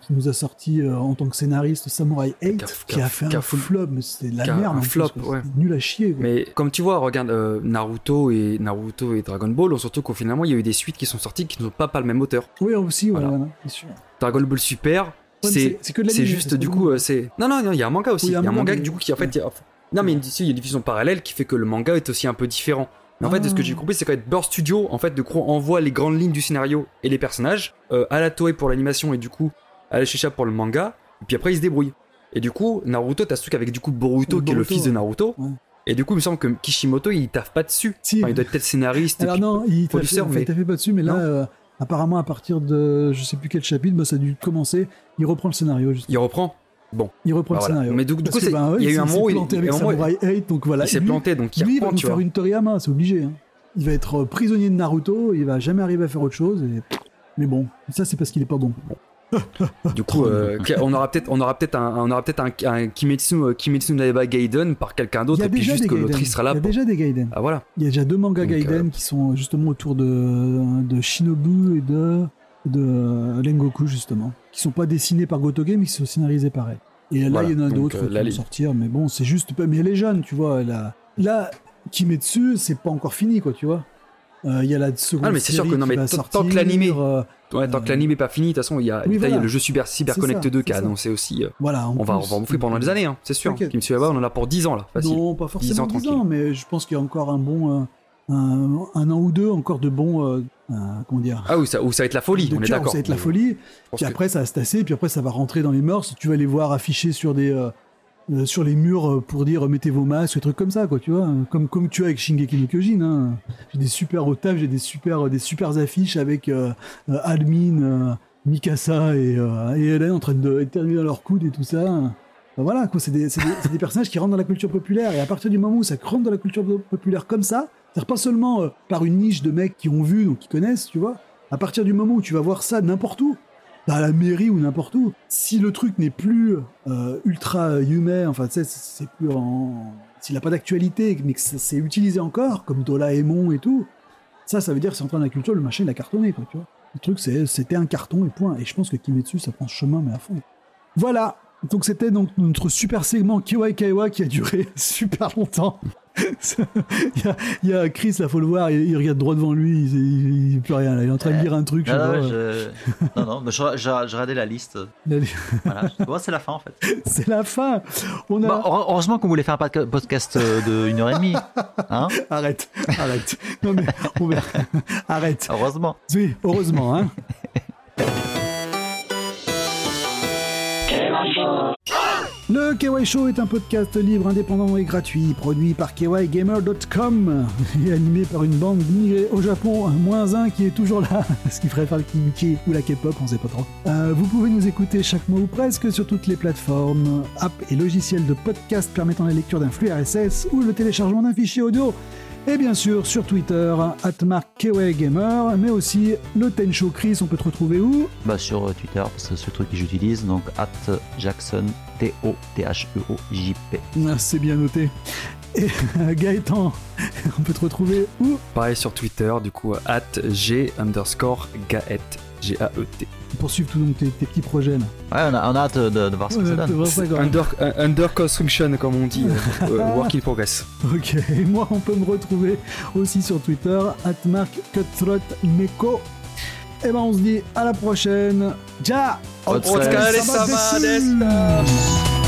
qui nous a sorti euh, en tant que scénariste Samurai 8, Qui a- qui a fait a un flop, mais c'était de la merde. un plus, flop, ouais. Nul à chier. quoi. Mais comme tu vois, regarde euh, Naruto et Naruto et Dragon Ball, surtout qu'au finalement, il y a eu des suites qui sont sorties qui ne sont pas par le même auteur. Oui, aussi, Voilà. voilà, c'est sûr. Dragon Ball Super, Ouais, c'est juste pas du coup euh, c'est non non non il y a un manga aussi Oui, il y a un manga du coup qui en fait a- non mais il y a une diffusion parallèle qui fait que le manga est aussi un peu différent mais en fait de ce que Ah. j'ai compris c'est qu'en fait Bird Studio en fait de gros envoie les grandes lignes du scénario et les personnages euh, à la Toei pour l'animation et du coup à la Shisha pour le manga et puis après ils se débrouillent et du coup Naruto t'as ce truc avec du coup Boruto qui est le fils de. Naruto Ouais. et du coup il me semble que Kishimoto il taffe pas dessus Si. Enfin, il doit être peut-être scénariste et Alors puis- non, il fait, producteur, mais- il t'a fait pas dessus, mais là, euh, apparemment, à partir de je sais plus quel chapitre, bah, ça a dû commencer. Il reprend le scénario, juste. il reprend? Il reprend Bah le voilà. scénario. Mais du- coup, que, bah, ouais, il y a eu s'est- un s'est moment où il- planté il y avec Samurai 8, donc voilà. il s'est planté donc il Lui, il va tu faire vois une Toriyama, c'est obligé. hein. Il va être prisonnier de Naruto, il va jamais arriver à faire autre chose. et- Mais bon, ça c'est parce qu'il est pas bon. Du coup, euh, on aura peut-être, on aura peut-être un, on aura peut-être un, un Kimetsu, euh, Kimetsu no Yaiba Gaiden par quelqu'un Il d'autre, et puis juste que il sera Il là. y a pour- déjà des Gaiden. Ah voilà. Il y a déjà deux mangas Donc, Gaiden euh, qui sont justement autour de, de Shinobu et de, de Lengoku, justement. Qui sont pas dessinés par Gotoge, mais qui sont scénarisés par elle. Et là, Voilà. il y en a Donc, d'autres euh, qui là, vont sortir, mais bon, c'est juste. pas- Mais elle est jeune, tu vois. A... Là, Kimetsu, c'est pas encore fini, quoi, tu vois. Euh, Il y a la seconde Ah, mais c'est sûr que non, mais tant- que l'animé- euh, Ouais, tant que l'anime est pas fini, de toute façon, il y a, Oui, voilà. le jeu Cyber, Cyber Connect ça, 2 qui a annoncé aussi. euh, voilà, on va, on plus. va en bouffer pendant des années, hein, c'est sûr. T'inquiète. Kimetsu Yaiba, on en a pour 10 ans là, facile. Non, pas 10 forcément ans 10 ans, mais je pense qu'il y a encore un bon. euh, un, un an ou deux encore de bons. euh, euh, comment dire Ah oui, ça, ou ça va être la folie, on est cœur, d'accord. Ça va être la folie. Puis que- après, ça va se tasser, puis après, ça va rentrer dans les mœurs. Tu vas les voir affichés sur des. Euh, euh, sur les murs euh, pour dire euh, mettez vos masques, des trucs comme ça, quoi, tu vois. Comme, comme tu as avec Shingeki no Kyojin. Hein. J'ai des super taf, j'ai des super, des super affiches avec euh, euh, euh, Mikasa et, euh, et Hélène en train de dans leur coude et tout ça. Voilà, quoi, c'est des, des- des personnages qui rentrent dans la culture populaire. Et à partir du moment où ça rentre dans la culture populaire comme ça, c'est-à-dire pas seulement euh, par une niche de mecs qui ont vu, donc qui connaissent, tu vois. À partir du moment où tu vas voir ça n'importe où, à la mairie ou n'importe où, si le truc n'est plus euh, ultra humain, enfin, tu sais, c'est plus en. S'il n'a pas d'actualité, mais que c'est utilisé encore, comme Doraemon et tout, ça, ça veut dire que c'est en train de la culture, le machin, il a cartonné, quoi, tu vois. Le truc, c'était un carton et point. Et je pense que Kimetsu, ça prend chemin, mais à fond. Voilà. Donc, c'était donc notre super segment Kiwai Kaiwa qui a duré super longtemps. il, y a, il y a Chris, là, faut le voir, il, il regarde droit devant lui, il, il peut rien, là, il est en train de lire un truc. Non, non, euh, je... non, non, mais je, je, je regardais la liste. Voilà. C'est la fin en fait. C'est la fin. On a. Bon, heure- heureusement qu'on voulait faire un podca- podcast euh, de une heure et demie. Hein Arrête, arrête. Non mais, on arrête. heureusement. Oui, heureusement, hein. Le KY Show est un podcast libre, indépendant et gratuit, produit par kygamer.com et animé par une bande d'immigrés au Japon, moins un qui est toujours là, ce qui ferait faire le Kimchi ou la K-pop, on sait pas trop. Euh, vous pouvez nous écouter chaque mois ou presque sur toutes les plateformes, apps et logiciels de podcast permettant la lecture d'un flux RSS ou le téléchargement d'un fichier audio. Et bien sûr sur Twitter, @markgamer, mais aussi le Tensho Chris, on peut te retrouver où? Bah, sur euh, Twitter, c'est ce truc que j'utilise, donc at Jackson, T-O-T-H-E-O-J-P. Ah, C'est bien noté. Et Gaëtan, on peut te retrouver où? Pareil sur Twitter, du coup, at G underscore Gaët. G-A-E-T. Pour suivre tous donc, tes, tes petits projets là. Ouais, on a, on a hâte de, de voir ce que ça donne. Under, un- under construction, comme on dit. euh, euh, work in progress. Ok, et moi on peut me retrouver aussi sur Twitter, atmark Meko. Et ben on se dit à la prochaine. Desu.